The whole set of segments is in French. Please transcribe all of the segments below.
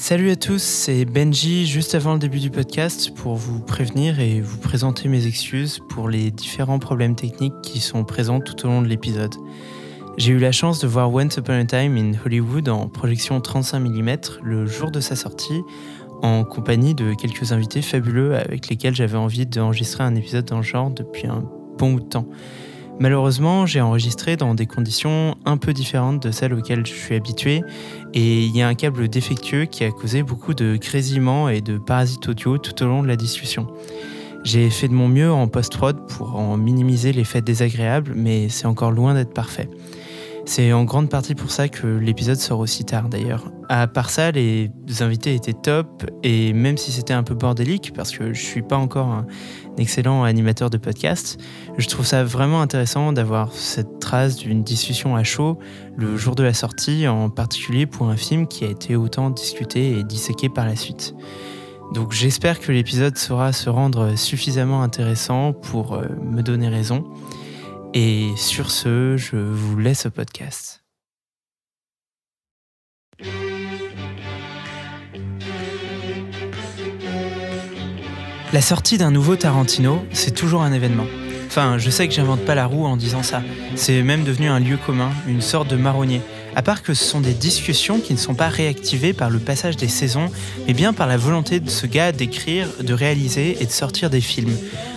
Salut à tous, c'est Benji juste avant le début du podcast pour vous prévenir et vous présenter mes excuses pour les différents problèmes techniques qui sont présents tout au long de l'épisode. J'ai eu la chance de voir Once Upon a Time in Hollywood en projection 35 mm le jour de sa sortie, en compagnie de quelques invités fabuleux avec lesquels j'avais envie d'enregistrer un épisode dans le genre depuis un bon bout de temps. Malheureusement, j'ai enregistré dans des conditions un peu différentes de celles auxquelles je suis habitué et il y a un câble défectueux qui a causé beaucoup de grésillements et de parasites audio tout au long de la discussion. J'ai fait de mon mieux en post-prod pour en minimiser l'effet désagréable, mais c'est encore loin d'être parfait. C'est en grande partie pour ça que l'épisode sort aussi tard d'ailleurs. À part ça, les invités étaient top et même si c'était un peu bordélique, parce que je suis pas encore un excellent animateur de podcast, je trouve ça vraiment intéressant d'avoir cette trace d'une discussion à chaud le jour de la sortie, en particulier pour un film qui a été autant discuté et disséqué par la suite. Donc j'espère que l'épisode saura se rendre suffisamment intéressant pour euh, me donner raison. Et sur ce, je vous laisse au podcast. La sortie d'un nouveau Tarantino, c'est toujours un événement. Enfin, je sais que j'invente pas la roue en disant ça. C'est même devenu un lieu commun, une sorte de marronnier. À part que ce sont des discussions qui ne sont pas réactivées par le passage des saisons, mais bien par la volonté de ce gars d'écrire, de réaliser et de sortir des films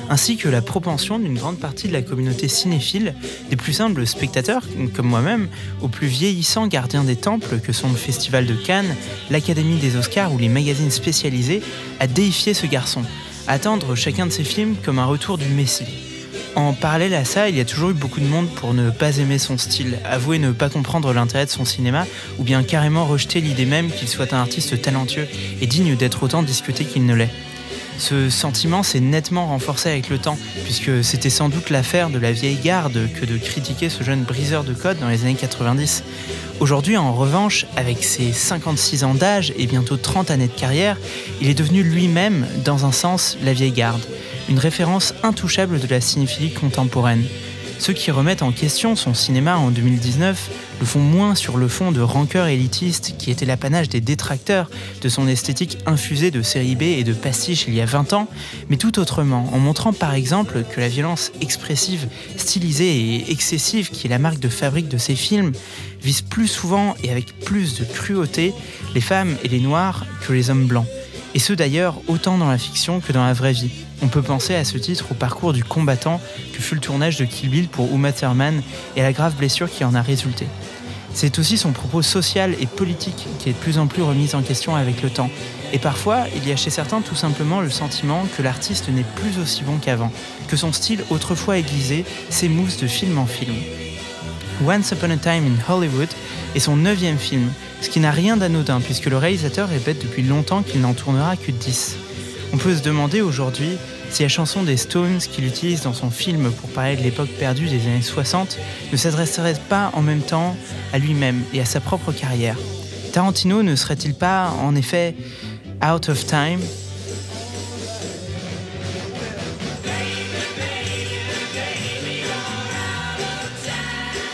ainsi que la propension d'une grande partie de la communauté cinéphile, des plus simples spectateurs, comme moi-même, aux plus vieillissants gardiens des temples que sont le Festival de Cannes, l'Académie des Oscars ou les magazines spécialisés, à déifier ce garçon, attendre chacun de ses films comme un retour du Messie. En parallèle à ça, il y a toujours eu beaucoup de monde pour ne pas aimer son style, avouer ne pas comprendre l'intérêt de son cinéma, ou bien carrément rejeter l'idée même qu'il soit un artiste talentueux et digne d'être autant discuté qu'il ne l'est. Ce sentiment s'est nettement renforcé avec le temps, puisque c'était sans doute l'affaire de la vieille garde que de critiquer ce jeune briseur de code dans les années 90. Aujourd'hui, en revanche, avec ses 56 ans d'âge et bientôt 30 années de carrière, il est devenu lui-même, dans un sens, la vieille garde, une référence intouchable de la cinéphilie contemporaine. Ceux qui remettent en question son cinéma en 2019 le font moins sur le fond de rancœur élitiste qui était l'apanage des détracteurs de son esthétique infusée de série B et de pastiche il y a 20 ans, mais tout autrement, en montrant par exemple que la violence expressive, stylisée et excessive qui est la marque de fabrique de ces films vise plus souvent et avec plus de cruauté les femmes et les noirs que les hommes blancs. Et ce d'ailleurs autant dans la fiction que dans la vraie vie. On peut penser à ce titre au parcours du combattant que fut le tournage de Kill Bill pour Uma Thurman et la grave blessure qui en a résulté. C'est aussi son propos social et politique qui est de plus en plus remis en question avec le temps. Et parfois, il y a chez certains tout simplement le sentiment que l'artiste n'est plus aussi bon qu'avant, que son style autrefois aiguisé s'émousse de film en film. Once Upon a Time in Hollywood est son neuvième film, ce qui n'a rien d'anodin puisque le réalisateur répète depuis longtemps qu'il n'en tournera que 10. On peut se demander aujourd'hui si la chanson des Stones qu'il utilise dans son film pour parler de l'époque perdue des années 60 ne s'adresserait pas en même temps à lui-même et à sa propre carrière. Tarantino ne serait-il pas en effet out of time?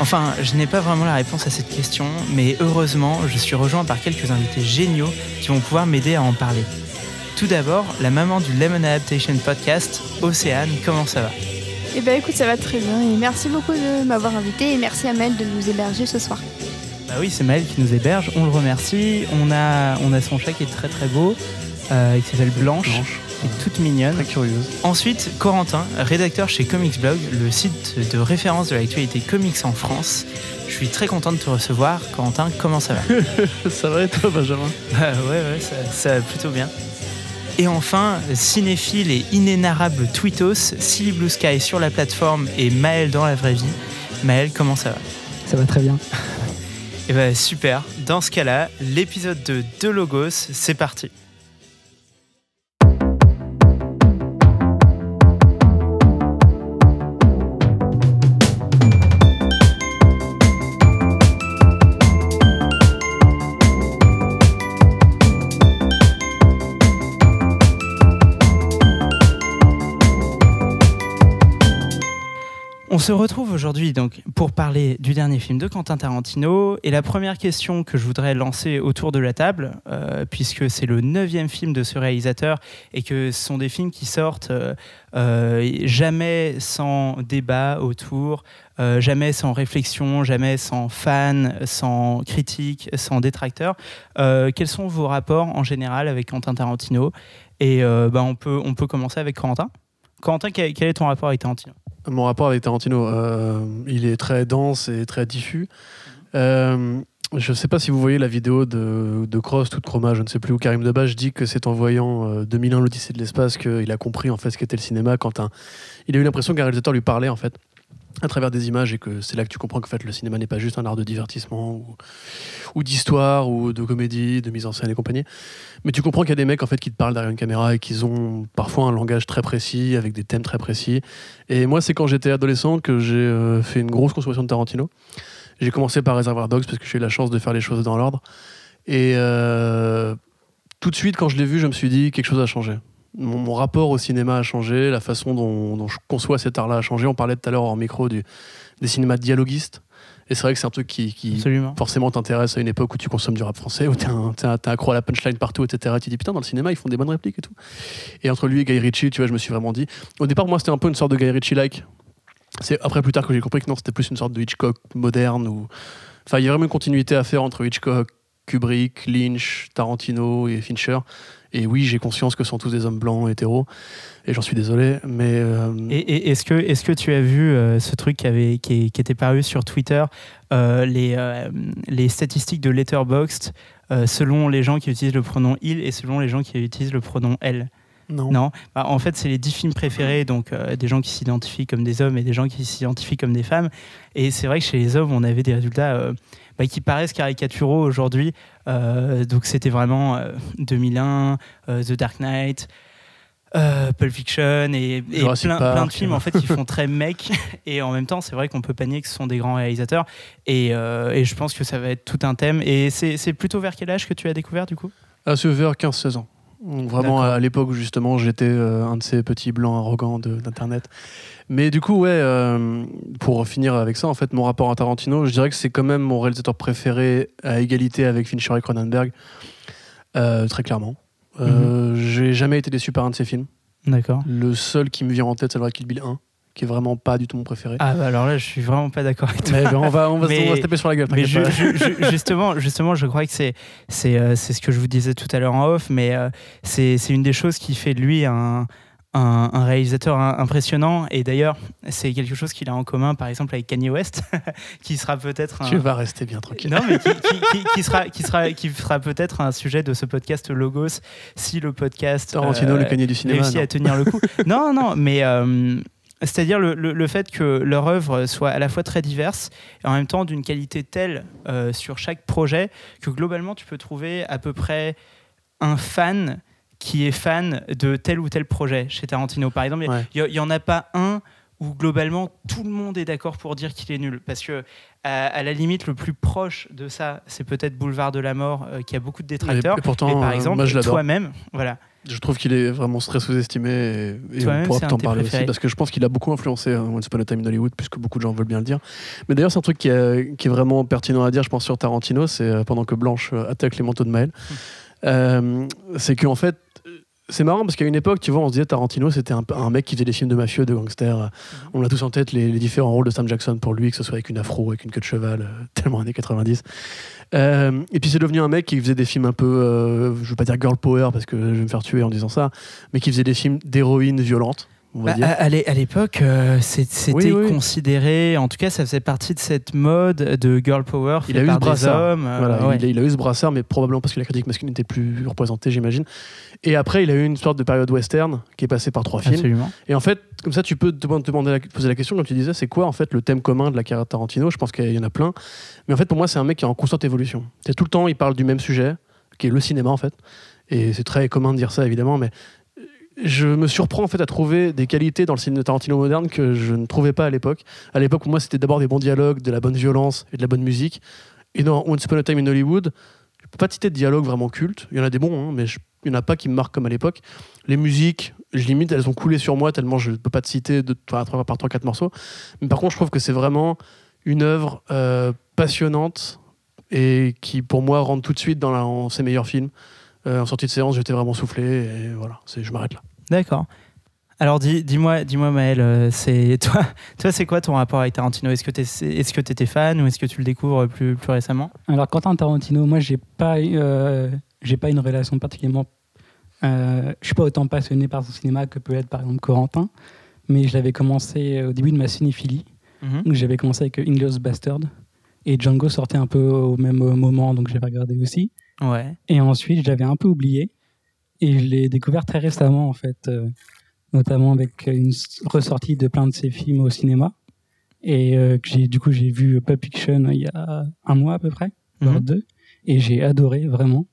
Enfin, je n'ai pas vraiment la réponse à cette question, mais heureusement, je suis rejoint par quelques invités géniaux qui vont pouvoir m'aider à en parler. Tout d'abord, la maman du Lemon Adaptation Podcast, Océane, comment ça va Eh ben écoute, ça va très bien et merci beaucoup de m'avoir invité et merci à Mel de nous héberger ce soir. Bah oui, c'est Maël qui nous héberge, on le remercie. On a, on a son chat qui est très très beau, euh, qui s'appelle Blanche, Blanche. est toute mignonne. Très curieuse. Ensuite, Corentin, rédacteur chez Comics Blog, le site de référence de l'actualité comics en France. Je suis très content de te recevoir. Corentin, comment ça va Ça va et toi, Benjamin? Bah Ouais, ouais, ça, ça va plutôt bien. Et enfin, cinéphile et inénarrable tweetos, Silly Blue Sky sur la plateforme et Maël dans la vraie vie. Maël, comment ça va? Ça va très bien. Et bah super. Dans ce cas-là, l'épisode de De Logos, c'est parti. On se retrouve aujourd'hui donc pour parler du dernier film de Quentin Tarantino. Et la première question que je voudrais lancer autour de la table, euh, puisque c'est le neuvième film de ce réalisateur et que ce sont des films qui sortent euh, euh, jamais sans débat autour, jamais sans réflexion, jamais sans fans, sans critique, sans détracteurs. quels sont vos rapports en général avec Quentin Tarantino? Et bah, on, peut, on peut commencer avec Quentin. Quentin, quel est ton rapport avec Tarantino? Mon rapport avec Tarantino, euh, il est très dense et très diffus. Euh, je ne sais pas si vous voyez la vidéo de, de Cross, toute chroma, je ne sais plus où Karim Debache dit que c'est en voyant 2001 euh, l'Odyssée de l'espace qu'il a compris en fait ce qu'était le cinéma quand il a eu l'impression qu'un réalisateur lui parlait en fait à travers des images et que c'est là que tu comprends fait le cinéma n'est pas juste un art de divertissement ou, d'histoire ou de comédie, de mise en scène et compagnie. Mais tu comprends qu'il y a des mecs fait qui te parlent derrière une caméra et qu'ils ont parfois un langage très précis avec des thèmes très précis. Et moi c'est quand j'étais adolescent que j'ai euh, fait une grosse consommation de Tarantino. J'ai commencé par Reservoir Dogs parce que j'ai eu la chance de faire les choses dans l'ordre. Et euh, tout de suite quand je l'ai vu je me suis dit quelque chose a changé mon, rapport au cinéma a changé, la façon dont, je conçois cet art-là a changé. On parlait tout à l'heure en micro du, des cinémas dialoguistes. Et c'est vrai que c'est un truc qui, forcément t'intéresse à une époque où tu consommes du rap français, où t'es accro à la punchline partout, etc. Et tu dis putain, dans le cinéma, ils font des bonnes répliques et tout. Et entre lui et Guy Ritchie, tu vois, je me suis vraiment dit. Au départ, moi, c'était un peu une sorte de Guy Ritchie-like. C'est après plus tard que j'ai compris que non, c'était plus une sorte de Hitchcock moderne. Ou... Enfin, il y a vraiment une continuité à faire entre Hitchcock, Kubrick, Lynch, Tarantino et Fincher. Et oui, j'ai conscience que ce sont tous des hommes blancs, hétéros, et j'en suis désolé, mais... Euh, et, est-ce que, est que tu as vu euh, ce truc qui, avait, qui, était paru sur Twitter, euh, les, les statistiques de Letterboxd, selon les gens qui utilisent le pronom « il » et selon les gens qui utilisent le pronom « elle? Non. non? Bah, en fait, c'est les dix films préférés, donc des gens qui s'identifient comme des hommes et des gens qui s'identifient comme des femmes. Et c'est vrai que chez les hommes, on avait des résultats bah, qui paraissent caricaturaux aujourd'hui. Euh, donc c'était vraiment 2001, euh, euh, The Dark Knight. Pulp Fiction et, plein, de films en fait qui font très mec et en même temps c'est vrai qu'on peut panier que ce sont des grands réalisateurs et, et je pense que ça va être tout un thème et c'est plutôt vers quel âge que tu as découvert du coup? À ce vers 15-16 ans vraiment à l'époque où justement j'étais euh, un de ces petits blancs arrogants d'internet. Mais du coup, ouais, euh, pour finir avec ça, en fait, mon rapport à Tarantino, je dirais que c'est quand même mon réalisateur préféré à égalité avec Fincher et Cronenberg, euh, très clairement. Mhm. J'ai jamais été déçu par un de ses films. D'accord. Le seul qui me vient en tête, c'est le Kill Bill 1 qui est vraiment pas du tout mon préféré. Ah bah alors là, je suis vraiment pas d'accord avec toi. On, va, on, va, se taper sur la gueule. Mais justement, justement, je crois que c'est c'est euh, c'est ce que je vous disais tout à l'heure en off, mais euh, c'est une des choses qui fait de lui un un, un, réalisateur impressionnant. Et d'ailleurs c'est quelque chose qu'il a en commun par exemple avec Kanye West qui sera peut-être tu vas rester bien tranquille. Non mais qui, qui, qui, sera qui sera qui sera peut-être un sujet de ce podcast Logos si le podcast Tarantino le euh, Kanye du cinéma réussit à tenir le coup. Non non mais c'est-à-dire le, fait que leur œuvre soit à la fois très diverse et en même temps d'une qualité telle euh, sur chaque projet que globalement tu peux trouver à peu près un fan qui est fan de tel ou tel projet chez Tarantino. Par exemple, il n'y en a pas un où globalement tout le monde est d'accord pour dire qu'il est nul. Parce que à, la limite, le plus proche de ça, c'est peut-être Boulevard de la Mort, euh, qui a beaucoup de détracteurs. Et, pourtant, par euh, exemple, toi-même, voilà. Je trouve qu'il est vraiment très sous-estimé et, on pourra t'en parler aussi parce que je pense qu'il a beaucoup influencé hein, Once Upon a Time in Hollywood puisque beaucoup de gens veulent bien le dire. Mais d'ailleurs, c'est un truc qui est, qui est, vraiment pertinent à dire, je pense, sur Tarantino, c'est euh, pendant que Blanche attaque les manteaux de Maël. Euh, c'est qu'en fait, c'est marrant parce qu'à une époque, tu vois, on se disait Tarantino, c'était un, un, mec qui faisait des films de mafieux, de gangsters. Mhm. On a tous en tête les, différents rôles de Sam Jackson pour lui, que ce soit avec une afro, avec une queue de cheval, euh, tellement années 90. Euh, et puis c'est devenu un mec qui faisait des films un peu, euh, je veux pas dire girl power parce que je vais me faire tuer en disant ça, mais qui faisait des films d'héroïne violente. Bah, à, l'époque, euh, c'était considéré, en tout cas, ça faisait partie de cette mode de girl power. Il a eu ce brassard. Euh, il, a, eu ce brassard, mais probablement parce que la critique masculine n'était plus représentée, j'imagine. Et après, il a eu une sorte de période western qui est passée par trois films. Absolument. Et en fait, comme ça, tu peux te demander poser la question, comme tu disais, c'est quoi en fait le thème commun de la carrière de Tarantino? Je pense qu'il y en a plein. Mais en fait, pour moi, c'est un mec qui est en constante évolution. C'est tout le temps, il parle du même sujet, qui est le cinéma en fait. Et c'est très commun de dire ça, évidemment, mais je me surprends en fait à trouver des qualités dans le cinéma Tarantino moderne que je ne trouvais pas à l'époque. À l'époque, pour moi, c'était d'abord des bons dialogues, de la bonne violence et de la bonne musique. Et dans Once Upon a Time in Hollywood, peux pas citer de dialogue vraiment culte. Il y en a des bons, hein, mais il n'y en a pas qui me marquent comme à l'époque. Les musiques, je limite, elles ont coulé sur moi tellement je ne peux pas te citer de, par trois, par trois, quatre morceaux. Mais par contre, je trouve que c'est vraiment une œuvre euh, passionnante et qui, pour moi, rentre tout de suite dans ses meilleurs films. Euh, en sortie de séance, j'étais vraiment soufflé et voilà, je m'arrête là. D'accord. Alors dis, dis-moi, dis-moi Maël, euh, c'est toi, toi c'est quoi ton rapport avec Tarantino? Est-ce que tu est-ce que étais fan ou est-ce que tu le découvres plus, plus récemment? Alors Quentin Tarantino, moi j'ai pas eu, euh, j'ai pas une relation particulièrement. Euh, je suis pas autant passionné par son cinéma que peut être par exemple Corentin, mais je l'avais commencé au début de ma cinéphilie. Mhm. Donc, J'avais commencé avec Inglourious Bastard et Django sortait un peu au même moment, donc j'avais regardé aussi. Ouais. Et ensuite, je l'avais un peu oublié. Et je l'ai découvert très récemment, en fait, euh, notamment avec une ressortie de plein de ses films au cinéma. Et euh, que j'ai, du coup, j'ai vu Pulp Fiction il y a un mois à peu près, voire Mhm. deux. Et j'ai adoré, vraiment.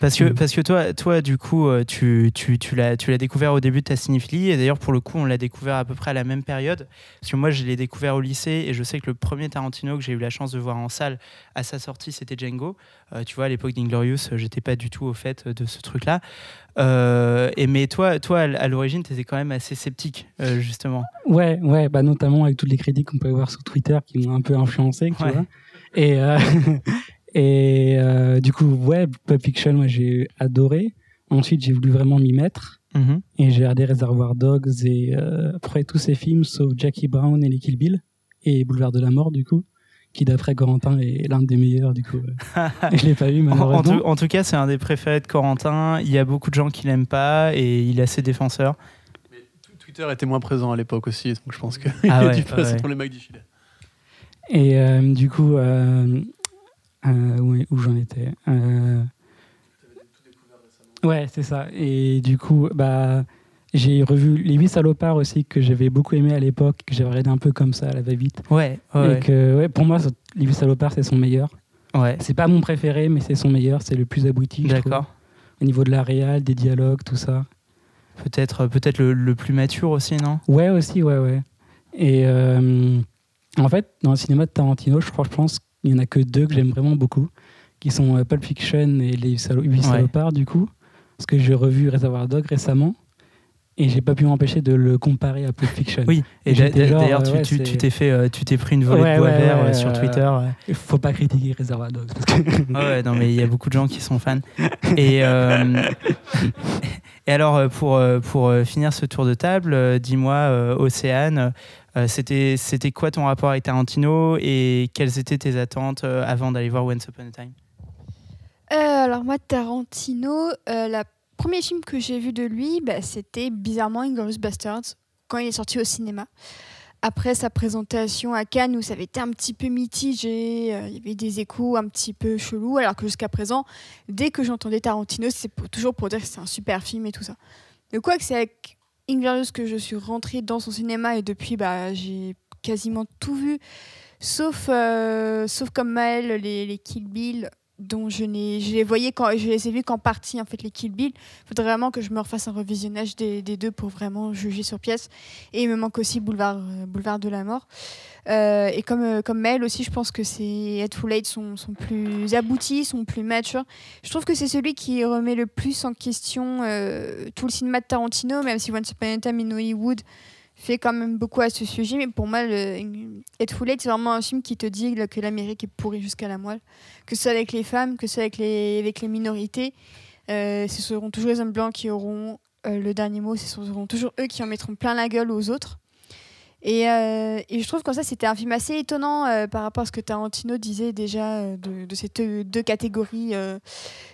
Parce que, Mhm. parce que toi, toi, du coup, euh, tu, tu, tu l'as, tu l'as découvert au début de ta cinéphilie. Et d'ailleurs, pour le coup, on l'a découvert à peu près à la même période. Parce que moi, je l'ai découvert au lycée. Et je sais que le premier Tarantino que j'ai eu la chance de voir en salle à sa sortie, c'était Django. Euh, tu vois, à l'époque d'Inglorious, euh, j'étais pas du tout au fait de ce truc-là. Euh, et mais toi, toi à l'origine, tu étais quand même assez sceptique, euh, justement. Ouais, ouais, bah notamment avec toutes les critiques qu'on peut voir sur Twitter qui m'ont un peu influencé, tu Ouais. vois. Et, euh, et euh, du coup, ouais, Pulp Fiction, moi j'ai adoré. Ensuite, j'ai voulu vraiment m'y mettre. Mhm. Et j'ai regardé Reservoir Dogs et euh, après tous ces films, sauf Jackie Brown et les Kill Bill et Boulevard de la Mort, du coup, qui d'après Corentin est l'un des meilleurs, du coup. euh. je l'ai pas vu, En, en malheureusement. tout, en tout cas, c'est un des préférés de Corentin. Il y a beaucoup de gens qui l'aiment pas et il a ses défenseurs. Twitter était moins présent à l'époque aussi, donc je pense qu'il Ah a dû passer ouais. dans les mecs du filet. Et euh, du coup, où, où j'en étais Euh, Ouais, c'est ça. Et du coup, bah, j'ai revu Les Huit Salopards aussi, que j'avais beaucoup aimé à l'époque, que j'avais regardé un peu comme ça, à la va-vite. Ouais, ouais, Et que, ouais, pour moi, Les Huit Salopards, c'est son meilleur. ouais. C'est pas mon préféré, mais c'est son meilleur, c'est le plus abouti. D'accord. Au niveau de la réal, des dialogues, tout ça. Peut-être, peut-être le, le plus mature aussi, non? Ouais, aussi, ouais, ouais. Et euh, en fait, dans le cinéma de Tarantino, je crois, je pense qu'il y en a que deux que j'aime vraiment beaucoup, qui sont euh, Pulp Fiction et Les Salo- Huit Ouais. Salopards, du coup. Parce que j'ai revu Reservoir Dog récemment. Et j'ai pas pu m'empêcher de le comparer à Pulp Fiction. Oui. Et d'ailleurs, euh, tu- ouais, t'es fait, euh, tu t'es pris une volée Ouais, de bois ouais, vert euh, sur Twitter. Il faut pas critiquer Reservoir Dogs. Que... Ah ouais, non, mais il y a beaucoup de gens qui sont fans. Et, euh, et alors, euh, pour, euh, pour euh, finir ce tour de table, dis-moi, Océane, c'était, c'était quoi ton rapport avec Tarantino et quelles étaient tes attentes avant d'aller voir Once Upon a Time? Alors moi, Tarantino, le premier film que j'ai vu de lui, bah, c'était bizarrement Inglourious Basterds, quand il est sorti au cinéma. Après sa présentation à Cannes, où ça avait été un petit peu mitigé, euh, il y avait des échos un petit peu chelous, alors que jusqu'à présent, dès que j'entendais Tarantino, c'est toujours pour dire que c'est un super film et tout ça. Mais quoi que c'est avec Inglourious que je suis rentrée dans son cinéma et depuis, bah, j'ai quasiment tout vu, sauf, euh, sauf comme Maël, les, les Kill Bill, dont je, les voyais quand je les ai vus qu'en partie en fait les Kill Bill. Il faudrait vraiment que je me refasse un revisionnage des, deux pour vraiment juger sur pièce. Et il me manque aussi Boulevard, euh, Boulevard de la Mort. Euh, et comme, euh, comme Mel aussi, je pense que c'est Full Late sont, sont plus aboutis, sont plus matures. Je trouve que c'est celui qui remet le plus en question euh, tout le cinéma de Tarantino, même si Once Upon a Time in Hollywood fait quand même beaucoup à ce sujet. Mais pour moi, Full Late, c'est vraiment un film qui te dit que l'Amérique est pourrie jusqu'à la moelle. Que ce soit avec les femmes, que ce soit avec les, avec les minorités. Euh, ce seront toujours les hommes blancs qui auront euh, le dernier mot. Ce seront toujours eux qui en mettront plein la gueule aux autres. Et, euh, et je trouve que ça, c'était un film assez étonnant euh, par rapport à ce que Tarantino disait déjà euh, de, ces deux, catégories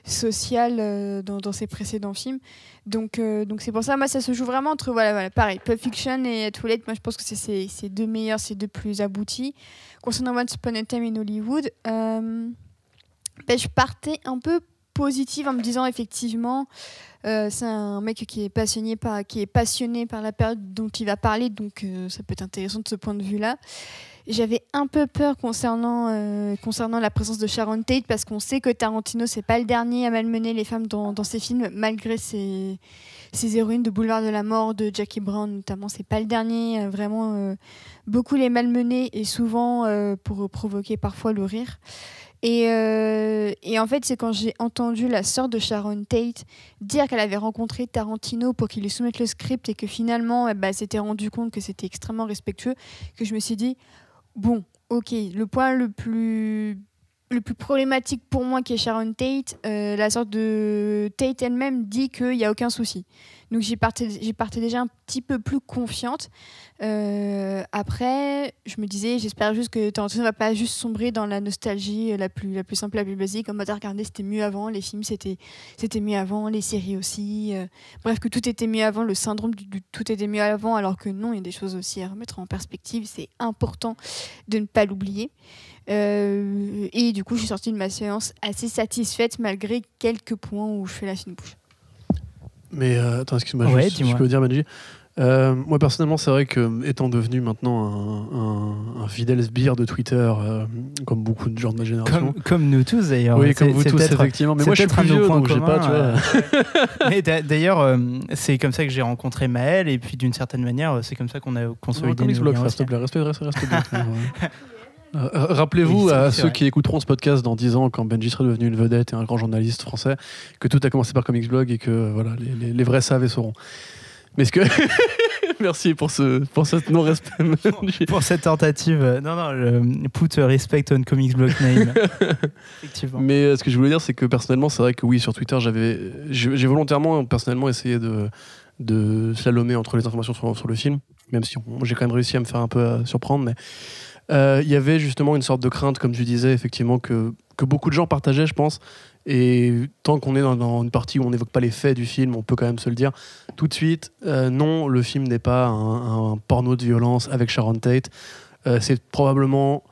sociales dans, ses précédents films. Donc c'est pour ça, moi, ça se joue vraiment entre, voilà, voilà pareil, Pulp Fiction et Toilette. Moi, je pense que c'est ces deux meilleurs, ces deux plus aboutis. Concernant Once Upon a Time in Hollywood, ben, je partais un peu positive en me disant effectivement euh, c'est un mec qui est passionné par qui est passionné par la période dont il va parler donc euh, ça peut être intéressant de ce point de vue là j'avais un peu peur concernant euh, concernant la présence de Sharon Tate parce qu'on sait que Tarantino c'est pas le dernier à malmener les femmes dans, ses films malgré ses, ses héroïnes de Boulevard de la Mort de Jackie Brown notamment. C'est pas le dernier euh, vraiment beaucoup les malmener et souvent pour provoquer parfois le rire Et, euh, et en fait, c'est quand j'ai entendu la sœur de Sharon Tate dire qu'elle avait rencontré Tarantino pour qu'il lui soumette le script et que finalement, elle s'était rendu compte que c'était extrêmement respectueux, que je me suis dit, bon, ok, le point le plus le plus problématique pour moi qui est Sharon Tate, euh, la sorte de Tate elle-même dit qu'il n'y a aucun souci. Donc j'y partais, partais déjà un petit peu plus confiante. Euh, après, je me disais, j'espère juste que Tarantino ne va pas juste sombrer dans la nostalgie la plus, la plus simple, la plus basique, en mode regarder c'était mieux avant, les films c'était, c'était mieux avant, les séries aussi. euh, bref, que tout était mieux avant, le syndrome du, du tout était mieux avant, alors que non, il y a des choses aussi à remettre en perspective. C'est important de ne pas l'oublier. Euh, et du coup, je suis sortie de ma séance assez satisfaite malgré quelques points où je fais la fine bouche. Mais euh, attends, excuse-moi, Ouais, dis-moi. je peux dire, Benji. Euh, moi personnellement, c'est vrai que étant devenu maintenant un, un, un fidèle sbire de Twitter, euh, comme beaucoup de gens de ma génération. Comme, comme nous tous d'ailleurs. oui, C'est- comme vous tous, effectivement. Mais moi, je suis plus de nos vieux, points donc j'ai pas, tu communs, vois. euh, Mais d'a- d'ailleurs, euh, c'est comme ça que j'ai rencontré Maël, et puis d'une certaine manière, c'est comme ça qu'on a consolidé Comics nos Blog, liens frère, s'il te aussi. plaît, reste, reste, reste bien. Euh, Rappelez-vous Oui, à ceux qui écouteront ce podcast dans 10 ans, quand Benji sera devenu une vedette et un grand journaliste français, que tout a commencé par Comics Blog et que voilà, les, les- les vrais savent et sauront. Mais ce que. Merci pour ce, pour ce non-respect. Pour cette tentative, euh, non, non, je put respect on Comics Block name. Effectivement. Mais euh, ce que je voulais dire, c'est que personnellement, c'est vrai que oui, sur Twitter, j'avais, j'ai volontairement, personnellement, essayé de, de slalomer entre les informations sur, sur le film, même si j'ai quand même réussi à me faire un peu euh, surprendre. Mais euh, il y avait justement une sorte de crainte, comme tu disais, effectivement, que, que beaucoup de gens partageaient, je pense. Et tant qu'on est dans, une partie où on n'évoque pas les faits du film, on peut quand même se le dire tout de suite. euh, non, le film n'est pas un, porno de violence avec Sharon Tate. Euh, c'est probablement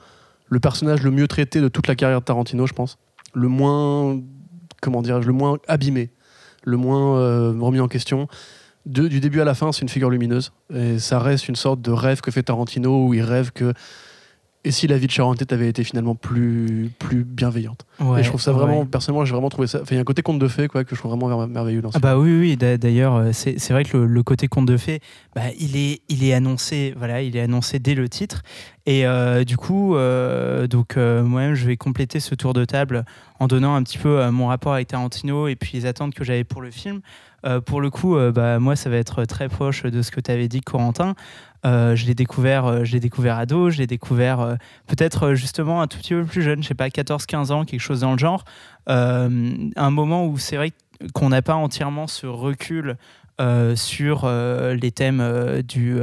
le personnage le mieux traité de toute la carrière de Tarantino, je pense. Le moins, comment dirais-je, le moins abîmé, le moins euh, remis en question. Du début à la fin, c'est une figure lumineuse. Et ça reste une sorte de rêve que fait Tarantino, où il rêve que. Et si la vie de Sharon Tate avait été finalement plus, plus bienveillante Ouais, Et je trouve ça vraiment, ouais. personnellement, j'ai vraiment trouvé ça. Il y a un côté conte de fées, quoi, que je trouve vraiment mer- merveilleux dans ce Ah bah oui, oui. d'a- D'ailleurs, euh, c'est c'est vrai que le, le côté conte de fées, bah, il est, il est annoncé, voilà, il est annoncé dès le titre. Et euh, du coup, euh, donc euh, moi-même, je vais compléter ce tour de table en donnant un petit peu mon rapport avec Tarantino et puis les attentes que j'avais pour le film. Euh, pour le coup, euh, bah, moi, ça va être très proche de ce que tu avais dit, Corentin. Euh, je l'ai découvert, euh, je découvert ado, je l'ai découvert euh, peut-être euh, justement un tout petit peu plus jeune, je sais pas, 14-15 ans, quelque chose dans le genre. Un moment où c'est vrai qu'on n'a pas entièrement ce recul sur les thèmes du,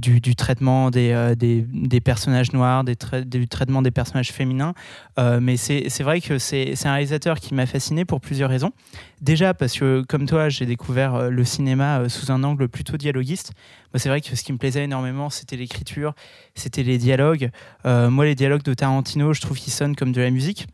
du, traitement des, euh, des, des personnages noirs, des du traitement des personnages féminins. Euh, mais c'est vrai que c'est un réalisateur qui m'a fasciné pour plusieurs raisons. Déjà parce que, comme toi, j'ai découvert euh, le cinéma sous un angle plutôt dialoguiste. Moi, c'est vrai que ce qui me plaisait énormément, c'était l'écriture, c'était les dialogues. Moi, les dialogues de Tarantino, je trouve qu'ils sonnent comme de la musique.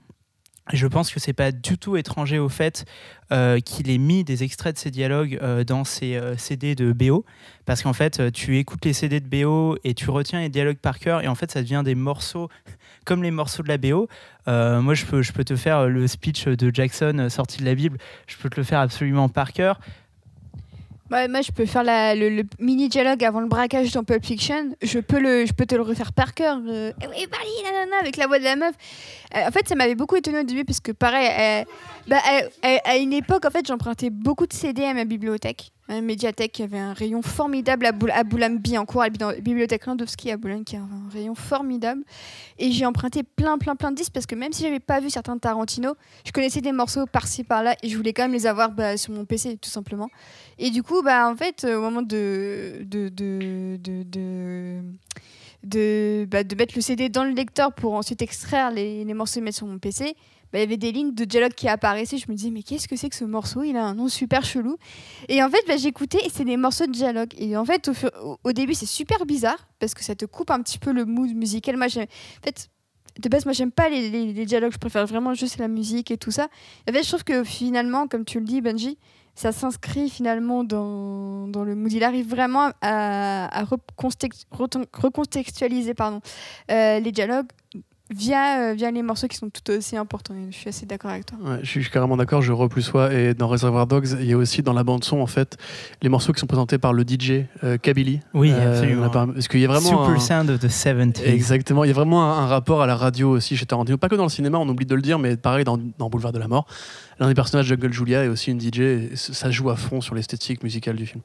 Je pense que c'est pas du tout étranger au fait euh, qu'il ait mis des extraits de ces dialogues euh, dans ses euh, CD de BO, parce qu'en fait, tu écoutes les CD de BO et tu retiens les dialogues par cœur, et en fait, ça devient des morceaux comme les morceaux de la BO. Moi, je peux, je peux te faire le speech de Jackson sorti de la Bible, je peux te le faire absolument par cœur. Ouais, moi, je peux faire le, le mini dialogue avant le braquage dans Pulp Fiction. Je peux, le, je peux te le refaire par cœur. euh, Eh nanana, avec la voix de la meuf. Euh, en fait, ça m'avait beaucoup étonné au début parce que, pareil, euh, bah, à une époque, en fait, j'empruntais beaucoup de CD à ma bibliothèque. Médiathèque, il y avait un rayon formidable à, Boul à Boulogne-Billancourt, à la bibliothèque Landowski à Boulogne, qui a un rayon formidable. Et j'ai emprunté plein, plein, plein de disques parce que même si j'avais pas vu certains Tarantino, je connaissais des morceaux par-ci, par-là et je voulais quand même les avoir bah, sur mon PC, tout simplement. Et du coup, bah, en fait, euh, au moment de, de, de, de, de, de, bah, de mettre le CD dans le lecteur pour ensuite extraire les, les morceaux et mettre sur mon PC, bah, il y avait des lignes de dialogue qui apparaissaient. Je me disais, mais qu'est-ce que c'est que ce morceau? Il a un nom super chelou. Et en fait, bah, j'écoutais et c'est des morceaux de dialogue. Et en fait, au, début, c'est super bizarre parce que ça te coupe un petit peu le mood musical. En fait, de base, moi, j'aime pas les, dialogues. Je préfère vraiment juste la musique et tout ça. En fait, je trouve que finalement, comme tu le dis, Benji, ça s'inscrit finalement dans, le mood. Il arrive vraiment à, recontextualiser euh, les dialogues via, euh, via les morceaux qui sont tout aussi importants. Et je suis assez d'accord avec toi. Ouais, je suis carrément d'accord, je re plus soi. Et dans Reservoir Dogs, il y a aussi dans la bande-son, en fait, les morceaux qui sont présentés par le DJ euh, Kabylie. Oui, Euh, absolument. Parce qu'il y a vraiment. Super un- sound of the 70s. Exactement, il y a vraiment un, un rapport à la radio aussi chez Tarantino. Pas que dans le cinéma, on oublie de le dire, mais pareil dans, dans Boulevard de la Mort. L'un des personnages, Jungle Julia, est aussi une DJ. et ça joue à fond sur l'esthétique musicale du film.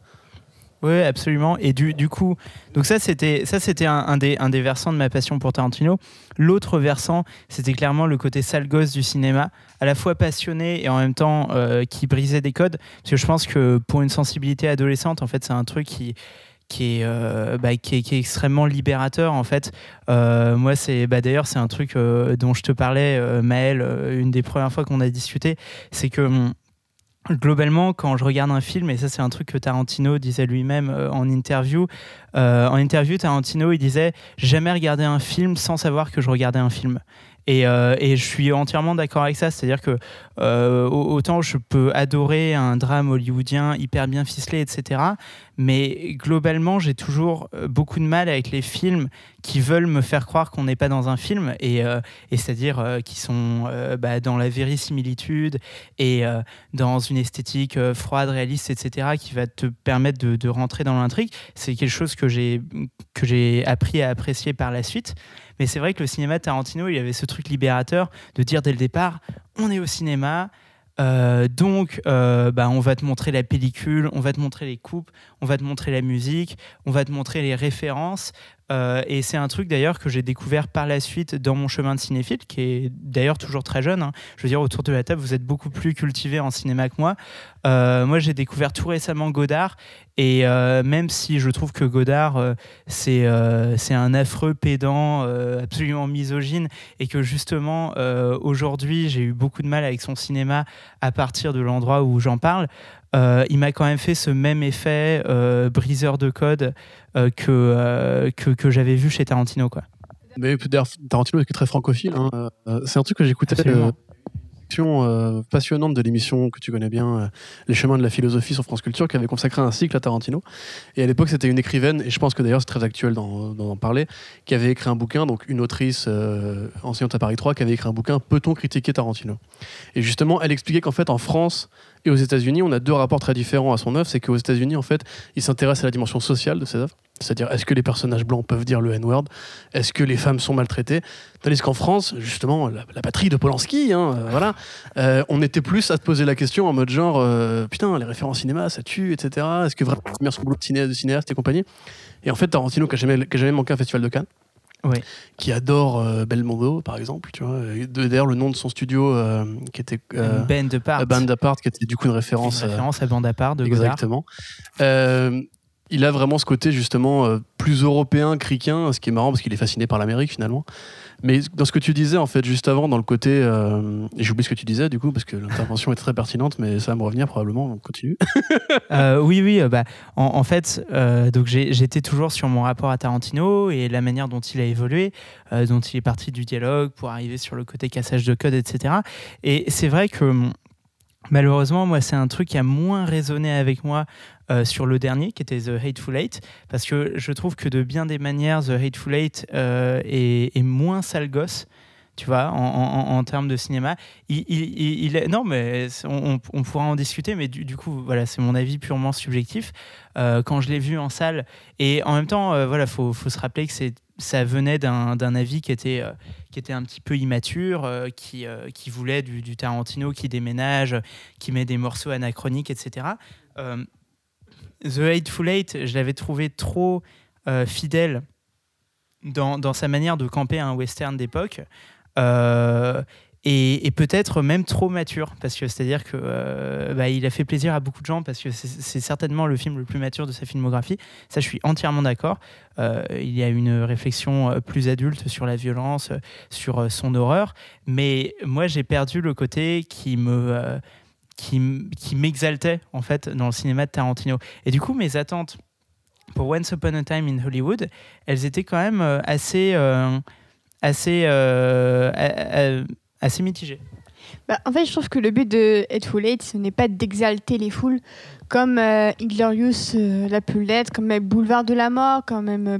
Oui, absolument. Et du, du coup, donc ça c'était ça c'était un, des, un des versants de ma passion pour Tarantino. L'autre versant, c'était clairement le côté sale gosse du cinéma, à la fois passionné et en même temps euh, qui brisait des codes. Parce que je pense que pour une sensibilité adolescente, en fait, c'est un truc qui qui est, euh, bah, qui, est, extrêmement libérateur en fait. Euh, moi, c'est bah, d'ailleurs c'est un truc dont je te parlais, Maël, une des premières fois qu'on a discuté, c'est que hum, globalement, quand je regarde un film, et ça c'est un truc que Tarantino disait lui-même euh, en interview, euh, en interview, Tarantino il disait jamais regardé un film sans savoir que je regardais un film. Et, euh, et je suis entièrement d'accord avec ça, c'est-à-dire que au- autant je peux adorer un drame hollywoodien hyper bien ficelé, etc. Mais globalement, j'ai toujours euh, beaucoup de mal avec les films qui veulent me faire croire qu'on n'est pas dans un film, et, euh, c'est-à-dire euh, qui sont bah, dans la vérisimilitude et dans une esthétique froide, réaliste, etc., qui va te permettre de, de rentrer dans l'intrigue. C'est quelque chose que j'ai appris à apprécier par la suite. Mais c'est vrai que le cinéma Tarantino, il y avait ce truc libérateur de dire dès le départ, on est au cinéma. Euh, donc, euh, bah, on va te montrer la pellicule, on va te montrer les coupes, on va te montrer la musique, on va te montrer les références. Euh, et c'est un truc d'ailleurs que j'ai découvert par la suite dans mon chemin de cinéphile, qui est d'ailleurs toujours très jeune. hein. Je veux dire, autour de la table, vous êtes beaucoup plus cultivé en cinéma que moi. Euh, moi, j'ai découvert tout récemment Godard. Et euh, même si je trouve que Godard, c'est c'est un affreux pédant, absolument misogyne, et que justement, aujourd'hui, j'ai eu beaucoup de mal avec son cinéma à partir de l'endroit où j'en parle. Il m'a quand même fait ce même effet briseur de code que, euh, que, que j'avais vu chez Tarantino. Quoi. Mais d'ailleurs, Tarantino est très francophile. hein. Euh, C'est un truc que j'écoutais. Euh, euh, passionnante de l'émission que tu connais bien, euh, Les chemins de la philosophie sur France Culture, qui avait consacré un cycle à Tarantino. Et à l'époque, c'était une écrivaine, et je pense que d'ailleurs c'est très actuel d'en d'en parler, qui avait écrit un bouquin, donc une autrice euh, enseignante à Paris 3, qui avait écrit un bouquin Peut-on critiquer Tarantino? Et justement, elle expliquait qu'en fait, en France et aux États-Unis, on a deux rapports très différents à son œuvre. C'est qu'aux États-Unis, en fait, il s'intéresse à la dimension sociale de ses œuvres. C'est-à-dire, est-ce que les personnages blancs peuvent dire le N-word? Est-ce que les femmes sont maltraitées? Tandis qu'en France, justement, la, la patrie de Polanski, hein, euh, voilà, euh, on était plus à se poser la question en mode genre, euh, putain, les références cinéma, ça tue, etc. Est-ce que vraiment son boulot de, ciné- de cinéaste et compagnie? Et en fait, Tarantino, qui qui jamais manqué un festival de Cannes, Oui. qui adore euh, Belmondo, par exemple, tu vois. D'ailleurs, le nom de son studio, euh, qui était euh, Band de part. A Band Apart, qui était du coup une référence. Une euh, référence à Bande à part de. Exactement. Il a vraiment ce côté justement plus européen, criquin, ce qui est marrant parce qu'il est fasciné par l'Amérique finalement. Mais dans ce que tu disais en fait juste avant, dans le côté, euh, et j'oublie ce que tu disais du coup parce que l'intervention est très pertinente, mais ça va me revenir probablement. On continue. Euh, oui, oui. euh, bah, en, fait, euh, j'ai- j'étais toujours sur mon rapport à Tarantino et la manière dont il a évolué, dont il est parti du dialogue pour arriver sur le côté cassage de code, etc. Et c'est vrai que malheureusement, moi, c'est un truc qui a moins résonné avec moi euh, sur le dernier, qui était The Hateful Eight, parce que je trouve que de bien des manières, The Hateful Eight euh, est, moins sale gosse. Tu vois, en, termes de cinéma, il, non, mais on, pourra en discuter, mais du, coup, voilà, c'est mon avis purement subjectif. Euh, quand je l'ai vu en salle, et en même temps, voilà, faut, faut se rappeler que c'est, ça venait d'un, avis qui était, qui était un petit peu immature, qui, qui voulait du Tarantino qui déménage, qui met des morceaux anachroniques, etc. The Hateful Eight, je l'avais trouvé trop euh, fidèle dans, sa manière de camper un western d'époque. Euh, et, peut-être même trop mature parce que c'est à dire que euh, bah, a fait plaisir à beaucoup de gens parce que c'est certainement le film le plus mature de sa filmographie ça je suis entièrement d'accord il y a une réflexion plus adulte sur la violence sur son horreur mais moi j'ai perdu le côté qui me qui, qui m'exaltait en fait dans le cinéma de Tarantino. Et du coup mes attentes pour Once Upon a Time in Hollywood elles étaient quand même euh, assez euh, assez euh, assez mitigées. Bah, en fait, je trouve que le but de Hateful Eight, ce n'est pas d'exalter les foules, comme euh, Inglorious, euh, La Pulette, comme même Boulevard de la Mort, comme même euh,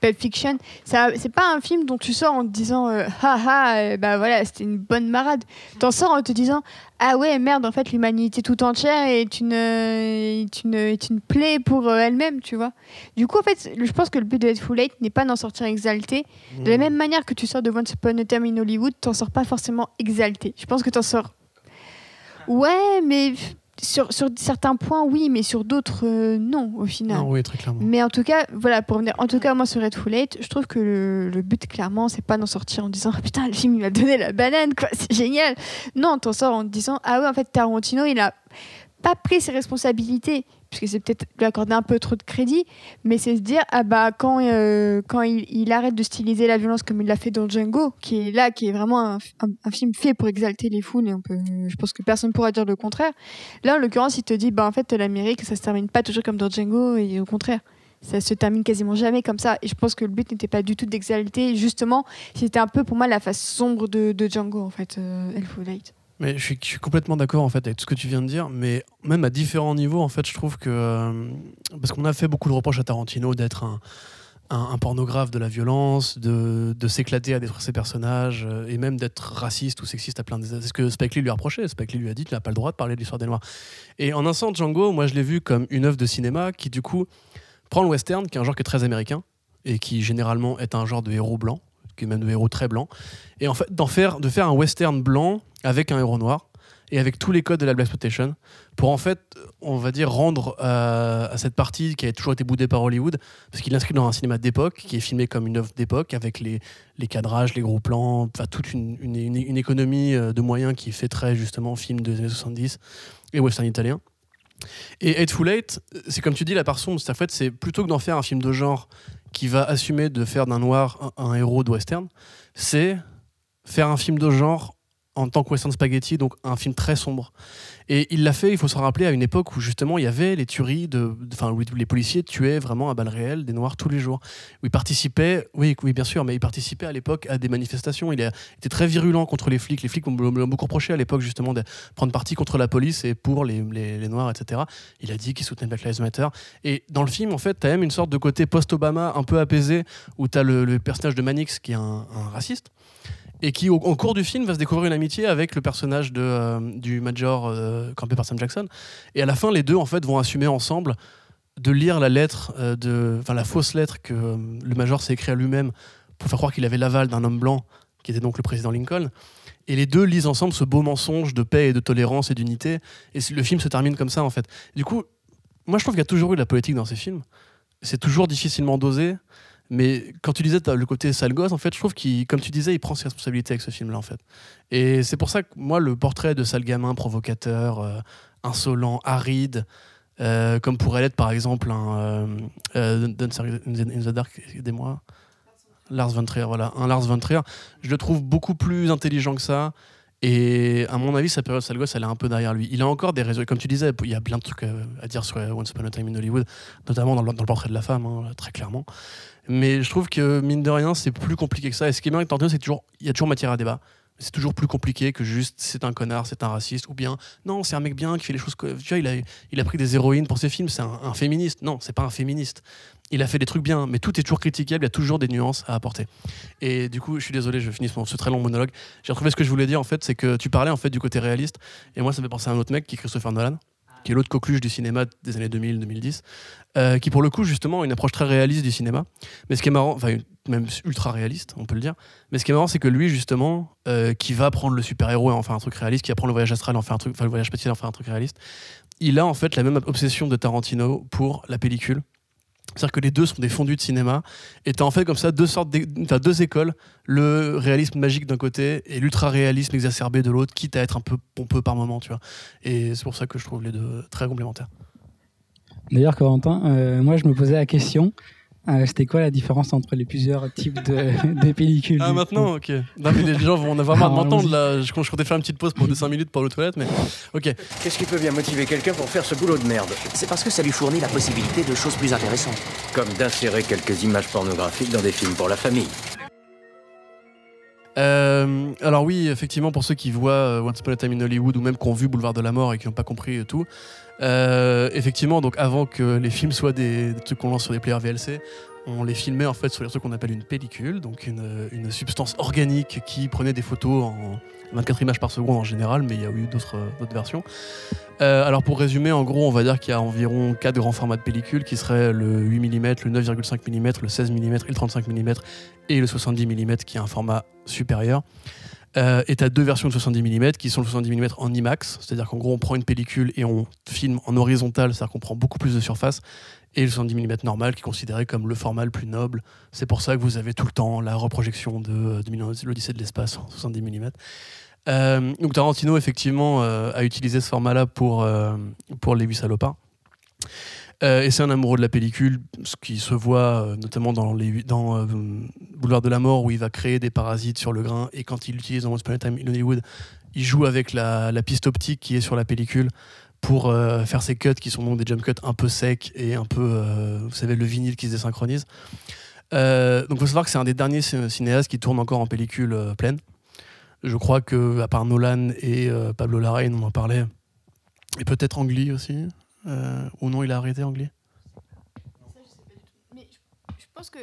Pulp Fiction. C'est pas un film dont tu sors en te disant euh, haha, euh, bah voilà, c'était une bonne marade. T'en sors en te disant ah ouais, merde, en fait, l'humanité tout entière est une, euh, est une, est une plaie pour euh, elle-même, tu vois. Du coup, en fait, je pense que le but de Full Eight n'est pas d'en sortir exalté. De la même manière que tu sors de Once Upon a Time in Hollywood, t'en sors pas forcément exalté. Je pense que t'en sors. Ouais, mais sur, sur certains points, oui, mais sur d'autres, euh, non, au final. Non, oui, très clairement. Mais en tout cas, voilà, pour revenir, en tout cas, moi sur Red Full Eight, je trouve que le, le but, clairement, c'est pas d'en sortir en disant Ah, putain, le film, il m'a donné la banane, quoi, c'est génial. Non, t'en sors en te disant Ah ouais, en fait, Tarantino, il a pas pris ses responsabilités, puisque c'est peut-être lui accorder un peu trop de crédit, mais c'est se dire Ah bah, quand, euh, quand il, arrête de styliser la violence comme il l'a fait dans Django, qui est là, qui est vraiment un, film fait pour exalter les foules, et on peut, je pense que personne pourra dire le contraire. Là, en l'occurrence, il te dit Bah, en fait, l'Amérique, ça se termine pas toujours comme dans Django, et au contraire ça se termine quasiment jamais comme ça. Et je pense que le but n'était pas du tout d'exalter. Justement, c'était un peu pour moi la face sombre de, de Django, en fait, euh, Elfo Light. Mais je suis, complètement d'accord en fait avec tout ce que tu viens de dire, mais même à différents niveaux, en fait, je trouve que euh, parce qu'on a fait beaucoup de reproches à Tarantino d'être un, pornographe de la violence, de, de s'éclater à détruire ses personnages euh, et même d'être raciste ou sexiste à plein de. C'est ce que Spike Lee lui a reproché. Spike Lee lui a dit tu n'as pas le droit de parler de l'histoire des Noirs. Et en un sens, Django, moi, je l'ai vu comme une œuvre de cinéma qui du coup prend le western, qui est un genre qui est très américain et qui généralement est un genre de héros blanc, qui est même de héros très blanc, et en fait d'en faire de faire un western blanc avec un héros noir et avec tous les codes de la black exploitation pour en fait on va dire rendre euh, à cette partie qui a toujours été boudée par Hollywood parce qu'il l'inscrit dans un cinéma d'époque qui est filmé comme une œuvre d'époque avec les, les cadrages les gros plans toute une, une, une- une économie euh, de moyens qui fait très justement film des années 70 et western italien. Et Hateful Eight, c'est comme tu dis la part sombre, c'est en fait c'est plutôt que d'en faire un film de genre qui va assumer de faire d'un noir un, héros de western, c'est faire un film de genre en tant que western spaghetti, donc un film très sombre. Et il l'a fait, il faut se rappeler, à une époque où justement il y avait les tueries, de, enfin où les policiers tuaient vraiment à balles réelles des noirs tous les jours. Où il participait, oui, oui bien sûr, mais il participait à l'époque à des manifestations. Il a- était très virulent contre les flics. Les flics m'ont beaucoup reproché à l'époque justement de prendre parti contre la police et pour les, noirs, etc. Il a dit qu'il soutenait Black Lives Matter. Et dans le film, en fait, tu as même une sorte de côté post-Obama un peu apaisé où tu as le, le personnage de Manix qui est un raciste et qui, au, cours du film, va se découvrir une amitié avec le personnage de, euh, du Major euh, campé par Sam Jackson. Et à la fin, les deux, en fait, vont assumer ensemble de lire la lettre, euh, la fausse lettre que le Major s'est écrit à lui-même pour faire croire qu'il avait l'aval d'un homme blanc, qui était donc le président Lincoln. Et les deux lisent ensemble ce beau mensonge de paix et de tolérance et d'unité. Et le film se termine comme ça, en fait. Du coup, moi, je trouve qu'il y a toujours eu de la politique dans ces films. C'est toujours difficilement dosé. Mais quand tu disais le côté sale gosse, en fait, je trouve qu'il, comme tu disais, il prend ses responsabilités avec ce film-là, en fait. Et c'est pour ça que moi, le portrait de sale gamin provocateur, euh, insolent, aride, euh, comme pourrait l'être par exemple un euh, euh, Dancer in the- Dark, aidez-moi. Lars von Trier, voilà, un Lars von Trier, je le trouve beaucoup plus intelligent que ça. Et à mon avis, sa période sale gosse, elle est un peu derrière lui. Il a encore des raisons. Comme tu disais, il y a plein de trucs à dire sur Once Upon a Time in Hollywood, notamment dans le, dans le portrait de la femme, hein, très clairement. Mais je trouve que, mine de rien, c'est plus compliqué que ça. Et ce qui est bien avec Tarantino, c'est toujours, il y a toujours matière à débat. C'est toujours plus compliqué que juste c'est un connard, c'est un raciste, ou bien non, c'est un mec bien qui fait les choses. Tu vois, il a, il a pris des héroïnes pour ses films, c'est un, un féministe. Non, c'est pas un féministe. Il a fait des trucs bien, mais tout est toujours critiquable, il y a toujours des nuances à apporter. Et du coup, je suis désolé, je finis ce très long monologue. J'ai retrouvé ce que je voulais dire en fait, c'est que tu parlais en fait du côté réaliste, et moi ça me fait penser à un autre mec qui est Christopher Nolan, qui est l'autre coqueluche du cinéma des années 2000-2010, euh, qui pour le coup justement a une approche très réaliste du cinéma. Mais ce qui est marrant, enfin même ultra réaliste, on peut le dire. Mais ce qui est marrant, c'est que lui justement, euh, qui va prendre le super héros et en faire un truc réaliste, qui va prendre le voyage astral en faire un truc, enfin le voyage spatial en faire un truc réaliste, il a en fait la même obsession de Tarantino pour la pellicule. C'est-à-dire que les deux sont des fondus de cinéma, et t'as en fait comme ça deux sortes, t'as deux écoles, le réalisme magique d'un côté et l'ultra réalisme exacerbé de l'autre, quitte à être un peu pompeux par moment, tu vois. Et c'est pour ça que je trouve les deux très complémentaires. D'ailleurs, Corentin, euh, moi je me posais la question euh, c'était quoi la différence entre les plusieurs types de, de pellicules Ah maintenant, ok. Non, mais les gens vont en avoir marre de Ah, m'entendre là. Je, je comptais faire une petite pause pour 5 minutes pour aller aux toilettes, mais ok. Qu'est-ce qui peut bien motiver quelqu'un pour faire ce boulot de merde? C'est parce que ça lui fournit la possibilité de choses plus intéressantes. Comme d'insérer quelques images pornographiques dans des films pour la famille. Euh, Euh, alors oui, effectivement, pour ceux qui voient euh, Once Upon a Time in Hollywood ou même qui ont vu Boulevard de la Mort et qui n'ont pas compris tout, euh, effectivement, donc avant que les films soient des, trucs qu'on lance sur des players VLC, on les filmait en fait sur les trucs qu'on appelle une pellicule, donc une, substance organique qui prenait des photos en 24 images par seconde en général, mais il y a eu d'autres d'autres versions. Euh, alors pour résumer, en gros, on va dire qu'il y a environ 4 grands formats de pellicule qui seraient le 8 mm, le 9,5 mm, le 16 mm le 35 mm et le 70 mm qui est un format supérieur. Euh, et tu as deux versions de 70 mm qui sont le 70 mm en IMAX, c'est-à-dire qu'en gros on prend une pellicule et on filme en horizontal, c'est-à-dire qu'on prend beaucoup plus de surface, et le 70 mm normal qui est considéré comme le format le plus noble. C'est pour ça que vous avez tout le temps la reprojection de, euh, de l'Odyssée de l'espace en 70 mm. Donc Tarantino effectivement euh, a utilisé ce format-là pour, euh, pour Les Huit Salopards. Euh, et c'est un amoureux de la pellicule, ce qui se voit euh, notamment dans, les, dans euh, Boulevard de la Mort, où il va créer des parasites sur le grain. Et quand il l'utilise dans Once Upon a Time in Hollywood, il joue avec la, piste optique qui est sur la pellicule pour faire ces cuts qui sont donc des jump cuts un peu secs et un peu, vous savez, le vinyle qui se désynchronise. Donc il faut savoir que c'est un des derniers cin- cinéastes qui tourne encore en pellicule pleine. Je crois que, à part Nolan et Pablo Larraín, on en parlait, et peut-être Angli aussi, euh, ou non, il a arrêté Angli Mais je, pense que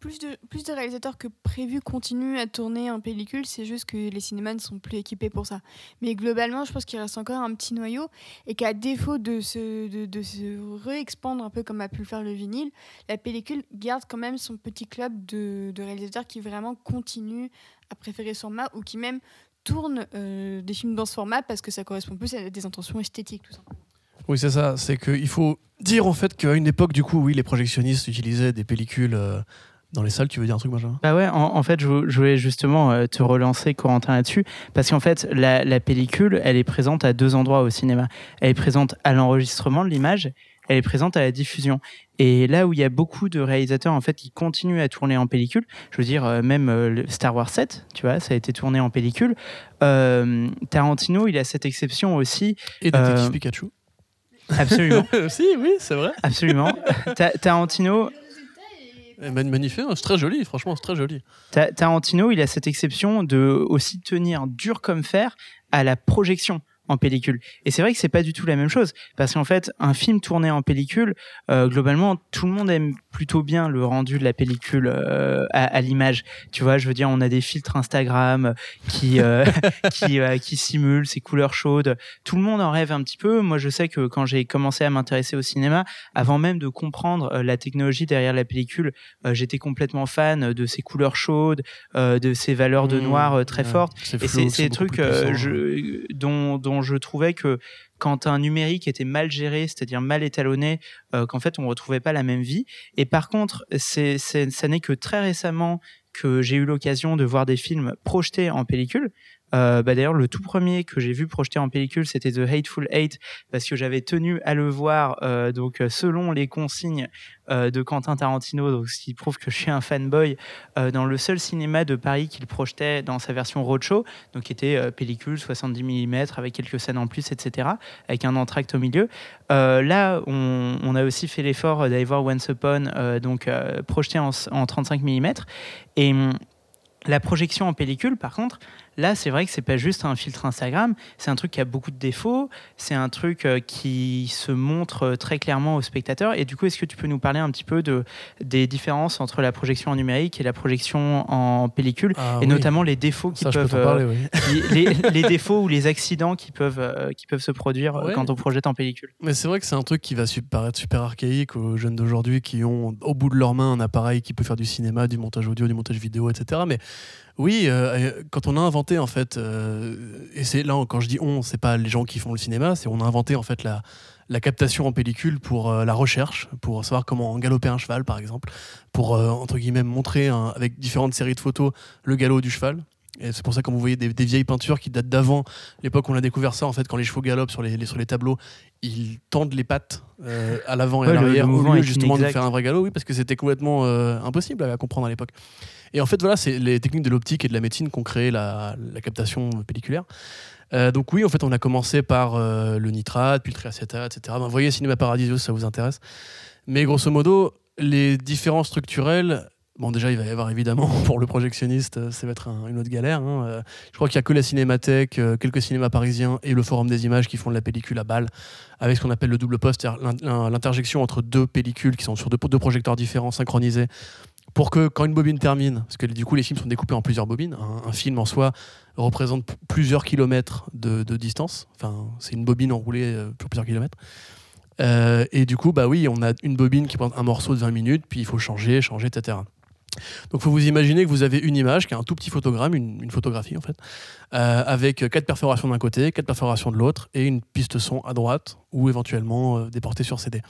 plus, de, réalisateurs que prévu continuent à tourner en pellicule, c'est juste que les cinémas ne sont plus équipés pour ça. Mais globalement, je pense qu'il reste encore un petit noyau et qu'à défaut de se, de, de réexpandre un peu comme a pu le faire le vinyle, la pellicule garde quand même son petit club de, de réalisateurs qui vraiment continuent à préférer ce format ou qui même tournent euh, des films dans ce format parce que ça correspond plus à des intentions esthétiques, tout simplement. Oui, c'est ça. C'est qu'il faut dire en fait qu'à une époque, du coup, oui, les projectionnistes utilisaient des pellicules euh, dans les salles. Tu veux dire un truc, Benjamin? Bah ouais, en, en fait, je, vou- je voulais justement euh, te relancer, Corentin, là-dessus, parce qu'en fait, la, la pellicule, elle est présente à deux endroits au cinéma. Elle est présente à l'enregistrement de l'image, elle est présente à la diffusion. Et là où il y a beaucoup de réalisateurs en fait qui continuent à tourner en pellicule, je veux dire euh, même Star Wars 7, tu vois, ça a été tourné en pellicule. Euh, Tarantino, il a cette exception aussi, Et Détective Euh, Pikachu. Absolument, si, oui, c'est vrai. absolument. Ta- Tarantino, Eh, man- Magnifique, c'est très joli, franchement, c'est très joli. Ta- Tarantino, il a cette exception de aussi tenir dur comme fer à la projection en pellicule. Et c'est vrai que c'est pas du tout la même chose parce qu'en fait, un film tourné en pellicule, euh, globalement, tout le monde aime plutôt bien le rendu de la pellicule euh, à, à l'image. Tu vois, je veux dire, on a des filtres Instagram qui euh, qui, qui simulent ces couleurs chaudes. Tout le monde en rêve un petit peu. Moi, je sais que quand j'ai commencé à m'intéresser au cinéma, avant même de comprendre la technologie derrière la pellicule, j'étais complètement fan de ces couleurs chaudes, de ces valeurs de Mmh, noir très fortes. Et c'est des trucs je- dont, dont je trouvais que quand un numérique était mal géré, c'est-à-dire mal étalonné, euh, qu'en fait on retrouvait pas la même vie. Et par contre, c'est, ça n'est que très récemment que j'ai eu l'occasion de voir des films projetés en pellicule. Euh, bah d'ailleurs, le tout premier que j'ai vu projeté en pellicule, c'était The Hateful Eight, parce que j'avais tenu à le voir euh, donc euh, selon les consignes de Quentin Tarantino, donc ce qui prouve que je suis un fanboy, dans le seul cinéma de Paris qu'il projetait dans sa version roadshow, donc qui était pellicule 70 mm avec quelques scènes en plus, etc., avec un entracte au milieu. Là, on, a aussi fait l'effort d'aller voir Once Upon, donc projeté en, en 35 mm, et hum, la projection en pellicule, par contre, là, c'est vrai que c'est pas juste un filtre Instagram, c'est un truc qui a beaucoup de défauts, c'est un truc euh, qui se montre euh, très clairement au spectateur. Et du coup, est-ce que tu peux nous parler un petit peu de, des différences entre la projection en numérique et la projection en pellicule, Ah et oui, notamment les défauts qui ça, peuvent, euh, parler, oui. qui- les, les défauts ou les accidents qui peuvent, euh, qui peuvent se produire Ouais. quand on projette en pellicule. Mais c'est vrai que c'est un truc qui va paraître super archaïque aux jeunes d'aujourd'hui qui ont au bout de leurs mains un appareil qui peut faire du cinéma, du montage audio, du montage vidéo, etc. Mais oui, euh, euh, quand on a inventé en fait, euh, et c'est là quand je dis on, c'est pas les gens qui font le cinéma, c'est on a inventé en fait la, la captation en pellicule pour euh, la recherche, pour savoir comment galoper un cheval par exemple, pour entre guillemets montrer un- avec différentes séries de photos le galop du cheval. Et c'est pour ça quand vous voyez des, des vieilles peintures qui datent d'avant l'époque où on a découvert ça en fait quand les chevaux galopent sur les, les- sur les tableaux, ils tendent les pattes euh, à l'avant et Ouais, à l'arrière au lieu justement de faire un vrai galop, oui parce que c'était complètement euh, impossible à comprendre à l'époque. Et en fait voilà, c'est les techniques de l'optique et de la médecine qui ont créé la, captation pelliculaire. Euh, donc oui, en fait, on a commencé par euh, le nitrate, puis le triacétate, etc. Ben, voyez Cinéma Paradiso, ça vous intéresse. Mais grosso modo, les différences structurelles, Bon, déjà, il va y avoir évidemment, pour le projectionniste, euh, ça va être un- une autre galère. hein. Je crois qu'il n'y a que la Cinémathèque, quelques cinémas parisiens et le Forum des images qui font de la pellicule à balle, avec ce qu'on appelle le double poste, c'est-à-dire l'in- l'in- l'interjection entre deux pellicules qui sont sur deux, deux projecteurs différents, synchronisés, pour que quand une bobine termine, parce que du coup les films sont découpés en plusieurs bobines, un, film en soi représente plusieurs kilomètres de, distance, enfin c'est une bobine enroulée euh, sur plusieurs kilomètres. Euh, et du coup, bah oui, on a une bobine qui prend un morceau de 20 minutes, puis il faut changer, changer, etc. Donc, faut vous imaginer que vous avez une image qui est un tout petit photogramme, une, une photographie en fait, euh, avec quatre perforations d'un côté, quatre perforations de l'autre, et une piste son à droite, ou éventuellement euh, déportée sur CD.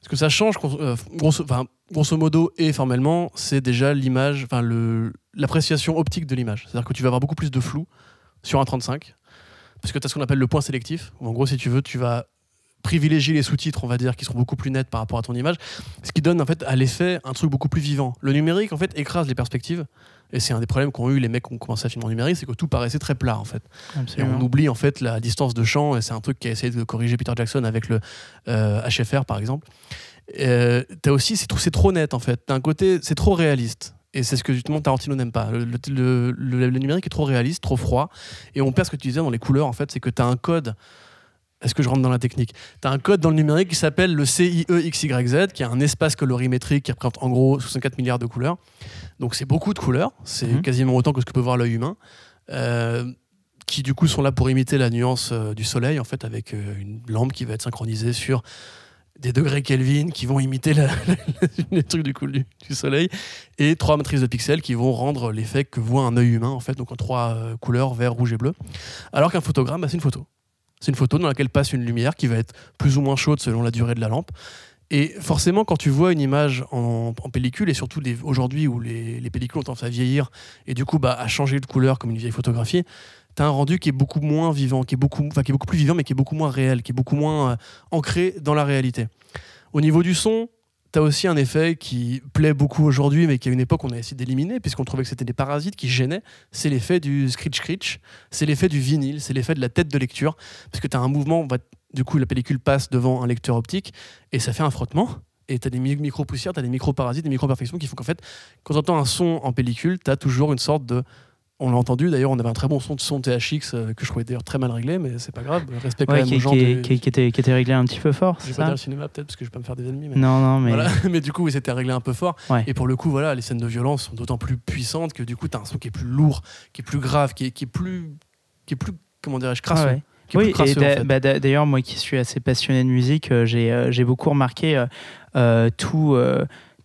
Ce que ça change, euh, grosso, modo et formellement, c'est déjà l'image, enfin l'appréciation optique de l'image. C'est-à-dire que tu vas avoir beaucoup plus de flou sur un 35, parce que tu as ce qu'on appelle le point sélectif. où en gros, si tu veux, tu vas privilégier les sous-titres, on va dire, qui seront beaucoup plus nets par rapport à ton image, ce qui donne en fait à l'effet un truc beaucoup plus vivant. Le numérique, en fait, écrase les perspectives. Et c'est un des problèmes qu'ont eu les mecs qui ont commencé à filmer en numérique, c'est que tout paraissait très plat en fait. Et on oublie en fait la distance de champ, et c'est un truc qui a essayé de corriger Peter Jackson avec le euh, HFR par exemple. Euh, t'as aussi, c'est trop, c'est trop net en fait. T'as un côté, c'est trop réaliste. Et c'est ce que justement Tarantino n'aime pas. Le, le- le- le- le numérique est trop réaliste, trop froid. Et on perd ce que tu disais dans les couleurs en fait, c'est que t'as un code. Est-ce que je rentre dans la technique T'as un code dans le numérique qui s'appelle le CIEXYZ, qui est un espace colorimétrique qui représente en gros 64 milliards de couleurs. Donc c'est beaucoup de couleurs, c'est Mhm. quasiment autant que ce que peut voir l'œil humain. Euh, qui du coup sont là pour imiter la nuance euh, du soleil en fait avec euh, une lampe qui va être synchronisée sur des degrés Kelvin qui vont imiter la- les trucs du, coup, du, du soleil et trois matrices de pixels qui vont rendre l'effet que voit un œil humain en fait donc en trois couleurs vert rouge et bleu alors qu'un photogramme bah, c'est une photo c'est une photo dans laquelle passe une lumière qui va être plus ou moins chaude selon la durée de la lampe et forcément quand tu vois une image en, pellicule et surtout aujourd'hui où les, les pellicules ont tendance à vieillir et du coup bah, à changer de couleur comme une vieille photographie tu as un rendu qui est beaucoup moins vivant, qui est beaucoup, enfin, qui est beaucoup plus vivant, mais qui est beaucoup moins réel, qui est beaucoup moins euh, ancré dans la réalité. Au niveau du son, tu as aussi un effet qui plaît beaucoup aujourd'hui, mais qu'à une époque on a essayé d'éliminer, puisqu'on trouvait que c'était des parasites qui gênaient. C'est l'effet du screech-screech, c'est l'effet du vinyle, c'est l'effet de la tête de lecture, parce que tu as un mouvement, du coup la pellicule passe devant un lecteur optique, et ça fait un frottement. Et tu as des mi- micro-poussières, tu as des micro-parasites, des micro-perfections qui font qu'en fait, quand tu entends un son en pellicule, tu as toujours une sorte de on l'a entendu, d'ailleurs, on avait un très bon son de son THX euh, que je trouvais d'ailleurs très mal réglé, mais c'est pas grave. Respect quand Ouais, même qui, aux gens. qui- du- qui- qui était, qui était réglé un petit peu fort, Je c'est vais pas dire ça le cinéma peut-être parce que je vais pas me faire des ennemis. Mais... Non, non, mais. Voilà. mais du coup, c'était réglé un peu fort. Ouais. Et pour le coup, voilà, les scènes de violence sont d'autant plus puissantes que du coup, tu as un son qui est plus lourd, qui est plus grave, qui est, qui est plus. qui est plus. comment dirais-je, crasseux. Ah ouais. Oui, en fait. bah, d'a- d'ailleurs, moi qui suis assez passionné de musique, euh, j'ai euh, j'ai beaucoup remarqué euh, tout,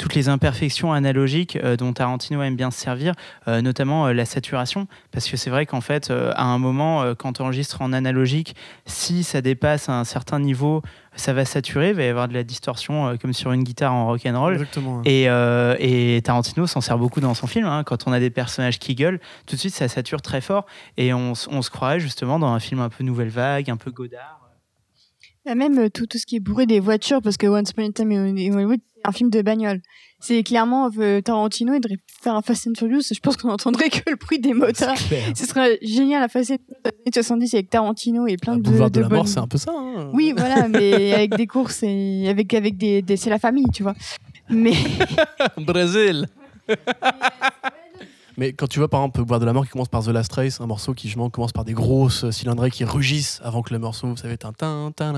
toutes les imperfections analogiques euh, dont Tarantino aime bien se servir, euh, notamment euh, la saturation. Parce que c'est vrai qu'en fait, à un moment, quand tu enregistres en analogique, si ça dépasse un certain niveau, ça va saturer, il va y avoir de la distorsion euh, comme sur une guitare en rock'n'roll. Exactement. hein. Et, euh, et Tarantino s'en sert beaucoup dans son film. hein. Quand on a des personnages qui gueulent, tout de suite ça sature très fort. Et on, on se croirait justement dans un film un peu nouvelle vague, un peu Godard. Même euh, tout, tout ce qui est bourré des voitures, parce que Once Upon a Time in Hollywood, c'est un film de bagnole. C'est clairement euh, Tarantino, il devrait faire un Fast and Furious. Je pense qu'on n'entendrait que le bruit des moteurs. Ce serait génial à des années 70 avec Tarantino et plein Le de, boulevard de, de la mort, bonnes- c'est un peu ça. hein. Oui, voilà, mais avec des courses et avec, avec des, des- c'est la famille, tu vois. Mais Brésil Mais quand tu vois par exemple Boire de la mort qui commence par The Last Race, un morceau qui justement commence par des grosses cylindrées qui rugissent avant que le morceau, vous savez, tin, tin, tin,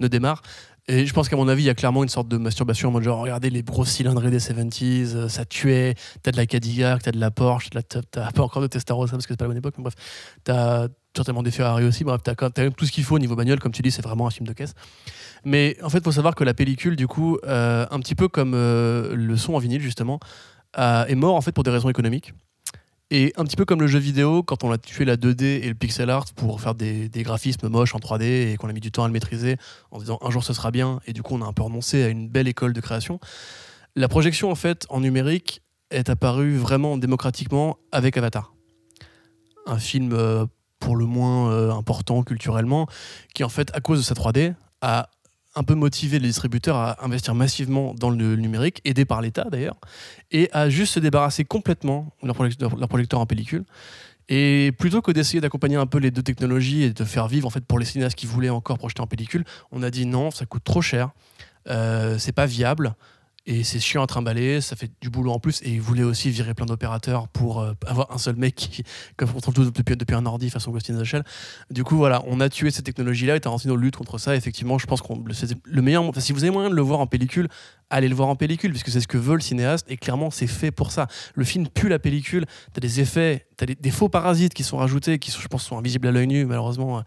ne démarre. Et je pense qu'à mon avis, il y a clairement une sorte de masturbation en mode genre, regardez les grosses cylindrées des 70s, euh, ça tuait, t'as de la Cadillac, t'as de la Porsche, t'as pas encore de Testarossa parce que c'est pas la bonne époque, mais bref, t'as certainement des Ferrari aussi, bref, t'as quand- même tout ce qu'il faut au niveau bagnole, comme tu dis, c'est vraiment un film de caisse. Mais en fait, il faut savoir que la pellicule, du coup, euh, un petit peu comme euh, le son en vinyle, justement, est mort en fait pour des raisons économiques. Et un petit peu comme le jeu vidéo, quand on a tué la 2D et le pixel art pour faire des, des graphismes moches en 3D et qu'on a mis du temps à le maîtriser en disant un jour ce sera bien, et du coup on a un peu renoncé à une belle école de création. La projection en fait en numérique est apparue vraiment démocratiquement avec Avatar. Un film euh, pour le moins euh, important culturellement, qui en fait à cause de sa 3D a un peu motivé les distributeurs à investir massivement dans le numérique, aidé par l'État d'ailleurs, et à juste se débarrasser complètement de leur projecteur en pellicule. Et plutôt que d'essayer d'accompagner un peu les deux technologies et de faire vivre en fait pour les cinéastes qui voulaient encore projeter en pellicule, on a dit non, ça coûte trop cher, euh, c'est pas viable. Et c'est chiant à trimballer, ça fait du boulot en plus. Et ils voulaient aussi virer plein d'opérateurs pour euh, avoir un seul mec qui comme contrôle tout depuis, un ordi façon Ghost in the Shell. Du coup, voilà, on a tué cette technologie-là et Tarantino lutte contre ça. Effectivement, je pense qu'on c'est le meilleur. enfin, si vous avez moyen de le voir en pellicule, allez le voir en pellicule, puisque c'est ce que veut le cinéaste. Et clairement, c'est fait pour ça. Le film pue la pellicule. T'as des effets, t'as des, des faux parasites qui sont rajoutés, qui sont, je pense sont invisibles à l'œil nu, malheureusement.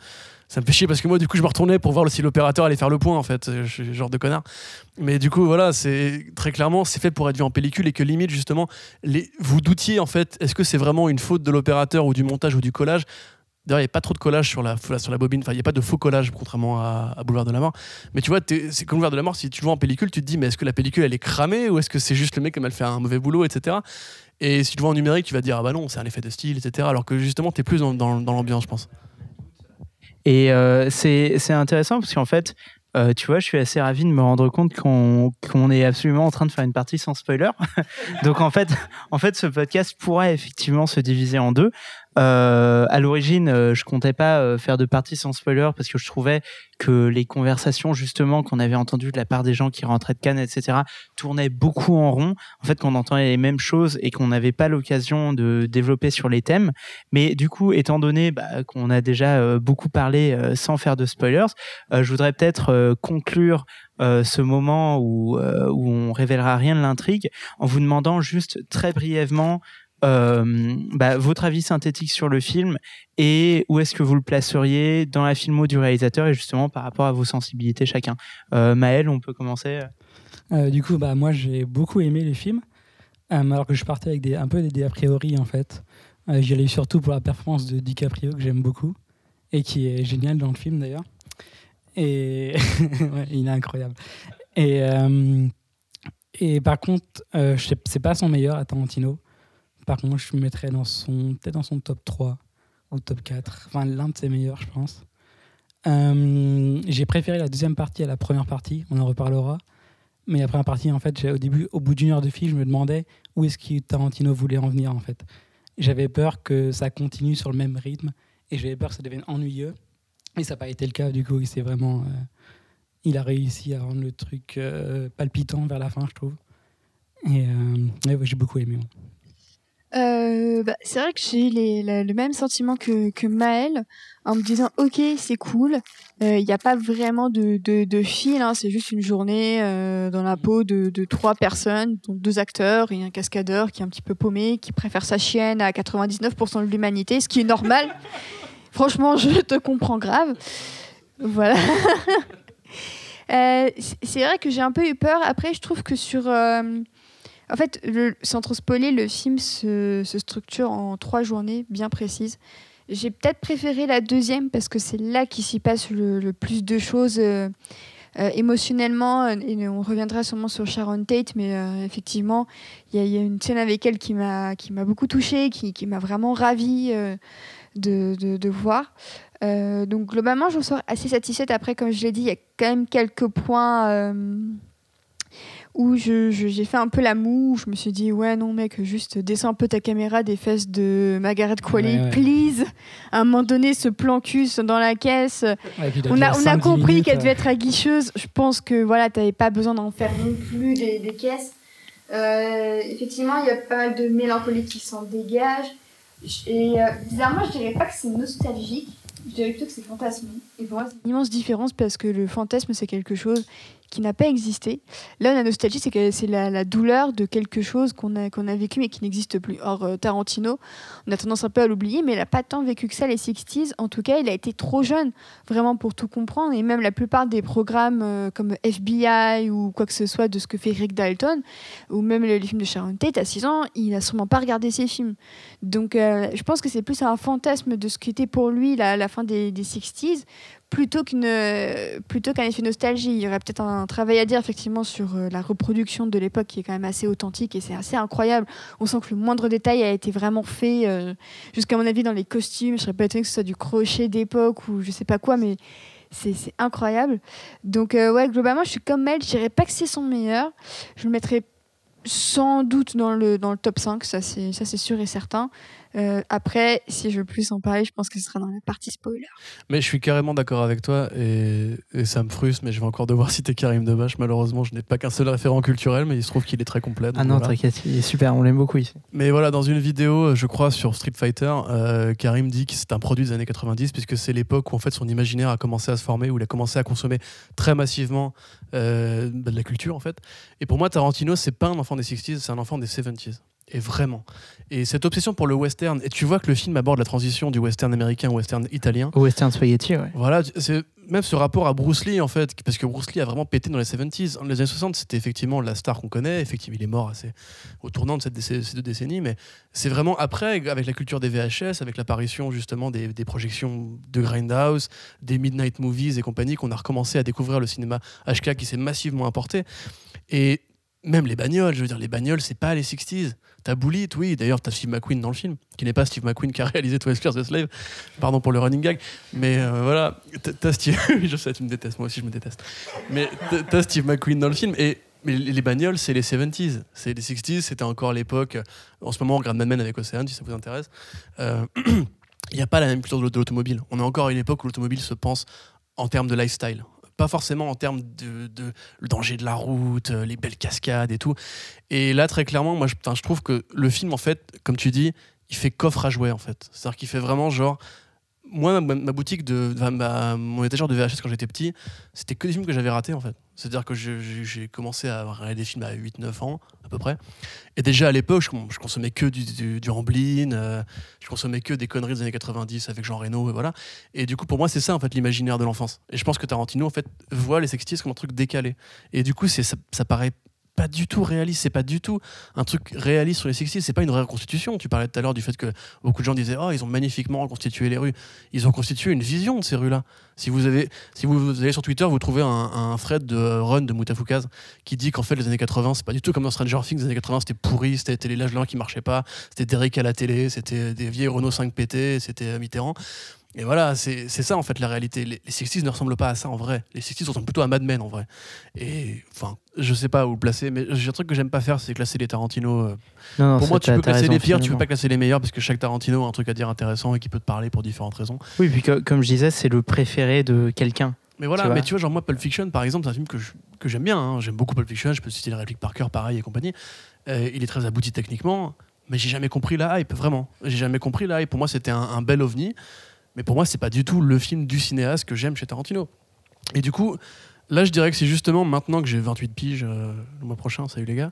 Ça me fait chier parce que moi, du coup, je me retournais pour voir si l'opérateur allait faire le point, en fait. Je suis genre de connard. Mais du coup, voilà, c'est très clairement, c'est fait pour être vu en pellicule et que limite, justement, les, vous doutiez, en fait, est-ce que c'est vraiment une faute de l'opérateur ou du montage ou du collage? D'ailleurs, il n'y a pas trop de collage sur la, sur la bobine. Enfin, il n'y a pas de faux collage, contrairement à, Boulevard de la Mort. Mais tu vois, c'est comme Boulevard de la Mort, si tu le vois en pellicule, tu te dis, mais est-ce que la pellicule, elle est cramée ou est-ce que c'est juste le mec qui a mal fait un mauvais boulot, etc. Et si tu le vois en numérique, tu vas te dire, ah bah non, c'est un effet de style, etc. Alors que justement, tu es plus dans- dans l'ambiance, je pense. Et euh, c'est intéressant parce qu'en fait, euh, tu vois, je suis assez ravi de me rendre compte qu'on qu'on est absolument en train de faire une partie sans spoiler. Donc en fait, en fait, ce podcast pourrait effectivement se diviser en deux. Euh, à l'origine, euh, je comptais pas euh, faire de partie sans spoiler parce que je trouvais que les conversations justement qu'on avait entendues de la part des gens qui rentraient de Cannes, etc., tournaient beaucoup en rond. En fait, qu'on entendait les mêmes choses et qu'on n'avait pas l'occasion de développer sur les thèmes. Mais du coup, étant donné bah, qu'on a déjà euh, beaucoup parlé euh, sans faire de spoilers, je voudrais peut-être conclure ce moment où, où on révélera rien de l'intrigue en vous demandant juste très brièvement euh, bah, votre avis synthétique sur le film et où est-ce que vous le placeriez dans la filmo du réalisateur et justement par rapport à vos sensibilités chacun. Euh, Maël, on peut commencer Euh, du coup, bah, moi, j'ai beaucoup aimé les films, euh, alors que je partais avec un peu des, des a priori, en fait. Euh, J'y allais surtout pour la performance de DiCaprio, que j'aime beaucoup, et qui est génial dans le film, d'ailleurs. Et il est incroyable. Et, euh, et par contre, euh, c'est pas son meilleur à Tarantino. Par contre, je le mettrais dans son, peut-être dans son top 3 ou top 4. Enfin, l'un de ses meilleurs, je pense. Euh, j'ai préféré la deuxième partie à la première partie, on en reparlera. Mais la première partie, en fait, au début, au bout d'une heure de film, je me demandais où est-ce que Tarantino voulait en venir, en fait. J'avais peur que ça continue sur le même rythme et j'avais peur que ça devienne ennuyeux. Et ça n'a pas été le cas, du coup, c'est vraiment. euh, il a réussi à rendre le truc euh, palpitant vers la fin, je trouve. Et euh, j'ai beaucoup aimé. Euh, bah, c'est vrai que j'ai le même sentiment que, Maël en me disant ok c'est cool. Il n'y a pas vraiment de, fil hein, c'est juste une journée euh, dans la peau de, trois personnes dont deux acteurs et un cascadeur qui est un petit peu paumé qui préfère sa chienne à 99% de l'humanité ce qui est normal. Franchement je te comprends grave. Voilà. Euh, c'est- vrai que j'ai un peu eu peur. Après je trouve que sur euh, en fait, le, sans trop spoiler, le film se, structure en trois journées bien précises. J'ai peut-être préféré la deuxième parce que c'est là qu'il s'y passe le, plus de choses euh, euh, émotionnellement. Et on reviendra sûrement sur Sharon Tate, mais euh, effectivement, il y, a- une scène avec elle qui m'a beaucoup touchée, qui, m'a vraiment ravie de, voir. Donc globalement, je me sors assez satisfaite. Après, comme je l'ai dit, il y a quand même quelques points. Où je- je- j'ai fait un peu la moue, où je me suis dit, ouais, non, mec, juste descends un peu ta caméra des fesses de Margaret Qualley, Ouais, ouais. please. À un moment donné, ce plan cul dans la caisse. Ouais, On a, on a 5-10 compris qu'elle devait être aguicheuse. Je pense que voilà, t'avais pas besoin d'en faire non plus des, des caisses. Euh, effectivement, il y a pas mal de mélancolie qui s'en dégage. Et euh, bizarrement, je dirais pas que c'est nostalgique. Je dirais plutôt que c'est fantasmé. Et pour moi, c'est une immense différence parce que le fantasme, c'est quelque chose qui n'a pas existé. Là, la nostalgie, c'est que c'est la, douleur de quelque chose qu'on a, vécu mais qui n'existe plus. Or, euh, Tarantino, on a tendance un peu à l'oublier, mais il n'a pas tant vécu que ça, les 60s. En tout cas, il a été trop jeune, vraiment, pour tout comprendre. Et même la plupart des programmes euh, comme FBI ou quoi que ce soit de ce que fait Rick Dalton, ou même les, films de Sharon Tate, à 6 ans, il n'a sûrement pas regardé ces films. Donc, euh, je pense que c'est plus un fantasme de ce qu'était pour lui la, la fin des, des 60s plutôt qu'une euh, plutôt qu'un effet nostalgie. Il y aurait peut-être un travail à dire effectivement sur euh, la reproduction de l'époque qui est quand même assez authentique et c'est assez incroyable. On sent que le moindre détail a été vraiment fait euh, jusqu'à mon avis dans les costumes. Je serais pas étonnée que ce soit du crochet d'époque ou je sais pas quoi, mais c'est incroyable. Donc euh, ouais, globalement, je suis comme elle. Je dirais pas que c'est son meilleur. Je le mettrais sans doute dans le, dans le top 5, ça c'est ça c'est sûr et certain. Euh, après, si je veux plus en parler, je pense que ce sera dans la partie spoiler. Mais je suis carrément d'accord avec toi et, et ça me frustre, mais je vais encore devoir citer Karim Debache. Malheureusement, je n'ai pas qu'un seul référent culturel, mais il se trouve qu'il est très complet. Ah non, voilà. t'inquiète, il est super, on l'aime beaucoup ici. Mais voilà, dans une vidéo, je crois, sur Street Fighter, euh, Karim dit que c'est un produit des années 90, puisque c'est l'époque où en fait son imaginaire a commencé à se former, où il a commencé à consommer très massivement euh, bah, de la culture en fait. Et pour moi, Tarantino, c'est pas un enfant des 60s, c'est un enfant des 70s. Et vraiment. Et cette obsession pour le western, et tu vois que le film aborde la transition du western américain au western italien. Au Western Spaghetti, ouais. Voilà, c'est même ce rapport à Bruce Lee en fait, parce que Bruce Lee a vraiment pété dans les 70s. Dans les années 60, c'était effectivement la star qu'on connaît. Effectivement, il est mort assez au tournant de cette déc- ces deux décennies, mais c'est vraiment après, avec la culture des VHS, avec l'apparition justement des, des projections de Grindhouse, des Midnight Movies et compagnie, qu'on a recommencé à découvrir le cinéma HK qui s'est massivement importé. Et même les bagnoles, je veux dire, les bagnoles, c'est pas les 60s. T'as Bullitt, oui. D'ailleurs, t'as Steve McQueen dans le film, qui n'est pas Steve McQueen qui a réalisé 12 Years a Slave. Pardon pour le running gag. Mais euh, voilà, T'as- Steve. Je sais, tu me détestes, moi aussi je me déteste. Mais t'as- Steve McQueen dans le film. Et mais les les bagnoles, c'est les 70s. C'est les 60s, c'était encore l'époque. En ce moment, on regarde Mad Men avec Océane, si ça vous intéresse. Euh, Il n'y a pas la même culture de l'automobile. On est encore à une époque où l'automobile se pense en termes de lifestyle. Pas forcément en termes de, le danger de la route, euh, les belles cascades et tout. Et là, très clairement, moi, je, je trouve que le film, en fait, comme tu dis, il fait coffre à jouer, en fait. C'est-à-dire qu'il fait vraiment genre. Moi, ma, boutique de. mon étagère de VHS quand j'étais petit, c'était que des films que j'avais ratés, en fait. C'est-à-dire que j'ai commencé à regarder des films à 8-9 ans, à peu près. Et déjà à l'époque, je, je consommais que du, du, Ramblin, euh, je consommais que des conneries des années 90 avec Jean Reno, et voilà. Et du coup, pour moi, c'est ça, en fait, l'imaginaire de l'enfance. Et je pense que Tarantino, en fait, voit les 60s comme un truc décalé. Et du coup, ça, ça paraît pas du tout réaliste, c'est pas du tout un truc réaliste sur les 60s, c'est pas une reconstitution. Tu parlais tout à l'heure du fait que beaucoup de gens disaient Oh, ils ont magnifiquement reconstitué les rues. Ils ont constitué une vision de ces rues-là. Si vous, avez, si vous allez sur Twitter, vous trouvez un, un thread de Run de Moutafoukaz qui dit qu'en fait, les années 80, c'est pas du tout comme dans Stranger Things. Les années 80, c'était pourri, c'était les télé qui marchaient pas, c'était Derrick à la télé, c'était des vieilles Renault 5 PT, c'était Mitterrand. Et voilà, c'est ça en fait la réalité. Les, les 60s ne ressemblent pas à ça en vrai. Les 60s ressemblent plutôt à Mad Men en vrai. Et enfin, je sais pas où le placer, mais j'ai un truc que j'aime pas faire, c'est classer les Tarantino. euh, Non, non, Pour moi, tu peux classer raison, les pires, tu peux finalement. pas classer les meilleurs, parce que chaque Tarantino a un truc à dire intéressant et qui peut te parler pour différentes raisons. Oui, puis co- comme je disais, c'est le préféré de quelqu'un. Mais voilà, Tu mais tu vois, genre moi, Pulp Fiction, par exemple, c'est un film que j'aime bien. hein. J'aime beaucoup Pulp Fiction, je peux citer les répliques par cœur, pareil et compagnie. Euh, il est très abouti techniquement, mais j'ai jamais compris la hype, vraiment. J'ai jamais compris la hype. Pour moi, c'était un, un bel ovni, mais pour moi, c'est pas du tout le film du cinéaste que j'aime chez Tarantino. Et du coup, là, je dirais que c'est justement maintenant que j'ai 28 piges, euh, le mois prochain, salut les gars.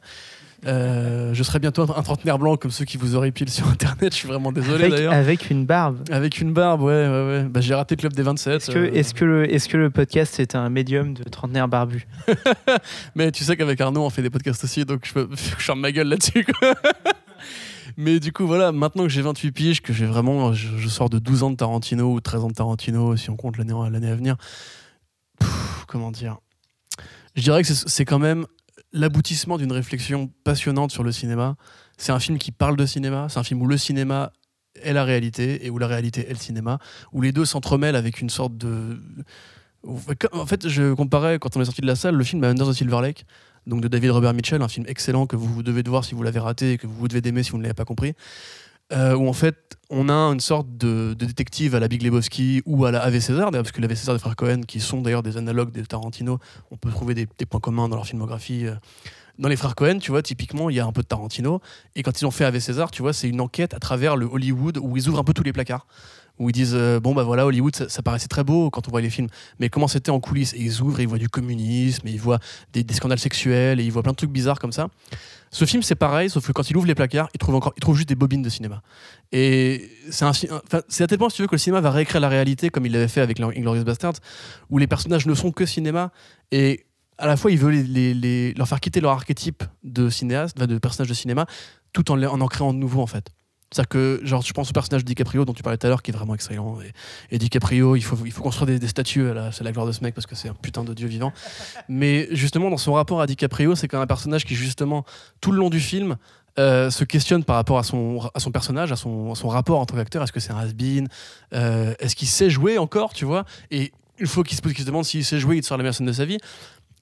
euh, je serai bientôt un trentenaire blanc comme ceux qui vous horripilent sur internet. Je suis vraiment désolé Avec, d'ailleurs. avec une barbe. Avec une barbe, ouais, ouais, ouais. Bah, j'ai raté le club des 27. Est-ce que, euh, que, le, est-ce que le podcast est un médium de trentenaire barbu Mais tu sais qu'avec Arnaud, on fait des podcasts aussi, donc je, peux, je ferme ma gueule là-dessus. Mais du coup, voilà, maintenant que j'ai 28 piges, que j'ai vraiment, je, sors de 12 ans de Tarantino ou 13 ans de Tarantino, si on compte l'année l'année à venir. Comment dire? Je dirais que c'est c'est quand même l'aboutissement d'une réflexion passionnante sur le cinéma. C'est un film qui parle de cinéma, c'est un film où le cinéma est la réalité et où la réalité est le cinéma, où les deux s'entremêlent avec une sorte de. En fait, je comparais, quand on est sorti de la salle, le film à Under the Silver Lake, donc de David Robert Mitchell, un film excellent que vous devez voir si vous l'avez raté et que vous devez d'aimer si vous ne l'avez pas compris. euh, où en fait on a une sorte de, de détective à la Big Lebowski ou à la Ave César, parce que l'Ave César des frères Cohen, qui sont d'ailleurs des analogues des Tarantino, on peut trouver des, des points communs dans leur filmographie. euh. Dans les frères Cohen, tu vois, typiquement, il y a un peu de Tarantino, et quand ils ont fait Ave César, tu vois, c'est une enquête à travers le Hollywood où ils ouvrent un peu tous les placards. Où ils disent, euh, bon, bah voilà, Hollywood, ça, paraissait très beau quand on voit les films, mais comment c'était en coulisses? Et ils ouvrent et ils voient du communisme, et ils voient des, scandales sexuels, et ils voient plein de trucs bizarres comme ça. Ce film, c'est pareil, sauf que quand il ouvre les placards, il trouve encore, il trouve juste des bobines de cinéma. Et c'est un, c'est à tel point, si tu veux, que le cinéma va réécrire la réalité comme il l'avait fait avec Inglorious Bastards, où les personnages ne sont que cinéma et à la fois il veut les, leur faire quitter leur archétype de cinéaste, de personnage de cinéma, tout en, en en créant de nouveaux en fait. C'est-à-dire que, genre, je pense au personnage de DiCaprio dont tu parlais tout à l'heure, qui est vraiment excellent. Et, et DiCaprio, il faut, il faut construire des, des statues, c'est la gloire de ce mec parce que c'est un putain de dieu vivant. Mais justement, dans son rapport à DiCaprio, c'est quand même un personnage qui, justement, tout le long du film, euh, se questionne par rapport à son, à son personnage, à son, à son rapport en tant qu'acteur. Est-ce que c'est un has-been? Euh, Est-ce qu'il sait jouer encore, tu vois? Et une fois qu'il se, pose- qu'il se demande s'il sait jouer, il te sort la meilleure scène de sa vie.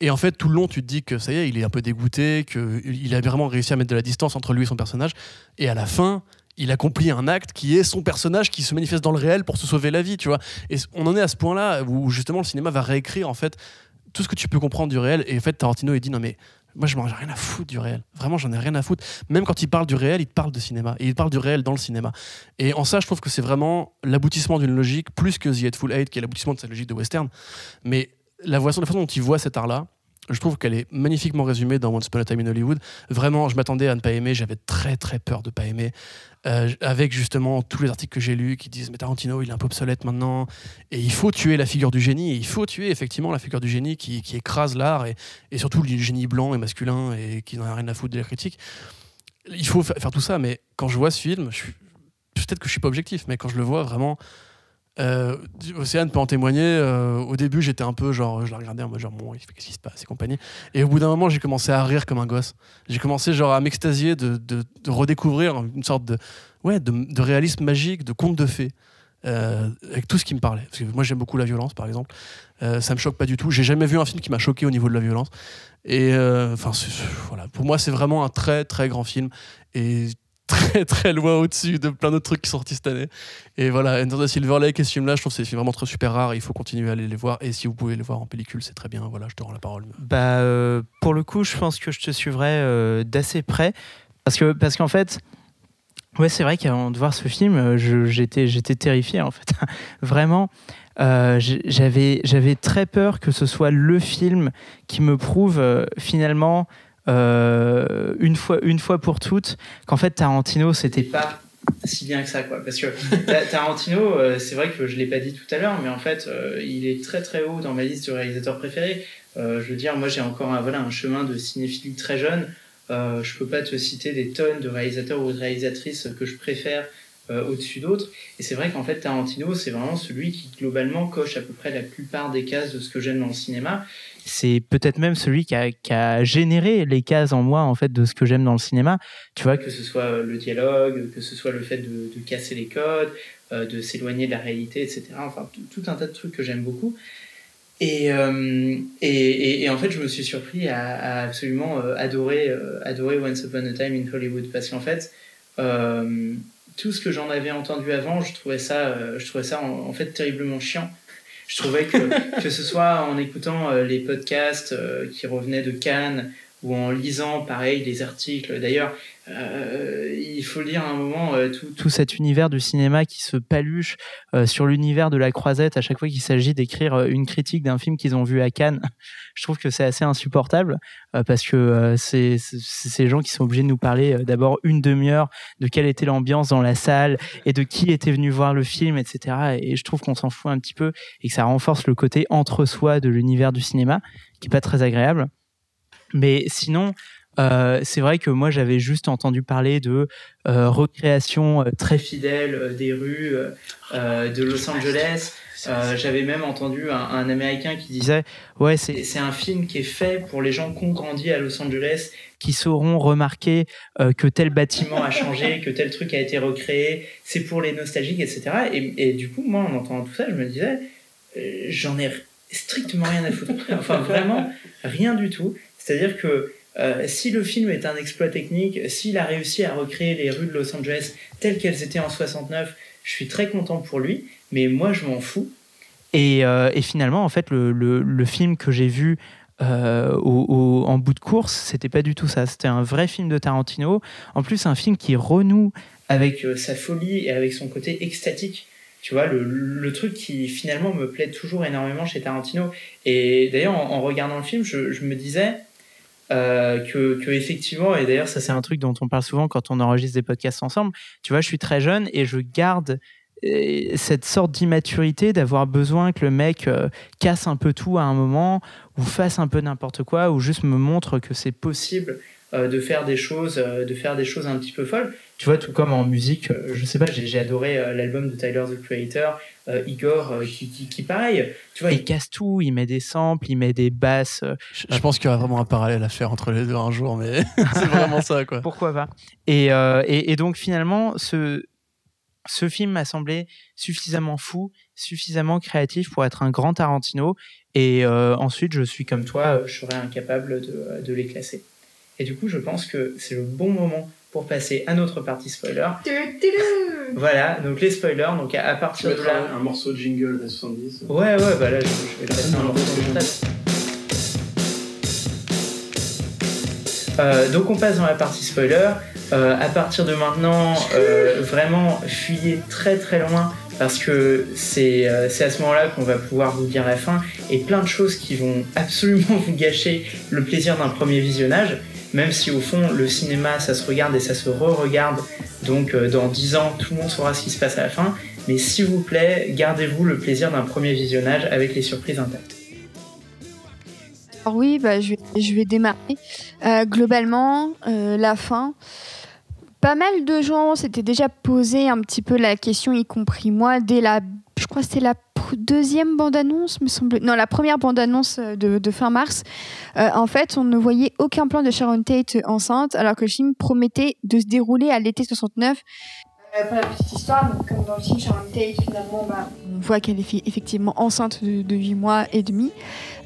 Et en fait, tout le long, tu te dis que ça y est, il est un peu dégoûté, qu'il a vraiment réussi à mettre de la distance entre lui et son personnage. Et à la fin, il accomplit un acte qui est son personnage qui se manifeste dans le réel pour se sauver la vie, tu vois. Et on en est à ce point-là où justement le cinéma va réécrire en fait tout ce que tu peux comprendre du réel. Et en fait, Tarantino, il dit non mais moi je m'en ai rien à foutre du réel. Vraiment, j'en ai rien à foutre. Même quand il parle du réel, il parle de cinéma. Et il parle du réel dans le cinéma. Et en ça, je trouve que c'est vraiment l'aboutissement d'une logique plus que The Hateful Eight, qui est l'aboutissement de cette logique de western. Mais la façon, la façon dont il voit cet art-là, je trouve qu'elle est magnifiquement résumée dans Once Upon a Time in Hollywood. Vraiment, je m'attendais à ne pas aimer, j'avais très très peur de pas aimer. Euh, avec justement tous les articles que j'ai lus qui disent mais Tarantino il est un peu obsolète maintenant. Et il faut tuer la figure du génie. Et il faut tuer effectivement la figure du génie qui, écrase l'art et, surtout le génie blanc et masculin et qui n'en a rien à foutre de la critique. Il faut faire tout ça. Mais quand je vois ce film peut-être que je suis pas objectif mais quand je le vois vraiment euh, Océane peut en témoigner. Euh, au début, j'étais un peu genre, je la regardais en mode genre, bon, qu'est-ce qui se passe et compagnie. Et au bout d'un moment, j'ai commencé à rire comme un gosse. J'ai commencé genre à m'extasier de, redécouvrir une sorte de, ouais, de, réalisme magique, de conte de fées. Euh, avec tout ce qui me parlait. Parce que moi j'aime beaucoup la violence par exemple. Euh, ça me choque pas du tout. J'ai jamais vu un film qui m'a choqué au niveau de la violence. Et enfin voilà, pour moi c'est vraiment un très très grand film. Et très très loin au-dessus de plein d'autres trucs qui sont sortis cette année. Et voilà, Enter the Silver Lake et ce film-là, je trouve que c'est vraiment très super rare. Il faut continuer à aller les voir. Et si vous pouvez les voir en pellicule, c'est très bien. Voilà, je te rends la parole. Bah, euh, pour le coup, je pense que je te suivrai euh, d'assez près. Parce que parce qu'en fait, ouais, c'est vrai qu'avant de voir ce film, euh, j'étais terrifié en fait. Vraiment. j'avais j'avais très peur que ce soit le film qui me prouve finalement euh, une, fois, une fois pour toutes qu'en fait Tarantino c'était pas si bien que ça quoi. Parce que Tarantino euh, c'est vrai que je l'ai pas dit tout à l'heure mais en fait euh, il est très très haut dans ma liste de réalisateurs préférés. Je veux dire moi j'ai encore un, voilà, un chemin de cinéphilie très jeune. Je peux pas te citer des tonnes de réalisateurs ou de réalisatrices que je préfère au-dessus d'autres. Et c'est vrai qu'en fait, Tarantino, c'est vraiment celui qui globalement coche à peu près la plupart des cases de ce que j'aime dans le cinéma c'est peut-être même celui qui a, généré les cases en moi en fait de ce que j'aime dans le cinéma. Tu vois que ce soit le dialogue, que ce soit le fait de, casser les codes, euh, de s'éloigner de la réalité, etc. Enfin tout, un tas de trucs que j'aime beaucoup. Et, euh, et, en fait, je me suis surpris à, absolument euh, adorer, adorer Once Upon a Time in Hollywood parce qu'en fait, tout ce que j'en avais entendu avant, je trouvais ça, je trouvais ça en fait terriblement chiant je trouvais que, que ce soit en écoutant euh, les podcasts euh, qui revenaient de Cannes ou en lisant, pareil, les articles. D'ailleurs, euh, il faut lire à un moment tout, tout, cet univers du cinéma qui se paluche sur l'univers de la croisette à chaque fois qu'il s'agit d'écrire une critique d'un film qu'ils ont vu à Cannes. Je trouve que c'est assez insupportable parce que c'est ces gens qui sont obligés de nous parler d'abord une demi-heure de quelle était l'ambiance dans la salle et de qui était venu voir le film, etc. Et je trouve qu'on s'en fout un petit peu et que ça renforce le côté entre soi de l'univers du cinéma qui est pas très agréable. Mais sinon, euh, c'est vrai que moi j'avais juste entendu parler de euh, recréation euh, très fidèle des rues de Los Angeles. j'avais même entendu un, Américain qui disait ouais c'est un film qui est fait pour les gens qui ont grandi à Los Angeles, qui sauront remarquer que tel bâtiment a changé, que tel truc a été recréé. C'est pour les nostalgiques, etc. Et, et, du coup moi en entendant tout ça, je me disais j'en ai strictement rien à foutre. Enfin vraiment rien du tout. C'est-à-dire que euh, si le film est un exploit technique, s'il a réussi à recréer les rues de Los Angeles telles qu'elles étaient en 69, je suis très content pour lui, mais moi je m'en fous. Et, euh, finalement, en fait, le, film que j'ai vu euh, en bout de course, c'était pas du tout ça. C'était un vrai film de Tarantino. En plus, un film qui renoue avec sa folie et avec son côté extatique. Tu vois, le, truc qui finalement me plaît toujours énormément chez Tarantino. Et d'ailleurs, en, regardant le film, je me disais, euh, que, effectivement, et d'ailleurs ça c'est un truc dont on parle souvent quand on enregistre des podcasts ensemble, tu vois, je suis très jeune et je garde euh, cette sorte d'immaturité d'avoir besoin que le mec euh, casse un peu tout à un moment ou fasse un peu n'importe quoi ou juste me montre que c'est possible de faire des choses de faire des choses un petit peu folles tu vois, tout comme en musique, euh, je sais pas, j'ai adoré euh, l'album de Tyler the Creator, euh, Igor, qui, qui, pareil, tu vois, il casse tout, il met des samples, il met des basses. Je, pense qu'il y aura vraiment un parallèle à faire entre les deux un jour, mais c'est vraiment ça, quoi. Pourquoi pas et, et, donc finalement, ce, ce film m'a semblé suffisamment fou, suffisamment créatif pour être un grand Tarantino. Et ensuite, je suis comme toi, je serais incapable de, de les classer. Et du coup, je pense que c'est le bon moment pour passer à notre partie spoiler. Voilà, donc les spoilers, donc à, à partir de là. un morceau de jingle des 70. Ouais, ouais, bah là, je, je vais le mettre un morceau de montage. Euh, donc on passe dans la partie spoiler. Euh, à partir de maintenant, euh, vraiment fuyez très très loin parce que c'est euh, c'est à ce moment-là qu'on va pouvoir vous dire la fin et plein de choses qui vont absolument vous gâcher le plaisir d'un premier visionnage. Même si au fond le cinéma ça se regarde et ça se re-regarde, donc euh, dans 10 ans tout le monde saura ce qui se passe à la fin. Mais s'il vous plaît, gardez-vous le plaisir d'un premier visionnage avec les surprises intactes. Alors oui, bah, je, vais, démarrer. Euh, globalement, euh, la fin, pas mal de gens s'étaient déjà posé un petit peu la question, y compris moi, dès la, je crois que c'était la deuxième bande-annonce, me semble. Non, la première bande-annonce euh, de, de fin mars. Euh, en fait, on ne voyait aucun plan de Sharon Tate enceinte, alors que le film promettait de se dérouler à l'été 69. Euh, pour la petite histoire, donc, comme dans le film Sharon Tate, finalement, bah, on voit qu'elle est effectivement enceinte de, de 8 mois et demi.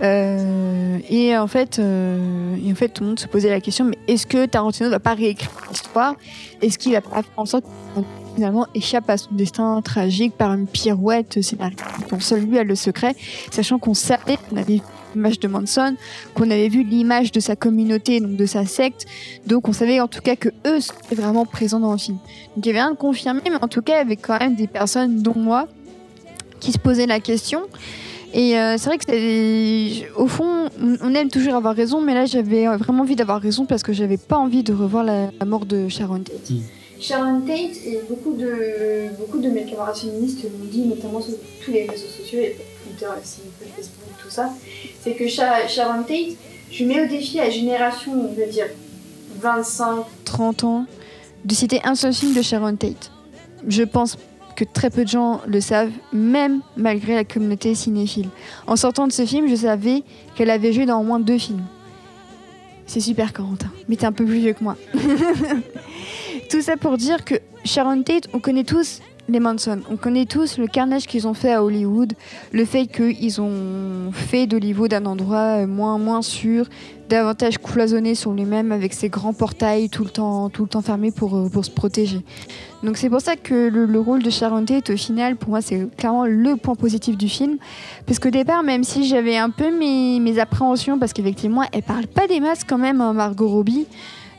Euh, et en fait, euh, et en fait, tout le monde se posait la question mais est-ce que Tarantino ne va pas réécrire l'histoire? Est-ce qu'il va pas faire en sorte finalement échappe à son destin tragique par une pirouette scénaristique dont seul lui a le secret, sachant qu'on savait qu'on avait vu l'image de Manson, qu'on avait vu l'image de sa communauté, donc de sa secte, donc on savait en tout cas que eux étaient vraiment présents dans le film. Donc il y avait rien de confirmé, mais en tout cas il y avait quand même des personnes, dont moi, qui se posaient la question. Et euh, c'est vrai que c'est au fond, on- aime toujours avoir raison, mais là j'avais vraiment envie d'avoir raison parce que j'avais pas envie de revoir la, la mort de Sharon Tate. Mm. Sharon Tate et beaucoup de beaucoup de mes camarades féministes l'ont dit, notamment sur tous les réseaux sociaux, et Twitter, Facebook, tout ça, c'est que Sha- Sharon Tate, je mets au défi la génération, on va dire 25, 30 ans, de citer un seul film de Sharon Tate. Je pense que très peu de gens le savent, même malgré la communauté cinéphile. En sortant de ce film, je savais qu'elle avait joué dans au moins deux films. C'est super, Corentin. Mais t'es un peu plus vieux que moi. Tout ça pour dire que Sharon Tate, on connaît tous les Manson. On connaît tous le carnage qu'ils ont fait à Hollywood, le fait qu'ils ont fait d'Hollywood un endroit moins, moins sûr, davantage cloisonné sur lui-même avec ses grands portails tout le temps, tout le temps fermés pour, euh, pour se protéger. Donc c'est pour ça que le, le rôle de Sharon Tate, au final, pour moi, c'est clairement le point positif du film. Parce qu'au départ, même si j'avais un peu mes, mes appréhensions, parce qu'effectivement, elle parle pas des masses quand même, hein, Margot Robbie.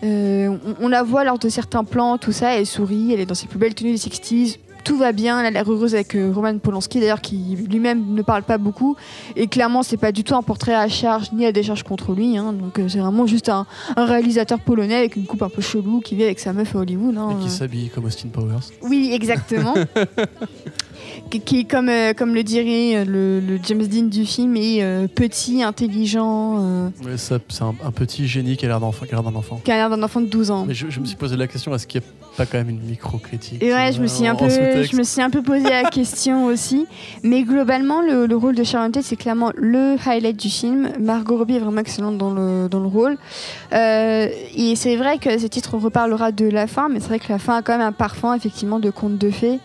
Euh, on, on la voit lors de certains plans, tout ça, elle sourit, elle est dans ses plus belles tenues des 60s. Tout va bien, elle a l'air heureuse avec euh, Roman Polanski d'ailleurs qui lui-même ne parle pas beaucoup et clairement c'est pas du tout un portrait à charge ni à décharge contre lui hein. donc euh, c'est vraiment juste un, un réalisateur polonais avec une coupe un peu chelou qui vit avec sa meuf à Hollywood hein. Et qui s'habille comme Austin Powers. Oui, exactement. qui, qui, comme, euh, comme le dirait euh, le, le James Dean du film, est euh, petit, intelligent, ça- c'est un, un petit génie qui a l'air d'un enfant. qui a l'air d'un enfant de 12 ans. Mais je, je me suis posé la question est-ce qu'il n'y a pas quand même une micro-critique Et ouais, je me suis un peu, je me suis un peu posé la question aussi. Mais globalement, le, le rôle de Sharon Tate, c'est clairement le highlight du film. Margot Robbie est vraiment excellente dans le, dans le rôle. Euh, et c'est vrai que ce titre, on reparlera de la fin, mais c'est vrai que la fin a quand même un parfum, effectivement, de conte de fées.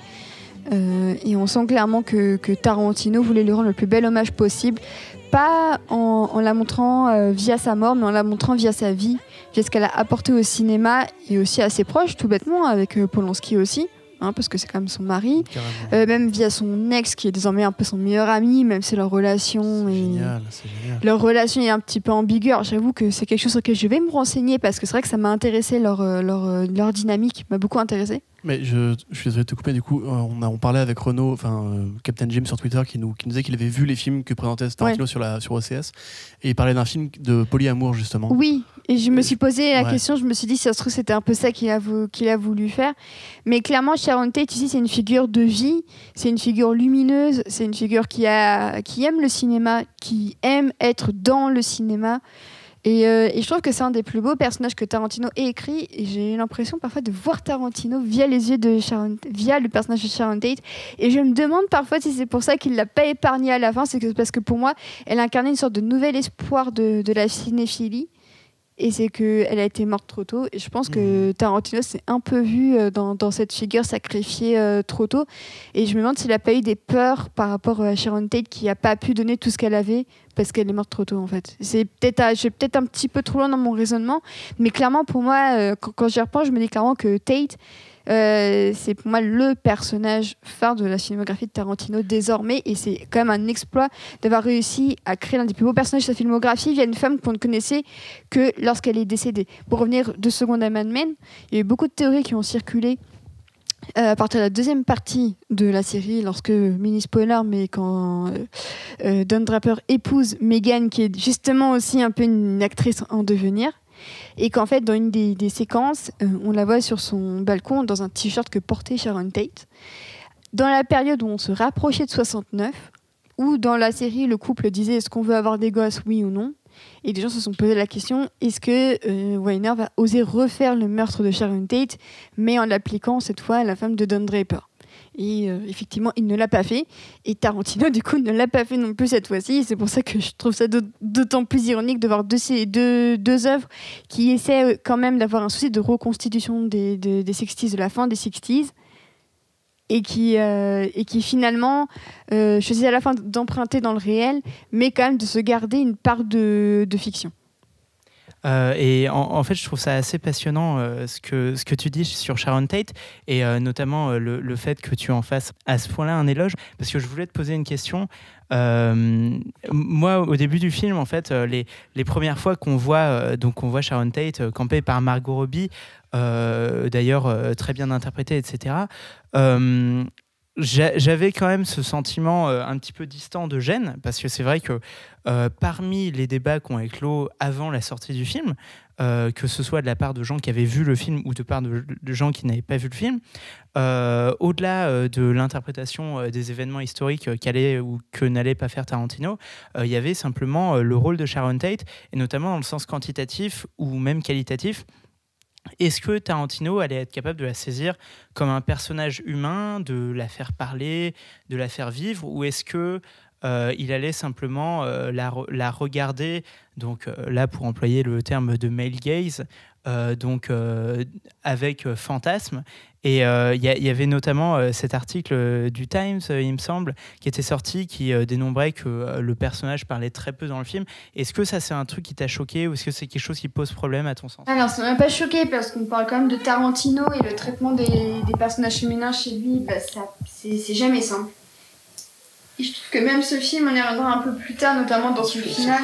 Euh, et on sent clairement que, que Tarantino voulait lui rendre le plus bel hommage possible. Pas en, en la montrant euh, via sa mort, mais en la montrant via sa vie, via ce qu'elle a apporté au cinéma et aussi à ses proches, tout bêtement, avec euh, Polanski aussi, hein, parce que c'est quand même son mari. Euh, même via son ex, qui est désormais un peu son meilleur ami, même si leur relation est... génial. Leur relation est un petit peu ambiguë. J'avoue que c'est quelque chose sur lequel je vais me renseigner parce que c'est vrai que ça m'a intéressé, leur, leur, leur dynamique m'a beaucoup intéressé. Mais je, je suis désolé de te couper, du coup, euh, on, a, on parlait avec Renaud, enfin, euh, Captain Jim sur Twitter, qui nous, qui nous disait qu'il avait vu les films que présentait Tarantino sur, la, sur OCS, et il parlait d'un film de polyamour, justement. Oui, et je me suis posé la Ouais. question, je me suis dit si ça se trouve c'était un peu ça qu'il a, vou- qu'il a voulu faire. Mais clairement, Sharon Tate, c'est une figure de vie, c'est une figure lumineuse, c'est une figure qui, a, qui aime le cinéma, qui aime être dans le cinéma. Et, euh, et je trouve que c'est un des plus beaux personnages que Tarantino ait écrit. Et j'ai eu l'impression parfois de voir Tarantino via les yeux de Sharon, via le personnage de Sharon Tate. Et je me demande parfois si c'est pour ça qu'il l'a pas épargné à la fin. C'est parce que pour moi, elle incarnait une sorte de nouvel espoir de la cinéphilie. Et c'est qu'elle a été morte trop tôt. Et je pense que Tarantino s'est un peu vu euh, dans, dans cette figure sacrifiée euh, trop tôt. Et je me demande s'il n'a pas eu des peurs par rapport à Sharon Tate qui n'a pas pu donner tout ce qu'elle avait parce qu'elle est morte trop tôt en fait. C'est peut-être, je vais peut-être un petit peu trop loin dans mon raisonnement, mais clairement pour moi, euh, quand, quand j'y repense, je me dis clairement que Tate, euh, c'est pour moi le personnage phare de la filmographie de Tarantino désormais, et c'est quand même un exploit d'avoir réussi à créer l'un des plus beaux personnages de sa filmographie via une femme qu'on ne connaissait que lorsqu'elle est décédée. Pour revenir deux secondes à Mad Men, il y a eu beaucoup de théories qui ont circulé euh, à partir de la deuxième partie de la série, lorsque, mini spoiler, mais quand euh, Don Draper épouse Megan, qui est justement aussi un peu une actrice en devenir, et qu'en fait, dans une des, séquences, euh, on la voit sur son balcon dans un t-shirt que portait Sharon Tate. Dans la période où on se rapprochait de 69, où dans la série, le couple disait est-ce qu'on veut avoir des gosses, oui ou non? Et des gens se sont posé la question est-ce que euh, Weiner va oser refaire le meurtre de Sharon Tate, mais en l'appliquant cette fois à la femme de Don Draper? Et euh, effectivement, il ne l'a pas fait. Et Tarantino, du coup, ne l'a pas fait non plus cette fois-ci. C'est pour ça que je trouve ça d'aut- d'autant plus ironique de voir deux, œuvres qui essaient euh, quand même d'avoir un souci de reconstitution des, des, des 60s, de la fin des 60s, et qui, euh, et qui finalement euh, choisissent à la fin d'emprunter dans le réel, mais quand même de se garder une part de fiction. Euh, et en, fait, je trouve ça assez passionnant euh, ce, que, ce que tu dis sur Sharon Tate et euh, notamment le, le fait que tu en fasses à ce point-là un éloge. Parce que je voulais te poser une question. Moi, au début du film, en fait, les, les premières fois qu'on voit, donc on voit Sharon Tate campée par Margot Robbie, d'ailleurs très bien interprétée, etc. j'a- j'avais quand même ce sentiment euh, un petit peu distant de gêne, parce que c'est vrai que euh, parmi les débats qui ont éclos avant la sortie du film, euh, que ce soit de la part de gens qui avaient vu le film ou de part de, gens qui n'avaient pas vu le film, au-delà de l'interprétation des événements historiques qu'allait ou que n'allait pas faire Tarantino, il y avait simplement le rôle de Sharon Tate, et notamment dans le sens quantitatif ou même qualitatif. Est-ce que Tarantino allait être capable de la saisir comme un personnage humain, de la faire parler, de la faire vivre, ou est-ce que euh, il allait simplement euh, la, re- la regarder, donc euh, là pour employer le terme de male gaze, donc avec fantasme. Et euh, il y, avait notamment euh, cet article euh, du Times, il me semble, qui était sorti, qui dénombrait que le personnage parlait très peu dans le film. Est-ce que ça c'est un truc qui t'a choqué ou est-ce que c'est quelque chose qui pose problème à ton sens? Alors, ça m'a pas choqué parce qu'on parle quand même de Tarantino et le traitement des, personnages féminins chez lui, bah, c'est jamais simple. Et je trouve que même ce film, on y reviendra un peu plus tard, notamment dans son final.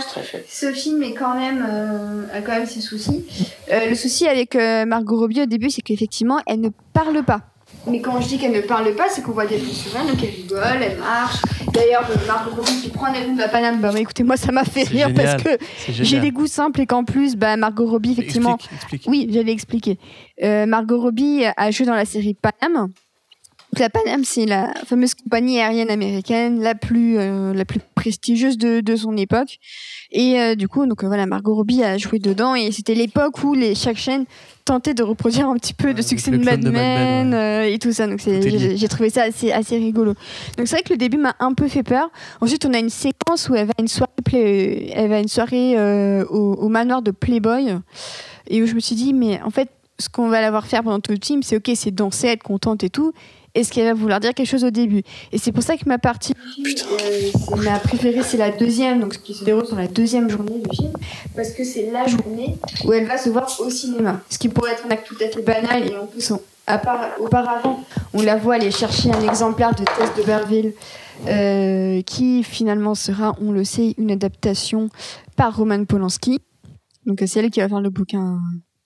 Ce film est quand même, euh, a quand même ses soucis. Euh, le souci avec euh, Margot Robbie au début, c'est qu'effectivement, elle ne parle pas. Mais quand je dis qu'elle ne parle pas, c'est qu'on voit des plans sur elle, donc elle rigole, elle marche. D'ailleurs, Margot Robbie qui prend un avion de la Paname, bah, bah, écoutez, moi ça m'a fait rire génial. parce que j'ai des goûts simples et qu'en plus, bah, Margot Robbie, effectivement, Explique, explique. oui, j'allais expliquer. Euh, Margot Robbie a joué dans la série Panam. Donc, La Panam, c'est la fameuse compagnie aérienne américaine la plus, euh, la plus prestigieuse de, de son époque. Et euh, du coup, donc euh, voilà, Margot Robbie a joué dedans et c'était l'époque où les, chaque chaîne tentait de reproduire un petit peu Ouais, de avec succès le de Mad de Mad Men, et tout ça. Donc c'est- j'ai trouvé ça assez, assez rigolo. Donc c'est vrai que le début m'a un peu fait peur. Ensuite, on a une séquence où elle va à une soirée, play- elle va à une soirée au, au manoir de Playboy et où je me suis dit, mais en fait, ce qu'on va la voir faire pendant tout le film, c'est ok, c'est danser, être contente et tout. Est-ce qu'elle va vouloir dire quelque chose au début Et c'est pour ça que ma partie, euh, ma préférée, c'est la deuxième, donc ce qui se déroule sur la deuxième journée du film, parce que c'est la journée où elle va se voir au cinéma. Ce qui pourrait être un acte tout à fait banal, et en plus, on- à part, auparavant, on la voit aller chercher un exemplaire de Tess de Berville, euh, qui finalement sera, on le sait, une adaptation par Roman Polanski. Donc c'est elle qui va faire le bouquin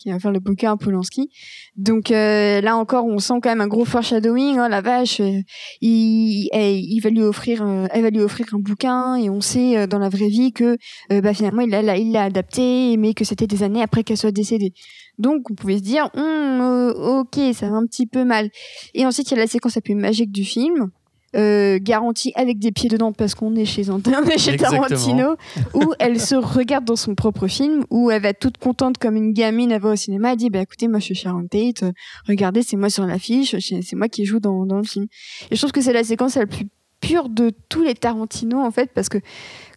qui va faire le bouquin Polanski. Donc euh, là encore, on sent quand même un gros foreshadowing. Oh la vache, euh, il, eh, il va lui offrir, elle va lui offrir un bouquin et on sait euh, dans la vraie vie que euh, bah, finalement il l'a, il l'a adapté, mais que c'était des années après qu'elle soit décédée. Donc on pouvait se dire, euh, ok, ça va un petit peu mal. Et ensuite il y a la séquence la plus magique du film. Euh, garantie avec des pieds dedans parce qu'on est chez, est chez. Tarantino où elle se regarde dans son propre film, où elle va toute contente comme une gamine, elle va au cinéma, elle dit, bah écoutez, moi je suis Sharon Tate, euh, regardez, c'est moi sur l'affiche, c'est moi qui joue dans, dans le film. Et je trouve que c'est la séquence la plus pure de tous les Tarantino, en fait, parce que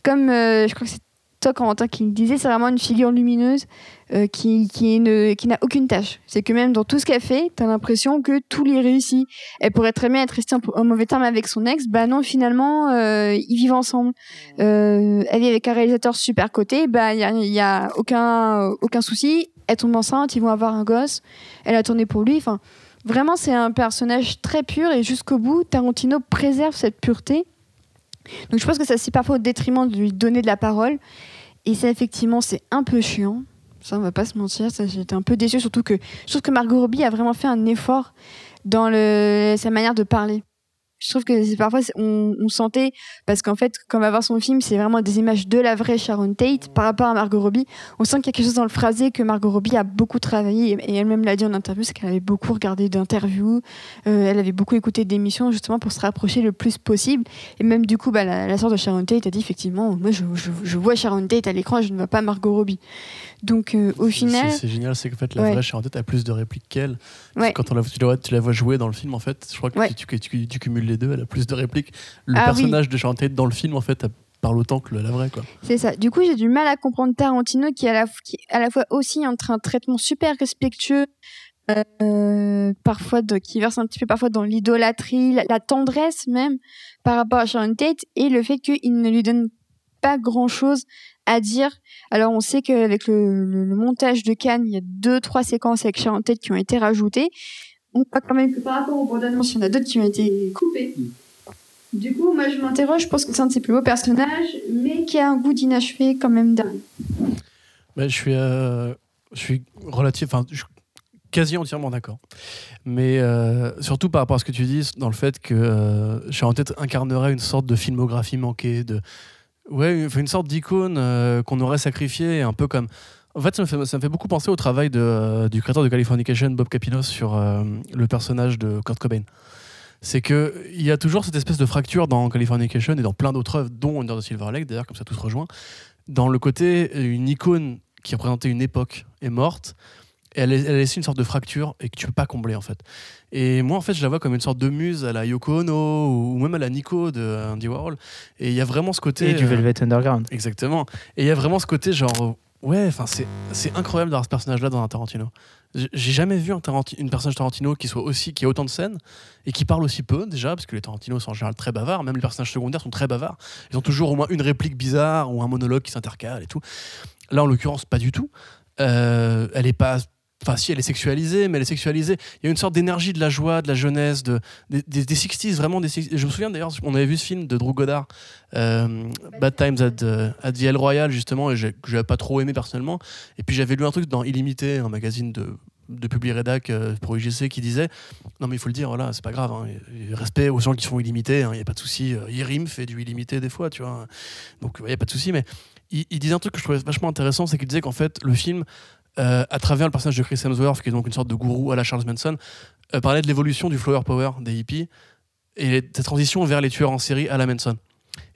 comme, euh, je crois que c'est toi, Corentin, qui le disait, c'est vraiment une figure lumineuse euh, qui, qui, n'a aucune tâche. C'est que même dans tout ce qu'elle fait, t'as l'impression que tout lui réussit. Elle pourrait très bien être restée en, mauvais terme avec son ex. Bah non, finalement, euh, ils vivent ensemble. Euh, elle est avec un réalisateur super coté. Bah il y a, a aucun, aucun souci. Elle tombe enceinte, ils vont avoir un gosse. Elle a tourné pour lui. Enfin, vraiment, c'est un personnage très pur et jusqu'au bout, Tarantino préserve cette pureté. Donc je pense que ça c'est parfois au détriment de lui donner de la parole. Et ça, effectivement, c'est un peu chiant. Ça, on va pas se mentir. J'étais un peu déçue, surtout que je trouve que Margot Robbie a vraiment fait un effort dans sa manière de parler. Je trouve que parfois on, sentait parce qu'en fait, quand on va voir son film, c'est vraiment des images de la vraie Sharon Tate par rapport à Margot Robbie. On sent qu'il y a quelque chose dans le phrasé que Margot Robbie a beaucoup travaillé et elle-même l'a dit en interview, c'est qu'elle avait beaucoup regardé d'interviews, euh, elle avait beaucoup écouté d'émissions justement pour se rapprocher le plus possible. Et même du coup, bah, la, la sœur de Sharon Tate a dit effectivement, moi je vois Sharon Tate à l'écran, je ne vois pas Margot Robbie. Donc euh, au final, C'est génial, c'est qu'en fait, la Ouais. vraie Sharon Tate a plus de répliques qu'elle. Ouais. Quand on la, tu, la vois, tu la vois jouer dans le film, en fait, je crois que Ouais. tu, tu- tu- tu cumules les deux, elle a plus de répliques. Le Ah oui. personnage de Sharon Tate dans le film, en fait, parle autant que la vraie, quoi. c'est ça. Du coup, j'ai du mal à comprendre Tarantino qui est à la, f- qui est à la fois aussi entre un traitement super respectueux, euh, parfois de, qui verse un petit peu parfois dans l'idolâtrie, la, la tendresse même par rapport à Sharon Tate et le fait qu'il ne lui donne pas grand chose à dire. Alors on sait qu'avec le, le- le montage de Cannes, il y a deux trois séquences avec Sharon Tate qui ont été rajoutées. On voit quand même que par rapport aux bandes annonces, il y en a d'autres qui ont été coupées. Du coup, moi je m'interroge, je pense que c'est un de ses plus beaux personnages, mais qui a un goût d'inachevé quand même dingue. Bah, je suis, euh, je suis relatif, enfin, je quasi entièrement d'accord. Mais euh, surtout par rapport à ce que tu dis, dans le fait que euh, Sharon Tate incarnerait une sorte de filmographie manquée, de ouais, une, sorte d'icône euh, qu'on aurait sacrifiée, un peu comme. En fait ça, me fait, beaucoup penser au travail euh, du créateur de Californication, Bob Capinos, sur euh, le personnage de Kurt Cobain. C'est que il y a toujours cette espèce de fracture dans Californication et dans plein d'autres œuvres, dont Under the Silver Lake, d'ailleurs, comme ça tout se rejoint, dans le côté une icône qui représentait une époque est morte, elle, elle a laissé une sorte de fracture et que tu peux pas combler en fait. Et moi en fait je la vois comme une sorte de muse à la Yoko Ono ou même à la Nico de Andy Warhol. Et il y a vraiment ce côté Et du euh, Velvet Underground. Exactement. Et il y a vraiment ce côté genre ouais, enfin c'est c'est incroyable d'avoir ce personnage là dans un Tarantino. J'ai jamais vu un Taranti- une personnage Tarantino qui soit aussi qui ait autant de scènes et qui parle aussi peu déjà parce que les Tarantino sont en général très bavards, même les personnages secondaires sont très bavards. Ils ont toujours au moins une réplique bizarre ou un monologue qui s'intercale et tout. Là en l'occurrence pas du tout. Euh, elle est pas Enfin, si, elle est sexualisée, mais elle est sexualisée. Il y a une sorte d'énergie de la joie, de la jeunesse, de, des, des, des 60s, vraiment des 60s. Je me souviens d'ailleurs, on avait vu ce film de Drew Goddard, euh, Bad Times at, euh, the El Royal, justement, et que j'avais pas trop aimé personnellement. Et puis j'avais lu un truc dans Illimité, un magazine de, de Publi Redac euh, pour UGC, qui disait Non, mais il faut le dire, voilà, c'est pas grave. hein, respect aux gens qui font illimité, il n'y a pas de souci. Euh, Yerim fait du illimité des fois, tu vois. Donc il n'y a pas de souci, mais il, il disait un truc que je trouvais vachement intéressant, c'est qu'il disait qu'en fait, le film, euh, à travers le personnage de Chris Hemsworth, qui est donc une sorte de gourou à la Charles Manson, euh, parlait de l'évolution du flower power des hippies et de transition vers les tueurs en série à la Manson.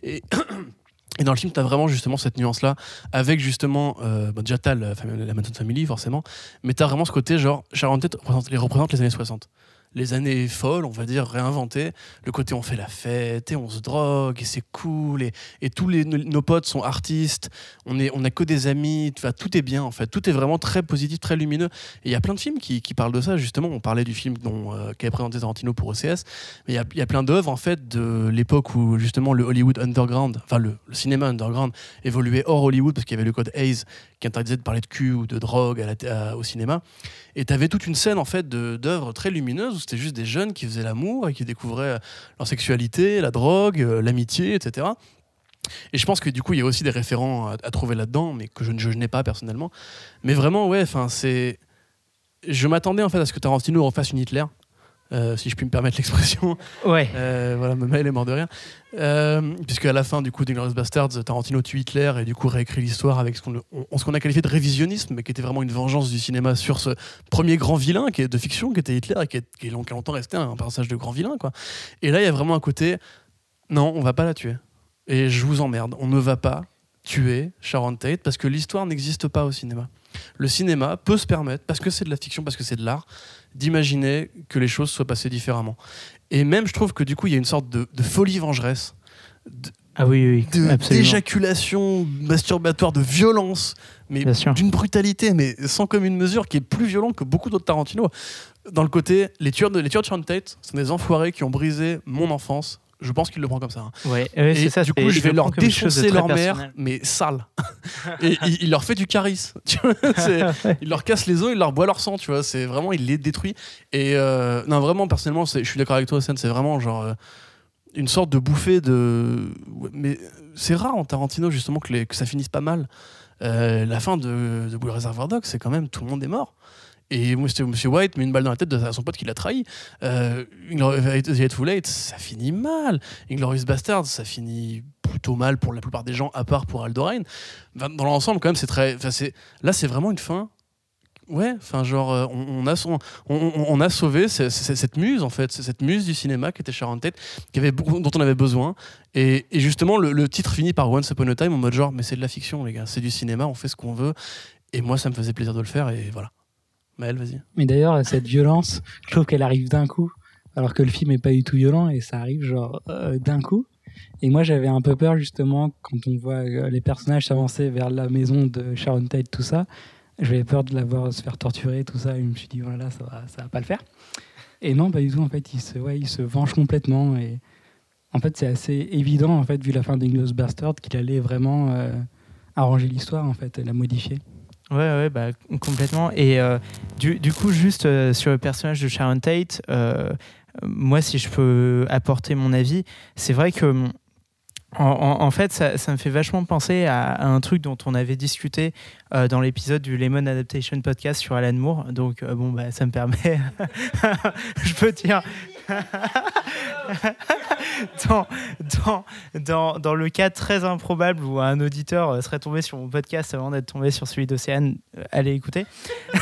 Et, dans le film, tu as vraiment justement cette nuance-là, avec justement, euh, bon, déjà la, la Manson Family forcément, mais tu as vraiment ce côté genre, Sharon Tate les représente les années 60. Les années folles, on va dire, réinventées. Le côté on fait la fête et on se drogue et c'est cool et, et tous les, nos, potes sont artistes. On est, on que des amis. Enfin, tout est bien en fait. Tout est vraiment très positif, très lumineux. Et il y a plein de films qui, parlent de ça justement. On parlait du film dont euh, qu'avait présenté Tarantino pour OCS, mais il y a, y a plein d'œuvres en fait de l'époque où justement le Hollywood underground, enfin le, le cinéma underground évoluait hors Hollywood parce qu'il y avait le code Hayes qui interdisait de parler de cul ou de drogue au cinéma. Et tu avais toute une scène en fait d'œuvres très lumineuses où c'était juste des jeunes qui faisaient l'amour et qui découvraient euh, leur sexualité, la drogue, euh, l'amitié, etc. Et je pense que du coup, il y a aussi des référents à, à trouver là-dedans, mais que je, ne- je n'ai pas personnellement. Mais vraiment, ouais, enfin, c'est. Je m'attendais en fait à ce que Tarantino refasse une Hitler, euh, si je puis me permettre l'expression. Ouais. Euh, voilà, ma mail est mort de rien. Euh, puisque à la fin du coup d'Inglourious Bastards, Tarantino tue Hitler et du coup réécrit l'histoire avec ce qu'on a qualifié de révisionnisme, mais qui était vraiment une vengeance du cinéma sur ce premier grand vilain qui est de fiction, qui était Hitler et qui est, qui longtemps resté un personnage de grand vilain. Quoi. Et là, il y a vraiment un côté, non, on va pas la tuer. Et je vous emmerde, on ne va pas tuer Sharon Tate parce que l'histoire n'existe pas au cinéma. Le cinéma peut se permettre, parce que c'est de la fiction, parce que c'est de l'art, d'imaginer que les choses soient passées différemment. Et même, je trouve que du coup, il y a une sorte de, de folie vengeresse. De- Ah oui, oui, d'éjaculation masturbatoire, de violence, mais d'une brutalité, mais sans commune mesure, qui est plus violent que beaucoup d'autres Tarantino. Dans le côté, les tueurs de, les tueurs de Sharon Tate sont des enfoirés qui ont brisé mon enfance. Je pense qu'il le prend comme ça. hein. Ouais, ouais, Et c'est ça. du coup, je vais le leur défoncer leur mère, personnel. mais sale. et il, il leur fait du charisme. tu vois, il leur casse les os, il leur boit leur sang, tu vois. C'est vraiment, il les détruit. Et euh, non, vraiment, personnellement, je suis d'accord avec toi, Sen, c'est vraiment genre euh, une sorte de bouffée de. ouais, Mais c'est rare en Tarantino, justement, que, les- que ça finisse pas mal. Euh, la fin de, de Blue Reservoir Dogs, c'est quand même tout le monde est mort. Et Monsieur, Monsieur White met une balle dans la tête à son pote qui l'a trahi. Euh, The Eight, ça finit mal. Inglorious Bastards, ça finit plutôt mal pour la plupart des gens, à part pour Aldo Rain. Enfin, Dans l'ensemble, quand même, c'est très. là, c'est vraiment une fin. Ouais, enfin, genre, euh, on, a, son- on, a sauvé ce- ce- cette muse, en fait, cette muse du cinéma qui était Sharon Tate, qui avait dont on avait besoin. Et, justement, le titre finit par Once Upon a Time en mode genre, mais c'est de la fiction, les gars, c'est du cinéma, on fait ce qu'on veut. Et moi, ça me faisait plaisir de le faire, et voilà. Mais d'ailleurs, cette violence, je trouve qu'elle arrive d'un coup, alors que le film est pas du tout violent et ça arrive genre euh, d'un coup. Et moi, j'avais un peu peur justement quand on voit euh, les personnages s'avancer vers la maison de Sharon Tate, tout ça. J'avais peur de la voir se faire torturer, tout ça. Et je me suis dit, voilà, ça va, va pas le faire. Et non, pas du tout. En fait, il se, ouais, se venge complètement. Et en fait, c'est assez évident, en fait, vu la fin d'Inglourious Bastard, qu'il allait vraiment euh, arranger l'histoire, en fait, la modifier. Ouais, ouais, bah, complètement. Et euh, du, du coup, juste euh, sur le personnage de Sharon Tate, euh, moi, si je peux apporter mon avis, c'est vrai que. En, en- fait, ça, ça me fait vachement penser à, à un truc dont on avait discuté dans l'épisode du Lemon Adaptation Podcast sur Alan Moore. Donc, bon, bah, ça me permet. je peux dire. dans, dans, dans, dans le cas très improbable où un auditeur serait tombé sur mon podcast avant d'être tombé sur celui d'Océane, euh, allez écouter.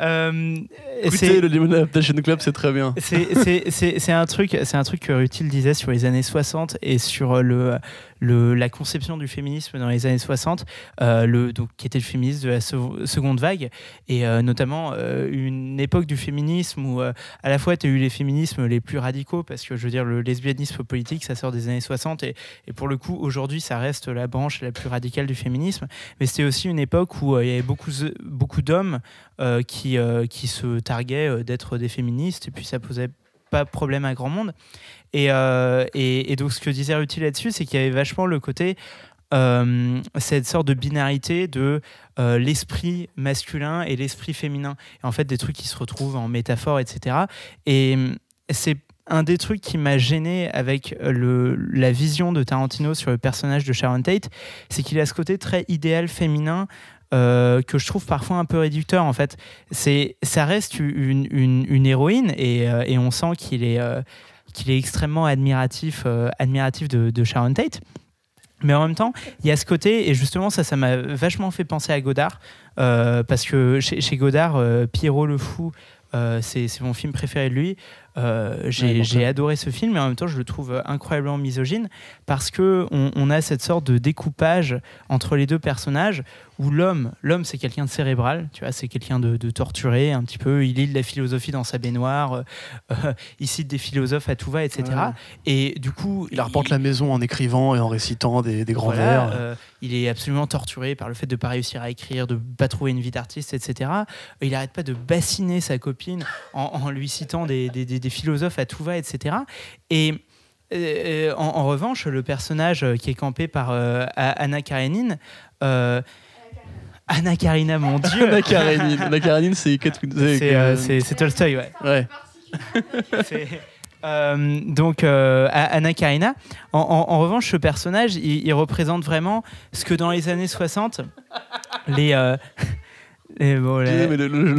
Euh, Écoutez, le Lemon Adaptation Club, c'est très bien. c'est- un truc, c'est un truc que Rutil disait sur les années 60 et sur le, le la conception du féminisme dans les années 60, euh, le donc qui était le féminisme de la se- seconde vague et euh, notamment euh, une époque du féminisme où à la fois tu as eu les féminismes les plus radicaux parce que je veux dire le lesbianisme politique ça sort des années 60 et, et pour le coup aujourd'hui ça reste la branche la plus radicale du féminisme. Mais c'était aussi une époque où il y avait beaucoup beaucoup d'hommes qui qui se targuaient d'être des féministes et puis ça posait pas problème à grand monde. Et, euh, et, et donc ce que disait Rutil là-dessus c'est qu'il y avait vachement le côté euh, cette sorte de binarité de euh, l'esprit masculin et l'esprit féminin. Et en fait des trucs qui se retrouvent en métaphore etc et c'est un des trucs qui m'a gêné avec le, la vision de Tarantino sur le personnage de Sharon Tate, c'est qu'il a ce côté très idéal féminin euh, que je trouve parfois un peu réducteur en fait. C'est, ça reste une, une, une héroïne et, euh, et on sent qu'il est, euh, qu'il est extrêmement admiratif, admiratif de, de Sharon Tate. Mais en même temps, il y a ce côté, et justement, ça, ça m'a vachement fait penser à Godard, parce que chez, chez Godard, Pierrot le Fou, c'est c'est mon film préféré de lui. Euh, J'ai Ouais, bon, j'ai ça. adoré ce film, mais en même temps, je le trouve incroyablement misogyne, parce que on, on a cette sorte de découpage entre les deux personnages, où l'homme, l'homme, c'est quelqu'un de cérébral, tu vois, c'est quelqu'un de, de torturé, un petit peu. Il lit de la philosophie dans sa baignoire, euh, il cite des philosophes à tout va, etc. Ouais. Et du coup, Il arpente la maison en écrivant et en récitant des, des grands voilà, vers. euh, il est absolument torturé par le fait de ne pas réussir à écrire, de ne pas trouver une vie d'artiste, etc. Il n'arrête pas de bassiner sa copine en, en lui citant des, des- des- des philosophes à tout va, etc. Et euh, en, en revanche, le personnage qui est campé par euh, Anna Karenine, euh, Anna Karina, mon Dieu, Anna Karenine. Anna Karenine, c'est euh, Tolstoy, ouais. Ouais. C'est- Euh, donc euh, Anna Karina. En, en- en revanche, ce personnage, il, il représente vraiment ce que dans les années 60, les, euh, les- bon, les- mais le, les-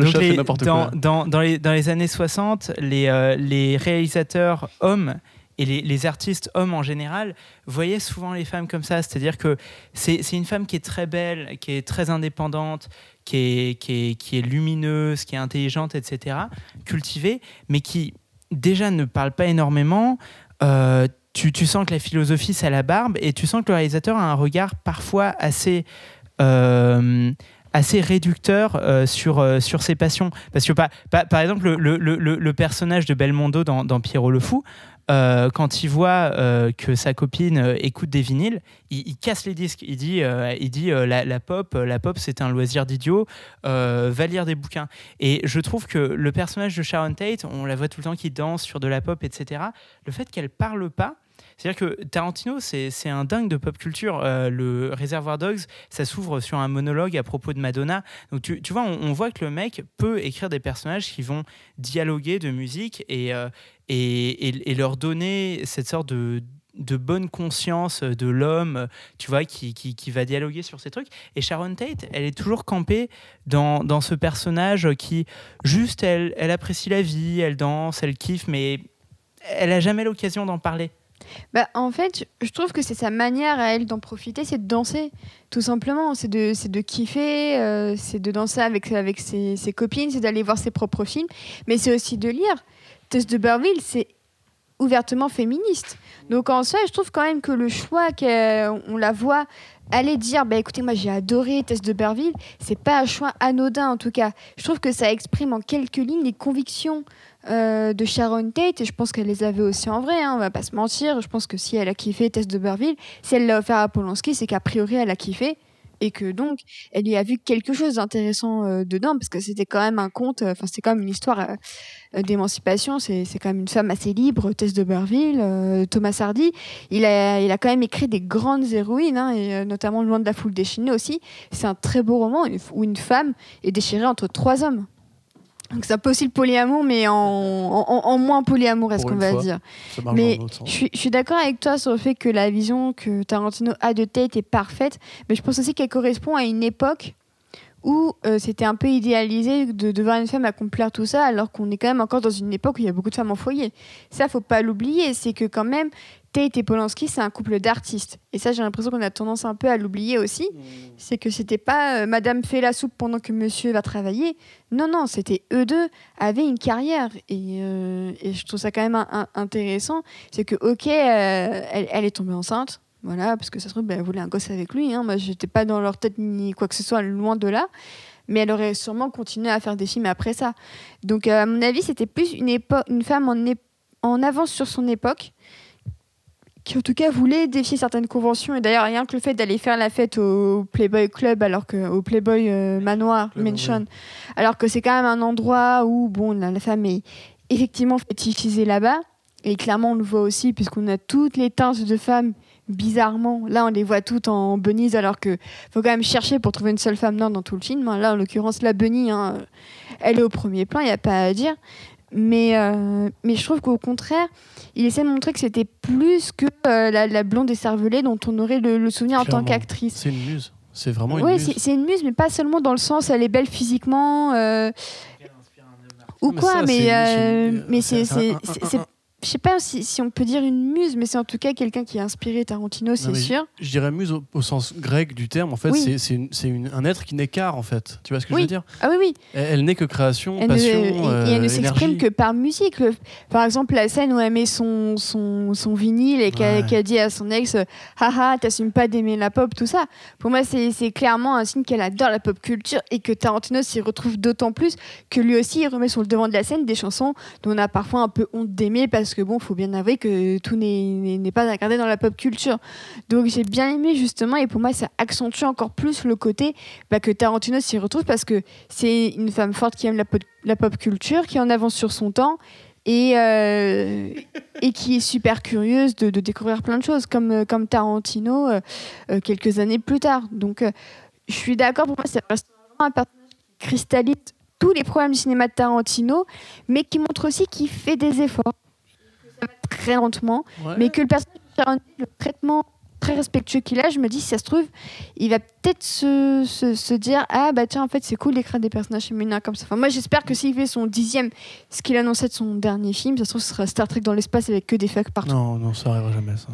quoi. Dans, dans les, dans les années 60, les, euh, les réalisateurs hommes et les, artistes hommes en général voyaient souvent les femmes comme ça. C'est-à-dire que c'est une femme qui est très belle, qui est très indépendante, qui est, qui est, qui est lumineuse, qui est intelligente, etc., cultivée, mais qui déjà ne parle pas énormément. Euh, tu, sens que la philosophie, ça la barbe, et tu sens que le réalisateur a un regard parfois assez... euh, assez réducteur euh, sur, sur ses passions. Parce que, par, par, exemple, le, le, le, personnage de Belmondo dans Pierrot le Fou, euh, quand il voit euh, que sa copine euh, écoute des vinyles, il, casse les disques. Il dit, il dit la, pop, la pop, c'est un loisir d'idiot. va lire des bouquins. Et je trouve que le personnage de Sharon Tate, on la voit tout le temps qui danse sur de la pop, etc. Le fait qu'elle parle pas. C'est-à-dire que Tarantino, c'est un dingue de pop culture. Euh, le Reservoir Dogs, ça s'ouvre sur un monologue à propos de Madonna. Donc tu, vois, on, voit que le mec peut écrire des personnages qui vont dialoguer de musique et, euh, leur donner cette sorte de bonne conscience de l'homme, tu vois, qui, va dialoguer sur ces trucs. Et Sharon Tate, elle est toujours campée dans, ce personnage qui, juste, elle, elle apprécie la vie, elle danse, elle kiffe, mais elle a jamais l'occasion d'en parler. Bah, en fait, je trouve que c'est sa manière à elle d'en profiter, c'est de danser, tout simplement. C'est de, c'est de kiffer, euh, c'est de danser avec, avec ses, ses copines, c'est d'aller voir ses propres films, mais c'est aussi de lire. Tess de Berville, c'est ouvertement féministe. Donc en soi, je trouve quand même que le choix qu'on la voit aller dire bah écoutez moi j'ai adoré Tess de Berville. C'est pas un choix anodin en tout cas. Je trouve que ça exprime en quelques lignes les convictions euh, de Sharon Tate. Et je pense qu'elle les avait aussi en vrai hein, on va pas se mentir. Je pense que si elle a kiffé Tess de Berville si elle l'a offert à Polanski c'est qu'a priori elle a kiffé et que donc elle lui a vu quelque chose d'intéressant euh, dedans parce que c'était quand même un conte enfin c'était quand même une histoire euh, euh, d'émancipation c'est c'est quand même une femme assez libre Tess de Berville euh, Thomas Hardy il a, il a quand même écrit des grandes héroïnes, hein, et euh, notamment Loin de la foule déchaînée aussi. C'est un très beau roman où une femme est déchirée entre trois hommes. Donc c'est un peu aussi le polyamour, mais en, en, en- en moins polyamour, est-ce qu'on va fois. dire. Ça Mais je suis d'accord avec toi sur le fait que la vision que Tarantino a de Tate est parfaite, mais je pense aussi qu'elle correspond à une époque où euh, c'était un peu idéalisé de, de voir une femme accomplir tout ça, alors qu'on est quand même encore dans une époque où il y a beaucoup de femmes en foyer. Ça, faut pas l'oublier, c'est que quand même, Tate et Polanski, c'est un couple d'artistes. Et ça, j'ai l'impression qu'on a tendance un peu à l'oublier aussi. C'est que c'était pas euh, Madame fait la soupe pendant que Monsieur va travailler. Non, non, c'était eux deux avaient une carrière. Et, euh, et je trouve ça quand même un- un- intéressant. C'est que, ok, elle, elle est tombée enceinte. Voilà, parce que ça se trouve, ben, elle voulait un gosse avec lui. Hein. Moi, j'étais pas dans leur tête ni quoi que ce soit, loin de là. Mais elle aurait sûrement continué à faire des films après ça. Donc, euh, à mon avis, c'était plus une, femme en, avance sur son époque, qui en tout cas voulait défier certaines conventions. Et d'ailleurs, rien que le fait d'aller faire la fête au Playboy Club, alors que au Playboy euh, Manoir Club, Mansion, alors que c'est quand même un endroit où bon, la, la femme est effectivement fétichisée là-bas. Et clairement, on le voit aussi, puisqu'on a toutes les teintes de femmes bizarrement. Là, on les voit toutes en bunnies, alors que faut quand même chercher pour trouver une seule femme noire dans tout le film. Là, en l'occurrence, la bunny, hein, elle est au premier plan, il n'y a pas à dire. Mais, euh, mais je trouve qu'au contraire, il essaie de montrer que c'était plus que euh, la, la blonde écervelée dont on aurait le, le souvenir en tant qu'actrice. C'est une muse. C'est vraiment une Oui, muse. c'est c'est une muse, mais pas seulement dans le sens elle est belle physiquement euh, ou Mais quoi, ça, mais, euh, mais c'est- je sais pas si, si on peut dire une muse, mais c'est en tout cas quelqu'un qui a inspiré Tarantino, c'est sûr. Je dirais muse au, au sens grec du terme. En fait, Oui. c'est- un être qui n'est qu'art, en fait. Tu vois ce que Oui. je veux dire? Ah oui, oui. Elle, elle n'est que création, Elle ne, passion, et- et elle ne s'exprime que par musique. Le- par exemple, la scène où elle met son, son, son vinyle et qu'elle Ouais. dit à son ex Haha, t'assumes pas d'aimer la pop, tout ça. Pour moi, c'est c'est clairement un signe qu'elle adore la pop culture et que Tarantino s'y retrouve d'autant plus que lui aussi, il remet sur le devant de la scène des chansons dont on a parfois un peu honte d'aimer parce que, bon, faut bien avouer que tout n'est pas garder dans la pop culture. Donc, j'ai bien aimé justement et pour moi, ça accentue encore plus le côté bah, que Tarantino s'y retrouve parce que c'est une femme forte qui aime la pop, culture, qui en avance sur son temps et, euh, qui est super curieuse de, découvrir plein de choses, comme, euh, Tarantino euh, quelques années plus tard. Donc, je suis d'accord, pour moi, c'est vraiment un personnage qui cristallise tous les problèmes du cinéma de Tarantino, mais qui montre aussi qu'il fait des efforts. Très lentement, Ouais. mais que le personnage le traitement très respectueux qu'il a, je me dis, si ça se trouve, il va peut-être se, se, se dire Ah, bah tiens, en fait, c'est cool d'écrire des personnages féminins comme ça. Enfin, moi, j'espère que s'il fait son dixième, ce qu'il annonçait de son dernier film, ça se trouve, ce sera Star Trek dans l'espace avec que des fucks partout. Non, non, ça arrivera jamais, ça.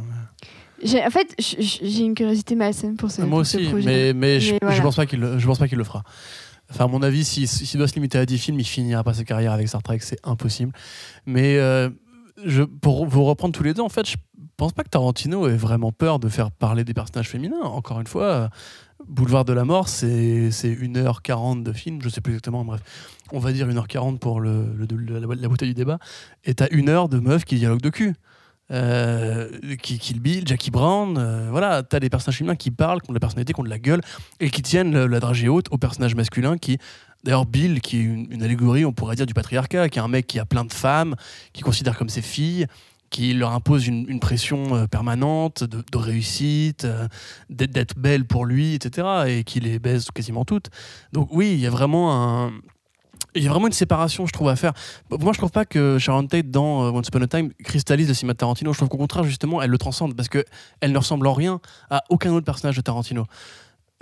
J'ai- En fait, j'ai une curiosité malsaine pour ce, Moi ce aussi, projet. mais, mais, je, Mais je voilà. pense pas qu'il le- je pense pas qu'il le fera. Enfin, à mon avis, s'il si, s'il doit se limiter à 10 films, il finira pas sa carrière avec Star Trek, c'est impossible. Mais euh, je, pour vous reprendre tous les deux, en fait, je pense pas que Tarantino ait vraiment peur de faire parler des personnages féminins. Encore une fois, Boulevard de la Mort, c'est c'est 1h40 de film, je sais plus exactement, bref. On va dire 1h40 pour la, bouteille du débat. Et t'as une heure de meufs qui dialoguent de cul. euh, Kill Bill, Jackie Brown, euh, voilà, t'as des personnages féminins qui parlent, qui ont de la personnalité, qui ont de la gueule, et qui tiennent la dragée haute aux personnages masculins qui, d'ailleurs Bill, qui est une, allégorie, on pourrait dire, du patriarcat, qui est un mec qui a plein de femmes, qui considère comme ses filles, qui leur impose une, pression euh, permanente de, réussite, euh, d'être belle pour lui, etc., et qui les baise quasiment toutes. Donc oui, il y a vraiment. Il y a vraiment une séparation, je trouve, à faire. Moi, je trouve pas que Sharon Tate, dans euh, Once Upon a Time, cristallise le cinéma de Tarantino. Je trouve qu'au contraire, justement, elle le transcende parce que elle ne ressemble en rien à aucun autre personnage de Tarantino.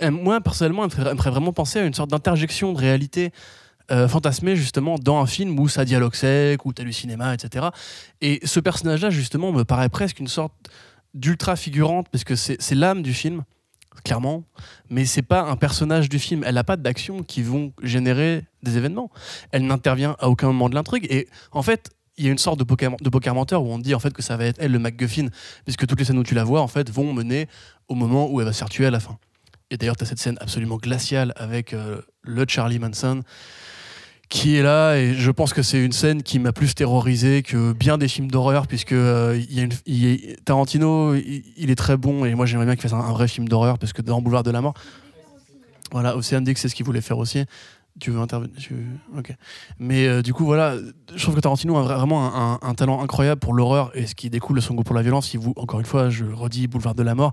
Et moi, personnellement, elle me, vraiment penser à une sorte d'interjection de réalité euh, fantasmée, justement, dans un film où ça dialogue sec, où t'as du cinéma, etc. Et ce personnage-là, justement, me paraît presque une sorte d'ultra figurante parce que c'est l'âme du film, clairement, mais c'est pas un personnage du film. Elle n'a pas d'actions qui vont générer des événements. Elle n'intervient à aucun moment de l'intrigue. Et en fait, il y a une sorte de poker, de menteur où on dit en fait que ça va être elle le MacGuffin, puisque toutes les scènes où tu la vois en fait vont mener au moment où elle va se faire tuer à la fin. Et d'ailleurs, tu as cette scène absolument glaciale avec euh, le Charlie Manson qui est là. Et je pense que c'est une scène qui m'a plus terrorisé que bien des films d'horreur puisque euh, Tarantino il, est très bon. Et moi j'aimerais bien qu'il fasse un, vrai film d'horreur parce que dans Boulevard de la mort voilà Ocean Dix c'est ce qu'il voulait faire aussi. Tu veux intervenir ok. Mais euh, du coup voilà je trouve que Tarantino a vra- vraiment un, talent incroyable pour l'horreur et ce qui découle de son goût pour la violence. Si vous encore une fois je redis Boulevard de la mort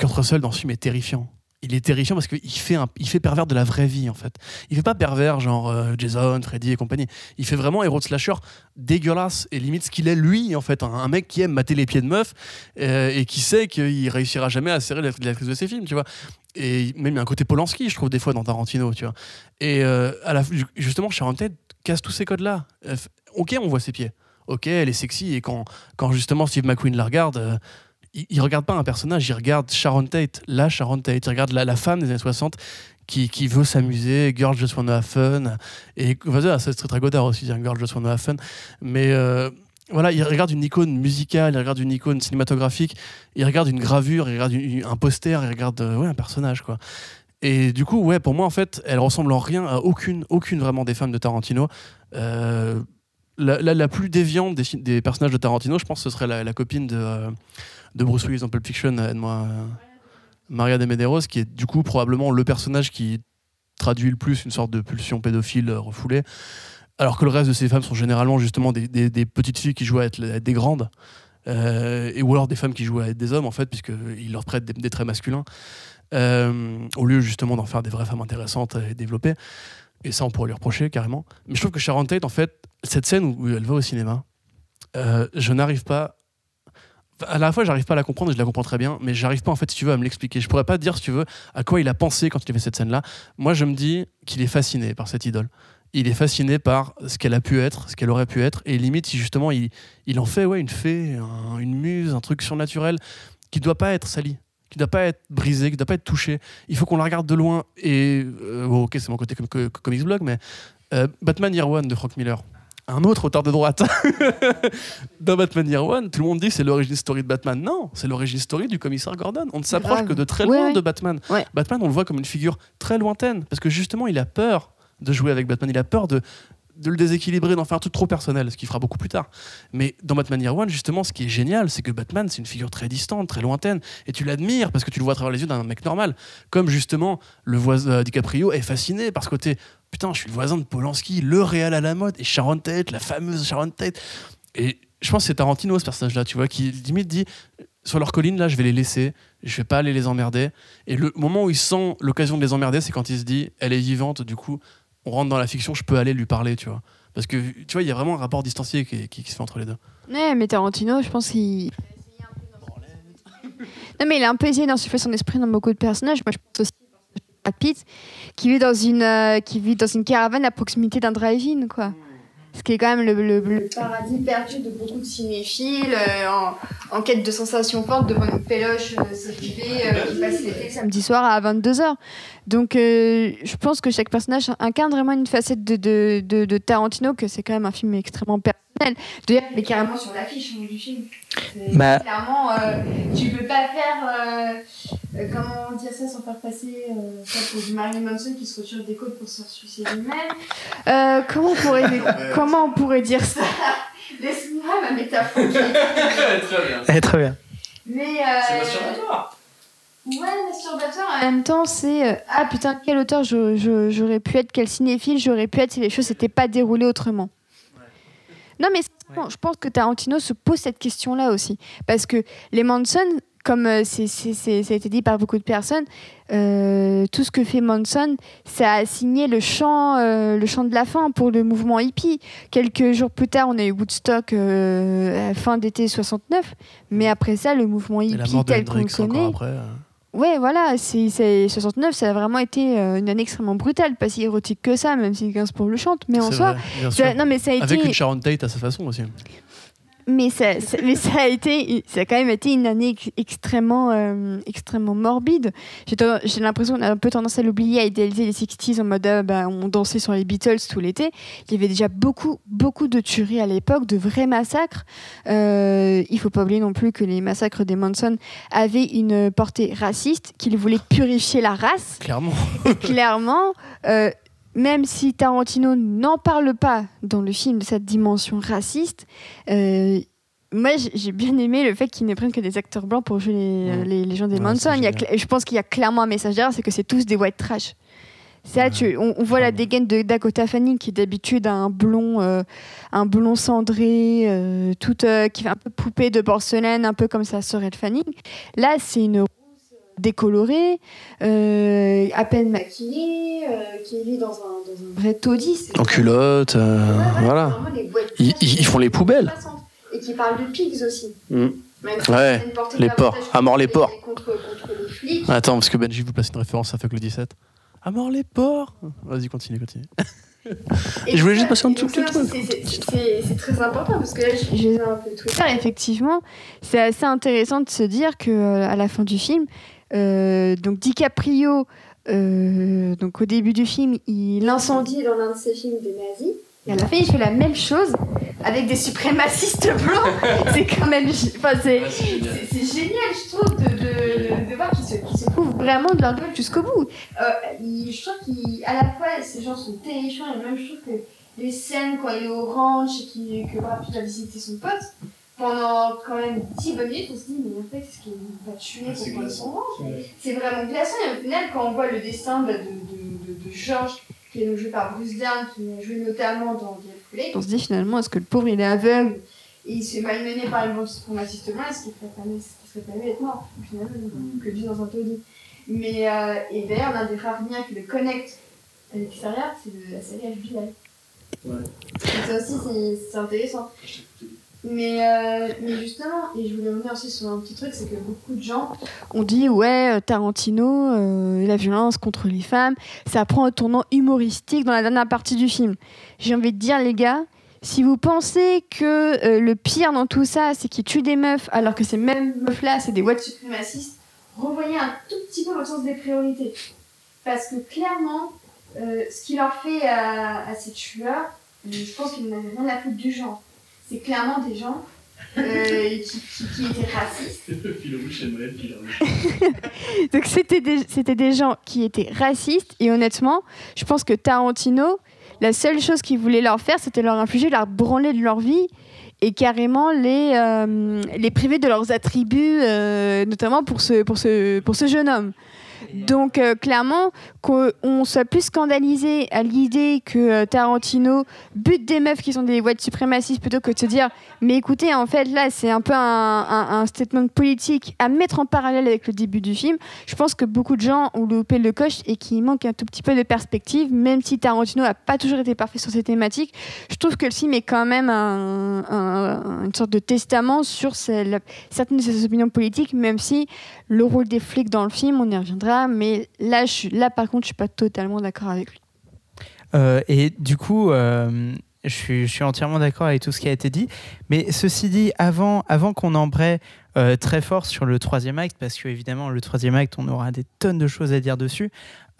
Kurt Russell dans ce film est terrifiant il est terrifiant parce qu'il fait, fait pervers de la vraie vie en fait il fait pas pervers genre euh, Jason, Freddy et compagnie. Il fait vraiment héros de slasher dégueulasse et limite ce qu'il est lui en fait, un, mec qui aime mater les pieds de meuf euh, et qui sait qu'il réussira jamais à serrer l'actrice de ses films, tu vois. Et même il y a un côté Polanski, je trouve des fois dans Tarantino, tu vois. Et euh, justement, Sharon Tate casse tous ces codes-là. Ok, on voit ses pieds. Ok, elle est sexy et quand, quand justement Steve McQueen la regarde. Il, il regarde pas un personnage, il regarde Sharon Tate, la Sharon Tate, il regarde la, femme des années 60 qui, qui veut s'amuser, Girl Just Wanna Have Fun, et vas-y, c'est très très Godard aussi, hein, Girl Just Wanna Have Fun, mais euh, voilà, il regarde une icône musicale, il regarde une icône cinématographique, il regarde une gravure, il regarde un poster, il regarde euh, ouais, un personnage, quoi. Et du coup, ouais, pour moi, en fait, elle ressemble en rien à aucune, aucune vraiment des femmes de Tarantino. Euh, la, plus déviante des, personnages de Tarantino, je pense ce serait la, copine de, euh, de Bruce Willis dans Pulp Fiction, aide-moi, euh, Maria de Medeiros, qui est du coup probablement le personnage qui traduit le plus une sorte de pulsion pédophile euh, refoulée. Alors que le reste de ces femmes sont généralement justement des, petites filles qui jouent à être, des grandes. Euh, et ou alors des femmes qui jouent à être des hommes en fait puisqu'ils leur prêtent des, traits masculins euh, au lieu justement d'en faire des vraies femmes intéressantes et développées et ça on pourrait lui reprocher carrément. Mais je trouve que Sharon Tate en fait cette scène où elle va au cinéma euh, je n'arrive pas à la fois j'arrive pas à la comprendre je la comprends très bien mais j'arrive pas en fait si tu veux à me l'expliquer. Je pourrais pas dire si tu veux à quoi il a pensé quand il a fait cette scène là moi je me dis qu'il est fasciné par cette idole. Il est fasciné par ce qu'elle a pu être, ce qu'elle aurait pu être, et limite si justement il, il en fait ouais, une fée, un- une muse, un truc surnaturel qui doit pas être sali, qui doit pas être brisé, qui doit pas être touché. Il faut qu'on la regarde de loin. Et euh, bon, ok, c'est mon côté com- co- comics blog, mais euh, Batman Year One de Frank Miller. Un autre auteur de droite. Dans Batman Year One, tout le monde dit que c'est l'origine story de Batman. Non, c'est l'origine story du commissaire Gordon. On ne s'approche que de très loin ouais. de Batman. Ouais. Batman, on le voit comme une figure très lointaine, parce que justement, il a peur de jouer avec Batman. Il a peur de, de le déséquilibrer, d'en faire un truc trop personnel, ce qu'il fera beaucoup plus tard. Mais dans Batman Year One, justement, ce qui est génial, c'est que Batman, c'est une figure très distante, très lointaine, et tu l'admires parce que tu le vois à travers les yeux d'un mec normal. Comme justement, le voisin euh, DiCaprio est fasciné par ce côté putain, je suis le voisin de Polanski, le réal à la mode, et Sharon Tate, la fameuse Sharon Tate. Et je pense que c'est Tarantino, ce personnage-là, tu vois, qui limite dit sur leur colline, là, je vais les laisser, je vais pas aller les emmerder. Et le moment où il sent l'occasion de les emmerder, c'est quand il se dit, elle est vivante, du coup, on rentre dans la fiction, je peux aller lui parler, tu vois. Parce que, tu vois, il y a vraiment un rapport distancié qui, se fait entre les deux. Ouais, mais Tarantino, je pense qu'il. Non, mais il a un peu essayé d'insuffler son esprit dans beaucoup de personnages. Moi, je pense aussi à Pitt, qui vit dans une, euh, qui vit dans une caravane à proximité d'un drive-in, quoi. Ce qui est quand même le, le- le paradis perdu de beaucoup de cinéphiles euh, en, en quête de sensations fortes devant une péloche euh, CQV euh, qui passe l'été samedi soir à 22h. Donc, euh, je pense que chaque personnage incarne vraiment une facette de, de, de, de Tarantino, que c'est quand même un film extrêmement personnel. D'ailleurs, est carrément sur l'affiche du film. Bah. Clairement, euh, tu peux pas faire. euh, euh, comment dire ça sans faire passer euh, ça pour du Marilyn Manson qui se retire des côtes pour se suicider lui-même Euh, comment, on pourrait, comment on pourrait dire ça? Laisse-moi ma métaphore. très bien. Elle est très bien. Mais. Euh, c'est masturbatoire. Ouais, masturbateur en même temps, c'est. Euh, ah putain, quel auteur j'aurais pu être, quel cinéphile j'aurais pu être si les choses s'étaient pas déroulées autrement. Non, mais je pense que Tarantino se pose cette question-là aussi. Parce que les Manson, comme euh, c'est, ça a été dit par beaucoup de personnes, euh, tout ce que fait Manson, ça a signé le chant, euh, le chant de la fin pour le mouvement hippie. Quelques jours plus tard, on a eu Woodstock fin d'été 69, mais après ça, le mouvement hippie tel qu'on connaît. Ouais, voilà, c'est 69, ça a vraiment été une année extrêmement brutale, pas si érotique que ça, même si pour le chante, mais en soi, non mais ça a Avec une Sharon Tate à sa façon aussi mais ça, mais ça a été, ça a quand même été une année extrêmement, euh, extrêmement morbide. J'ai l'impression qu'on a un peu tendance à l'oublier, à idéaliser les 60s en mode ah, bah, on dansait sur les Beatles tout l'été. Il y avait déjà beaucoup, beaucoup de tueries à l'époque, de vrais massacres. Euh, il faut pas oublier non plus que les massacres des Manson avaient une portée raciste, qu'ils voulaient purifier la race. Clairement. clairement. Euh, même si Tarantino n'en parle pas dans le film de cette dimension raciste, euh, moi j'ai bien aimé le fait qu'il ne prenne que des acteurs blancs pour jouer les, les, gens des Manson. je pense qu'il y a clairement un message derrière, c'est que c'est tous des white trash. Ça, tu, on, voit la dégaine de Dakota Fanning qui est d'habitude un blond, euh, un blond cendré, euh, toute, qui fait un peu poupée de porcelaine, un peu comme sa sœur Elle Fanning. Là, c'est une décoloré, euh, à peine maquillé, euh, qui vit dans un, dans un vrai taudis. En culotte, euh, voilà. Ils, font les poubelles. Et qui parlent de pigs aussi. Mm. Ouais, les porcs. À mort les porcs. Attends, parce que Benji vous place une référence à Fuck le 17. À mort les porcs Vas-y, continue, continue. Et, je voulais juste passer un tout petit truc. C'est très important parce que là, j'ai un peu Twitter. Effectivement, c'est assez intéressant de se dire que à la fin du film, euh, donc DiCaprio, euh, donc au début du film, il incendie dans l'un de ses films des nazis. Et à la fin, il fait la même chose avec des suprémacistes blancs. c'est quand même. Enfin, c'est, génial, je trouve, de, de, de voir qu'ils se, qu se trouvent vraiment de leur gueule jusqu'au bout. Euh, je trouve qu'à la fois, ces gens sont terrifiants, et même je trouve que les scènes, quand il est au ranch et que Brad Pitt a visité son pote, pendant quand même 10 minutes, on se dit, mais en fait, est-ce qu'il va tuer rang C'est vraiment glaçant. Et au final, quand on voit le destin de, de, de, de George, qui est joué par Bruce Dern, qui a joué notamment dans The on se dit finalement, est-ce que le pauvre il est aveugle? Et il se fait malmener par bande supremaciste blanc, est-ce qu'il serait pas serait pas mieux d'être mort finalement que vivre dans un taudis Mais, euh, et d'ailleurs, l'un des rares liens qui le connecte à l'extérieur, c'est la série HBO. Ouais. ça aussi, c'est intéressant. Mais, euh, mais justement, et je voulais revenir aussi sur un petit truc, c'est que beaucoup de gens ont dit ouais, euh, Tarantino, euh, la violence contre les femmes, ça prend un tournant humoristique dans la dernière partie du film. J'ai envie de dire, les gars, si vous pensez que le pire dans tout ça, c'est qu'il tue des meufs, alors que ces mêmes meufs-là, c'est des white suprémacistes, revoyez un tout petit peu votre sens des priorités. Parce que clairement, ce qu'il leur fait à, à ces tueurs, je pense qu'ils n'avaient rien à foutre du genre c'est clairement des gens euh, qui, qui, étaient racistes. Donc c'était des, c'était des gens qui étaient racistes et honnêtement, je pense que Tarantino, la seule chose qu'il voulait leur faire, c'était leur infliger, leur branler de leur vie et carrément les, euh, les priver de leurs attributs, euh, notamment pour ce, pour, ce, pour ce jeune homme. Donc euh, clairement, qu'on soit plus scandalisé à l'idée que euh, Tarantino bute des meufs qui sont des white suprémacistes plutôt que de se dire mais écoutez en fait là c'est un peu un, statement politique à mettre en parallèle avec le début du film. Je pense que beaucoup de gens ont loupé le coche et qu'il manque un tout petit peu de perspective, même si Tarantino n'a pas toujours été parfait sur ces thématiques. Je trouve que le film est quand même une sorte de testament sur certaines de ses opinions politiques, même si le rôle des flics dans le film, on y reviendra, mais là, je, là par contre, je suis pas totalement d'accord avec lui. Euh, et du coup, euh, je, suis, entièrement d'accord avec tout ce qui a été dit. Mais ceci dit, avant, avant qu'on embraye euh, très fort sur le troisième acte, parce que évidemment, le troisième acte, on aura des tonnes de choses à dire dessus.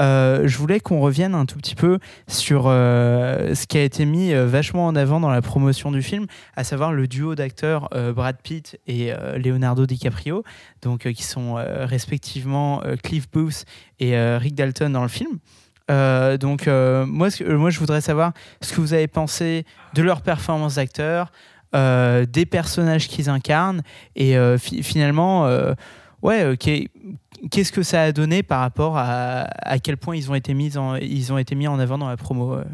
Euh, je voulais qu'on revienne un tout petit peu sur euh, ce qui a été mis euh, vachement en avant dans la promotion du film, à savoir le duo d'acteurs Brad Pitt et Leonardo DiCaprio, donc qui sont respectivement Cliff Booth et Rick Dalton dans le film. donc moi, moi, je voudrais savoir ce que vous avez pensé de leur performance d'acteur, des personnages qu'ils incarnent et fi- finalement, ouais, qu'est- qu'est-ce que ça a donné par rapport à, à quel point ils ont été mis en, ils ont été mis en avant dans la promo. euh.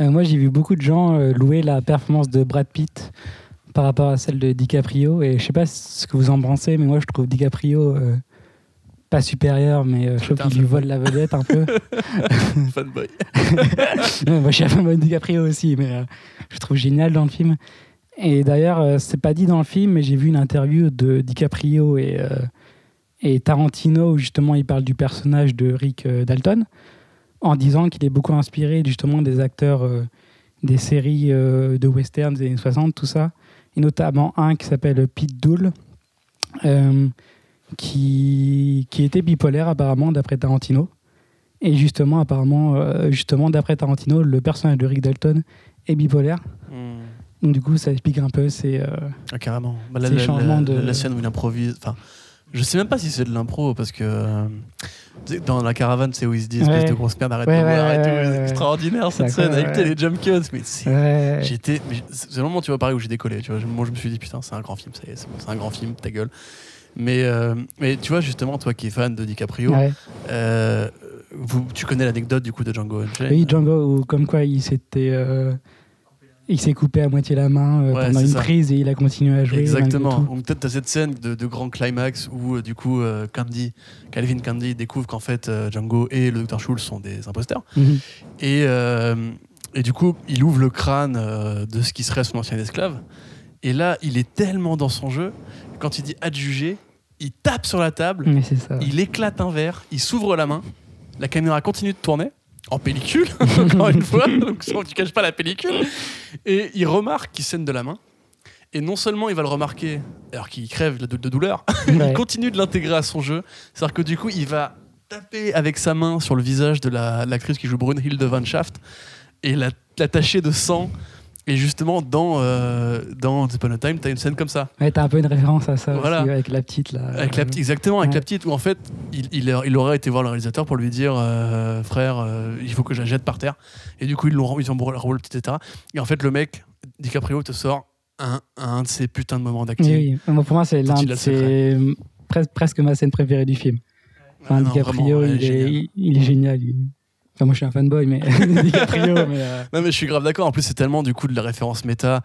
Euh, moi, j'ai vu beaucoup de gens euh, louer la performance de Brad Pitt par rapport à celle de DiCaprio. Et je sais pas ce que vous en pensez, mais moi, je trouve DiCaprio euh, pas supérieur, mais euh, je trouve qu'il lui vole la vedette un peu. Fanboy. Moi, je suis un fan de DiCaprio aussi, mais euh, je trouve génial dans le film. Et d'ailleurs, euh, c'est pas dit dans le film, mais j'ai vu une interview de DiCaprio et, euh, et Tarantino justement il parle du personnage de Rick euh, Dalton en disant qu'il est beaucoup inspiré justement des acteurs euh, des séries euh, de westerns des années 60, tout ça. Et notamment un qui s'appelle Pete Dool, euh, qui, qui était bipolaire apparemment d'après Tarantino. Et justement, apparemment, justement d'après Tarantino, le personnage de Rick Dalton est bipolaire. Donc du coup, ça explique un peu ces... Ah, carrément. Bah, la, Ces la- changements la- de- la scène où il improvise. Je sais même pas si c'est de l'impro parce que euh, dans la caravane, c'est où il se dit espèce Ouais. de grosse merde, arrête Ouais, de ouais, ouais, tout. extraordinaire cette scène avec les jump cuts. Mais c'est. J'étais, c'est le moment, tu vois, pareil, où j'ai décollé. Tu vois, Je- moi, je me suis dit, putain, c'est un grand film, ça y est, c'est bon, un grand film, ta gueule. Mais, euh, mais tu vois, justement, toi qui es fan de DiCaprio, euh, vous, tu connais l'anecdote du coup de Django Unchained? Oui, Django, où, comme quoi il s'était... il s'est coupé à moitié la main euh, Ouais, pendant une ça. prise et il a continué à jouer. Exactement. Donc peut-être t'as cette scène de, de grand climax où euh, du coup euh, Candy, Calvin Candy découvre qu'en fait Django et le Dr Schultz sont des imposteurs. Mhm. Et, et du coup, il ouvre le crâne de ce qui serait son ancien esclave. Et là, il est tellement dans son jeu, quand il dit adjugé, il tape sur la table, ça. il éclate un verre, il s'ouvre la main, la caméra continue de tourner, en pellicule, encore une fois, donc tu caches pas la pellicule, et il remarque qu'il saigne de la main. Et non seulement il va le remarquer alors qu'il crève de, de douleur, Ouais. il continue de l'intégrer à son jeu. C'est-à-dire que du coup, il va taper avec sa main sur le visage de la- l'actrice qui joue Brunhilde Van Schaft et la, la tacher de sang. Et justement, dans, euh, dans Once Upon a Time, t'as une scène comme ça. Ouais, t'as un peu une référence à ça Voilà. aussi, avec la petite là. Avec la, petite- exactement, avec ouais. la petite, où en fait, il, il, aurait été voir le réalisateur pour lui dire euh, Frère, euh, il faut que je la jette par terre. Et du coup, ils l'ont ils ont le petit etc. Et en fait, le mec, DiCaprio, te sort un, un de ces putains de moments d'acting. Oui, pour moi, c'est l'un de ses- presque ma scène préférée du film. Enfin, Ah non, DiCaprio, vraiment, ouais, il, est, génial. il, il est génial. il- Enfin, moi, je suis un fanboy, mais DiCaprio, mais euh, Non, mais je suis grave d'accord. En plus, c'est tellement du coup de la référence méta.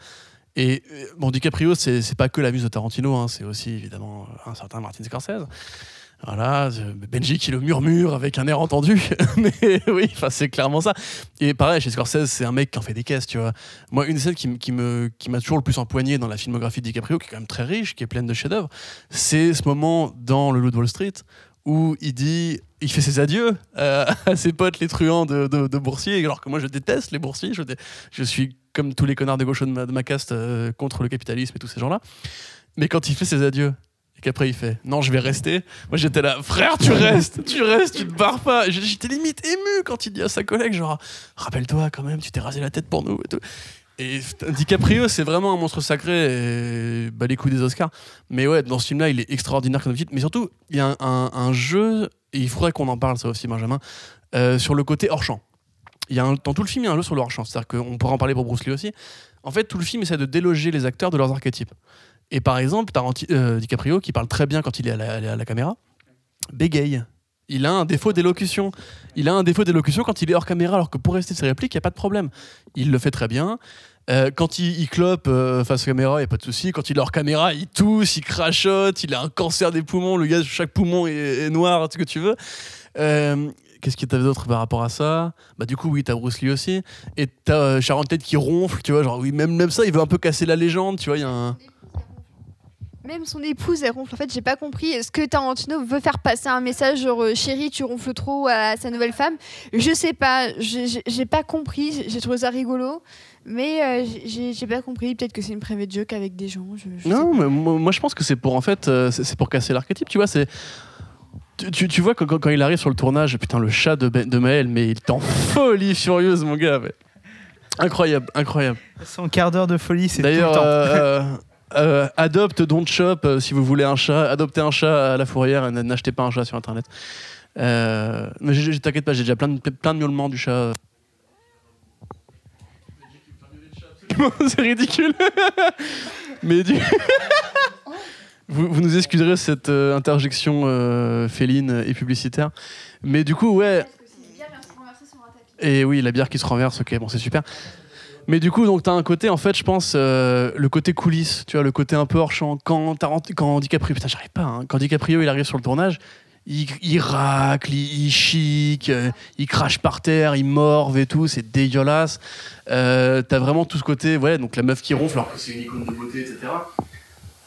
Et euh, bon, DiCaprio, c'est pas que la muse de Tarantino, hein, c'est aussi évidemment un certain Martin Scorsese. Voilà, euh, Benji qui le murmure avec un air entendu. Mais oui, c'est clairement ça. Et pareil, chez Scorsese, c'est un mec qui en fait des caisses, tu vois. Moi, une des scènes qui, qui me, qui m'a toujours le plus empoigné dans la filmographie de DiCaprio, qui est quand même très riche, qui est pleine de chefs-d'œuvre, c'est ce moment dans Le Loup de Wall Street où il dit, il fait ses adieux euh, à ses potes, les truands de, de, boursiers, alors que moi je déteste les boursiers, je, je suis comme tous les connards de gauche de ma, caste euh, contre le capitalisme et tous ces gens-là. Mais quand il fait ses adieux, et qu'après il fait non, je vais rester, moi j'étais là, frère, tu restes, tu restes, tu te barres pas. J'étais limite ému quand il dit à sa collègue, genre, rappelle-toi quand même, tu t'es rasé la tête pour nous et tout. Et DiCaprio, c'est vraiment un monstre sacré et bah, les coups des Oscars. Mais ouais, dans ce film-là, il est extraordinaire comme d'habitude. Mais surtout, il y a un, jeu, et il faudrait qu'on en parle, ça aussi, Benjamin, euh, sur le côté hors-champ. Il y a un- dans tout le film, il y a un jeu sur le hors-champ. C'est-à-dire qu'on pourra en parler pour Bruce Lee aussi. En fait, tout le film essaie de déloger les acteurs de leurs archétypes. Et par exemple, euh, DiCaprio, qui parle très bien quand il est à la caméra, bégaye. Il a un défaut d'élocution. Il a un défaut d'élocution quand il est hors caméra, alors que pour rester ses répliques, il n'y a pas de problème. Il le fait très bien. Euh, quand il, il clope euh, face caméra, il n'y a pas de souci. Quand il est hors caméra, il tousse, il crachote, il a un cancer des poumons. Le gars, chaque poumon est, noir, tout ce que tu veux. Euh, Qu'est-ce qu'il y avait d'autre par rapport à ça? Bah du coup oui, t'as Bruce Lee aussi, et t'as Sharon Tate qui ronfle, tu vois, genre oui, même même ça, il veut un peu casser la légende, tu vois, il y a un. Même son épouse, elle ronfle. En fait, j'ai pas compris. Est-ce que Tarantino veut faire passer un message genre euh, chérie, tu ronfles trop à sa nouvelle femme? Je sais pas. J'ai pas compris. J'ai trouvé ça rigolo, mais euh, j'ai pas compris. Peut-être que c'est une private joke avec des gens. Je, je sais Non, mais moi, moi, je pense que c'est pour en fait, euh, c'est pour casser l'archétype, tu vois, c'est. Tu, tu- tu vois que quand, quand il arrive sur le tournage, putain, le chat de, Ben- de Maël, mais il est en folie furieuse, mon gars. mais- Incroyable, incroyable. Son quart d'heure de folie, c'est tout le D'ailleurs, temps. euh, adopte, don't shop, euh, si vous voulez un chat, adoptez un chat à la fourrière n'achetez pas un chat sur internet. Euh, mais j'ai- t'inquiète pas, j'ai déjà plein de, plein de miaulements du chat. c'est ridicule. Mais du... vous, vous nous excuserez cette euh, interjection féline et publicitaire. Mais du coup, ouais. Et oui, la bière qui se renverse, ok, bon, c'est super. Mais du coup, donc, t'as un côté, en fait, je pense, euh, le côté coulisses, tu vois, le côté un peu hors champ. Quand, quand DiCaprio, putain, j'arrive pas, hein. quand DiCaprio, il arrive sur le tournage, il, il racle, il, il chic, euh, il crache par terre, il morve et tout, c'est dégueulasse. Euh, t'as vraiment tout ce côté, ouais, donc la meuf qui ronfle, alors que c'est une icône de beauté, etc.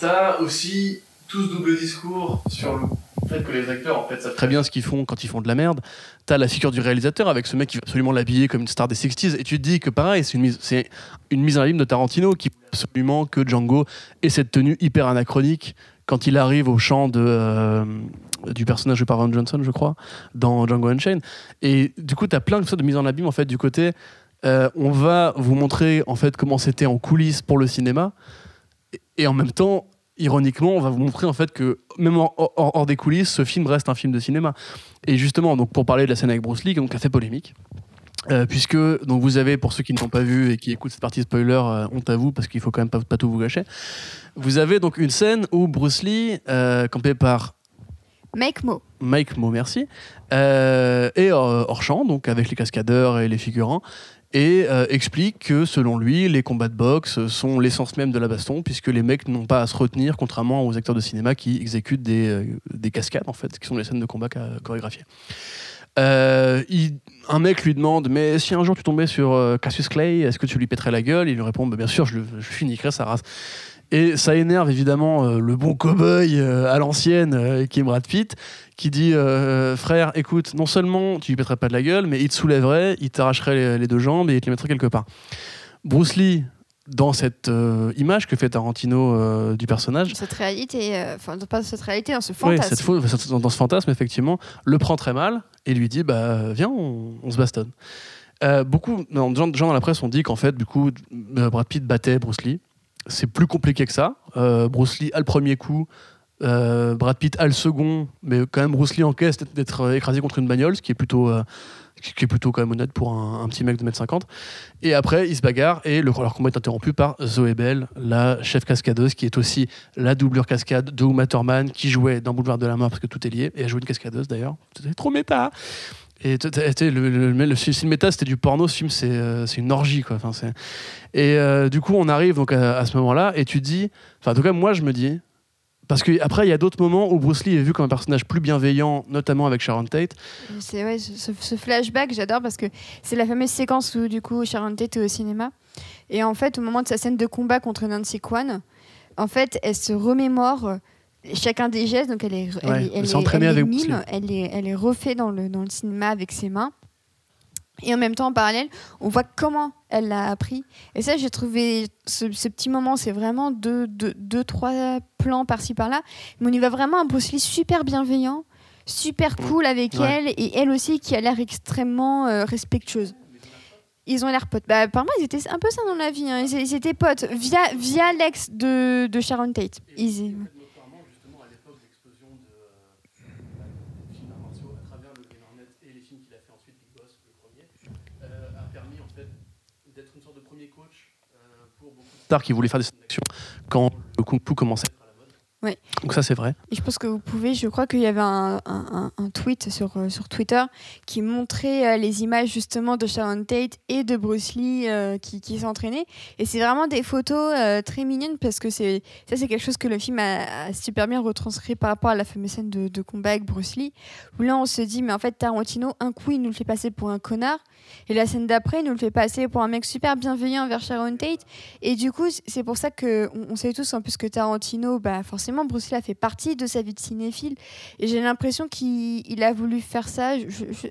T'as aussi tout ce double discours sur le fait que les acteurs, en fait, savent très bien ce qu'ils font quand ils font de la merde. T'as la figure du réalisateur avec ce mec qui veut absolument l'habiller comme une star des 60s, et tu te dis que pareil, c'est une mise, c'est une mise en abîme de Tarantino qui absolument que Django ait cette tenue hyper anachronique quand il arrive au chant de, euh, du personnage de Pavan Johnson, je crois, dans Django Unchained. Et du coup, tu as plein de, de mise en abîme en fait, du côté. euh, on va vous montrer en fait comment c'était en coulisses pour le cinéma, et en même temps, ironiquement, on va vous montrer en fait que même hors, hors- hors des coulisses, ce film reste un film de cinéma. Et justement, donc pour parler de la scène avec Bruce Lee, donc, qui a fait polémique. euh, puisque donc vous avez pour ceux qui ne l'ont pas vu et qui écoutent cette partie spoiler, euh, honte à vous parce qu'il faut quand même pas, pas tout vous gâcher. Vous avez donc une scène où Bruce Lee, euh, campé par Make Mo. Mike Mo, merci, euh, hors champ, donc avec les cascadeurs et les figurants, et euh, explique que selon lui, les combats de boxe sont l'essence même de la baston, puisque les mecs n'ont pas à se retenir, contrairement aux acteurs de cinéma qui exécutent des, euh, des cascades, en fait, qui sont les scènes de combat chorégraphiées. Euh, un mec lui demande Mais si un jour tu tombais sur euh, Cassius Clay, est-ce que tu lui pèterais la gueule? Il lui répond Bah, Bien sûr, je, le- je finiquerai sa race. Et ça énerve évidemment euh, le bon cow-boy euh, à l'ancienne euh, qui est Brad Pitt, qui dit Frère, écoute, non seulement tu lui pèterais pas de la gueule, mais il te soulèverait, il t'arracherait les, les deux jambes et il te les mettrait quelque part. Bruce Lee, dans cette image que fait Tarantino du personnage, Cette réalité, enfin, pas cette réalité, dans ce oui, fantasme. cette faux- cette- dans ce fantasme, effectivement, le prend très mal et lui dit bah, Viens, on, on se bastonne. Beaucoup de gens, dans la presse ont dit qu'en fait, du coup, Brad Pitt battait Bruce Lee. C'est plus compliqué que ça. Euh, Bruce Lee a le premier coup, euh, Brad Pitt a le second, mais quand même, Bruce Lee encaisse d'être- euh, écrasé contre une bagnole, ce qui est plutôt. qui est plutôt quand même honnête pour un, petit mec de 1m50. Et après, ils se bagarrent et le, leur combat est interrompu par Zoé Bell, la chef cascadeuse, qui est aussi la doublure cascade de Uma Thurman, qui jouait dans Boulevard de la Mort, parce que tout est lié. Et elle joue une cascadeuse d'ailleurs. C'était trop méta. Et le, le, le, le film méta, c'était du porno. Ce film, c'est euh, une orgie, quoi. Enfin, et euh, du coup, on arrive donc à, ce moment-là, et tu dis, enfin, en tout cas, moi, je me dis, parce que après, il y a d'autres moments où Bruce Lee est vu comme un personnage plus bienveillant, notamment avec Sharon Tate. C'est ouais, ce, flashback, j'adore parce que c'est la fameuse séquence où du coup Sharon Tate est au cinéma et en fait au moment de sa scène de combat contre Nancy Kwan, en fait elle se remémore chacun des gestes, donc elle est, elle, Ouais, est- elle elle elle est avec mime, elle est, elle est refait dans le, dans le cinéma avec ses mains. Et en même temps, en parallèle, on voit comment elle l'a appris. Et ça, j'ai trouvé ce, ce petit moment, c'est vraiment deux, deux, deux, trois plans par-ci par-là. Mais on y voit vraiment un Bruce Lee super bienveillant, super cool avec Ouais. elle, et elle aussi qui a l'air extrêmement euh, respectueuse. Ils ont l'air potes. Bah, apparemment, ils étaient un peu ça dans la vie. hein. Ils, ils étaient potes via, via l'ex de, de Sharon Tate. Ils, Qui voulait faire des d'action quand le kung commençait Ouais. Donc ça c'est vrai. Et je pense que vous pouvez, je crois qu'il y avait un, un- tweet sur, euh, sur Twitter qui montrait euh, les images justement de Sharon Tate et de Bruce Lee euh, qui, qui s'entraînaient. Et c'est vraiment des photos très mignonnes parce que c'est ça c'est quelque chose que le film a, a super bien retranscrit par rapport à la fameuse scène de, de combat avec Bruce Lee. Où là on se dit mais en fait Tarantino, un coup il nous le fait passer pour un connard et la scène d'après il nous le fait passer pour un mec super bienveillant envers Sharon Tate. Et du coup c'est pour ça que on, on sait tous en plus que Tarantino, bah forcément Bruce Lee a fait partie de sa vie de cinéphile. Et j'ai l'impression qu'il il a voulu faire ça. Je, je,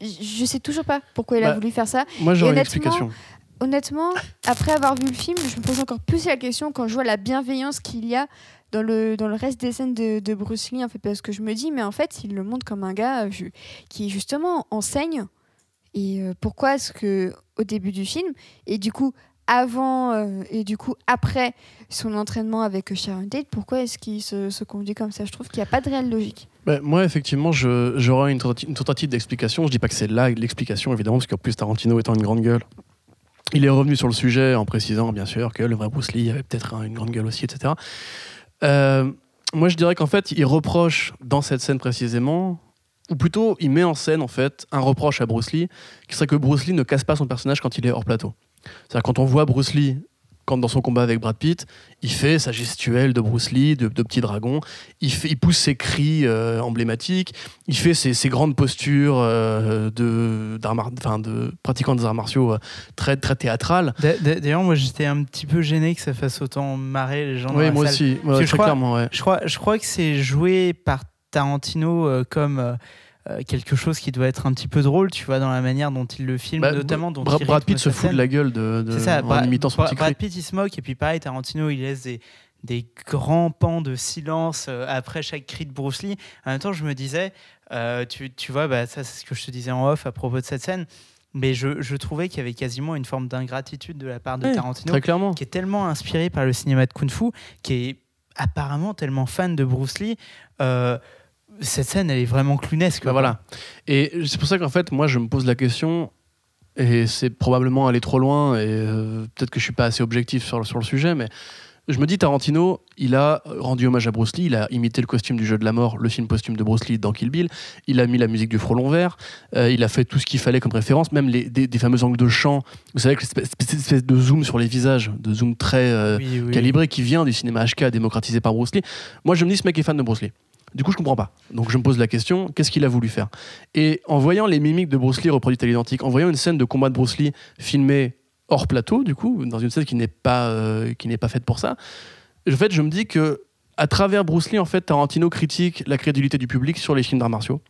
je sais toujours pas pourquoi il a Bah, voulu faire ça. Moi j'aurais une honnêtement, explication. Honnêtement, après avoir vu le film, je me pose encore plus la question quand je vois la bienveillance qu'il y a dans le, dans le reste des scènes de, de Bruce Lee, en fait, parce que je me dis, mais en fait, il le montre comme un gars je- qui justement enseigne. Et euh, pourquoi est-ce que au début du film, et du coup avant euh, et du coup après son entraînement avec Sharon Tate, pourquoi est-ce qu'il se, conduit comme ça? Je trouve qu'il n'y a pas de réelle logique. Bah, moi, effectivement, j'aurais une, une tentative d'explication. Je dis pas que c'est là l'explication, évidemment, parce qu'en plus, Tarantino étant une grande gueule, Il est revenu sur le sujet en précisant, bien sûr, que le vrai Bruce Lee avait peut-être une grande gueule aussi, etc. Euh, moi, je dirais qu'en fait, il reproche dans cette scène précisément, ou plutôt, il met en scène en fait un reproche à Bruce Lee, qui serait que Bruce Lee ne casse pas son personnage quand il est hors plateau. C'est-à-dire quand on voit Bruce Lee quand dans son combat avec Brad Pitt, il fait sa gestuelle de Bruce Lee, de, petit dragon, il, fait, il pousse ses cris euh, emblématiques, il fait ses, grandes postures euh, de, enfin, de pratiquant des arts martiaux euh, très, très théâtrales. D'ailleurs, moi j'étais un petit peu gêné que ça fasse autant marrer les gens. Oui, moi aussi, très je crois, clairement. Ouais. Je, crois, je crois que c'est joué par Tarantino comme euh, quelque chose qui doit être un petit peu drôle, tu vois, dans la manière dont il le filme, bah, notamment dont Brad Pitt se fout de la gueule de, de ça, en imitant son petit Brad Pitt il se moque et puis pareil Tarantino il laisse des, des grands pans de silence euh, après chaque cri de Bruce Lee. En même temps, je me disais, euh, tu, tu, vois, bah, ça c'est ce que je te disais en off à propos de cette scène. Mais je, je trouvais qu'il y avait quasiment une forme d'ingratitude de la part de Tarantino, très clairement. qui est tellement inspiré par le cinéma de kung fu, qui est apparemment tellement fan de Bruce Lee cette scène, elle est vraiment clownesque. Bah voilà. Et c'est pour ça qu'en fait, moi, je me pose la question, et c'est probablement aller trop loin, et euh, peut-être que je suis pas assez objectif sur, sur le sujet, mais je me dis, Tarantino, il a rendu hommage à Bruce Lee, il a imité le costume du jeu de la mort, le film posthume de Bruce Lee dans Kill Bill, il a mis la musique du frelon vert, euh, il a fait tout ce qu'il fallait comme référence, même les, des, fameux angles de champ, vous savez, cette espèce de zoom sur les visages, de zoom très euh, calibré qui vient du cinéma HK démocratisé par Bruce Lee. Moi, je me dis, ce mec est fan de Bruce Lee. Du coup, je comprends pas. Donc, je me pose la question qu'est-ce qu'il a voulu faire? Et en voyant les mimiques de Bruce Lee reproduites à l'identique, en voyant une scène de combat de Bruce Lee filmée hors plateau, du coup, dans une scène qui n'est pas, euh, pas faite pour ça, en fait, je me dis que à travers Bruce Lee, en fait, Tarantino critique la crédulité du public sur les films d'arts martiaux.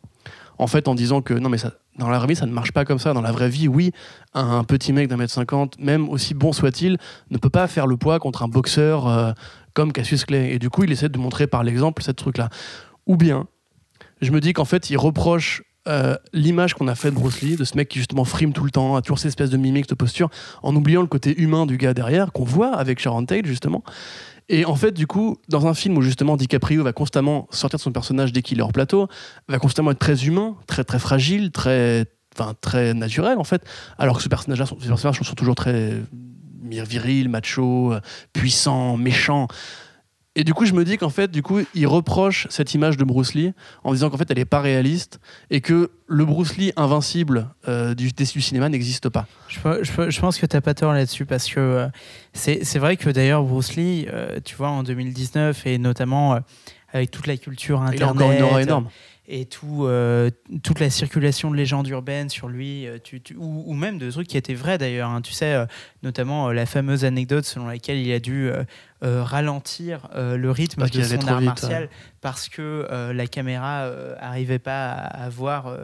En fait, en disant que non, mais ça, dans la vie, ça ne marche pas comme ça. Dans la vraie vie, oui, un, petit mec d'un mètre cinquante, même aussi bon soit-il, ne peut pas faire le poids contre un boxeur euh, comme Cassius Clay. Et du coup, il essaie de montrer par l'exemple cette truc-là. Ou bien, je me dis qu'en fait, il reproche euh, l'image qu'on a faite de Bruce Lee, de ce mec qui justement frime tout le temps, a toujours cette espèce de mimique, de posture, en oubliant le côté humain du gars derrière, qu'on voit avec Sharon Tate, justement. Et en fait, du coup, dans un film où justement DiCaprio va constamment sortir de son personnage dès qu'il est hors plateau, va constamment être très humain, très très fragile, très, enfin, très naturel en fait, alors que ce personnage-là, ces personnages sont toujours très virils, macho, euh, puissants, méchants. Et du coup, je me dis qu'en fait, du coup, il reproche cette image de Bruce Lee en disant qu'en fait, elle n'est pas réaliste et que le Bruce Lee invincible euh, du, du, cinéma n'existe pas. Je, je, pense que tu n'as pas tort là-dessus parce que euh, c'est vrai que d'ailleurs, Bruce Lee, euh, tu vois, en 2019 et notamment avec toute la culture internet. Il a encore une aura énorme et tout, euh, toute la circulation de légendes urbaines sur lui, euh, ou, même de trucs qui étaient vrais d'ailleurs. Hein. Tu sais, euh, notamment la fameuse anecdote selon laquelle il a dû ralentir le rythme de son art martial parce que la caméra n'arrivait pas à, à voir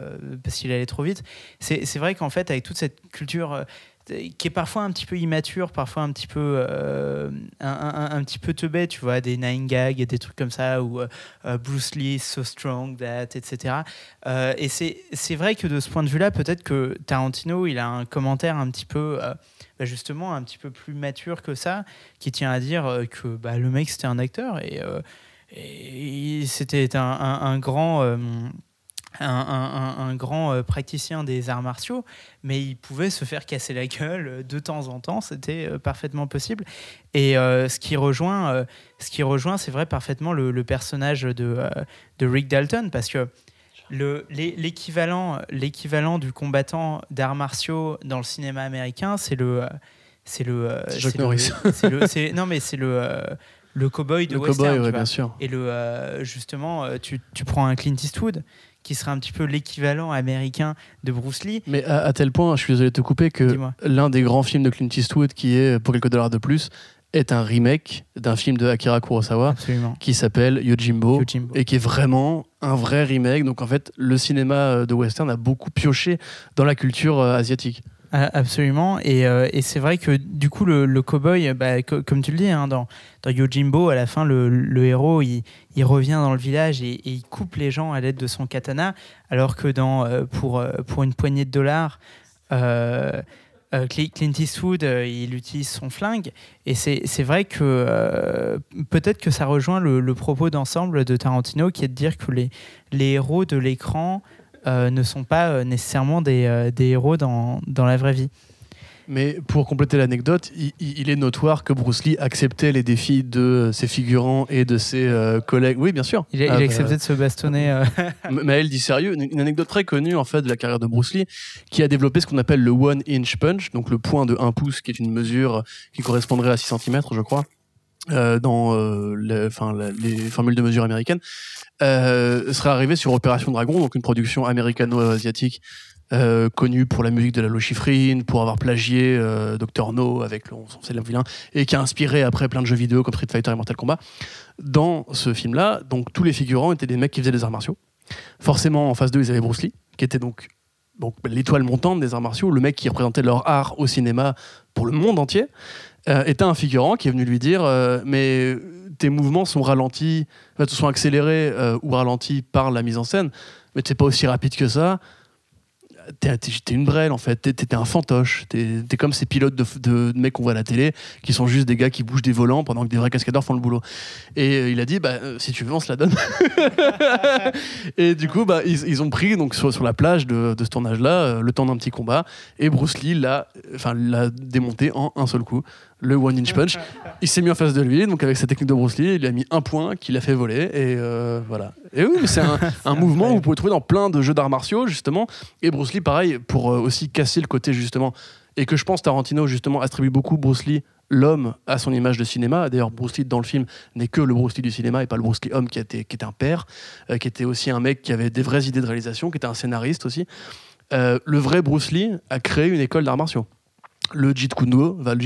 parce qu'il allait trop vite. C'est vrai qu'en fait, avec toute cette culture qui est parfois un petit peu immature, parfois un petit peu euh, un, petit peu teubé, tu vois, des nine gags et des trucs comme ça, ou euh, euh, Bruce Lee, so strong that, etc. et c'est vrai que de ce point de vue-là, peut-être que Tarantino, il a un commentaire un petit peu, bah, justement, un petit peu plus mature que ça, qui tient à dire que bah, le mec, c'était un acteur et, c'était un, grand un, grand euh, praticien des arts martiaux, mais il pouvait se faire casser la gueule euh, de temps en temps, c'était euh, parfaitement possible. Et ce qui rejoint, ce qui rejoint, c'est vrai parfaitement le, personnage de, de, Rick Dalton, parce que l'équivalent, l'équivalent du combattant d'arts martiaux dans le cinéma américain, c'est le, c'est le, c'est non mais c'est le le cowboy de le western, bien sûr. Et le justement, tu, tu prends un Clint Eastwood qui serait un petit peu l'équivalent américain de Bruce Lee. Mais à, tel point, je suis désolé de te couper, que l'un des grands films de Clint Eastwood, qui est Pour quelques dollars de plus, est un remake d'un film de Akira Kurosawa qui s'appelle Yojimbo, et qui est vraiment un vrai remake. Donc en fait, le cinéma de western a beaucoup pioché dans la culture euh, asiatique. Absolument. Et, euh, et c'est vrai que du coup, le, cowboy, bah, comme tu le dis, hein, dans, dans Yojimbo, à la fin, le, héros, il, revient dans le village et, il coupe les gens à l'aide de son katana, alors que dans, euh, pour, euh, pour une poignée de dollars, Clint Eastwood, il utilise son flingue. Et c'est vrai que peut-être que ça rejoint le, propos d'ensemble de Tarantino, qui est de dire que les, héros de l'écran ne sont pas euh, nécessairement des, euh, des héros dans, dans, la vraie vie. Mais pour compléter l'anecdote, il, est notoire que Bruce Lee acceptait les défis de ses figurants et de ses euh, collègues. Oui, bien sûr. Il a, il Ah, bah, accepté de se bastonner. euh, M- Maël dit sérieux, une, une anecdote très connue en fait de la carrière de Bruce Lee, qui a développé ce qu'on appelle le one inch punch, donc le point de 1 pouce, qui est une mesure qui correspondrait à 6 cm, je crois, euh, dans euh, les formules de mesure américaines, euh, serait arrivé sur Opération Dragon, donc une production américano-asiatique. euh, connue pour la musique de la Lochifrine, pour avoir plagié Dr No avec le- son célèbre vilain, et qui a inspiré après plein de jeux vidéo comme Street Fighter et Mortal Kombat. Dans ce film-là, donc tous les figurants étaient des mecs qui faisaient des arts martiaux. Forcément, en face d'eux, ils avaient Bruce Lee, qui était donc l'étoile montante des arts martiaux, le mec qui représentait leur art au cinéma pour le monde entier, euh, était un figurant qui est venu lui dire euh, Mais tes mouvements sont ralentis, en fait, sont accélérés euh, ou ralentis par la mise en scène, mais t'es pas aussi rapide que ça. T'es une brêle en fait, t'es un fantoche, t'es comme ces pilotes de, de mecs qu'on voit à la télé qui sont juste des gars qui bougent des volants pendant que des vrais cascadeurs font le boulot. Et euh, il a dit bah, si tu veux, on se la donne. et du coup, bah, ils, ils ont pris donc sur, sur la plage de, de ce tournage-là le temps d'un petit combat et Bruce Lee enfin, l'a démonté en un seul coup. Le one inch punch. Il s'est mis en face de lui, donc avec sa technique de Bruce Lee, il a mis un point qu'il a fait voler et euh, voilà. Et oui, c'est un, un mouvement que vous pouvez trouver dans plein de jeux d'arts martiaux justement. Et Bruce Lee, pareil, pour euh, aussi casser le côté justement et que je pense Tarantino justement attribue beaucoup Bruce Lee l'homme à son image de cinéma. D'ailleurs, Bruce Lee dans le film n'est que le Bruce Lee du cinéma et pas le Bruce Lee homme qui, été, qui était un père, euh, qui était aussi un mec qui avait des vraies idées de réalisation, qui était un scénariste aussi. Euh, le vrai Bruce Lee a créé une école d'arts martiaux. Le Jeet enfin, le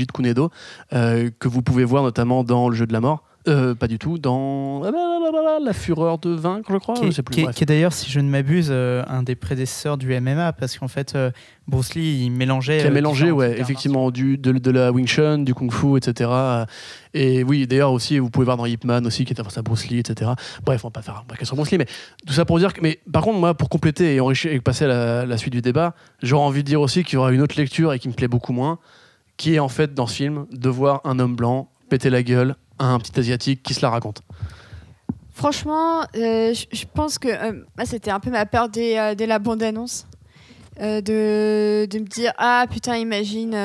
euh, que vous pouvez voir notamment dans le jeu de la mort. Euh, pas du tout, dans ah, blablabla, La Fureur de Vaincre, je crois. qui, est, qui est- bref. qui est d'ailleurs, si je ne m'abuse, euh, un des prédécesseurs du MMA, parce qu'en fait, euh, Bruce Lee, il mélangeait. qui a mélangé, ouais, effectivement, du, de, de la Wing Chun, du Kung Fu, etc. Et oui, d'ailleurs aussi, vous pouvez voir dans Ip Man aussi, qui est face à Bruce Lee, etc. Bref, on va pas faire un sur Bruce Lee, mais tout ça pour dire que, mais par contre, moi, pour compléter et enrichir et passer à la, la suite du débat, j'aurais envie de dire aussi qu'il y aura une autre lecture et qui me plaît beaucoup moins, qui est en fait dans ce film de voir un homme blanc péter la gueule un petit asiatique qui se la raconte. Franchement, euh, je pense que euh, moi, c'était un peu ma peur dès, euh, la bande-annonce. De, me dire ah putain imagine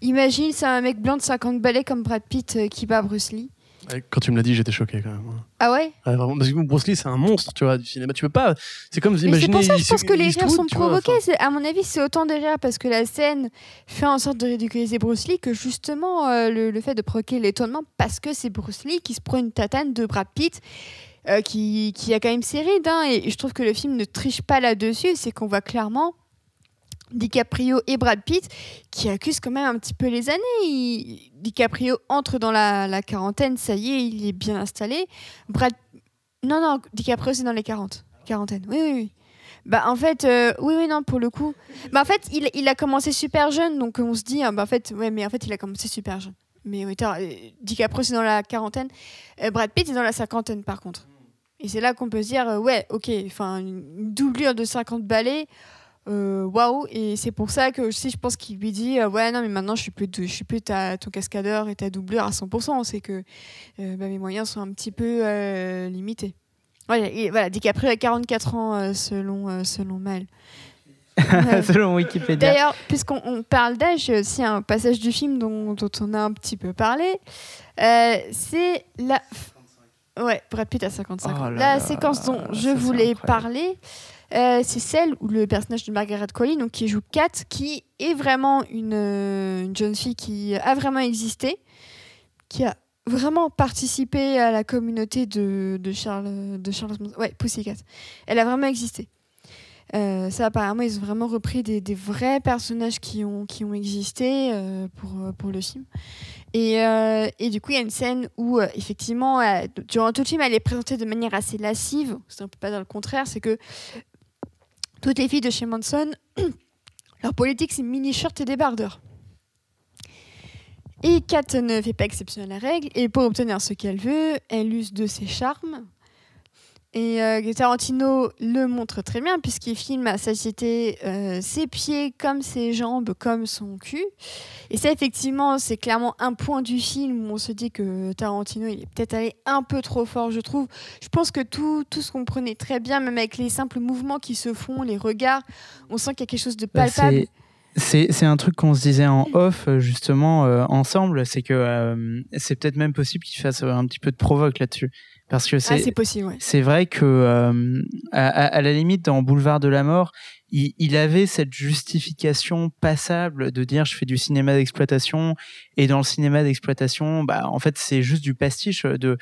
imagine c'est un mec blanc de 50 balais comme Brad Pitt qui bat Bruce Lee Quand tu me l'as dit, j'étais choqué quand même. ah ouais? Ouais, vraiment, parce que Bruce Lee, c'est un monstre, tu vois, du cinéma. Tu peux pas. C'est comme mais c'est imaginer. pour ça que je pense que les rires sont vois, provoqués. C'est- à mon avis c'est autant des rires parce que la scène fait en sorte de ridiculiser Bruce Lee que justement euh, le, le fait de provoquer l'étonnement parce que c'est Bruce Lee qui se prend une tatane de Brad Pitt euh, qui, qui a quand même ses rides hein, et je trouve que le film ne triche pas là-dessus c'est qu'on voit clairement DiCaprio et Brad Pitt qui accusent quand même un petit peu les années. Il- DiCaprio entre dans la, quarantaine, ça y est, il est bien installé. Brad... Non, non, DiCaprio c'est dans les 40. Quarantaine, oui, oui, oui. Bah en fait, euh, oui, oui, non, pour le coup. Bah en fait, il, il a commencé super jeune, donc on se dit, ah, bah en fait, ouais, mais en fait, il a commencé super jeune. Mais oui, t'as- euh, DiCaprio c'est dans la quarantaine, Euh, Brad Pitt est dans la cinquantaine par contre. Et c'est là qu'on peut se dire, euh, ouais, ok, enfin, une doublure de 50 balais, euh, waouh et c'est pour ça que aussi je pense qu'il lui dit euh, ouais non mais maintenant je suis plus de- je suis plus ta, ton cascadeur et ta doublure à 100% c'est que euh, bah, mes moyens sont un petit peu euh, limités voilà, et, voilà DiCaprio a 44 ans euh, selon euh, selon Mal. Selon Wikipédia. D'ailleurs, puisqu'on on parle d'âge, il y a aussi un passage du film dont, dont on a un petit peu parlé. Euh, c'est la. Ouais, Brad Pitt à 55 Oh ans. là La là, séquence dont je voulais parler, euh, c'est celle où le personnage de Margaret Qualley, donc qui joue Kat, qui est vraiment une, euh, une jeune fille qui a vraiment existé, qui a vraiment participé à la communauté de, Charles de Charles. Ouais, Pussycat. Elle a vraiment existé. Euh, ça, apparemment, ils ont vraiment repris des, vrais personnages qui ont, qui ont existé pour, pour le film. Et, et du coup, il y a une scène où, effectivement, durant tout le film, elle est présentée de manière assez lascive. C'est un peu pas dans le contraire, c'est que toutes les filles de chez Manson, leur politique, c'est mini-shirt et débardeur. Et Kat ne fait pas exception à la règle, et pour obtenir ce qu'elle veut, elle use de ses charmes. Et euh, Tarantino le montre très bien, puisqu'il filme à satiété euh, ses pieds comme ses jambes, comme son cul. Et ça, effectivement, c'est clairement un point du film où on se dit que Tarantino, il est peut-être allé un peu trop fort, je trouve. Je pense que tout, tout ce qu'on prenait très bien, même avec les simples mouvements qui se font, les regards, on sent qu'il y a quelque chose de Bah, palpable. c'est- c'est un truc qu'on se disait en off justement euh, ensemble, c'est que euh, c'est peut-être même possible qu'il fasse un petit peu de provoque là-dessus, parce que Ah, c'est c'est possible, ouais. c'est vrai que euh, à la limite dans Boulevard de la mort, il, il avait cette justification passable de dire je fais du cinéma d'exploitation et dans le cinéma d'exploitation, bah en fait c'est juste du pastiche de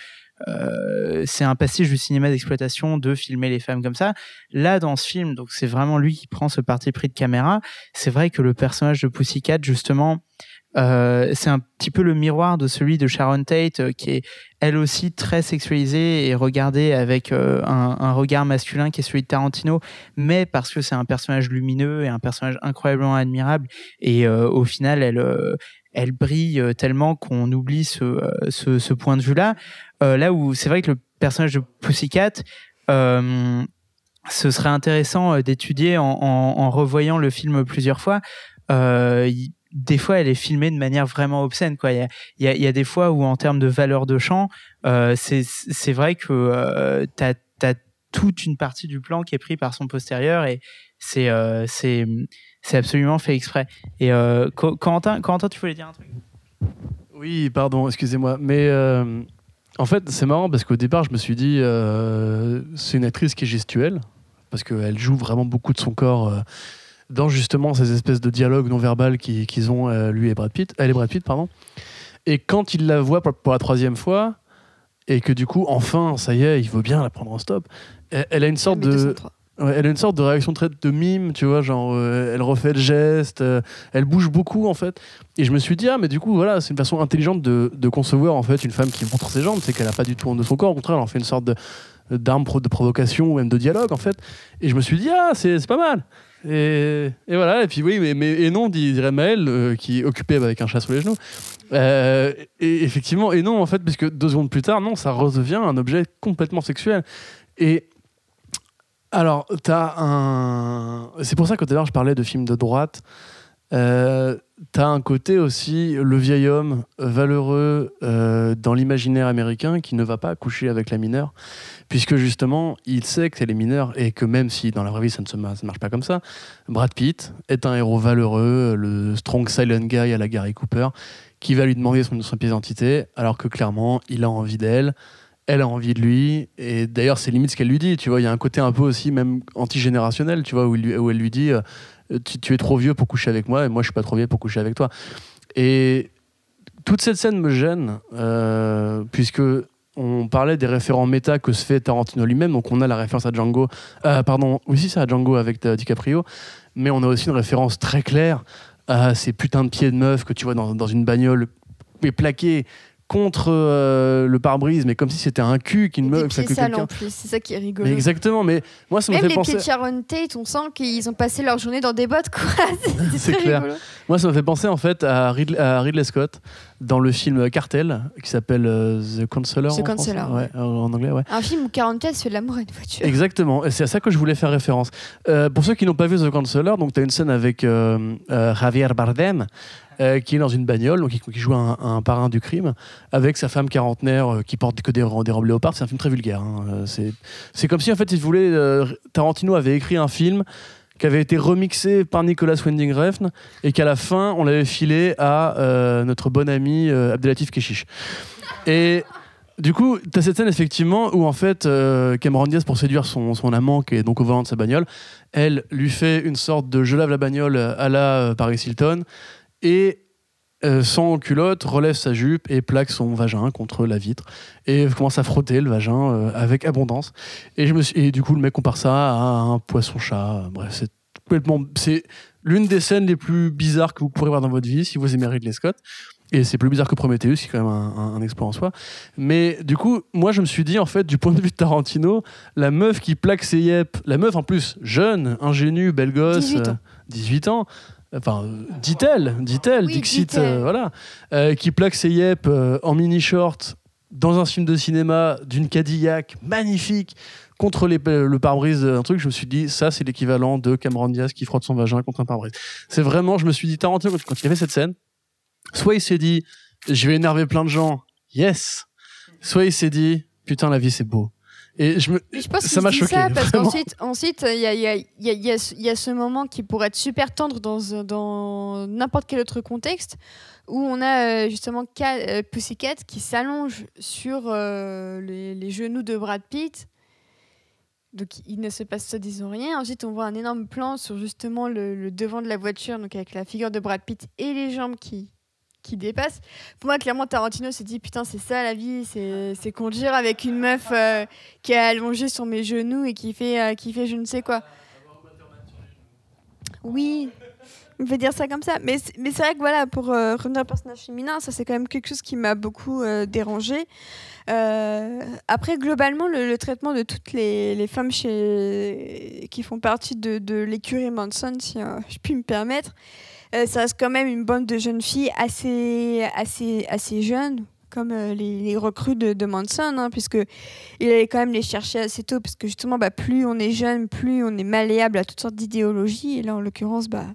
euh, c'est un pastiche du cinéma d'exploitation de filmer les femmes comme ça. Là dans ce film, donc c'est vraiment lui qui prend ce parti pris de caméra. C'est vrai que le personnage de Pussycat justement euh, c'est un petit peu le miroir de celui de Sharon Tate, euh, qui est elle aussi très sexualisée et regardée avec euh, un, regard masculin qui est celui de Tarantino, mais parce que c'est un personnage lumineux et un personnage incroyablement admirable. Et euh, au final, elle, elle brille tellement qu'on oublie ce, ce, point de vue-là. Là où c'est vrai que le personnage de Pussycat, ce serait intéressant d'étudier en, en, revoyant le film plusieurs fois. Des fois, elle est filmée de manière vraiment obscène. Quoi. Il, y a, y a, y a des fois où, en termes de valeur de champ, euh, c'est vrai que euh, tu as, toute une partie du plan qui est pris par son postérieur et c'est euh, absolument fait exprès. Et euh, Corentin, Corentin, tu voulais dire un truc? Oui, pardon, excusez-moi. Mais euh, en fait, c'est marrant parce qu'au départ, je me suis dit, euh, c'est une actrice qui est gestuelle, parce qu'elle joue vraiment beaucoup de son corps dans justement ces espèces de dialogues non verbal qui- qu'ils ont, euh, lui et Brad Pitt. Elle et Brad Pitt, pardon. Et quand il la voit pour, pour la troisième fois, et que du coup, enfin, ça y est, il veut bien la prendre en stop, elle, elle a une sorte de. 203. Ouais, elle a une sorte de réaction très de mime, tu vois, genre euh, elle refait le geste, euh, elle bouge beaucoup en fait. Et je me suis dit, ah, mais du coup, voilà, c'est une façon intelligente de, de concevoir en fait une femme qui montre ses jambes, c'est qu'elle a pas du tout honte de son corps, au contraire, elle en fait une sorte d'arme de provocation ou même de dialogue en fait. Et je me suis dit, ah, c'est pas mal. Et, voilà, et puis oui, mais, et non, dit- dirait Maël, euh, qui est occupé avec un chat sous les genoux. Euh, et effectivement, et non, en fait, puisque deux secondes plus tard, non, ça redevient un objet complètement sexuel. Et alors, t'as un. C'est pour ça que tout à l'heure je parlais de films de droite. Euh, t'as un côté aussi le vieil homme valeureux euh, dans l'imaginaire américain qui ne va pas coucher avec la mineure, puisque justement il sait que c'est les mineurs et que même si dans la vraie vie ça ne se marche pas comme ça, Brad Pitt est un héros valeureux, le strong silent guy à la Gary Cooper, qui va lui demander son, son pièce d'identité, alors que clairement il a envie d'elle elle a envie de lui et d'ailleurs c'est limite ce qu'elle lui dit tu vois il y a un côté un peu aussi même antigénérationnel tu vois où, lui- elle lui dit euh, tu, tu es trop vieux pour coucher avec moi et moi je suis pas trop vieux pour coucher avec toi. Et toute cette scène me gêne euh, puisque on parlait des référents méta que se fait Tarantino lui-même. Donc on a la référence à Django euh, pardon oui si c'est à Django avec euh, DiCaprio. Mais on a aussi une référence très claire à ces putains de pieds de meuf que tu vois dans, dans une bagnole mais plaqués contre euh, le pare-brise, mais comme si c'était un cul quelqu'un. en plus, c'est ça qui est rigolo. Mais exactement, mais moi ça me Même fait les penser. pieds de Sharon Tate, on sent qu'ils ont passé leur journée dans des bottes, quoi. C'est C'est clair. rigolo. Moi ça me fait penser en fait à Ridley, à Ridley Scott dans le film Cartel qui s'appelle euh, The Counselor. The en français. Counselor, ouais, en anglais, ouais. Un film où 44 se fait de l'amour à une voiture. Exactement, et c'est à ça que je voulais faire référence. Euh, pour ceux qui n'ont pas vu The Counselor, donc tu as une scène avec euh, Javier Bardem qui est dans une bagnole, donc qui, qui joue un, un parrain du crime, avec sa femme quarantenaire qui porte que des, des robes léopards. C'est un film très vulgaire. hein. C'est, comme si en fait, il voulait, euh, Tarantino avait écrit un film qui avait été remixé par Nicolas Winding Refn et qu'à la fin, on l'avait filé à euh, notre bon ami euh, Abdelatif Keshish. Et du coup, tu as cette scène effectivement où en fait euh, Cameron Diaz, pour séduire son, son amant qui est donc au volant de sa bagnole, elle lui fait une sorte de je lave la bagnole à la euh, Paris Hilton et euh, sans culotte relève sa jupe et plaque son vagin contre la vitre et commence à frotter le vagin euh, avec abondance. Et, je me suis, et du coup, le mec compare ça à un poisson-chat. Bref, c'est complètement. C'est l'une des scènes les plus bizarres que vous pourrez voir dans votre vie si vous aimez Ridley Scott. Et c'est plus bizarre que Prometheus, qui est quand même un, un- un exploit en soi. Mais du coup, moi, je me suis dit, en fait, du point de vue de Tarantino, la meuf qui plaque ses yep, la meuf en plus jeune, ingénue, belle gosse, 18 ans. euh, 18 ans, enfin, dit-elle, dit-elle, Oui, Dixit, euh, voilà, euh, qui plaque ses yep euh, en mini-short dans un film de cinéma d'une Cadillac magnifique contre les- le pare-brise d'un truc, je me suis dit, ça, c'est l'équivalent de Cameron Diaz qui frotte son vagin contre un pare-brise. C'est vraiment, je me suis dit, Tarantino, quand- quand il a fait cette scène, soit il s'est dit, je vais énerver plein de gens, yes, soit il s'est dit, putain, la vie c'est beau. Et je me, Mais je pense ça m'a choqué. ça parce qu'ensuite, ensuite, il y a, il y, a, il y, a, il y a ce- moment qui pourrait être super tendre dans, n'importe quel autre contexte, où on a euh, justement euh, Pussycat qui s'allonge sur euh, les, les genoux de Brad Pitt. Donc il ne se passe disons rien. Ensuite, on voit un énorme plan sur justement le, le devant de la voiture, donc avec la figure de Brad Pitt et les jambes qui, qui dépassent. Pour moi, clairement, Tarantino s'est dit Putain, c'est ça la vie, c'est conduire avec une meuf euh, qui est allongée sur mes genoux et qui fait, euh, qui fait je ne sais quoi. Oui, on peut dire ça comme ça. Mais, c'est- vrai que voilà, pour euh, revenir au personnage féminin, ça c'est quand même quelque chose qui m'a beaucoup euh, dérangé. Euh, après, globalement, le, traitement de toutes les, femmes chez... qui font partie de, de l'écurie Manson, si je puis me permettre, euh, ça reste quand même une bande de jeunes filles assez, assez, assez jeunes, comme euh, les, recrues de, de Manson, hein, puisque il allait quand même les chercher assez tôt, parce que justement, bah, plus on est jeune, plus on est malléable à toutes sortes d'idéologies. Et là, en l'occurrence, bah,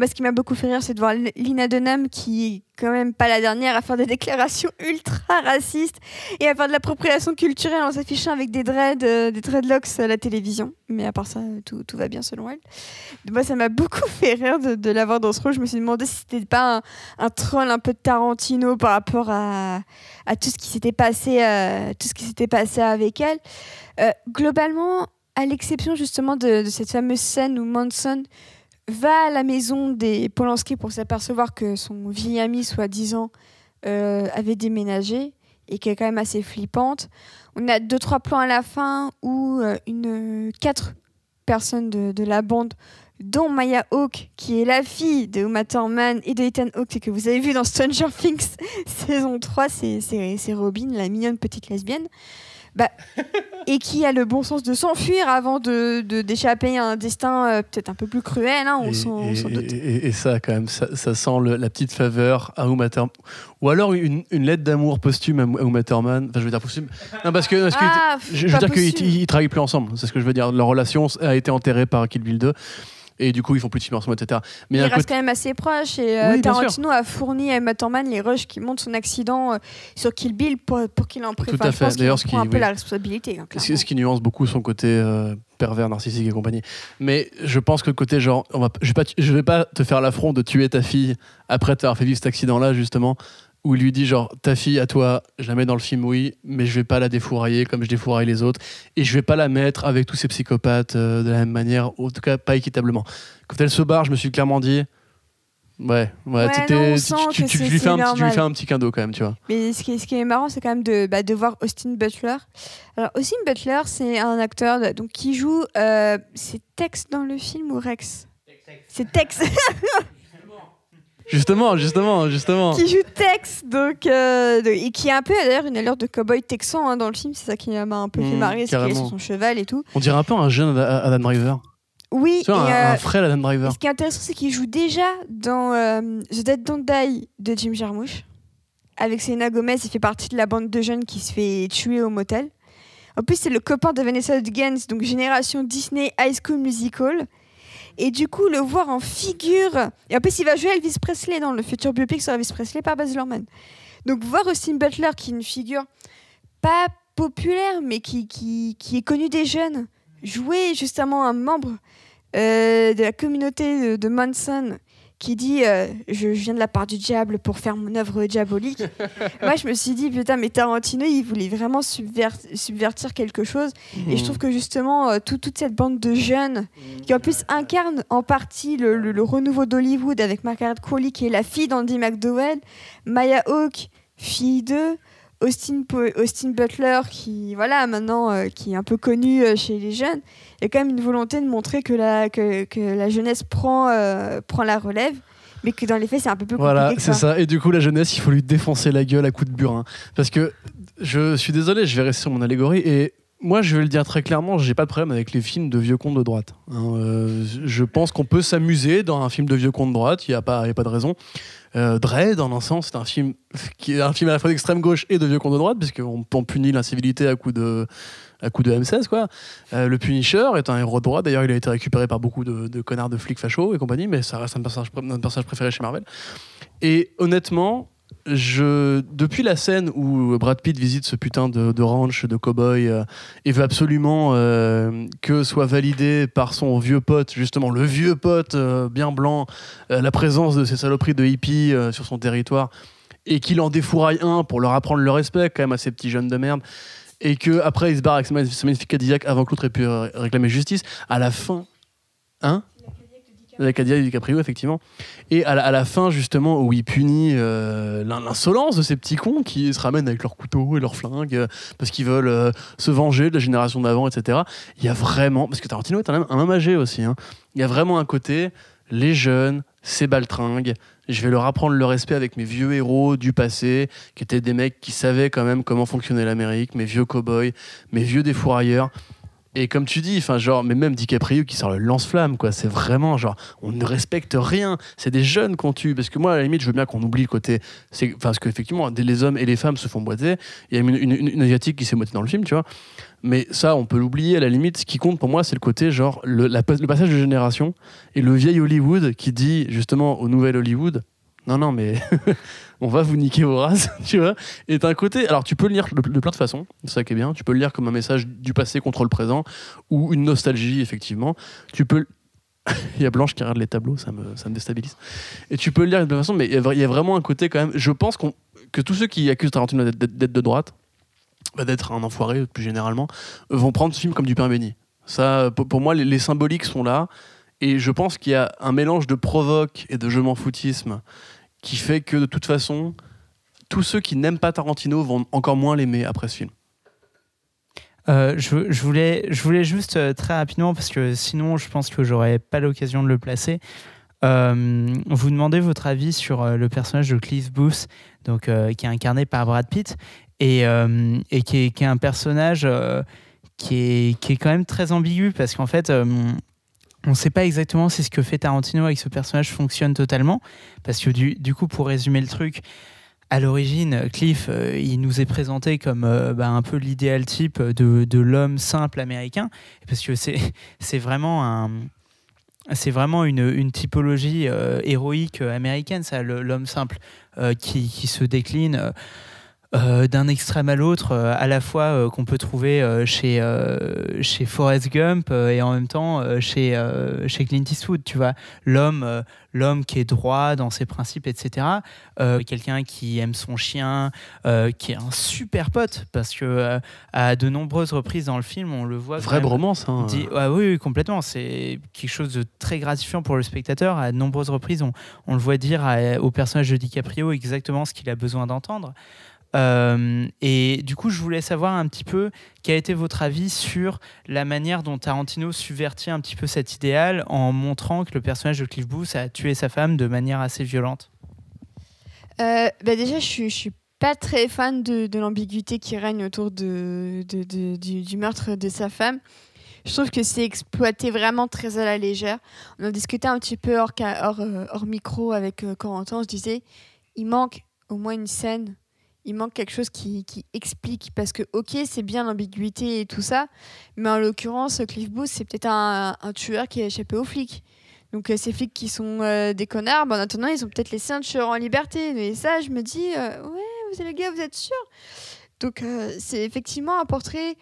moi, ce qui m'a beaucoup fait rire, c'est de voir Lina Dunham, qui est quand même pas la dernière à faire des déclarations ultra racistes et à faire de l'appropriation culturelle en s'affichant avec des dreads, euh, des dreadlocks à la télévision. Mais à part ça, tout, tout va bien selon elle. Moi, ça m'a beaucoup fait rire de, de la voir dans ce rôle. Je me suis demandé si c'était pas un, troll un peu de Tarantino par rapport à, à tout ce qui s'était passé, euh, passé avec elle. Euh, globalement, à l'exception justement de, de cette fameuse scène où Manson va à la maison des Polanski pour s'apercevoir que son vieil ami, soi-disant, euh, avait déménagé et qui est quand même assez flippante. On a deux trois plans à la fin où euh, une quatre personnes de, la bande dont Maya Hawke, qui est la fille de Uma Thurman et de Ethan Hawke, et que vous avez vu dans Stranger Things saison 3, c'est- c'est c'est Robin, la mignonne petite lesbienne, bah, et qui a le bon sens de s'enfuir avant de de- d'échapper à un destin euh, peut-être un peu plus cruel, hein, on Et- s'en doute. et- et- et ça, quand même, ça, ça sent le- la petite faveur à Uma Thurman. Ou alors une, une lettre d'amour posthume à Uma- Thurman. Enfin, je veux dire posthume. Non, parce que. parce que Ah, je, je veux dire qu'ils ils travaillent plus ensemble. C'est ce que je veux dire. Leur relation a été enterrée par Kill Bill 2. Et du coup, ils font plus de films ensemble, etc. Mais il reste côté- quand même assez proche et euh, Oui. Tarantino a fourni à Emma Thurman les rushs qui montrent son accident euh, sur Kill Bill pour, pour qu'il en prenne Tout à fait. D'ailleurs, ce prend un qui- peu oui. la responsabilité. hein, Ce qui, qui nuance beaucoup son côté euh, pervers, narcissique et compagnie. Mais je pense que le côté genre, on va, je, vais pas, je vais pas te faire l'affront de tuer ta fille après t'avoir fait vivre cet accident-là, justement, où il lui dit genre, ta fille à toi, je la mets dans le film, oui, mais je vais pas la défourailler comme je défouraille les autres, et je vais pas la mettre avec tous ces psychopathes euh, de la même manière, en tout cas pas équitablement. Quand elle se barre, je me suis clairement dit. Ouais, ouais, Ouais, t'étais- non, on tu, tu- tu lui fais un petit, tu lui fais un petit cadeau quand même, tu vois. Mais ce qui, est, ce qui est marrant, c'est quand même de, bah, de voir Austin Butler. Alors, Austin Butler, c'est un acteur de- donc, qui joue. euh, c'est Tex dans le film ou Rex? C'est Tex Justement, justement, justement. qui joue Tex, donc, euh, de- et qui a un peu d'ailleurs une allure de cowboy texan hein, dans le film. C'est ça qui m'a un peu fait Mmh, marrer, c'est qu'il est carrément. sur son cheval et tout. On dirait un peu un jeune Ad- Adam Driver. Oui, Tu vois, et, un, euh, un frère Adam Driver. ce qui est intéressant, c'est qu'il joue déjà dans euh, The Dead Don't Die de Jim Jarmusch. Avec Selena Gomez, il fait partie de la bande de jeunes qui se fait tuer au motel. En plus, c'est le copain de Vanessa Hudgens, donc génération Disney High School Musical. Et du coup, le voir en figure. Et en plus, il va jouer Elvis Presley dans le futur biopic sur Elvis Presley par Baz Luhrmann. Donc, voir Austin Butler, qui est une figure pas populaire, mais qui, qui, qui est connue des jeunes, jouer justement un membre euh, de la communauté de, de Manson qui dit euh, je, viens de la part du diable pour faire mon œuvre diabolique. Moi, je me suis dit, putain, mais Tarantino, il voulait vraiment subver- subvertir quelque chose. Et je trouve que justement, euh, tout- toute cette bande de jeunes qui en plus incarnent en partie le, le- le renouveau d'Hollywood avec Margaret Qualley qui est la fille d'Andy McDowell, Maya Hawke, fille d'eux, Austin, Butler qui, voilà, maintenant, euh, qui est un peu connu euh, chez les jeunes. Il y a quand même une volonté de montrer que la, que, que la jeunesse prend, euh, prend la relève, mais que dans les faits, c'est un peu plus compliqué Voilà, c'est ça. Et du coup, la jeunesse, il faut lui défoncer la gueule à coups de burin. Parce que je suis désolé, je vais rester sur mon allégorie. Et moi, je vais le dire très clairement, j'ai pas de problème avec les films de vieux cons de droite. hein. Euh, je pense qu'on peut s'amuser dans un film de vieux cons de droite, il n'y a pas de raison. Euh, Dread, en un sens, c'est un film qui est un film à la fois d'extrême gauche et de vieux cons de droite, puisqu'on on punit l'incivilité à coup de à coup de M16 quoi. Euh, le Punisher est un héros de droite. D'ailleurs, il a été récupéré par beaucoup de, connards de flics fachos et compagnie, mais ça reste un personnage, un personnage préféré chez Marvel. Et honnêtement, je, depuis la scène où Brad Pitt visite ce putain de, de ranch de cow-boy euh, et veut absolument euh, que soit validé par son vieux pote, justement le vieux pote euh, bien blanc, la présence de ces saloperies de hippies sur son territoire et qu'il en défouraille un pour leur apprendre le respect quand même à ces petits jeunes de merde et que après il se barre avec ce magnifique Cadillac avant que l'autre ait pu réclamer justice à la fin hein la Cadillac DiCaprio effectivement et à la, fin justement où il punit euh, l'in- l'insolence de ces petits cons qui se ramènent avec leurs couteaux et leurs flingues euh, parce qu'ils veulent euh, se venger de la génération d'avant etc il y a vraiment parce que Tarantino est un un homme âgé aussi hein. il y a vraiment un côté les jeunes ces baltringues je vais leur apprendre le respect avec mes vieux héros du passé, qui étaient des mecs qui savaient quand même comment fonctionnait l'Amérique, mes vieux cow-boys, mes vieux défourailleurs. Et comme tu dis, enfin genre, mais même DiCaprio qui sort le lance-flamme, quoi. C'est vraiment genre, on ne respecte rien. C'est des jeunes qu'on tue. Parce que moi, à la limite, je veux bien qu'on oublie le côté, enfin, parce qu'effectivement, les hommes et les femmes se font boiter. Il y a une, une- asiatique qui s'est boitée dans le film, tu vois. Mais ça, on peut l'oublier. À la limite, ce qui compte pour moi, c'est le côté genre le, le passage de génération et le vieil Hollywood qui dit justement au nouvel Hollywood, non, non, mais on va vous niquer vos races, tu vois. Et t'as un côté, alors tu peux le lire de, plein de façons, c'est ça qui est bien. Tu peux le lire comme un message du passé contre le présent ou une nostalgie, effectivement. Tu peux. il y a Blanche qui regarde les tableaux, ça me, ça me déstabilise. Et tu peux le lire de plein de façons, mais il y a vraiment un côté quand même. Je pense que tous ceux qui accusent Tarantino d'être- de droite, bah, d'être un enfoiré plus généralement, vont prendre ce film comme du pain béni. Ça, pour, pour moi, les, les symboliques sont là. Et je pense qu'il y a un mélange de provoque et de je m'en foutisme qui fait que de toute façon, tous ceux qui n'aiment pas Tarantino vont encore moins l'aimer après ce film. Euh, je, voulais, je voulais juste euh, très rapidement, parce que sinon je pense que j'aurais pas l'occasion de le placer, euh, vous demander votre avis sur le personnage de Cliff Booth, donc, qui est incarné par Brad Pitt, et, qui, est, un personnage qui, est, quand même très ambigu, parce qu'en fait, on ne sait pas exactement si ce que fait Tarantino avec ce personnage fonctionne totalement, parce que du, du coup, pour résumer le truc, à l'origine, Cliff, euh, il nous est présenté comme euh, bah, un peu l'idéal type de, de l'homme simple américain, parce que c'est vraiment un c'est vraiment une, typologie euh, héroïque américaine, ça, l'homme simple, qui, qui se décline euh, d'un extrême à l'autre, euh, à la fois euh, qu'on peut trouver chez, chez Forrest Gump et en même temps chez, chez Clint Eastwood, tu vois. L'homme, l'homme qui est droit dans ses principes, etc. Quelqu'un qui aime son chien, qui est un super pote, parce que à de nombreuses reprises dans le film, on le voit. Vraie bromance. Hein. dit- ouais, oui, oui, complètement. C'est quelque chose de très gratifiant pour le spectateur. À de nombreuses reprises, on, on le voit dire à- au personnage de DiCaprio exactement ce qu'il a besoin d'entendre. Euh, et du coup, je voulais savoir un petit peu quel été votre avis sur la manière dont Tarantino subvertit un petit peu cet idéal en montrant que le personnage de Cliff Booth a tué sa femme de manière assez violente. Euh, bah déjà, je suis, je suis pas très fan de, l'ambiguïté qui règne autour du, meurtre de sa femme. Je trouve que c'est exploité vraiment très à la légère. On en discutait un petit peu hors, euh, hors micro avec Corentin. Je disais, il manque au moins une scène. Il manque quelque chose qui, qui explique. Parce que, ok, c'est bien l'ambiguïté et tout ça. Mais en l'occurrence, Cliff Booth, c'est peut-être un, un tueur qui a échappé aux flics. Donc euh, ces flics qui sont euh, des connards, bah, en attendant, ils ont peut-être laissé un tueur en liberté. Et ça, je me dis, euh, ouais, vous êtes les gars, vous êtes sûrs Donc c'est effectivement un portrait,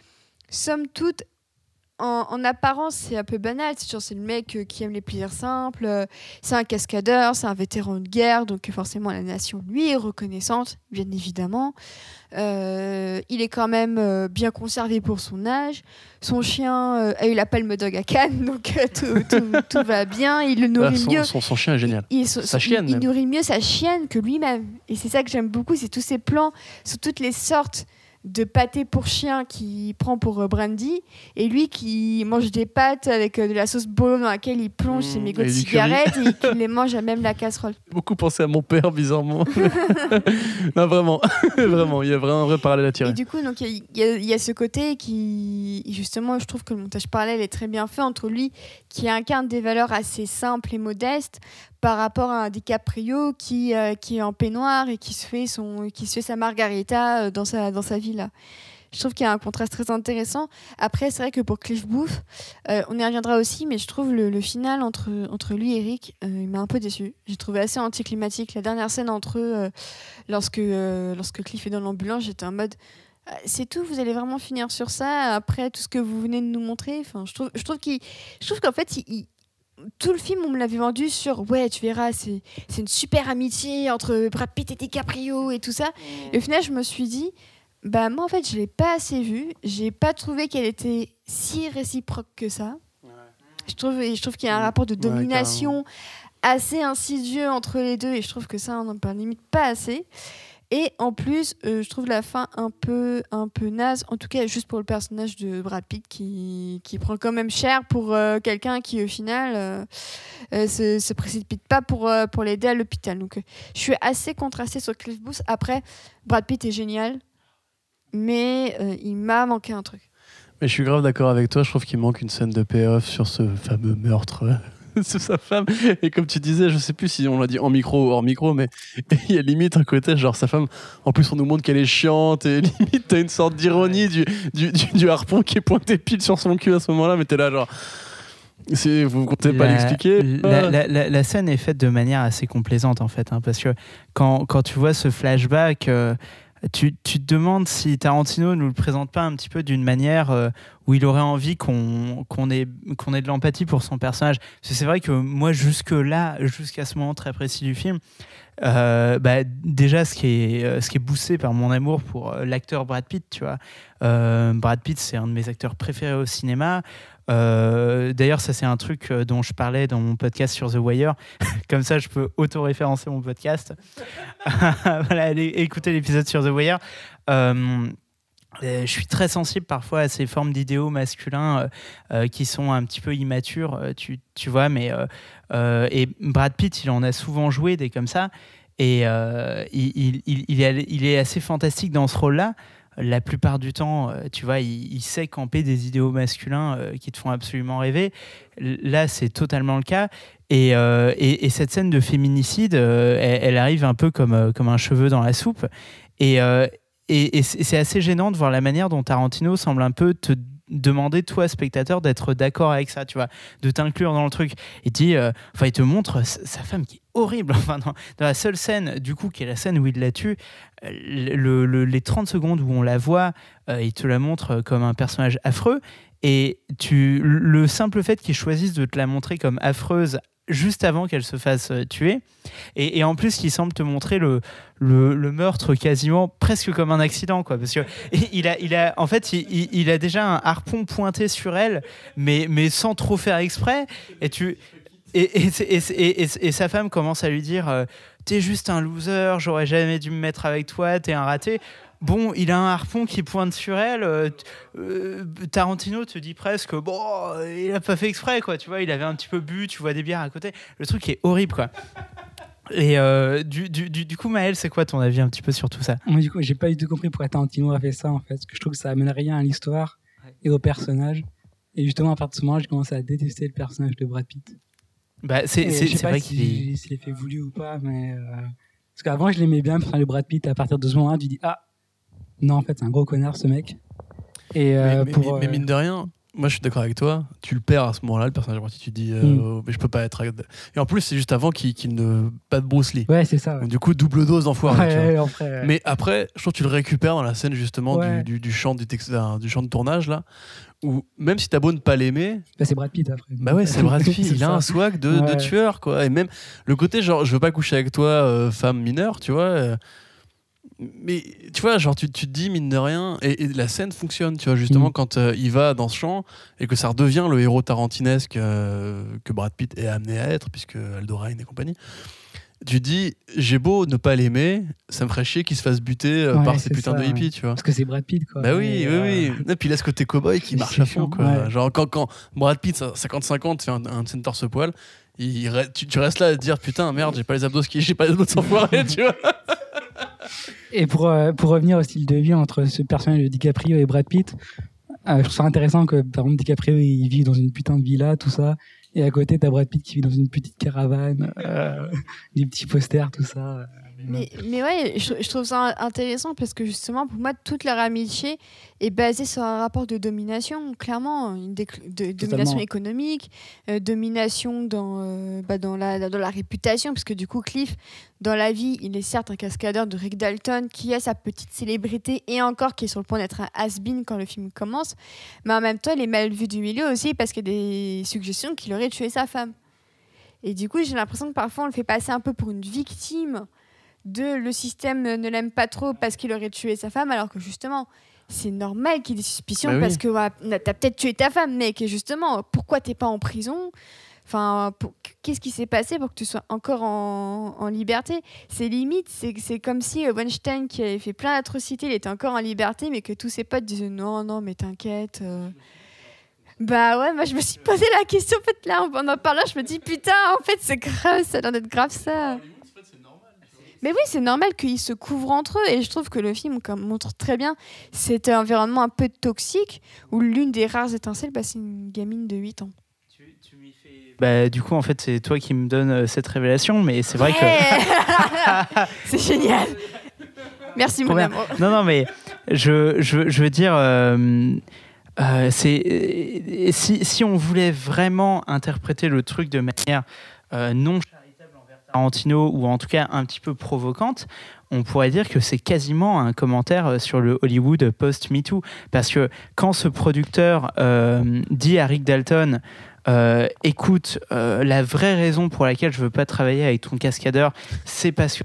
somme toute, en, en apparence, c'est un peu banal. C'est genre, c'est le mec euh, qui aime les plaisirs simples, euh, c'est un cascadeur, c'est un vétéran de guerre, donc euh, forcément la nation lui est reconnaissante, bien évidemment. Euh, il est quand même euh, bien conservé pour son âge. Son chien euh, a eu la palme dog à Cannes, donc euh, tout, tout- tout va bien. Il le Ah, nourrit son, mieux. son- son chien est génial. Il, Sa il- chienne, il, même. nourrit mieux sa chienne que lui-même. Et c'est ça que j'aime beaucoup, c'est tous ces plans sur toutes les sortes de pâté pour chien qu'il prend pour euh, Brandy, et lui qui mange des pâtes avec euh, de la sauce bolo dans laquelle il plonge Mmh, ses mégots de cigarettes et qu'il les mange à même la casserole. Beaucoup pensé à mon père, bizarrement. non, vraiment. vraiment, il y a vraiment un vrai parallèle à tirer. Et du coup, donc il y, y a ce côté qui, justement, je trouve que le montage parallèle est très bien fait entre lui, qui incarne des valeurs assez simples et modestes, par rapport à un DiCaprio qui, euh, qui est en peignoir et qui se fait son, qui se fait sa margarita euh, dans sa dans sa. Je trouve qu'il y a un contraste très intéressant. Après, c'est vrai que pour Cliff Booth, euh, on y reviendra aussi, mais je trouve le, final entre, entre lui et euh, il m'a un peu déçu. J'ai trouvé assez anticlimatique. La dernière scène entre eux, lorsque, lorsque Cliff est dans l'ambulance, j'étais en mode. C'est tout, vous allez vraiment finir sur ça après tout ce que vous venez de nous montrer. Enfin, je trouve, je trouve qu'il, je trouve qu'en fait, il- il- tout le film, on me l'avait vendu sur ouais, tu verras, c'est, c'est une super amitié entre Brad Pitt et DiCaprio et tout ça. Et au final, je me suis dit, bah moi en fait, je l'ai pas assez vue. J'ai pas trouvé qu'elle était si réciproque que ça. Je trouve, et je trouve qu'il y a un rapport de Ouais, domination assez insidieux entre les deux, et je trouve que ça, on n'en parle limite pas assez. Et en plus, euh, je trouve la fin un peu, un peu naze, en tout cas juste pour le personnage de Brad Pitt qui, qui prend quand même cher pour euh, quelqu'un qui au final euh, euh, se, précipite pas pour, pour l'aider à l'hôpital. Donc je suis assez contrastée sur Cliff Booth. Après, Brad Pitt est génial, mais il m'a manqué un truc. Mais je suis grave d'accord avec toi. Je trouve qu'il manque une scène de payoff sur ce fameux meurtre de sa femme. Et comme tu disais, je sais plus si on l'a dit en micro ou hors micro, mais il y a limite un côté, genre sa femme, en plus on nous montre qu'elle est chiante et limite t'as une sorte d'ironie du, du, du- du harpon qui est pointé pile sur son cul à ce moment-là, mais t'es là genre. c'est- Vous ne comptez pas l'expliquer? la- la- la scène est faite de manière assez complaisante en fait, hein, parce que quand, quand tu vois ce flashback, euh, tu, te demandes si Tarantino nous le présente pas un petit peu d'une manière euh, où il aurait envie qu'on ait, ait de l'empathie pour son personnage. Parce que c'est vrai que moi, jusque-là, jusqu'à ce moment très précis du film, euh, bah, déjà, ce qui, est, euh, ce qui est par mon amour pour l'acteur Brad Pitt, tu vois. Brad Pitt, c'est un de mes acteurs préférés au cinéma. Euh, D'ailleurs, ça, c'est un truc euh, dont je parlais dans mon podcast sur The Wire. Comme ça, je peux auto-référencer mon podcast. allez écouter l'épisode sur The Wire. Euh, je suis très sensible parfois à ces formes d'idéaux masculins qui sont un petit peu immatures, tu, vois, mais et Brad Pitt, il en a souvent joué des comme ça, et il est assez fantastique dans ce rôle-là. La plupart du temps, euh, tu vois, il, sait camper des idéaux masculins euh, qui te font absolument rêver. Là, c'est totalement le cas. Et, euh, et- et cette scène de féminicide, elle, arrive un peu comme, comme un cheveu dans la soupe. Et, et, et c'est assez gênant de voir la manière dont Tarantino semble un peu te demander, toi, spectateur, d'être d'accord avec ça, tu vois, de t'inclure dans le truc. Il dit, enfin, il te montre sa femme qui horrible. Enfin, dans, la seule scène, du coup, qui est la scène où il la tue, euh, le- le- les 30 secondes où on la voit, euh, il te la montre comme un personnage affreux. Et tu, le simple fait qu'il choisisse de te la montrer comme affreuse juste avant qu'elle se fasse euh, tuer, et, en plus qu'il semble te montrer le, le, meurtre quasiment presque comme un accident, quoi, parce que il a, il a, en fait, il, il- il a déjà un harpon pointé sur elle, mais, mais sans trop faire exprès, et tu, et, sa femme commence à lui dire euh, T'es juste un loser, j'aurais jamais dû me mettre avec toi, t'es un raté. Bon, il a un harpon qui pointe sur elle. euh, euh, Tarantino te dit presque Bon, il a pas fait exprès, quoi. Tu vois, il avait un petit peu bu, tu vois des bières à côté. Le truc est horrible, quoi. Et euh, du, du, du, du coup, Maël, c'est quoi ton avis un petit peu sur tout ça? Moi, du coup, j'ai pas du tout compris pourquoi Tarantino a fait ça, en fait. Parce que je trouve que ça amène rien à l'histoire et au personnage. Et justement, à partir de ce moment, j'ai commencé à détester le personnage de Brad Pitt. Bah, C'est vrai si, qu'il est. s'il est fait voulu ou pas, mais. euh, Parce qu'avant, je l'aimais bien, le personnage de Brad Pitt. À partir de ce moment-là, tu dis Ah, non, en fait, c'est un gros connard, ce mec. Et euh, mais, mais- pour. mais euh, mine de rien, moi je suis d'accord avec toi. Tu le perds à ce moment-là, le personnage Pitt, Tu te dis, euh, Mm. mais je peux pas être. Et en plus, c'est juste avant qu'il qu'il ne. Pas de Bruce Lee. Ouais, c'est ça. Ouais, Donc, du coup, double dose d'enfoiré. ouais, ouais. Mais après, je trouve que tu le récupères dans la scène justement Ouais. du, du, du champ du, texte- d'un- du champ de tournage là, où même si t'as beau ne pas l'aimer, Bah, c'est Brad Pitt après. bah ouais, c'est Brad Pitt, il a un swag de, de tueur quoi. Et même le côté genre, je veux pas coucher avec toi, euh, femme mineure, tu vois. euh, mais tu vois, genre tu, tu te dis mine de rien, et, et la scène fonctionne, tu vois, justement Mm. quand euh, il va dans ce champ et que ça redevient le héros tarantinesque que Brad Pitt est amené à être, puisque Aldorain et compagnie. Tu dis, j'ai beau ne pas l'aimer, ça me ferait chier qu'il se fasse buter euh, Ouais, par ces putains ça, de ouais. hippies, tu vois. Parce que c'est Brad Pitt, quoi. Bah oui, oui, euh, oui. Et puis il laisse côté cowboy qui marche à chiant, fond, quoi. ouais. Genre quand, quand Brad Pitt, 50-50, fait un, un scène torse-poil, il tu, tu restes là à te dire putain, merde, j'ai pas les abdos qui, j'ai pas les abdos sans foirer, tu vois. Et pour, euh, pour revenir au style de vie entre ce personnage de DiCaprio et Brad Pitt, euh, je trouve ça intéressant que, par exemple, DiCaprio, il vit dans une putain de villa, tout ça. Et à côté, t'as Brad Pitt qui vit dans une petite caravane, euh, des petits posters, tout ça. Mais, mais ouais, je, je trouve ça intéressant parce que justement, pour moi, toute leur amitié est basée sur un rapport de domination, clairement, une de, domination économique, euh, domination dans, euh, bah, dans, la, dans la réputation, parce que du coup, Cliff, dans la vie, il est certes un cascadeur de Rick Dalton qui a sa petite célébrité et encore qui est sur le point d'être un has-been quand le film commence, mais en même temps, il est mal vu du milieu aussi parce qu'il y a des suggestions qu'il aurait tué sa femme. Et du coup, j'ai l'impression que parfois, on le fait passer un peu pour une victime de le système ne l'aime pas trop parce qu'il aurait tué sa femme, alors que justement, c'est normal qu'il ait des suspicions Bah oui. parce que t'as peut-être tué ta femme, mec, et justement, pourquoi t'es pas en prison? Enfin, qu'est-ce qui s'est passé pour que tu sois encore en, en liberté? C'est limite, c'est c'est comme si euh, Weinstein, qui avait fait plein d'atrocités, il était encore en liberté, mais que tous ses potes disaient non, non, mais t'inquiète. euh. Bah ouais, moi je me suis posé la question, en fait, là, en en parlant, je me dis putain, en fait, c'est grave, ça a l'air d'être grave ça. Mais oui, c'est normal qu'ils se couvrent entre eux et je trouve que le film comme, montre très bien cet environnement un peu toxique où l'une des rares étincelles, bah, c'est une gamine de 8 ans. Bah, du coup, en fait, c'est toi qui me donnes euh, cette révélation, mais c'est vrai que. que... c'est génial Merci bien. madame. Non, non, mais je, je, je veux dire, euh, euh, c'est euh, si, si on voulait vraiment interpréter le truc de manière euh, non charitable envers Tarantino ou en tout cas un petit peu provocante, on pourrait dire que c'est quasiment un commentaire euh, sur le Hollywood post-MeToo. Parce que quand ce producteur euh, dit à Rick Dalton euh, écoute, euh, la vraie raison pour laquelle je veux pas travailler avec ton cascadeur, c'est parce que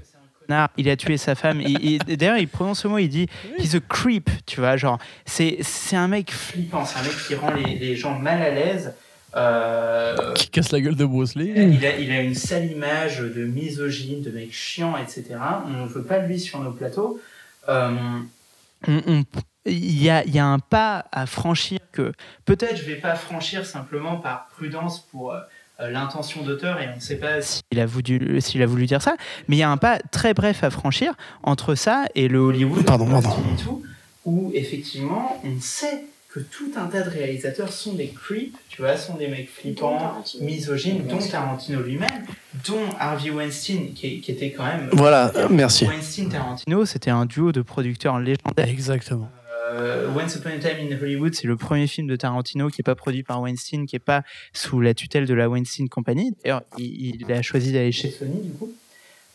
il a tué sa femme. Et, et d'ailleurs, il prononce ce mot, il dit he's a creep, tu vois, genre, c'est c'est un mec flippant, c'est un mec qui rend les, les gens mal à l'aise. Euh, Qui casse la gueule de Bruce Lee. il a, il a une sale image de misogyne, de mec chiant, etc. On ne veut pas de lui sur nos plateaux. Euh, on- on- il y a, il y a un pas à franchir que peut-être je vais pas franchir simplement par prudence pour euh, l'intention d'auteur et on ne sait pas s'il a, voulu, s'il a voulu dire ça, mais il y a un pas très bref à franchir entre ça et le Hollywood Pardon, pardon. post-MeToo, où effectivement on sait que tout un tas de réalisateurs sont des creeps, tu vois, sont des mecs flippants, misogynes, dont Tarantino lui-même, dont Harvey Weinstein, qui, qui était quand même... Voilà, merci. Weinstein-Tarantino, c'était un duo de producteurs légendaires. Exactement. Euh, Once Upon a Time in Hollywood, c'est le premier film de Tarantino qui n'est pas produit par Weinstein, qui n'est pas sous la tutelle de la Weinstein Company. D'ailleurs, il, il a choisi d'aller chez Sony, du coup.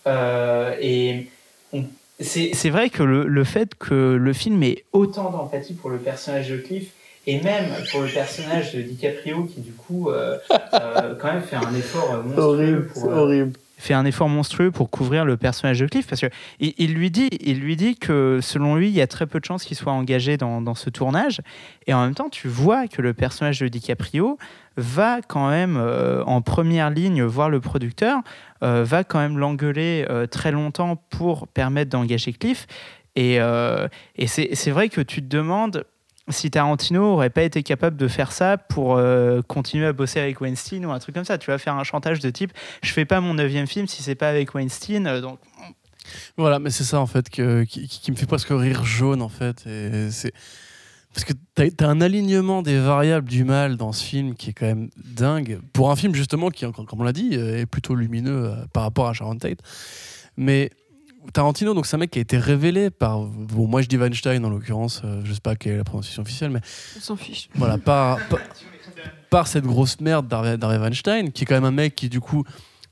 Euh, et on- c'est vrai que le, le fait que le film ait autant d'empathie pour le personnage de Cliff, et même pour le personnage de DiCaprio, qui du coup, euh, euh, quand même fait un effort euh, monstrueux pour, euh, horrible. Fait un effort monstrueux pour couvrir le personnage de Cliff parce que il, lui dit il lui dit que selon lui il y a très peu de chances qu'il soit engagé dans, ce tournage. Et en même temps tu vois que le personnage de DiCaprio va quand même euh, en première ligne voir le producteur euh, va quand même l'engueuler euh, très longtemps pour permettre d'engager Cliff. Et, et c'est vrai que tu te demandes si Tarantino aurait pas été capable de faire ça pour euh, continuer à bosser avec Weinstein ou un truc comme ça, tu vas faire un chantage de type je fais pas mon neuvième film si c'est pas avec Weinstein, euh, donc Voilà, mais c'est ça en fait qui, me fait presque rire jaune en fait. C'est parce que t'as as un alignement des variables du mal dans ce film qui est quand même dingue pour un film justement qui, comme on l'a dit, euh, est plutôt lumineux euh, par rapport à Sharon Tate. Mais Tarantino, donc c'est un mec qui a été révélé par, bon, moi je dis Weinstein en l'occurrence, euh, je sais pas quelle est la prononciation officielle, mais On s'en fiche. voilà, par, par, par cette grosse merde d'Harvey Weinstein, qui est quand même un mec qui, du coup,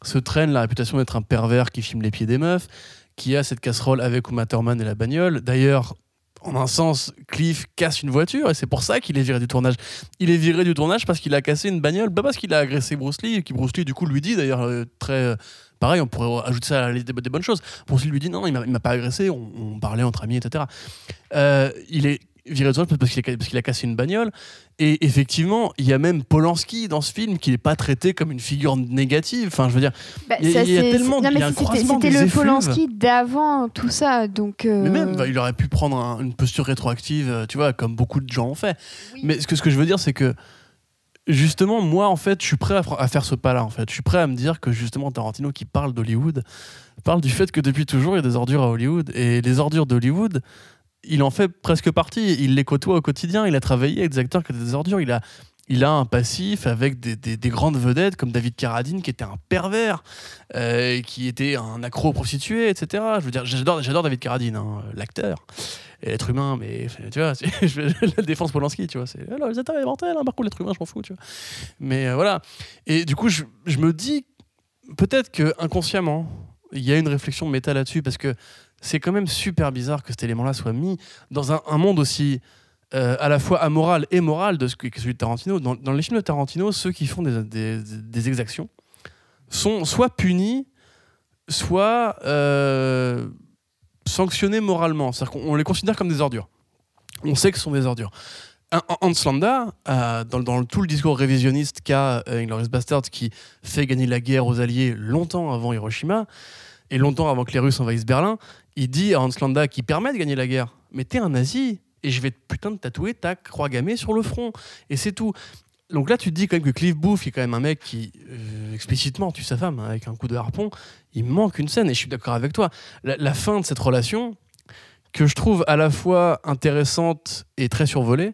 se traîne la réputation d'être un pervers qui filme les pieds des meufs, qui a cette casserole avec Uma Thurman et la bagnole. D'ailleurs, en un sens, Cliff casse une voiture et c'est pour ça qu'il est viré du tournage. Il est viré du tournage parce qu'il a cassé une bagnole, pas parce qu'il a agressé Bruce Lee, qui Bruce Lee, du coup, lui dit d'ailleurs euh, très. Pareil, on pourrait ajouter ça à la liste des, bonnes choses. Lee lui dit non, il m'a- pas agressé, on, on parlait entre amis, etc. Euh, il est viré de tournage parce qu'il a, parce qu'il a cassé une bagnole. Et effectivement, il y a même Polanski dans ce film qui n'est pas traité comme une figure négative. Enfin, je veux dire, Bah, Il y a- il y a tellement- un c'était- le effluves. Polanski d'avant tout ça, donc. euh, mais même, bah, il aurait pu prendre un- une posture rétroactive, euh, tu vois, comme beaucoup de gens ont fait. Mais ce que, ce que je veux dire, c'est que justement, moi, en fait, je suis prêt à, faire ce pas-là. En fait, je suis prêt à me dire que justement, Tarantino qui parle d'Hollywood parle du fait que depuis toujours, il y a des ordures à Hollywood et les ordures d'Hollywood. Il en fait presque partie. Il les côtoie au quotidien. Il a travaillé avec des acteurs qui étaient des ordures. Il a, il a un passif avec des, des- des grandes vedettes comme David Carradine qui était un pervers, euh, qui était un accro prostitué, etc. Je veux dire, j'adore, j'adore David Carradine, hein, l'acteur. Et l'être humain, mais tu vois, la défense Polanski, tu vois, c'est alors les est mortel, hein, par contre l'être humain, je m'en fous, tu vois. Mais euh, voilà. Et du coup, je, me dis peut-être que inconsciemment, il y a une réflexion méta là-dessus parce que c'est quand même super bizarre que cet élément-là soit mis dans un monde aussi euh, à la fois amoral et moral de ce que, celui de Tarantino. Dans, dans les films de Tarantino, ceux qui font des, des- exactions sont soit punis, soit euh, sanctionnés moralement. C'est-à-dire qu'on on les considère comme des ordures. On sait que ce sont des ordures. Hans Landa, euh, dans, tout le discours révisionniste qu'a Inglourious Basterds, qui fait gagner la guerre aux Alliés longtemps avant Hiroshima, et longtemps avant que les Russes envahissent Berlin, il dit à Hans Landa qui permet de gagner la guerre Mais t'es un nazi, et je vais te putain de tatouer ta croix gammée sur le front. Et c'est tout. Donc là, tu te dis quand même que Cliff Booth, qui est quand même un mec qui, euh, explicitement, tue sa femme hein, avec un coup de harpon, il manque une scène, et je suis d'accord avec toi. La, la fin de cette relation, que je trouve à la fois intéressante et très survolée,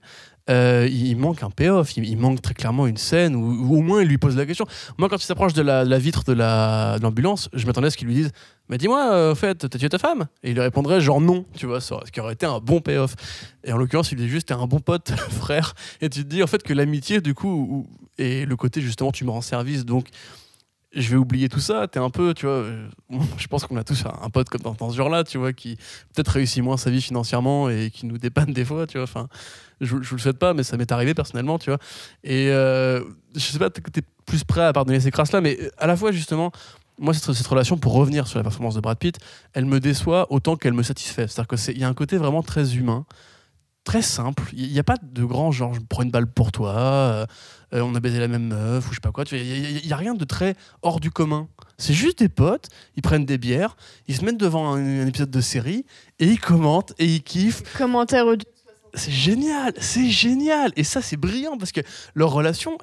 euh, il manque un payoff, il, manque très clairement une scène où, au moins il lui pose la question. Moi, quand il s'approche de la, vitre de la- de l'ambulance, je m'attendais à ce qu'il lui dise Mais dis-moi, euh, au fait, t'as tué ta femme? Et il lui répondrait genre non, tu vois, ce qui aurait été un bon payoff. Et en l'occurrence, il dit juste T'es un bon pote, frère. Et tu te dis en fait que l'amitié, du coup, ou- et le côté justement, tu me rends service, donc je vais oublier tout ça. T'es un peu, tu vois, euh, je pense qu'on a tous un, pote comme dans, dans ce genre-là, tu vois, qui peut-être réussit moins sa vie financièrement et qui nous dépanne des fois, tu vois. Enfin, je, je vous le souhaite pas, mais ça m'est arrivé personnellement, tu vois. Et euh, je sais pas, t'es plus prêt à pardonner ces crasses-là, mais à la fois, justement, moi, cette, cette relation, pour revenir sur la performance de Brad Pitt, elle me déçoit autant qu'elle me satisfait. C'est-à-dire qu'il y a un côté vraiment très humain, très simple. Il n'y a pas de grand genre, je prends une balle pour toi, euh, euh, on a baisé la même meuf, ou je sais pas quoi. Il n'y a, rien de très hors du commun. C'est juste des potes, ils prennent des bières, ils se mettent devant un, un épisode de série, et ils commentent, et ils kiffent, Commentaire audio. c'est génial, c'est génial. Et ça, c'est brillant parce que leur relation,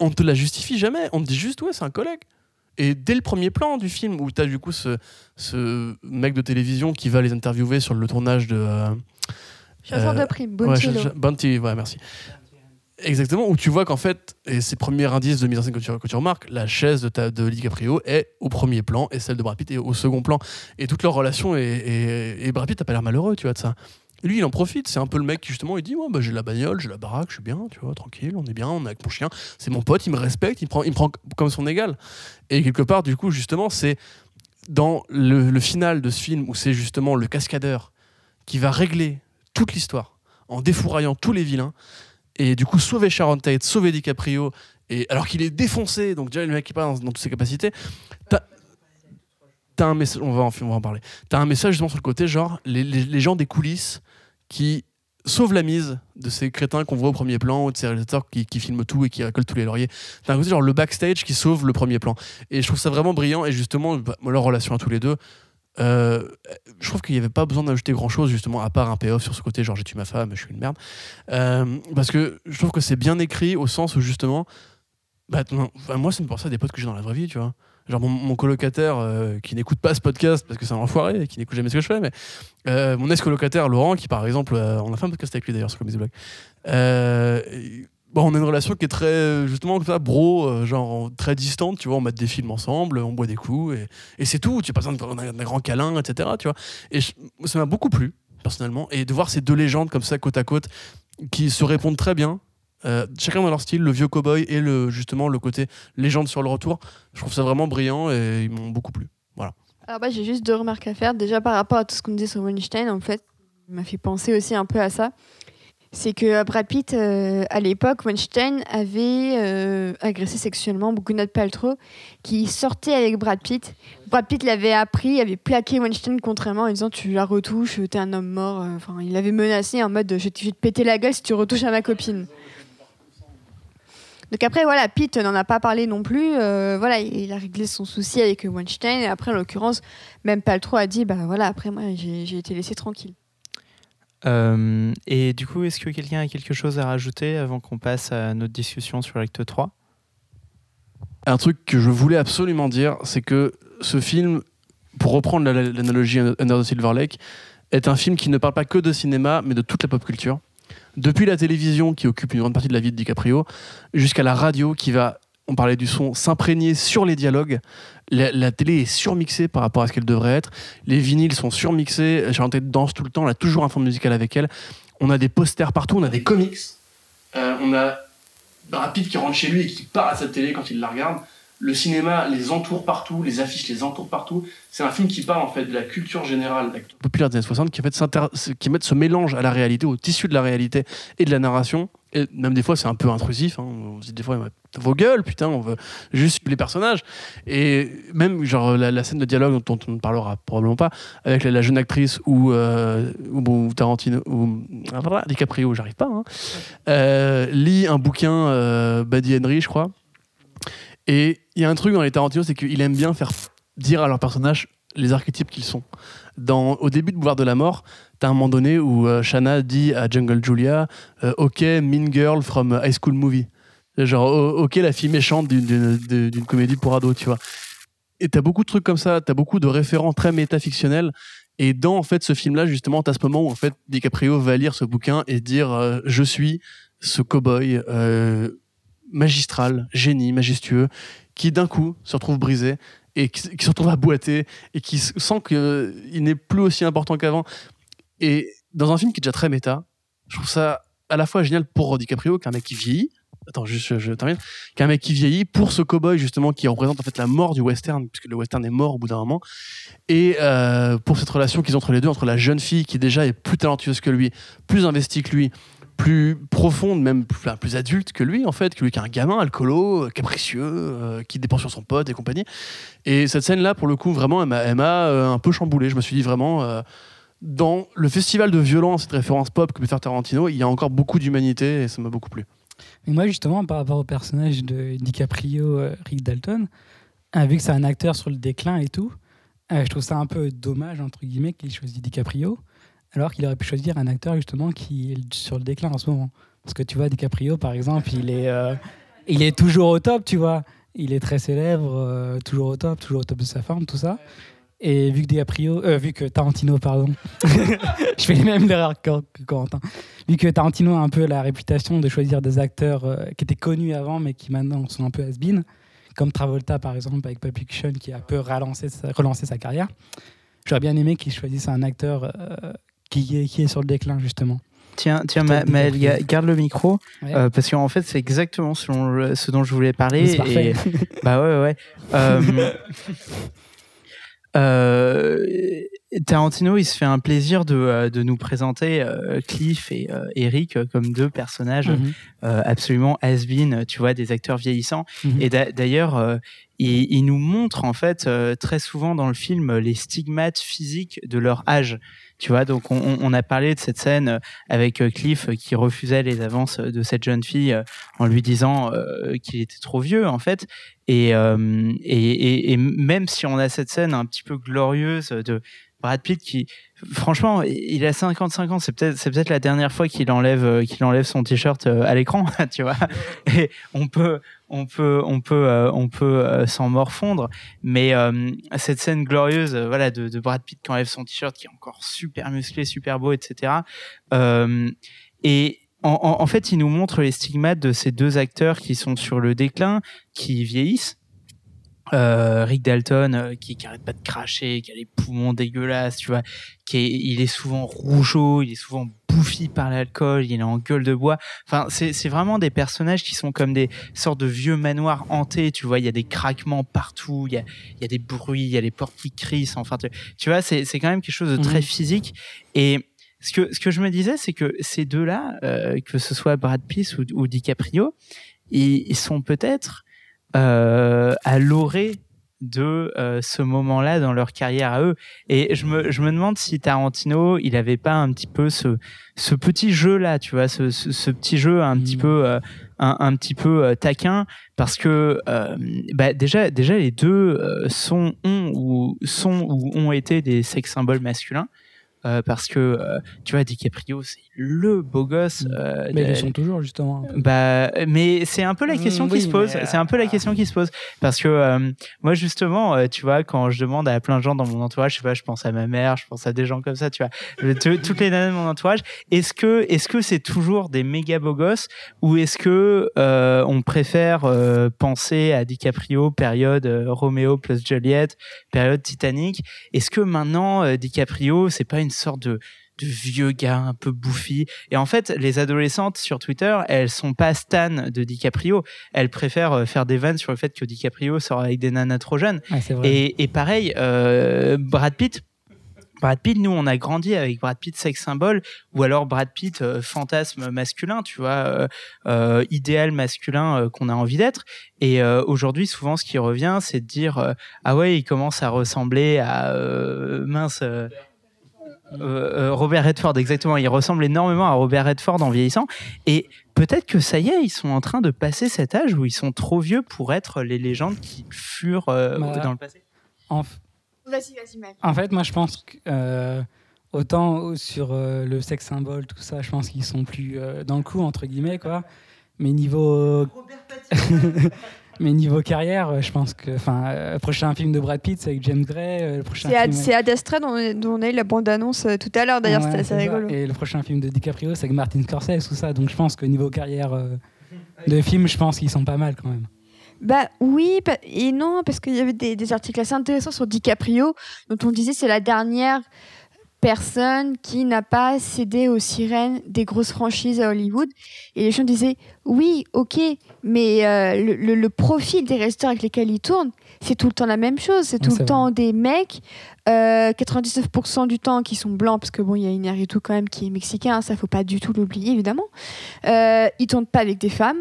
on te la justifie jamais. On te dit juste, ouais, c'est un collègue. Et dès le premier plan du film, où tu as du coup ce, ce mec de télévision qui va les interviewer sur le tournage de. euh, Chasseur Euh, de primes, ouais, Bounty je- Bounty, ouais, merci. Exactement, où tu vois qu'en fait, et ces premiers indices de mise en scène que tu, que tu remarques, la chaise de, ta, de DiCaprio est au premier plan et celle de Brad Pitt est au second plan. Et toute leur relation, est, est- et Brad Pitt n'a pas l'air malheureux, tu vois, de ça. Lui, il en profite, c'est un peu le mec qui justement, il dit, ouais, bah, j'ai la bagnole, j'ai la baraque, je suis bien, tu vois, tranquille, on est bien, on est avec mon chien, c'est mon pote, il me respecte, il me prend, il me prend comme son égal. Et quelque part, du coup, justement, c'est dans le, le final de ce film où c'est justement le cascadeur qui va régler toute l'histoire en défouraillant tous les vilains. Et du coup sauver Sharon Tate, sauver DiCaprio et alors qu'il est défoncé donc déjà le mec qui part dans, toutes ses capacités t'as t'as un message on va en, on va en parler. T'as un message justement sur le côté genre les, les- les gens des coulisses qui sauvent la mise de ces crétins qu'on voit au premier plan ou de ces réalisateurs qui, qui filment tout et qui récoltent tous les lauriers. T'as un côté genre le backstage qui sauve le premier plan. Et je trouve ça vraiment brillant et justement bah, leur relation à tous les deux euh, je trouve qu'il n'y avait pas besoin d'ajouter grand chose justement à part un payoff sur ce côté genre j'ai tué ma femme je suis une merde. Euh, parce que je trouve que c'est bien écrit au sens où justement bah, moi ça me pense à des potes que j'ai dans la vraie vie tu vois. Genre mon, colocataire euh, qui n'écoute pas ce podcast parce que c'est un enfoiré et qui n'écoute jamais ce que je fais mais mon ex-colocataire Laurent qui par exemple on a fait un podcast avec lui d'ailleurs sur euh, et- Bon, on a une relation qui est très, euh, justement, comme ça, bro, euh, genre très distante, tu vois, on met des films ensemble, on boit des coups, et, et c'est tout, tu n'as pas besoin d'un grand câlin, etc., tu vois. Et ça m'a beaucoup plu, personnellement, et de voir ces deux légendes comme ça, côte à côte, qui se répondent très bien, euh, chacun dans leur style, le vieux cowboy et le, justement le côté légende sur le retour, je trouve ça vraiment brillant, et ils m'ont beaucoup plu. Alors bah, j'ai juste deux remarques à faire. Déjà par rapport à tout ce qu'on disait sur Weinstein, en fait, il m'a fait penser aussi un peu à ça. C'est que euh, Brad Pitt, euh, à l'époque, Weinstein avait euh, agressé sexuellement Gwyneth Paltrow, qui sortait avec Brad Pitt. Brad Pitt l'avait appris, avait plaqué Weinstein contrairement en disant tu la retouches, t'es un homme mort. Enfin, il l'avait menacé en mode je vais te péter la gueule si tu retouches à ma copine. Donc après, voilà, Pitt n'en a pas parlé non plus. Voilà, il a réglé son souci avec Weinstein. Et après, en l'occurrence, même Paltrow a dit, bah voilà, après moi, j'ai été laissé tranquille. Euh, et du coup, est-ce que quelqu'un a quelque chose à rajouter avant qu'on passe à notre discussion sur l'acte 3 Un truc que je voulais absolument dire, c'est que ce film, pour reprendre la- l'analogie Under the Silver Lake, est un film qui ne parle pas que de cinéma, mais de toute la pop culture. Depuis la télévision qui occupe une grande partie de la vie de DiCaprio, jusqu'à la radio qui va, on parlait du son, s'imprégner sur les dialogues. La, télé est surmixée par rapport à ce qu'elle devrait être. Les vinyles sont surmixés. Chanter de danse tout le temps. Elle a toujours un fond musical avec elle. On a des posters partout. On a des comics. Euh, on a Brad Pitt qui rentre chez lui et qui part à sa télé quand il la regarde. Le cinéma les entoure partout, les affiches les entourent partout. C'est un film qui parle en fait de la culture générale, populaire des années 60, qui en fait qui met ce mélange à la réalité, au tissu de la réalité et de la narration. Et même des fois, c'est un peu intrusif. Hein. On se dit des fois, vos gueules, putain, on veut juste les personnages. Et même genre la, la scène de dialogue dont on ne parlera probablement pas avec la, la jeune actrice ou, euh, ou, Tarantino ou DiCaprio, j'arrive pas. Hein, euh, lit un bouquin euh, Buddy Henry, je crois. Et il y a un truc dans les Tarantino, c'est qu'il aime bien faire dire à leurs personnages les archétypes qu'ils sont. Dans, au début de Boulevard de la Mort, t'as un moment donné où euh, Shanna dit à Jungle Julia euh, Ok, mean girl from High School Movie. Genre, ok, la fille méchante d'une- comédie pour ados, tu vois. Et t'as beaucoup de trucs comme ça, t'as beaucoup de référents très métafictionnels. Et dans en fait ce film-là, justement, t'as ce moment où en fait DiCaprio va lire ce bouquin et dire euh, Je suis ce cow-boy magistral, génie, majestueux, qui d'un coup se retrouve brisé et qui, se retrouve à boiter et qui sent qu'il n'est plus aussi important qu'avant. Et dans un film qui est déjà très méta, je trouve ça à la fois génial pour DiCaprio, qui est un mec qui vieillit. Attends, juste, je, je termine. Qui est un mec qui vieillit pour ce cowboy justement qui représente en fait la mort du western, puisque le western est mort au bout d'un moment. Et euh, pour cette relation qu'ils ont entre les deux, entre la jeune fille qui déjà est plus talentueuse que lui, plus investie que lui, plus profonde, même plus, adulte que lui en fait, que lui qui est un gamin alcoolo, euh, capricieux, euh, qui dépend sur son pote et compagnie. Et cette scène-là, pour le coup, vraiment, elle m'a, euh, un peu chamboulé. Je me suis dit vraiment, dans le festival de violence, cette référence pop que peut faire Tarantino, il y a encore beaucoup d'humanité et ça m'a beaucoup plu. Mais moi, justement, par rapport au personnage de DiCaprio, Rick Dalton, vu que c'est un acteur sur le déclin et tout, je trouve ça un peu dommage, entre guillemets, qu'il choisit DiCaprio, alors qu'il aurait pu choisir un acteur, justement, qui est sur le déclin en ce moment. Parce que tu vois, DiCaprio, par exemple, il est, euh, il est toujours au top, tu vois. Il est très célèbre, euh, toujours au top, toujours au top de sa forme, tout ça. Et vu que DiCaprio, euh, vu que Tarantino, pardon, je fais les mêmes erreurs que que Corentin. Vu que Tarantino a un peu la réputation de choisir des acteurs euh, qui étaient connus avant, mais qui maintenant sont un peu has-been, comme Travolta par exemple avec Pulp qui a un peu relancé sa, relancé sa carrière. J'aurais bien aimé qu'il choisisse un acteur qui, est, qui est sur le déclin justement. Tiens, tiens Ma- Maël, garde le micro, Ouais. euh, parce qu'en fait, c'est exactement selon le- ce dont je voulais parler. Et- bah ouais, ouais. Euh, euh, Tarantino, il se fait un plaisir de, de nous présenter Cliff et Eric comme deux personnages Mhm. absolument has-been, tu vois, des acteurs vieillissants. Mhm. Et d'a- d'ailleurs, il, il nous montre en fait très souvent dans le film les stigmates physiques de leur âge. Tu vois, donc on, a parlé de cette scène euh, avec euh, Cliff euh, qui refusait les avances de cette jeune fille en lui disant qu'il était trop vieux en fait. Et, et, et même si on a cette scène un petit peu glorieuse de Brad Pitt qui, franchement, il a 55 ans, c'est peut-être c'est peut-être la dernière fois qu'il enlève euh, qu'il enlève son t-shirt euh, à l'écran, tu vois. Et on peut on peut on peut euh, on peut s'en morfondre, mais cette scène glorieuse, voilà, de, Brad Pitt qui enlève son t-shirt, qui est encore super musclé, super beau, etc. Et en- en fait, il nous montre les stigmates de ces deux acteurs qui sont sur le déclin, qui vieillissent. Euh, Rick Dalton, euh, qui, qui arrête pas de cracher, qui a les poumons dégueulasses, tu vois, qui est, il est souvent rougeau, il est souvent bouffi par l'alcool, il est en gueule de bois. Enfin, c'est vraiment des personnages qui sont comme des sortes de vieux manoirs hantés, tu vois, il y a des craquements partout, il y a, il y a des bruits, il y a les portes qui crissent, enfin, tu, tu vois, c'est quand même quelque chose de très Mhm. physique. Et ce que, ce que je me disais, c'est que ces deux-là, euh, que ce soit Brad Pitt ou, ou DiCaprio, ils, ils sont peut-être à l'orée de euh, ce moment-là dans leur carrière à eux. Et je me, je me demande si Tarantino, il avait pas un petit peu ce, ce petit jeu-là, tu vois, ce, ce, ce petit jeu un petit Mhm. peu, euh, un, un petit peu euh, taquin, parce que euh, bah, déjà, déjà les deux euh, sont, ont ou sont ou ont été des sex symboles masculins. Euh, parce que euh, tu vois DiCaprio c'est le beau gosse. euh, Mais ils le sont toujours, justement. bah, mais c'est un peu la Mm, question qui oui, se pose. C'est un peu la question qui se pose parce que euh, moi justement, euh, tu vois, quand je demande à plein de gens dans mon entourage, je sais pas, je pense à ma mère, je pense à des gens comme ça, tu vois, je- toutes les nanas de mon entourage. Est-ce que, est-ce que c'est toujours des méga beaux gosses ou est-ce que euh, on préfère euh, penser à DiCaprio période euh, Roméo plus Juliette, période Titanic? Est-ce que maintenant euh, DiCaprio c'est pas une sorte de de vieux gars un peu bouffi et en fait les adolescentes sur Twitter elles sont pas stan de DiCaprio elles préfèrent euh, faire des vannes sur le fait que DiCaprio sort avec des nanas trop jeunes et, et pareil, euh, Brad Pitt. Brad Pitt, nous, on a grandi avec Brad Pitt sex symbole, ou alors Brad Pitt euh, fantasme masculin, tu vois, euh, idéal masculin qu'on a envie d'être. Et aujourd'hui, souvent, ce qui revient, c'est de dire ah ouais, il commence à ressembler à mince. Euh, euh, Robert Redford, exactement. Il ressemble énormément à Robert Redford en vieillissant. Et peut-être que ça y est, ils sont en train de passer cet âge où ils sont trop vieux pour être les légendes qui furent euh, Bah, dans le passé. En, Vas-y, vas-y, Maël. en fait, moi, je pense que euh, autant sur euh, le sexe symbole, tout ça, je pense qu'ils sont plus euh, dans le coup, entre guillemets, quoi. Mais niveau. Mais niveau carrière, euh, je pense que. Enfin, euh, le prochain film de Brad Pitt, c'est avec James Gray. euh, le prochain C'est Ad, Astra dont, dont on a eu la bande-annonce euh, tout à l'heure, d'ailleurs, Ouais, c'était rigolo. Et le prochain film de DiCaprio, c'est avec Martin Scorsese, tout ça. Donc je pense que niveau carrière euh, de film, je pense qu'ils sont pas mal quand même. Bah oui et non, parce qu'il y avait des, des articles assez intéressants sur DiCaprio, dont on disait c'est la dernière personne qui n'a pas cédé aux sirènes des grosses franchises à Hollywood. Et les gens disaient oui, ok, mais euh, le, le- le profil des resteurs avec lesquels il tourne, c'est tout le temps la même chose. C'est Ouais, tout le temps des mecs, euh, 99% du temps qui sont blancs, parce que bon, il y a Inarritu quand même qui est mexicain, ça faut pas du tout l'oublier évidemment. Euh, ils tournent pas avec des femmes.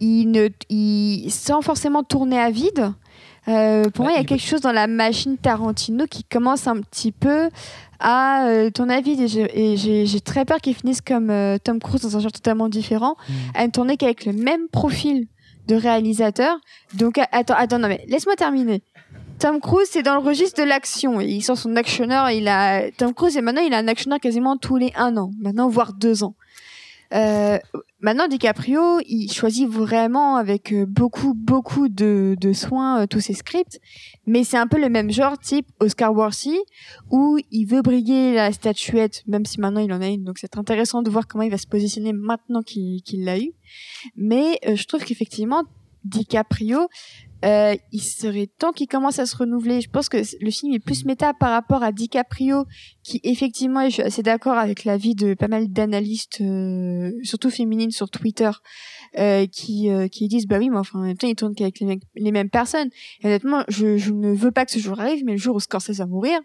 Ils ne, ils, sans forcément tourner à vide. Euh, pour Ouais, moi, il y a quelque chose dans la machine Tarantino qui commence un petit peu à euh, vide. Et j'ai- très peur qu'ils finissent comme euh, Tom Cruise dans un genre totalement différent, Mm. à ne tourner qu'avec le même profil de réalisateur. Donc, attends, attends, non, mais laisse-moi terminer. Tom Cruise, c'est dans le registre de l'action. Il sort son actionneur. Il a Tom Cruise et maintenant il a un actionneur quasiment tous les un an, maintenant voire deux ans. Euh, maintenant, DiCaprio, il choisit vraiment avec euh, beaucoup, beaucoup de, de soin euh, tous ses scripts, mais c'est un peu le même genre type Oscar Worthy, où il veut briller la statuette, même si maintenant il en a une, donc c'est intéressant de voir comment il va se positionner maintenant qu'il l'a eu. Mais je trouve qu'effectivement, DiCaprio, euh, il serait temps qu'il commence à se renouveler. Je pense que le film est plus méta par rapport à DiCaprio, qui effectivement, et je suis assez d'accord avec l'avis de pas mal d'analystes, euh, surtout féminines sur Twitter, euh, qui, euh, qui disent bah oui, mais enfin en même temps, il tourne qu'avec les, mêmes personnes. Et honnêtement, je, je ne veux pas que ce jour arrive, mais le jour où Scorsese va mourir,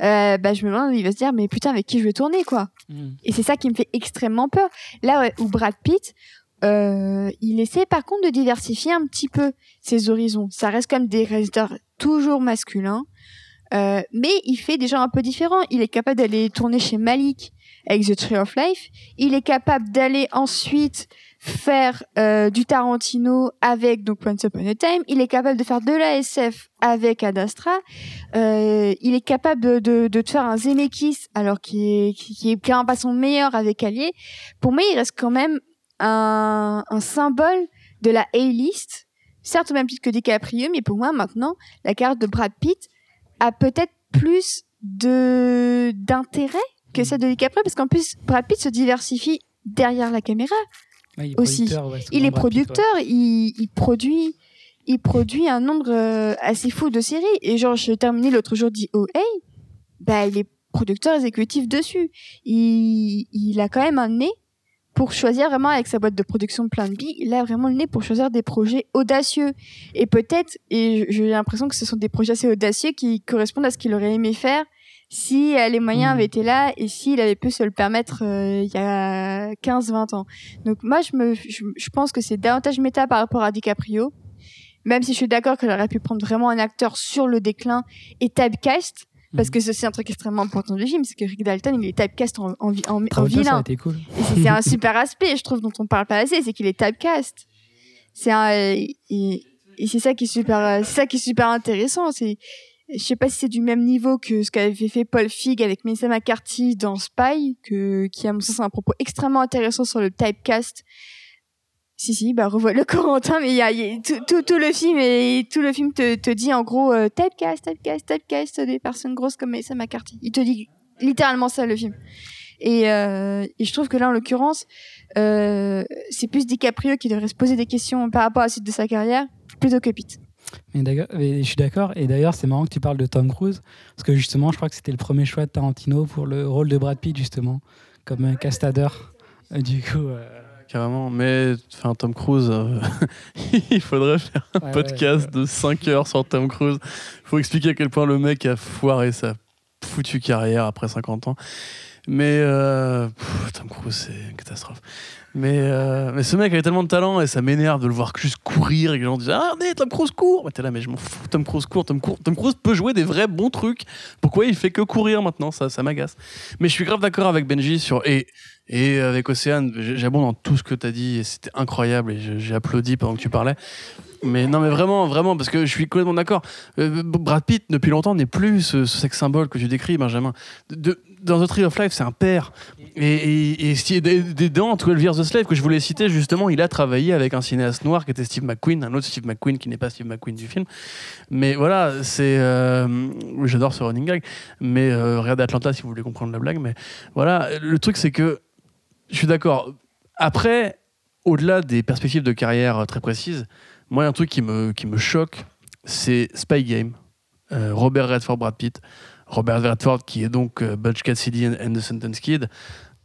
euh, bah je me demande, il va se dire mais putain, avec qui je vais tourner quoi et c'est ça qui me fait extrêmement peur. Là ouais, où Brad Pitt, euh, il essaie par contre de diversifier un petit peu ses horizons. Ça reste comme des réalisateurs toujours masculins, euh, mais il fait des genres un peu différents. Il est capable d'aller tourner chez Malik avec The Tree of Life. Il est capable d'aller ensuite faire euh, du Tarantino avec donc Once Upon a Time. Il est capable de faire de la SF avec Ad Astra. Euh, il est capable de, de, de faire un Zemeckis alors qu'il est, qui qui est clairement pas son meilleur avec Allier. Pour moi, il reste quand même un, un symbole de la A-list. Certes, au même titre que DiCaprio, mais pour moi, maintenant, la carte de Brad Pitt a peut-être plus de d'intérêt que celle de DiCaprio, parce qu'en plus, Brad Pitt se diversifie derrière la caméra. Ouais, il est Aussi. ouais, Il est Brad Pitt, ouais. producteur, il, il produit, il produit un nombre euh, assez fou de séries. Et genre, j'ai terminé l'autre jour DOA, bah, il est producteur exécutif dessus. Il, il a quand même un nez pour choisir vraiment avec sa boîte de production Plan B, il a vraiment le nez pour choisir des projets audacieux. Et peut-être, et j'ai l'impression que ce sont des projets assez audacieux qui correspondent à ce qu'il aurait aimé faire si euh, les moyens Mhm. avaient été là et s'il avait pu se le permettre euh, il y a 15-20 ans. Donc moi, je, me, je, je pense que c'est davantage méta par rapport à DiCaprio, même si je suis d'accord qu'elle aurait pu prendre vraiment un acteur sur le déclin et typecast, parce Mhm. que c'est aussi un truc extrêmement important du film, c'est que Rick Dalton, il est typecast en, en, en, en a vilain. cool. Et c'est un super aspect, je trouve, dont on parle pas assez, c'est qu'il est typecast. C'est un, et, et c'est ça qui est super, euh, ça qui est super intéressant. C'est Je sais pas si c'est du même niveau que ce qu'avait fait Paul Fig avec Melissa McCarthy dans Spy, que, qui à mon sens a un propos extrêmement intéressant sur le typecast. Si si, bah revois le Corentin, mais il y a, tout, tout, tout le film et tout le film te, te dit en gros euh, typecast, typecast, typecast des personnes grosses comme Melissa McCarthy. Il te dit littéralement ça le film. Et, euh, je trouve que là en l'occurrence, euh, c'est plus DiCaprio qui devrait se poser des questions par rapport à la suite de sa carrière plutôt que Pitt. Mais je suis d'accord. Et d'ailleurs, c'est marrant que tu parles de Tom Cruise. Parce que justement, je crois que c'était le premier choix de Tarantino pour le rôle de Brad Pitt, justement, comme castadeur. Euh, Du coup. Carrément, mais enfin Tom Cruise, euh, il faudrait faire un ouais, podcast de 5 heures sur Tom Cruise. Il faut expliquer à quel point le mec a foiré sa foutue carrière après 50 ans. Mais euh, pff, Tom Cruise, c'est une catastrophe. Mais, euh, mais ce mec avait tellement de talent et ça m'énerve de le voir juste courir et que les gens disent Ah, regardez, Tom Cruise court Mais t'es là, mais je m'en fous, Tom Cruise court, Tom, court. Tom Cruise peut jouer des vrais bons trucs. Pourquoi il fait que courir maintenant? Ça, ça m'agace. Mais je suis grave d'accord avec Benji sur. Et, et avec Océane, j'abonde dans tout ce que t'as dit et c'était incroyable et j'ai applaudi pendant que tu parlais. Mais non, mais vraiment, vraiment, parce que je suis complètement d'accord. Euh, Brad Pitt, depuis longtemps, n'est plus ce, ce sex symbole que tu décris, Benjamin. Dans The Tree of Life, c'est un père. Et, et, et dans 12 Years a Slave, que je voulais citer, justement, il a travaillé avec un cinéaste noir qui était Steve McQueen, un autre Steve McQueen qui n'est pas Steve McQueen du film. Mais voilà, c'est. euh, J'adore ce running gag. Mais euh, regardez Atlanta si vous voulez comprendre la blague. Mais voilà, le truc, c'est que je suis d'accord. Après, au-delà des perspectives de carrière euh, très précises, moi, un truc qui me, qui me choque, c'est Spy Game. Euh, Robert Redford, Brad Pitt. Robert Redford, qui est donc euh, Butch Cassidy and and the Sundance Kid.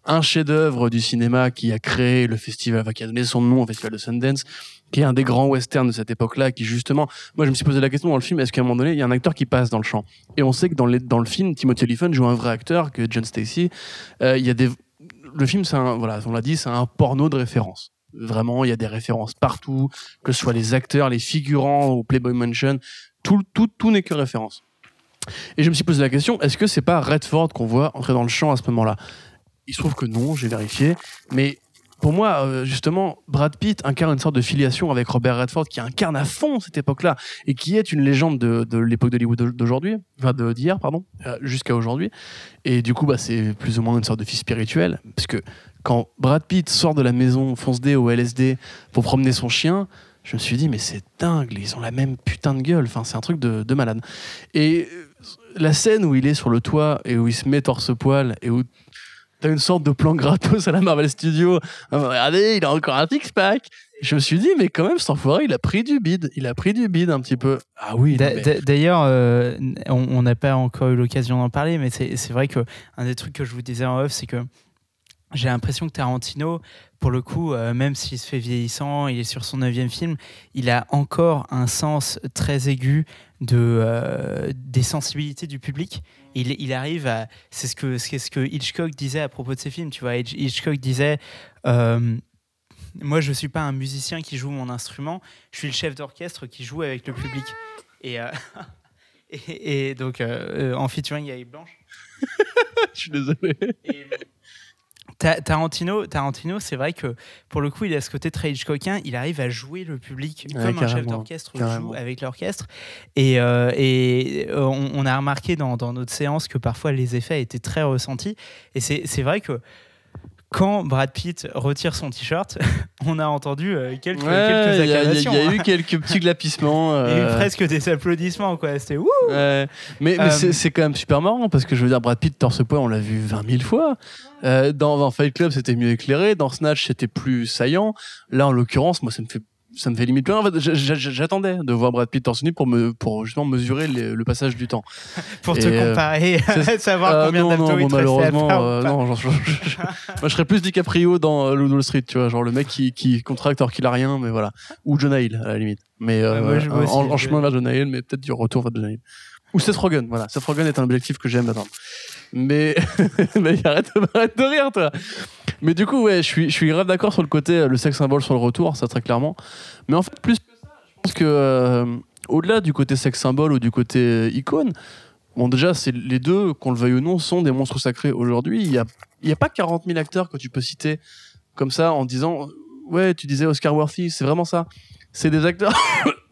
Un chef-d'œuvre du cinéma qui a créé le festival, enfin, qui a donné son nom au festival de Sundance, qui est un des grands westerns de cette époque-là, qui justement, moi je me suis posé la question dans le film, est-ce qu'à un moment donné, il y a un acteur qui passe dans le champ? Et on sait que dans, les- dans le film, Timothy Olyphant joue un vrai acteur, que John Stacy. Euh, il y a des, le film, c'est un, voilà, on l'a dit, c'est un porno de référence. Vraiment, il y a des références partout, que ce soit les acteurs, les figurants au Playboy Mansion, tout, tout, tout n'est que référence. Et je me suis posé la question, est-ce que c'est pas Redford qu'on voit entrer dans le champ à ce moment-là? Il se trouve que non, j'ai vérifié, mais pour moi, euh, justement, Brad Pitt incarne une sorte de filiation avec Robert Redford qui incarne à fond cette époque-là et qui est une légende de, de l'époque d'Hollywood d'aujourd'hui, enfin d'hier, pardon, euh, jusqu'à aujourd'hui. Et du coup, bah, c'est plus ou moins une sorte de fils spirituel, parce que quand Brad Pitt sort de la maison fonce D au LSD pour promener son chien, je me suis dit, mais c'est dingue, ils ont la même putain de gueule, enfin, c'est un truc de, de malade. Et euh, la scène où il est sur le toit et où il se met torse-poil et où t'as une sorte de plan gratos à la Marvel Studios, Ah, regardez, il a encore un six-pack. Je me suis dit, mais quand même, cet enfoiré, il a pris du bide, il a pris du bide un petit peu. Ah oui, D'ailleurs, euh, on n'a pas encore eu l'occasion d'en parler, mais c'est c'est vrai que un des trucs que je vous disais en off, c'est que j'ai l'impression que Tarantino, pour le coup, euh, même s'il se fait vieillissant, il est sur son neuvième film, il a encore un sens très aigu de, euh, des sensibilités du public. Il, il arrive à. C'est ce que, c'est ce que Hitchcock disait à propos de ses films. Tu vois, Hitch- Hitchcock disait. euh, moi, je suis pas un musicien qui joue mon instrument, je suis le chef d'orchestre qui joue avec le public. Et, euh, et, et donc, euh, euh, en featuring avec Blanche. je suis désolé. Et, Ta- Tarantino, Tarantino c'est vrai que pour le coup, il a ce côté très Hitchcockien. Il arrive à jouer le public Ouais, comme un chef d'orchestre joue avec l'orchestre. Et, euh, et euh, on, on a remarqué dans, dans notre séance que parfois les effets étaient très ressentis. Et c'est vrai que quand Brad Pitt retire son t-shirt, on a entendu euh, quelques, Ouais, il y, a- il y y a hein. eu quelques petits glapissements. Eu euh, presque des applaudissements, quoi. C'était ouh Ouais. Mais, mais Euh, c'est- quand même super marrant parce que je veux dire, Brad Pitt torse poids, on l'a vu 20 000 fois. Euh, dans, dans Fight Club, c'était mieux éclairé. Dans Snatch, c'était plus saillant. Là, en l'occurrence, moi, ça me fait. Ça me fait limite peur. En fait, j'attendais de voir Brad Pitt torse nu pour, me, pour justement mesurer les- le passage du temps. Pour te Et, euh, comparer, savoir Euh, combien d'abdos il te à malheureusement, euh, non, genre, je- je- je- moi je serais plus DiCaprio dans euh, Wall Street, tu vois, genre le mec qui, qui contracte alors qu'il a rien, mais voilà. Ou Jonah Hill, à la limite. Mais euh, Ouais, moi, en, aussi, en chemin vers Jonah Hill, mais peut-être du retour vers Jonah Hill. Ou Seth Rogen, voilà. Seth Rogen est un objectif que j'aime attendre. Mais, arrête, de rire, toi. Mais du coup, ouais, je suis, je suis grave d'accord sur le côté, euh, le sex symbole sur le retour, ça très clairement. Mais en fait, plus que ça, je pense que euh, au-delà du côté sex symbole ou du côté euh, icône, bon, déjà, c'est les deux, qu'on le veuille ou non, sont des monstres sacrés aujourd'hui. Il n'y a, a pas 40 000 acteurs que tu peux citer comme ça en disant, ouais, tu disais Oscar Worthy, c'est vraiment ça. C'est des acteurs.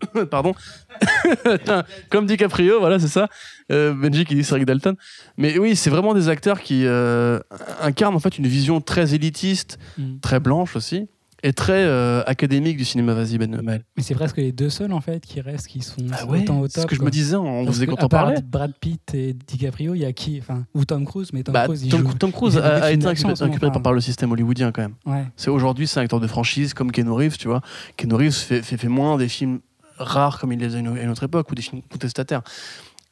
pardon, comme DiCaprio, voilà, c'est ça. Euh, Benji qui dit c'est Rick Dalton. Mais oui, c'est vraiment des acteurs qui euh, incarnent en fait une vision très élitiste, Mm. très blanche aussi, et très euh, académique du cinéma. Vas-y, Ben Maël. Mais c'est presque les deux seuls en fait qui restent, qui sont Ah ouais, autant au c'est top. ce que je me disais, on vous faisait quand on parlait. Brad Pitt et DiCaprio, il y a qui Enfin, ou Tom Cruise, mais Tom Bah, Cruise, il Tom, joue. Tom Cruise il a, été récupéré par, par le système hollywoodien quand même. Ouais. C'est aujourd'hui, c'est un acteur de franchise comme Keanu Reeves, tu vois. Keanu Reeves fait, fait, fait moins des films rares comme il les a une, à une autre époque ou des films contestataires.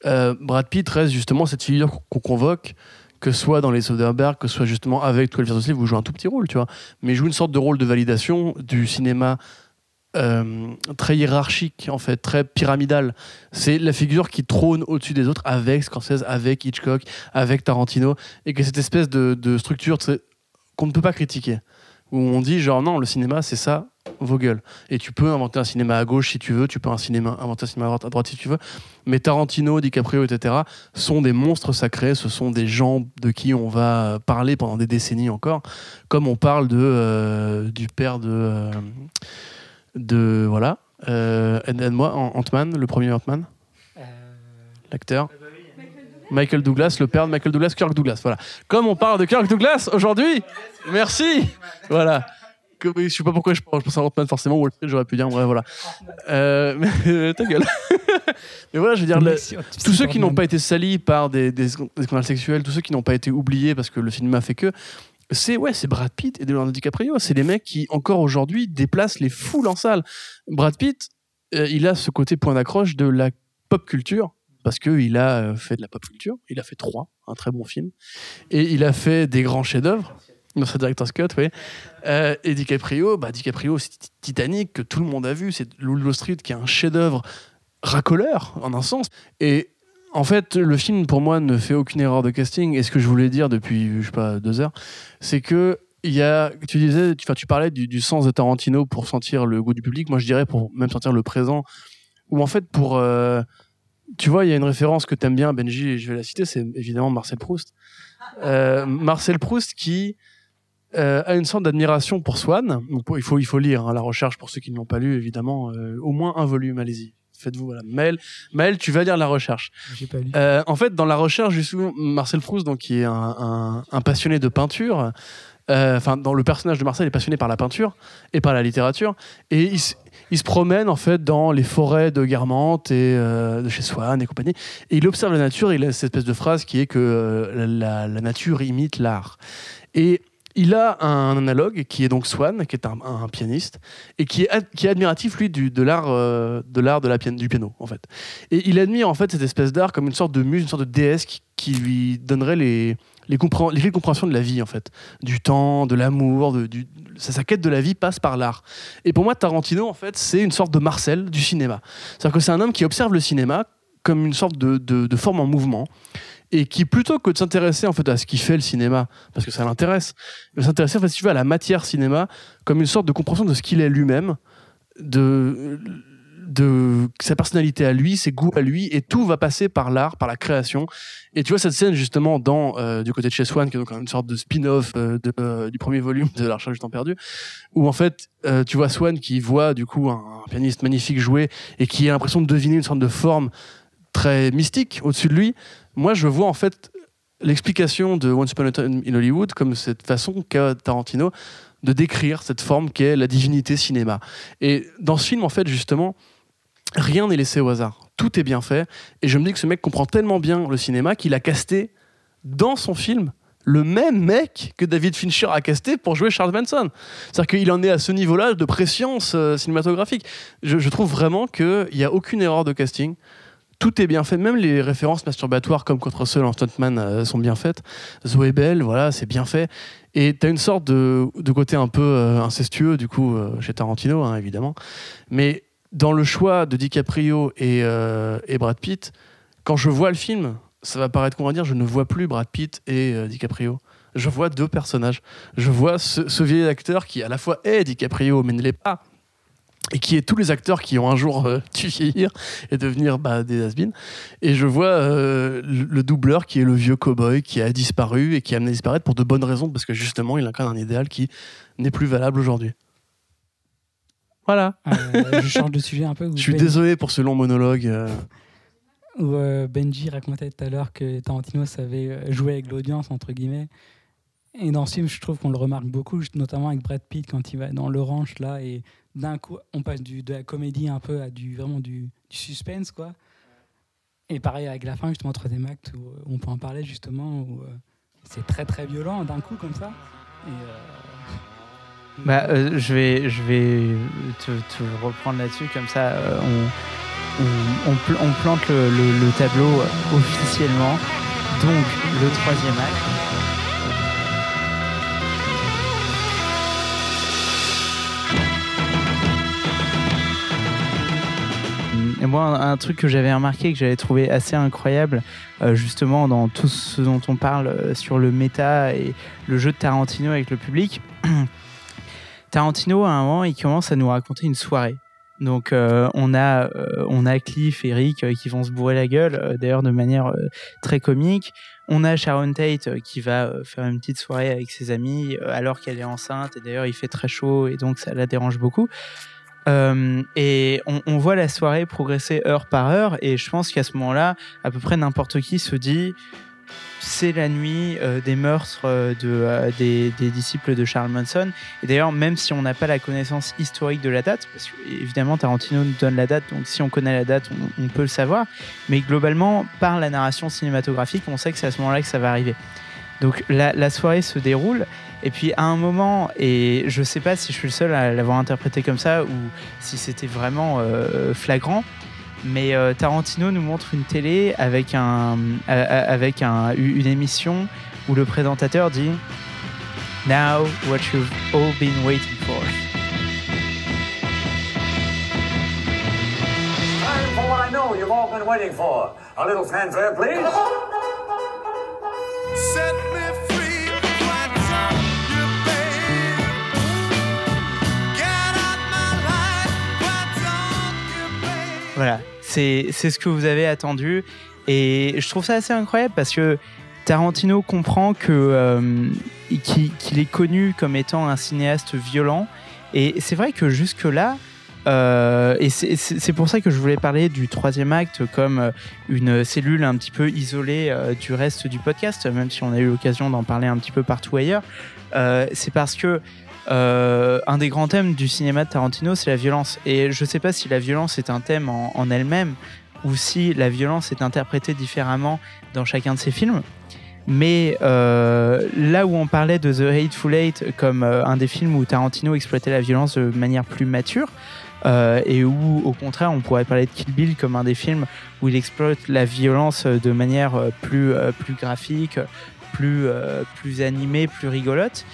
Euh, Brad Pitt reste justement cette figure qu'on convoque, que ce soit dans les Soderbergh, que ce soit justement avec 12 Years a Slave, où il joue un tout petit rôle, tu vois. Mais il joue une sorte de rôle de validation du cinéma euh, très hiérarchique, en fait, très pyramidal. C'est la figure qui trône au-dessus des autres avec Scorsese, avec Hitchcock, avec Tarantino, et que cette espèce de, structure qu'on ne peut pas critiquer. Où on dit, genre, non, le cinéma, c'est ça, vos gueules. Et tu peux inventer un cinéma à gauche si tu veux, tu peux un cinéma, inventer un cinéma à droite, à droite si tu veux. Mais Tarantino, DiCaprio, etc., sont des monstres sacrés, ce sont des gens de qui on va parler pendant des décennies encore, comme on parle de, euh, du père de. euh, de voilà. Euh, aide- Aide-moi, Ant- Ant-Man, le premier Ant-Man, l'acteur? Michael Douglas, le père de Michael Douglas, Kirk Douglas. Voilà. Comme on parle de Kirk Douglas aujourd'hui, merci. Voilà. Que- Je sais pas pourquoi je pense je pense à Ant-Man forcément, Wall Street, j'aurais pu dire, bref, voilà. Euh, mais, euh, ta gueule. mais voilà, je veux dire, tous ceux qui n'ont pas été salis par des, des, des scandales sexuels, tous ceux qui n'ont pas été oubliés parce que le film a fait que, c'est ouais, c'est Brad Pitt et Leonardo DiCaprio. C'est les mecs qui, encore aujourd'hui, déplacent les foules en salle. Brad Pitt, euh, il a ce côté point d'accroche de la pop culture parce qu'il a euh, fait de la pop culture. Il a fait trois, un très bon film. Et il a fait des grands chefs-d'œuvre. Dans sa director's cut, oui. Euh, et DiCaprio, bah, DiCaprio, c'est Titanic que tout le monde a vu. C'est Wall Street qui est un chef-d'œuvre racoleur, en un sens. Et en fait, le film, pour moi, ne fait aucune erreur de casting. Et ce que je voulais dire depuis, je sais pas, deux heures, c'est que il y a, tu disais, tu, parlais du, du sens de Tarantino pour sentir le goût du public. Moi, je dirais pour même sentir le présent. Ou en fait, pour. euh, tu vois, il y a une référence que t'aimes bien, Benji, et je vais la citer, c'est évidemment Marcel Proust. Euh, Marcel Proust qui euh, a une sorte d'admiration pour Swann. Il, faut, il faut lire hein, la recherche pour ceux qui ne l'ont pas lu, évidemment. Euh, au moins un volume, allez-y. Faites-vous, voilà. Maël, Maël, tu vas lire la recherche. J'ai pas lu. En fait, dans la recherche, justement, Marcel Proust, donc, qui est un, un- un passionné de peinture, enfin, dans le personnage de Marcel, il est passionné par la peinture et par la littérature, et il, il se promène en fait dans les forêts de Guermantes et euh, de chez Swann et compagnie, et il observe la nature. Et il a cette espèce de phrase qui est que euh, la, nature imite l'art. Et il a un analogue qui est donc Swann, qui est un, pianiste et qui est, admiratif lui du, de l'art euh, de l'art de la pian- du piano en fait. Et il admire en fait cette espèce d'art comme une sorte de muse, une sorte de déesse qui lui donnerait les les, compré- clés de la vie en fait, du temps, de l'amour, du, sa, quête de la vie passe par l'art. Et pour moi, Tarantino en fait, c'est une sorte de Marcel du cinéma. C'est-à-dire que c'est un homme qui observe le cinéma comme une sorte de, forme en mouvement et qui plutôt que de s'intéresser en fait à ce qui fait le cinéma parce que ça l'intéresse, va s'intéresser en fait si à la matière cinéma comme une sorte de compréhension de ce qu'il est lui-même, de de sa personnalité à lui, ses goûts à lui, et tout va passer par l'art, par la création. Et tu vois cette scène justement dans euh, du côté de chez Swan, qui est donc une sorte de spin-off euh, euh, du premier volume de La Recherche du temps perdu, où en fait tu vois Swan qui voit du coup un, un pianiste magnifique jouer et qui a l'impression de deviner une sorte de forme très mystique au-dessus de lui. Moi, je vois en fait l'explication de Once Upon a Time in Hollywood comme cette façon qu'a Tarantino de décrire cette forme qu'est la divinité cinéma. Et dans ce film, en fait, justement, rien n'est laissé au hasard. Tout est bien fait. Et je me dis que ce mec comprend tellement bien le cinéma qu'il a casté dans son film le même mec que David Fincher a casté pour jouer Charles Manson. C'est-à-dire qu'il en est à ce niveau-là de préscience euh, cinématographique. Je, trouve vraiment qu'il n'y a aucune erreur de casting. Tout est bien fait, même les références masturbatoires comme Contre Seul en Stuntman euh, sont bien faites. Zoé Bell, voilà, c'est bien fait. Et tu as une sorte de, côté un peu euh, incestueux, du coup, chez Tarantino, hein, évidemment. Mais dans le choix de DiCaprio et, euh, et Brad Pitt, quand je vois le film, ça va paraître va dire, je ne vois plus Brad Pitt et euh, DiCaprio. Je vois deux personnages. Je vois ce, ce vieil acteur qui à la fois est DiCaprio mais ne l'est pas. Et qui est tous les acteurs qui ont un jour euh, dû vieillir et devenir bah, des has Et je vois euh, le doubleur qui est le vieux cowboy qui a disparu et qui a amené à disparaître pour de bonnes raisons parce que justement il incarne un idéal qui n'est plus valable aujourd'hui. Voilà. Euh, je change de sujet un peu. Je suis Ben- désolé pour ce long monologue. euh. Où euh, Benji racontait tout à l'heure que Tarantino savait jouer avec l'audience, entre guillemets. Et dans ce film, je trouve qu'on le remarque beaucoup, notamment avec Brad Pitt quand il va dans le ranch, là, et d'un coup, on passe du, de la comédie un peu à du, vraiment du, du suspense, quoi. Et pareil avec la fin, justement, troisième acte, où on peut en parler, justement, où euh, c'est très, très violent d'un coup, comme ça. Et, euh, Bah, euh, je vais, je vais te, reprendre là-dessus, comme ça euh, on, on, on pl- on plante le, le- le tableau euh, officiellement. Donc, le troisième acte. Et moi, un, truc que j'avais remarqué, que j'avais trouvé assez incroyable, euh, justement, dans tout ce dont on parle sur le méta et le jeu de Tarantino avec le public, Tarantino, à un moment, il commence à nous raconter une soirée. Donc, euh, on, a, euh, on a Cliff et Rick euh, qui vont se bourrer la gueule, d'ailleurs de manière très comique. On a Sharon Tate qui va faire une petite soirée avec ses amis alors qu'elle est enceinte. Et d'ailleurs, il fait très chaud et donc ça la dérange beaucoup. Et on, on voit la soirée progresser heure par heure. Et je pense qu'à ce moment-là, à peu près n'importe qui se dit c'est la nuit euh, des meurtres euh, euh, des, disciples de Charles Manson. Et d'ailleurs, même si on n'a pas la connaissance historique de la date, parce que évidemment Tarantino nous donne la date, donc si on connaît la date, on, peut le savoir. Mais globalement, par la narration cinématographique, on sait que c'est à ce moment-là que ça va arriver. Donc la, la soirée se déroule. Et puis à un moment, et je sais pas si je suis le seul à l'avoir interprété comme ça ou si c'était vraiment flagrant, mais euh, Tarantino nous montre une télé avec, un, a- a- avec un, une émission où le présentateur dit Now what you've all been waiting for. Time for what I know you've all been waiting for. A little fanfare, please. Set me Voilà, c'est ce que vous avez attendu. Et je trouve ça assez incroyable parce que Tarantino comprend que euh, qu'il est connu comme étant un cinéaste violent. Et c'est vrai que jusque-là, euh, et c'est- pour ça que je voulais parler du troisième acte comme euh, une cellule un petit peu isolée du reste du podcast, même si on a eu l'occasion d'en parler un petit peu partout ailleurs. C'est parce que euh, un des grands thèmes du cinéma de Tarantino, c'est la violence. Et je ne sais pas si la violence est un thème en, elle-même ou si la violence est interprétée différemment dans chacun de ses films. Mais euh, là où on parlait de The Hateful Eight comme euh, un des films où Tarantino exploitait la violence de manière plus mature, et où au contraire on pourrait parler de Kill Bill comme un des films où il exploite la violence de manière plus, plus graphique, plus, plus animée, plus rigolote.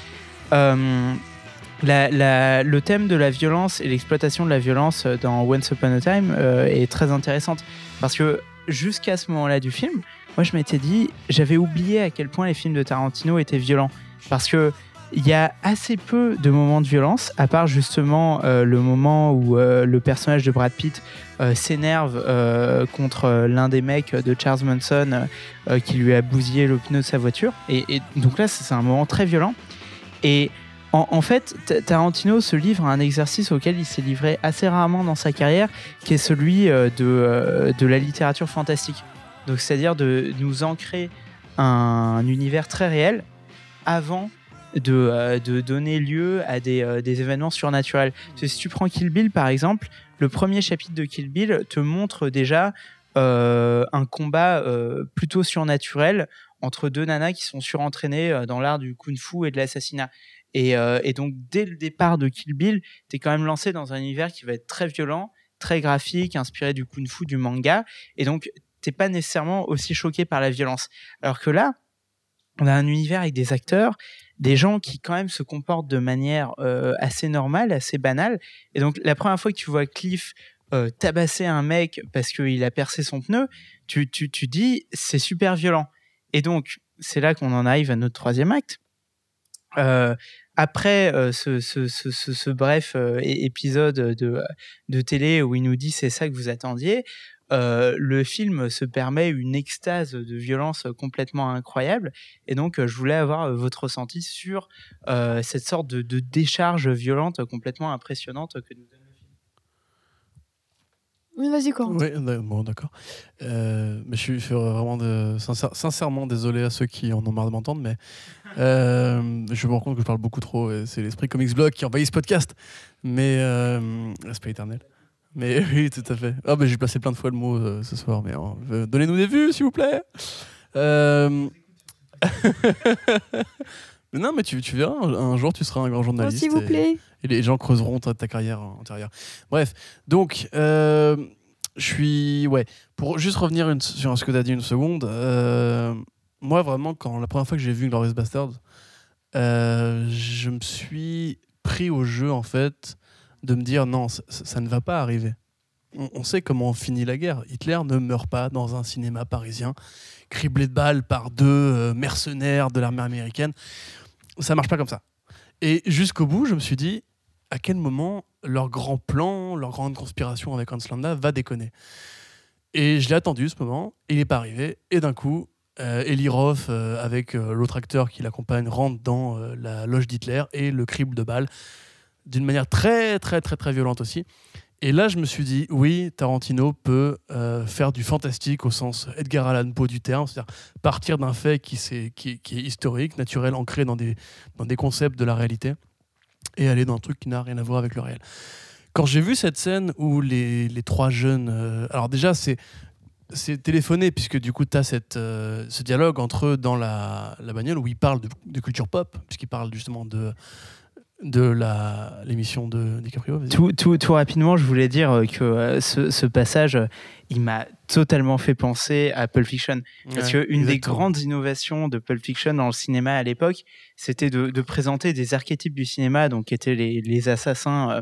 Euh, le thème de la violence et l'exploitation de la violence dans Once Upon a Time euh, est très intéressante parce que jusqu'à ce moment-là du film, moi je m'étais dit, j'avais oublié à quel point les films de Tarantino étaient violents parce que il y a assez peu de moments de violence, à part justement euh, le moment où euh, le personnage de Brad Pitt euh, s'énerve euh, contre euh, l'un des mecs de Charles Manson euh, qui lui a bousillé le pneu de sa voiture. Et, et donc là, c'est un moment très violent. Et en, fait, Ta- Tarantino se livre à un exercice auquel il s'est livré assez rarement dans sa carrière, qui est celui euh, de, euh, de la littérature fantastique. Donc, c'est-à-dire de nous ancrer un, univers très réel avant de, euh, donner lieu à des, événements surnaturels. Si tu prends Kill Bill, par exemple, le premier chapitre de Kill Bill te montre déjà un combat plutôt surnaturel entre deux nanas qui sont surentraînées dans l'art du kung-fu et de l'assassinat. Et, euh, et donc, dès le départ de Kill Bill, tu es quand même lancé dans un univers qui va être très violent, très graphique, inspiré du kung-fu, du manga. Et donc, t'es pas nécessairement aussi choqué par la violence. Alors que là, on a un univers avec des acteurs, des gens qui quand même se comportent de manière euh, assez normale, assez banale. Et donc, la première fois que tu vois Cliff euh, tabasser un mec parce qu'il a percé son pneu, tu, tu, tu dis, c'est super violent. Et donc, c'est là qu'on en arrive à notre troisième acte. Après euh, ce, bref euh, épisode de, télé où il nous dit c'est ça que vous attendiez, euh, le film se permet une extase de violence complètement incroyable. Et donc, je voulais avoir votre ressenti sur cette sorte de, décharge violente complètement impressionnante que nous donne. Oui, vas-y, Corentin. Oui, bon, d'accord. Euh, mais je suis, vraiment de, sincère- sincèrement désolé à ceux qui en ont marre de m'entendre, mais euh, je me rends compte que je parle beaucoup trop. C'est l'esprit Comics Blog qui envahit ce podcast. Mais euh, respect éternel. Mais oui, tout à fait. Ah, ben, j'ai placé plein de fois le mot euh, ce soir, mais euh, donnez-nous des vues, s'il vous plaît. Mais non, mais tu, tu verras, un, un jour tu seras un grand Oh, Journaliste. S'il vous plaît. et les gens creuseront ta, ta carrière antérieure. Bref, donc, euh, je suis. Ouais, pour juste revenir une- sur ce que tu as dit une seconde, euh, moi, vraiment, quand la première fois que j'ai vu Glorious Bastard, euh, je me suis pris au jeu, en fait, de me dire non, ça, ne va pas arriver. On, on sait comment finit la guerre. Hitler ne meurt pas dans un cinéma parisien, criblé de balles par deux euh, mercenaires de l'armée américaine. Ça marche pas comme ça. Et jusqu'au bout, je me suis dit, à quel moment leur grand plan, leur grande conspiration avec Hans Landa va déconner. Et je l'ai attendu ce moment, il n'est pas arrivé, et d'un coup, euh, Eli Roth, euh, avec euh, l'autre acteur qui l'accompagne, rentre dans la loge d'Hitler et le crible de balles, d'une manière très, très, très, très violente aussi. Et là, je me suis dit, oui, Tarantino peut faire du fantastique au sens Edgar Allan Poe du terme, c'est-à-dire partir d'un fait qui, est historique, naturel, ancré dans des concepts de la réalité et aller dans un truc qui n'a rien à voir avec le réel. Quand j'ai vu cette scène où les, les trois jeunes. euh, alors, déjà, c'est. C'est téléphoné, puisque du coup, tu as cette, euh, ce dialogue entre eux dans la, la bagnole où ils parlent de, de culture pop, puisqu'ils parlent justement de, de la- l'émission de DiCaprio. Tout, tout, tout rapidement, je voulais dire euh, que euh, ce, ce passage, euh, il m'a totalement fait penser à Pulp Fiction. Parce Ouais, qu'une des exactement. grandes innovations de Pulp Fiction dans le cinéma à l'époque, c'était de, de présenter des archétypes du cinéma, donc qui étaient les, les assassins, euh,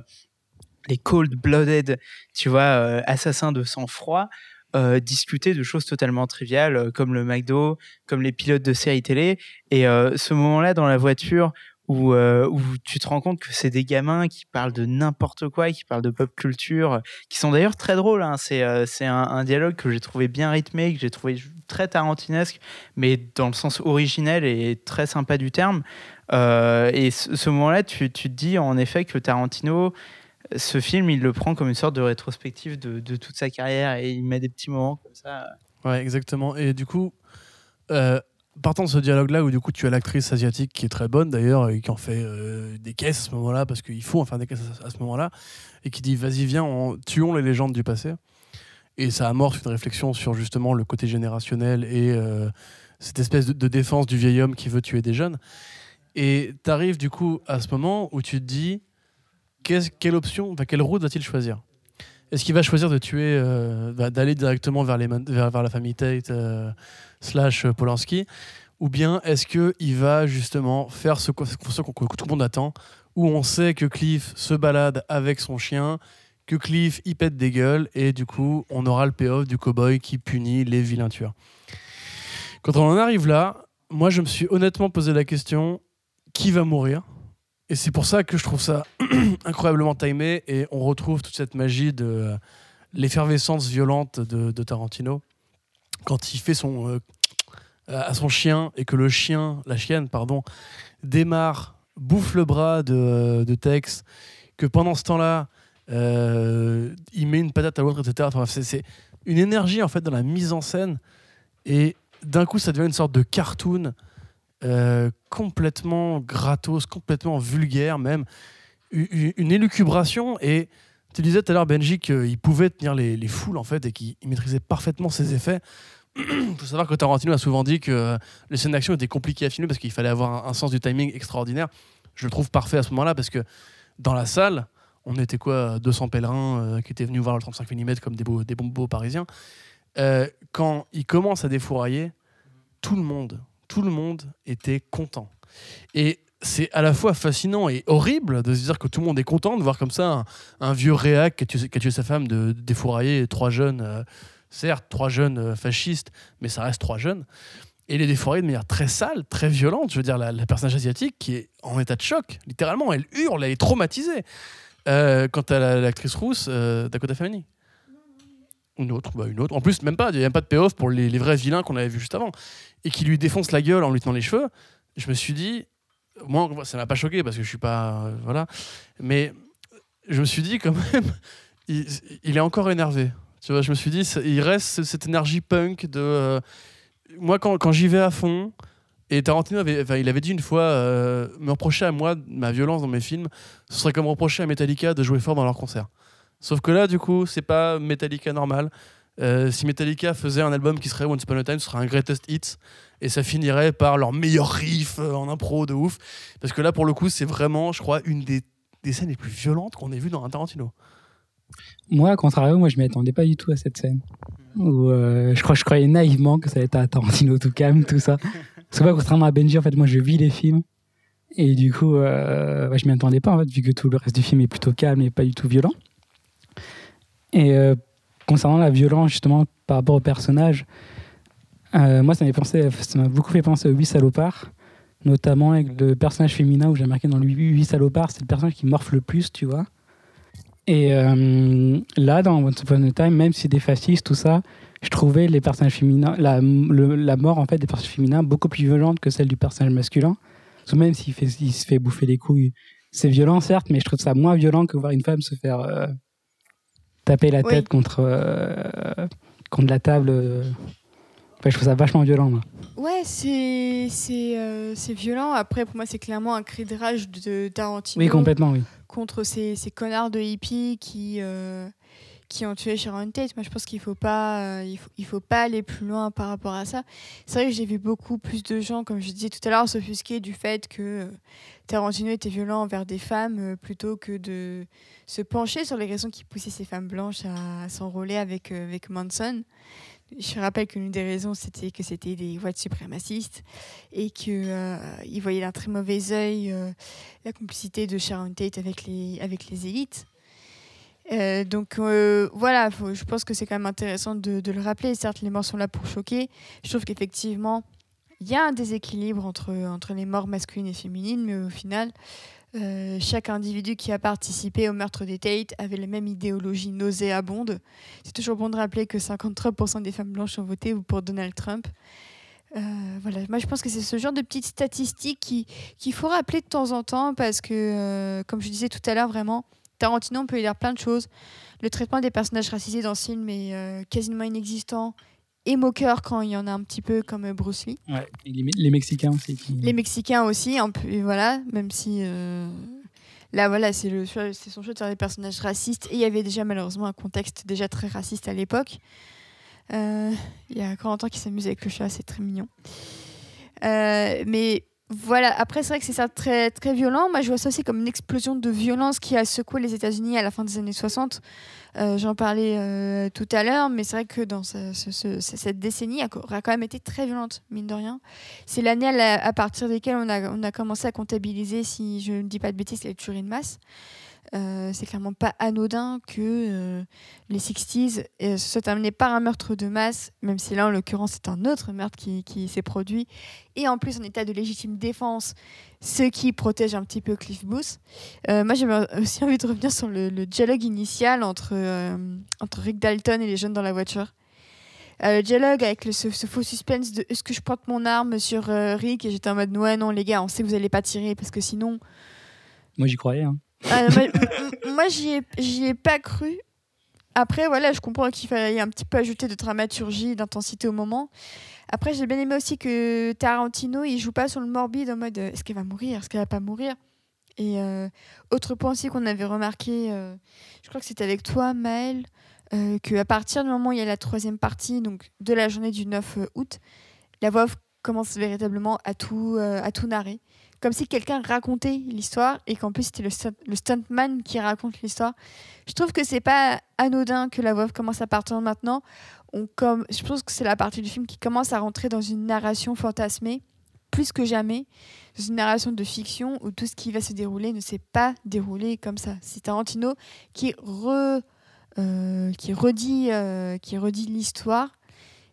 les cold-blooded, tu vois, euh, assassins de sang-froid, euh, discuter de choses totalement triviales, comme le McDo, comme les pilotes de séries télé. Et ce moment-là dans la voiture où, euh, où tu te rends compte que c'est des gamins qui parlent de n'importe quoi, qui parlent de pop culture, qui sont d'ailleurs très drôles. hein. C'est euh, un, dialogue que j'ai trouvé bien rythmé, que j'ai trouvé très tarantinesque, mais dans le sens originel et très sympa du terme. Euh, et ce, moment-là, tu, tu te dis en effet que Tarantino, ce film, il le prend comme une sorte de rétrospective de, toute sa carrière et il met des petits moments comme ça. Ouais, exactement. Et du coup, partant de ce dialogue-là, où du coup tu as l'actrice asiatique qui est très bonne d'ailleurs, et qui en fait euh, des caisses à ce moment-là, parce qu'il faut en faire des caisses à, ce moment-là, et qui dit vas-y, viens, on- tuons les légendes du passé. Et ça amorce une réflexion sur justement le côté générationnel et euh, cette espèce de, défense du vieil homme qui veut tuer des jeunes. Et tu arrives du coup à ce moment où tu te dis quelle option, quelle route va-t-il choisir? Est-ce qu'il va choisir de tuer, euh, va- d'aller directement vers, la famille Tate slash Polanski. Ou bien est-ce qu'il va justement faire ce, que- tout le monde attend, où on sait que Cliff se balade avec son chien, que Cliff y pète des gueules, et du coup on aura le payoff du cowboy qui punit les vilains tueurs. Quand on en arrive là, moi je me suis honnêtement posé la question qui va mourir? Et c'est pour ça que je trouve ça incroyablement timé et on retrouve toute cette magie de euh, l'effervescence violente de Tarantino quand il fait son euh, à son chien et que le chien, la chienne, pardon, démarre, bouffe le bras de, de Tex, que pendant ce temps-là, euh, il met une patate à l'autre, etc. C'est- une énergie en fait dans la mise en scène et d'un coup ça devient une sorte de cartoon euh, complètement gratos, complètement vulgaire même, U- u- une élucubration et tu disais tout à l'heure Benji qu'il pouvait tenir les, les foules en fait et qu'il il maîtrisait parfaitement ses effets. Il faut savoir que Tarantino a souvent dit que euh, les scènes d'action étaient compliquées à filmer parce qu'il fallait avoir un, un sens du timing extraordinaire. Je le trouve parfait à ce moment-là parce que dans la salle, on était quoi 200 pèlerins euh, qui étaient venus voir le 35 mm comme des, beaux, des beaux parisiens. Euh, quand il commence à défourailler, tout le monde, tout le monde était content. Et c'est à la fois fascinant et horrible de se dire que tout le monde est content de voir comme ça un, vieux réac qui a, tué, sa femme de, défourailler trois jeunes, euh, certes trois jeunes euh, fascistes, mais ça reste trois jeunes. Et les défourailler de manière très sale, très violente. Je veux dire, la, la personnage asiatique qui est en état de choc, littéralement, elle hurle, elle est traumatisée. Euh, quant à la- l'actrice rousse, euh, Dakota Fanning. Une autre, bah une autre. En plus, même pas, il n'y a même pas de payoff pour les, les vrais vilains qu'on avait vus juste avant. Et qui lui défonce la gueule en lui tenant les cheveux. Je me suis dit, moi, ça m'a pas choqué parce que je suis pas. voilà. Mais je me suis dit, quand même, il, est encore énervé. Tu vois, je me suis dit, il reste ce- cette énergie punk de. euh, moi, quand, quand j'y vais à fond, et Tarantino avait, il avait dit une fois, euh, me reprocher à moi ma violence dans mes films, ce serait comme reprocher à Metallica de jouer fort dans leurs concerts. Sauf que là, du coup, c'est pas Metallica normal. Euh, si Metallica faisait un album qui serait Once Upon a Time, ce serait un greatest hits et ça finirait par leur meilleur riff euh, en impro de ouf. Parce que là, pour le coup, c'est vraiment, je crois, une des, des scènes les plus violentes qu'on ait vues dans un Tarantino. Moi, à contrario, moi, je m'y attendais pas du tout à cette scène. Où, euh, je, crois, je croyais naïvement que ça allait être un Tarantino tout calme, tout ça. Parce que, contrairement à Benji, en fait, moi, je vis les films. Et du coup, euh, bah, je m'y attendais pas, en fait, vu que tout le reste du film est plutôt calme et pas du tout violent. Et euh, concernant la violence, justement, par rapport au personnage, moi, ça m'a pensé- ça m'a beaucoup fait penser aux 8 salopards, notamment avec le personnage féminin où j'ai marqué dans le 8 salopards, c'est le personnage qui morfle le plus, tu vois. Et euh, là, dans Once Upon a Time, même si des fascistes, tout ça, je trouvais les personnages féminins, la, le- la mort en fait des personnages féminins beaucoup plus violente que celle du personnage masculin. Parce que même s'il fait, il se fait bouffer les couilles, c'est violent certes, mais je trouve ça moins violent que voir une femme se faire euh, taper la Oui. tête contre, euh, contre la table. Enfin, je trouve ça vachement violent, moi. Ouais, c'est c'est euh, c'est violent. Après, pour moi, c'est clairement un cri de rage de Tarantino Oui, complètement, oui. contre ces, ces connards de hippies qui, euh, qui ont tué Sharon Tate. Moi, je pense qu'il faut pas euh, il faut, il faut pas aller plus loin par rapport à ça. C'est vrai que j'ai vu beaucoup plus de gens, comme je disais tout à l'heure, s'offusquer du fait que Tarantino était violent envers des femmes plutôt que de se pencher sur les raisons qui poussaient ces femmes blanches à, s'enrôler avec, avec Manson. Je rappelle que l'une des raisons, c'était que c'était des white suprémacistes et qu'ils ils voyaient d'un très mauvais œil euh, la complicité de Sharon Tate avec les, avec les élites. Euh, donc euh, voilà, je pense que c'est quand même intéressant de, de le rappeler. Certes, les morts sont là pour choquer. Je trouve qu'effectivement, il y a un déséquilibre entre, entre les morts masculines et féminines, mais au final, euh, chaque individu qui a participé au meurtre des Tate avait la même idéologie nauséabonde. C'est toujours bon de rappeler que 53% des femmes blanches ont voté pour Donald Trump. Euh, voilà, moi je pense que c'est ce genre de petites statistiques qui- qu'il faut rappeler de temps en temps parce que, euh, comme je disais tout à l'heure, vraiment, Tarantino, on peut lui dire plein de choses. Le traitement des personnages racisés dans ce film est quasiment inexistant et moqueur quand il y en a un petit peu comme Bruce Lee. Ouais. Et les, les Mexicains aussi. Qui... Les Mexicains aussi, un peu, et voilà, même si euh, là, voilà, c'est le c'est son choix de faire des personnages racistes. Et il y avait déjà malheureusement un contexte déjà très raciste à l'époque. Euh, Il y a Corentin qui s'amuse avec le chat, c'est très mignon. Euh, mais voilà, après, c'est vrai que c'est très, très violent. Moi, je vois ça aussi comme une explosion de violence qui a secoué les États-Unis à la fin des années 60. Euh, J'en parlais euh, tout à l'heure, mais c'est vrai que dans ce- ce- ce- cette décennie, a quand même été très violente, mine de rien. C'est l'année à, partir desquelles on a commencé à comptabiliser, si je ne dis pas de bêtises, les tueries de masse. Euh, c'est clairement pas anodin que euh, les 60s euh, se soient terminés par un meurtre de masse, même si là, en l'occurrence, c'est un autre meurtre qui, s'est produit. Et en plus, en état de légitime défense, ce qui protège un petit peu Cliff Booth. Moi, j'avais aussi envie de revenir sur le, dialogue initial entre, entre Rick Dalton et les jeunes dans la voiture. Le dialogue avec ce, faux suspense de est-ce que je pointe mon arme sur Rick? Et j'étais en mode ouais non les gars on sait que vous allez pas tirer parce que sinon Moi, j'y croyais. hein. Ah, moi, j'y ai, j'y ai pas cru. Après, voilà, je comprends qu'il fallait un petit peu ajouter de dramaturgie, d'intensité au moment. Après, j'ai bien aimé aussi que Tarantino, il joue pas sur le morbide en mode est-ce qu'elle va mourir, est-ce qu'elle va pas mourir? Et euh, autre point aussi qu'on avait remarqué, euh, je crois que c'était avec toi, Maël, euh, qu'à partir du moment où il y a la troisième partie, donc de la journée du 9 août, la voix commence véritablement à tout, à tout narrer comme si quelqu'un racontait l'histoire et qu'en plus c'était le, stunt- le stuntman qui raconte l'histoire. Je trouve que c'est pas anodin que la voix commence à partir maintenant. Je pense que c'est la partie du film qui commence à rentrer dans une narration fantasmée plus que jamais, dans une narration de fiction où tout ce qui va se dérouler ne s'est pas déroulé comme ça. C'est Tarantino qui, euh, qui redit, euh, qui redit l'histoire.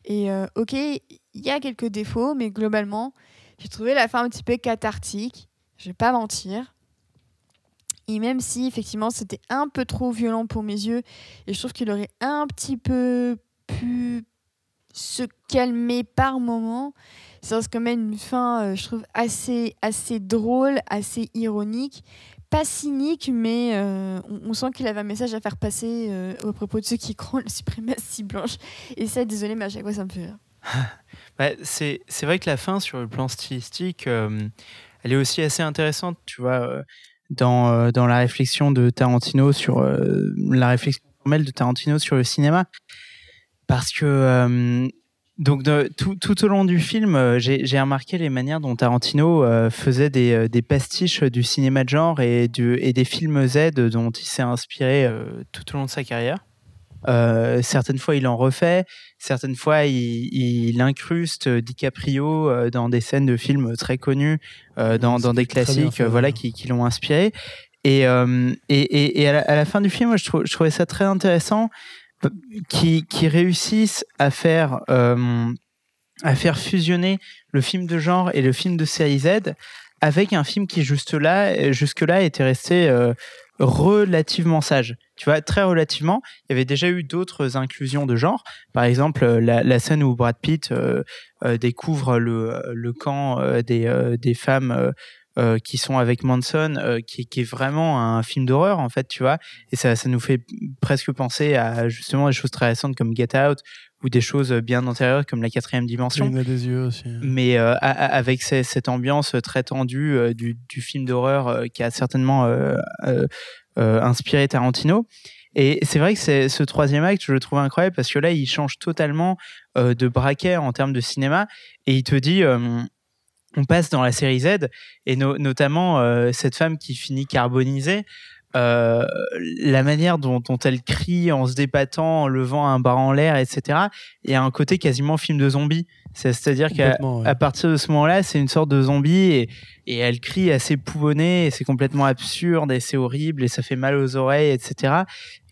Et euh, ok, il y a quelques défauts, mais globalement, j'ai trouvé la fin un petit peu cathartique, je vais pas mentir. Et même si effectivement c'était un peu trop violent pour mes yeux, et je trouve qu'il aurait un petit peu pu se calmer par moment, ça reste quand même une fin, euh, je trouve, assez, assez drôle, assez ironique, pas cynique, mais euh, on, sent qu'il avait un message à faire passer euh, au propos de ceux qui croient en la suprématie blanche. Et ça, désolé, mais à chaque fois, ça me fait rire. Bah, c'est vrai que la fin, sur le plan stylistique, euh, elle est aussi assez intéressante, tu vois, euh, dans, euh, dans la réflexion de Tarantino sur la réflexion formelle de Tarantino sur le cinéma. Parce que donc tout, tout au long du film, j'ai remarqué les manières dont Tarantino faisait des, pastiches du cinéma de genre et, des films Z dont il s'est inspiré tout au long de sa carrière. Euh, certaines fois, il en refait. Certaines fois, il, il incruste DiCaprio euh, dans des scènes de films très connus, euh, dans, dans des classiques, fait, euh, voilà, ouais. qui, qui l'ont inspiré. Et, euh, et, et, et à, la, à la fin du film, moi, je, trou- je trouvais ça très intéressant qui, qui réussissent à faire, euh, à faire fusionner le film de genre et le film de série Z avec un film qui juste là, jusque-là était resté euh, relativement sage. Tu vois, très relativement. Il y avait déjà eu d'autres inclusions de genre. Par exemple, euh, la, scène où Brad Pitt euh, euh, découvre le, le camp des, des femmes qui sont avec Manson, qui, qui est vraiment un film d'horreur, en fait, tu vois. Et ça, ça nous fait presque penser à justement des choses très récentes comme Get Out ou des choses bien antérieures comme la quatrième dimension Il a des yeux aussi. mais euh, a- a- avec ces- cette ambiance très tendue euh, du, du film d'horreur euh, qui a certainement inspiré Tarantino. Et c'est vrai que ce troisième acte, je le trouve incroyable parce que là, il change totalement de braquet en termes de cinéma et il te dit. on passe dans la série Z et no- notamment euh, cette femme qui finit carbonisée. Euh, la manière dont, dont elle crie en se débattant, en levant un bras en l'air, etc. Il y a un côté quasiment film de zombie. C'est- C'est-à-dire qu'à ouais. partir de ce moment-là, c'est une sorte de zombie et, et elle crie assez pouvonnée et c'est complètement absurde et c'est horrible et ça fait mal aux oreilles, etc.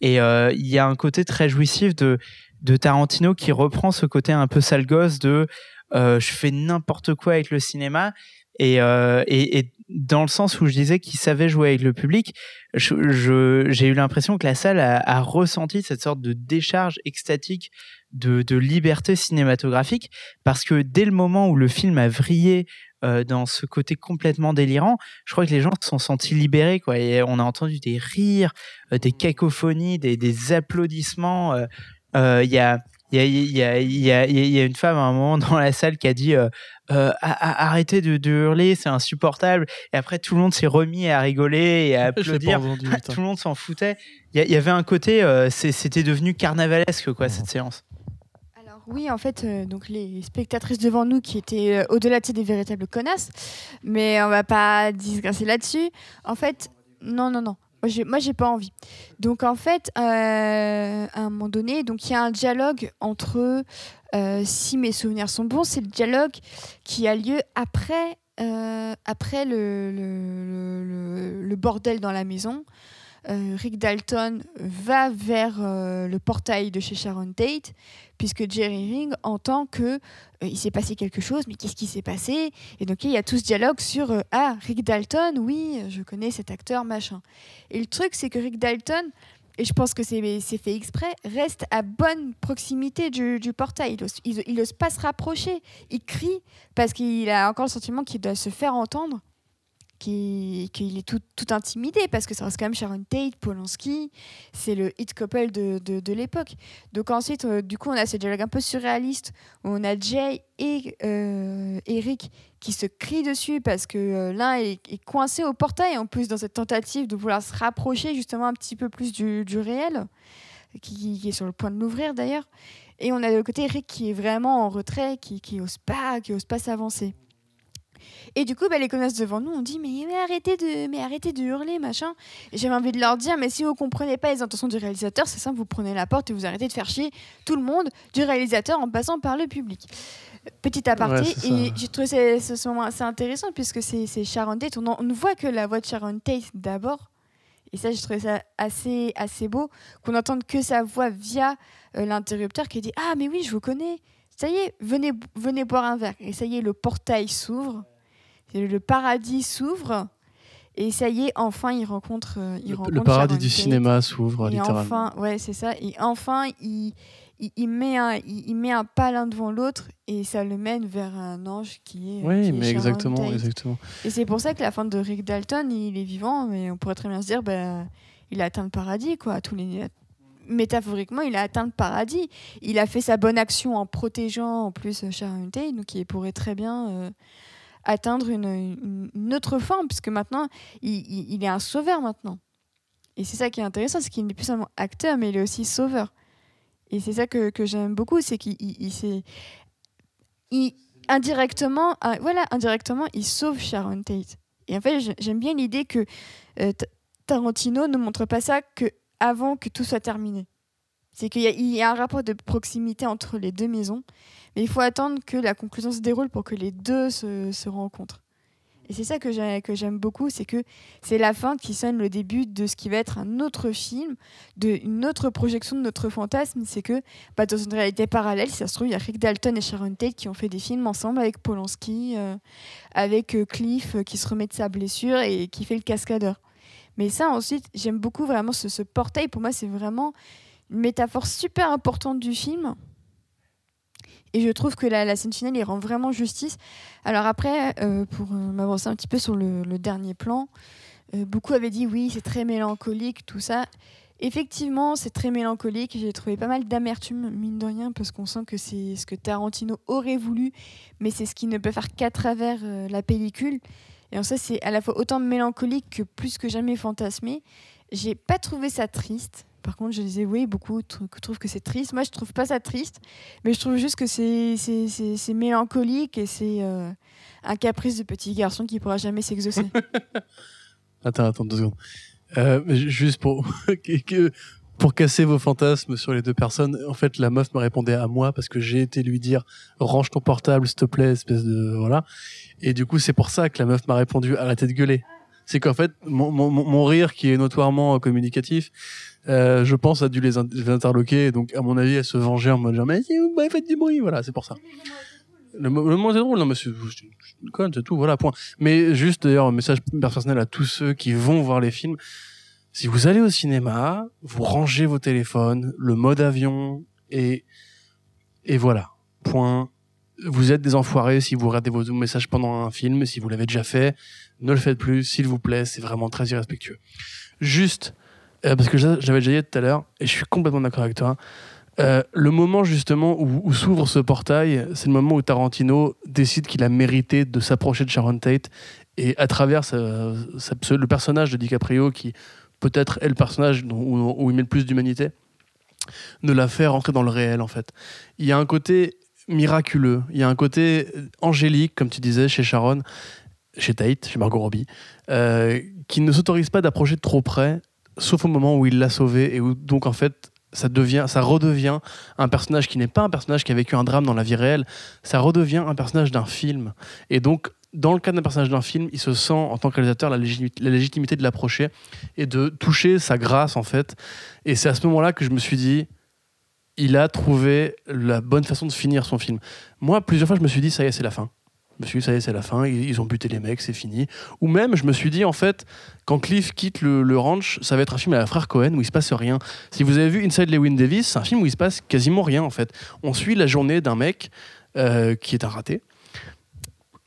Et euh, il y a un côté très jouissif de, de Tarantino qui reprend ce côté un peu sale gosse de euh, je fais n'importe quoi avec le cinéma et, euh, et, et dans le sens où je disais qu'il savait jouer avec le public, j'ai eu l'impression que la salle a, ressenti cette sorte de décharge extatique de, liberté cinématographique parce que dès le moment où le film a vrillé euh, dans ce côté complètement délirant, je crois que les gens se sont sentis libérés quoi on a entendu des rires, euh, des cacophonies, des, des applaudissements. Il y a il y a, il y, a, il y, a, il y a une femme à un moment dans la salle qui a dit euh, euh, A- a- arrêtez de, de hurler, c'est insupportable. Et après, tout le monde s'est remis à rigoler et à applaudir. entendu, tout le monde s'en foutait. Il y, avait un côté, euh, c'était devenu carnavalesque, quoi, cette séance. Alors oui, en fait, euh, donc les spectatrices devant nous qui étaient euh, au-delà de ces des véritables connasses, mais on va pas disgracer là-dessus. En fait, non, non, non. Moi, j'ai, pas envie. Donc, en fait, euh, à un moment donné, donc il y a un dialogue entre, euh, si mes souvenirs sont bons, c'est le dialogue qui a lieu après, euh, après le bordel dans la maison. Euh, Rick Dalton va vers euh, le portail de chez Sharon Tate, puisque Jerry Ring entend que euh, il s'est passé quelque chose, mais qu'est-ce qui s'est passé? Et donc il y a tout ce dialogue sur ah Rick Dalton, oui, je connais cet acteur, machin. Et le truc c'est que Rick Dalton, et je pense que c'est fait exprès, reste à bonne proximité du, du portail. Il ose, il, il ose pas se rapprocher. Il crie parce qu'il a encore le sentiment qu'il doit se faire entendre qu'il est tout, intimidé parce que ça reste quand même Sharon Tate, Polanski, c'est le hit couple de, de, l'époque. Donc ensuite, euh, du coup, on a ce dialogue un peu surréaliste où on a Jay et euh, Eric qui se crient dessus parce que euh, l'un est, coincé au portail en plus dans cette tentative de vouloir se rapprocher justement un petit peu plus du, du réel, qui, est sur le point de l'ouvrir d'ailleurs. Et on a l'autre côté Eric qui est vraiment en retrait, qui, qui pas, qui ose pas s'avancer. Et du coup, bah, les connasses devant nous ont dit mais, mais arrêtez de mais arrêtez de hurler machin. J'avais envie de leur dire mais si vous comprenez pas les intentions du réalisateur, c'est simple, vous prenez la porte et vous arrêtez de faire chier tout le monde du réalisateur en passant par le public. Petit aparté Ouais, et j'ai trouvé ce, moment assez intéressant puisque c'est Sharon Tate. On, en- on ne voit que la voix de Sharon Tate d'abord. Et ça, j'ai trouvé ça assez, assez beau, qu'on n'entende que sa voix via euh, l'interrupteur qui dit Ah, mais oui, je vous connais. Ça y est, venez, venez boire un verre. Et ça y est, le portail s'ouvre. Le paradis s'ouvre. Et ça y est, enfin, il rencontre. euh, il Le, rencontre le paradis Sharon du Tate. cinéma s'ouvre littéralement. enfin, ouais, c'est ça. Et enfin, il, il, il met un, il, il met un pas l'un devant l'autre et ça le mène vers un ange qui est. Oui, qui est mais exactement, Tate. exactement. Et c'est pour ça que la fin de Rick Dalton, il est vivant, mais on pourrait très bien se dire, bah, il a atteint le paradis, quoi. à Tous les... Métaphoriquement, il a atteint le paradis. Il a fait sa bonne action en protégeant en plus euh, Sharon Tate, donc il pourrait très bien euh, atteindre une, autre forme, puisque maintenant, il, est un sauveur maintenant. Et c'est ça qui est intéressant, c'est qu'il n'est plus seulement acteur, mais il est aussi sauveur. Et c'est ça que, que j'aime beaucoup, c'est qu'il il, indirectement, ah, voilà, indirectement, il sauve Sharon Tate. Et en fait, j'ai- j'aime bien l'idée que euh, Ta- Tarantino ne montre pas ça que avant que tout soit terminé. C'est qu'il y, a- un rapport de proximité entre les deux maisons, mais il faut attendre que la conclusion se déroule pour que les deux se, rencontrent. Et c'est ça que j'aime beaucoup, c'est que c'est la fin qui sonne le début de ce qui va être un autre film, de, une autre projection de notre fantasme. C'est que bah, dans une réalité parallèle, si ça se trouve, il y a Rick Dalton et Sharon Tate qui ont fait des films ensemble avec Polanski, euh, avec euh, Cliff euh, qui se remet de sa blessure et qui fait le cascadeur. Mais ça, ensuite, j'aime beaucoup vraiment ce, portail. Pour moi, c'est vraiment une métaphore super importante du film. Et je trouve que la, la scène finale, il rend vraiment justice. Alors après, euh, pour euh, m'avancer un petit peu sur le, dernier plan, euh, beaucoup avaient dit oui, c'est très mélancolique, tout ça. Effectivement, c'est très mélancolique. J'ai trouvé pas mal d'amertume, mine de rien, parce qu'on sent que c'est ce que Tarantino aurait voulu, mais c'est ce qu'il ne peut faire qu'à travers la pellicule. Et en ça, c'est à la fois autant mélancolique que plus que jamais fantasmé. J'ai pas trouvé ça triste. Par contre, je disais, oui, beaucoup tr- trouvent que c'est triste. Moi, je trouve pas ça triste, mais je trouve juste que c'est mélancolique et c'est euh, un caprice de petit garçon qui pourra jamais s'exaucer. Attends, attends deux secondes. Euh, juste pour, pour casser vos fantasmes sur les deux personnes, en fait, la meuf me répondait à moi parce que j'ai été lui dire range ton portable, s'il te plaît, espèce de. Voilà. Et du coup, c'est pour ça que la meuf m'a répondu arrêtez de gueuler. C'est qu'en fait, mon, mon, mon- rire, qui est notoirement euh, communicatif, euh, je pense, a dû les, in- les interloquer. Donc, à mon avis, elle se vengeait en mode genre, mais si vous m'avez fait du bruit. Voilà, c'est pour ça. Le, le moment est drôle, non, mais c'est une conne, c'est tout, voilà, point. Mais juste d'ailleurs, un message personnel à tous ceux qui vont voir les films. Si vous allez au cinéma, vous rangez vos téléphones, le mode avion, et, et voilà. Point. Vous êtes des enfoirés si vous regardez vos messages pendant un film. Si vous l'avez déjà fait, ne le faites plus, s'il vous plaît. C'est vraiment très irrespectueux. Juste, euh, parce que j'a- j'avais déjà dit tout à l'heure, et je suis complètement d'accord avec toi. euh, le moment justement où, s'ouvre ce portail, c'est le moment où Tarantino décide qu'il a mérité de s'approcher de Sharon Tate et à travers le personnage de DiCaprio qui peut-être est le personnage où il met le plus d'humanité, de la faire rentrer dans le réel en fait. Il y a un côté miraculeux, il y a un côté angélique comme tu disais chez Sharon, chez Tate, chez Margot Robbie, euh, qui ne s'autorise pas d'approcher trop près, sauf au moment où il l'a sauvée et où donc en fait ça devient, ça redevient un personnage qui n'est pas un personnage qui a vécu un drame dans la vie réelle, ça redevient un personnage d'un film. Et donc, dans le cas d'un personnage d'un film, il se sent, en tant que réalisateur, la légitimité de l'approcher et de toucher sa grâce, en fait. Et c'est à ce moment-là que je me suis dit, il a trouvé la bonne façon de finir son film. Moi, plusieurs fois, je me suis dit, ça y est, c'est la fin. Je me suis dit, ça y est, c'est la fin, ils ont buté les mecs, c'est fini. Ou même, je me suis dit, en fait, quand Cliff quitte le, le ranch, ça va être un film à la frère Cohen où il se passe rien. Si vous avez vu Inside Lewin Davis, c'est un film où il se passe quasiment rien, en fait. On suit la journée d'un mec euh, qui est un raté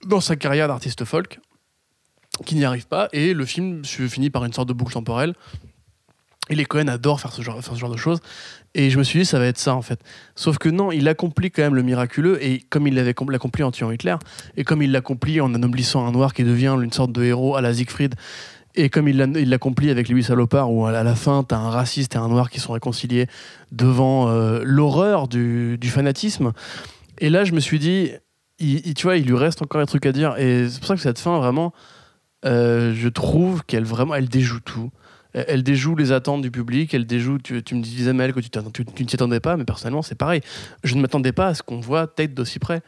dans sa carrière d'artiste folk, qui n'y arrive pas, et le film se finit par une sorte de boucle temporelle. Et les Cohen adorent faire ce, genre, de choses. Et je me suis dit, ça va être ça, en fait. Sauf que non, il accomplit quand même le miraculeux, et comme il l'avait com- l'accompli en tuant Hitler, et comme il l'accomplit en anoblissant un noir qui devient une sorte de héros à la Siegfried, et comme il l'a- il l'accomplit avec Louis Salopard, où à la fin, t'as un raciste et un noir qui sont réconciliés devant euh, l'horreur du, fanatisme. Et là, je me suis dit, il, tu vois, il lui reste encore un truc à dire. Et c'est pour ça que cette fin, vraiment, euh, je trouve qu'elle vraiment, elle déjoue tout. Elle, déjoue les attentes du public, elle déjoue, tu, me disais, Mel, que tu ne t'y attendais pas, mais personnellement, c'est pareil. Je ne m'attendais pas à ce qu'on voit tête d'aussi près.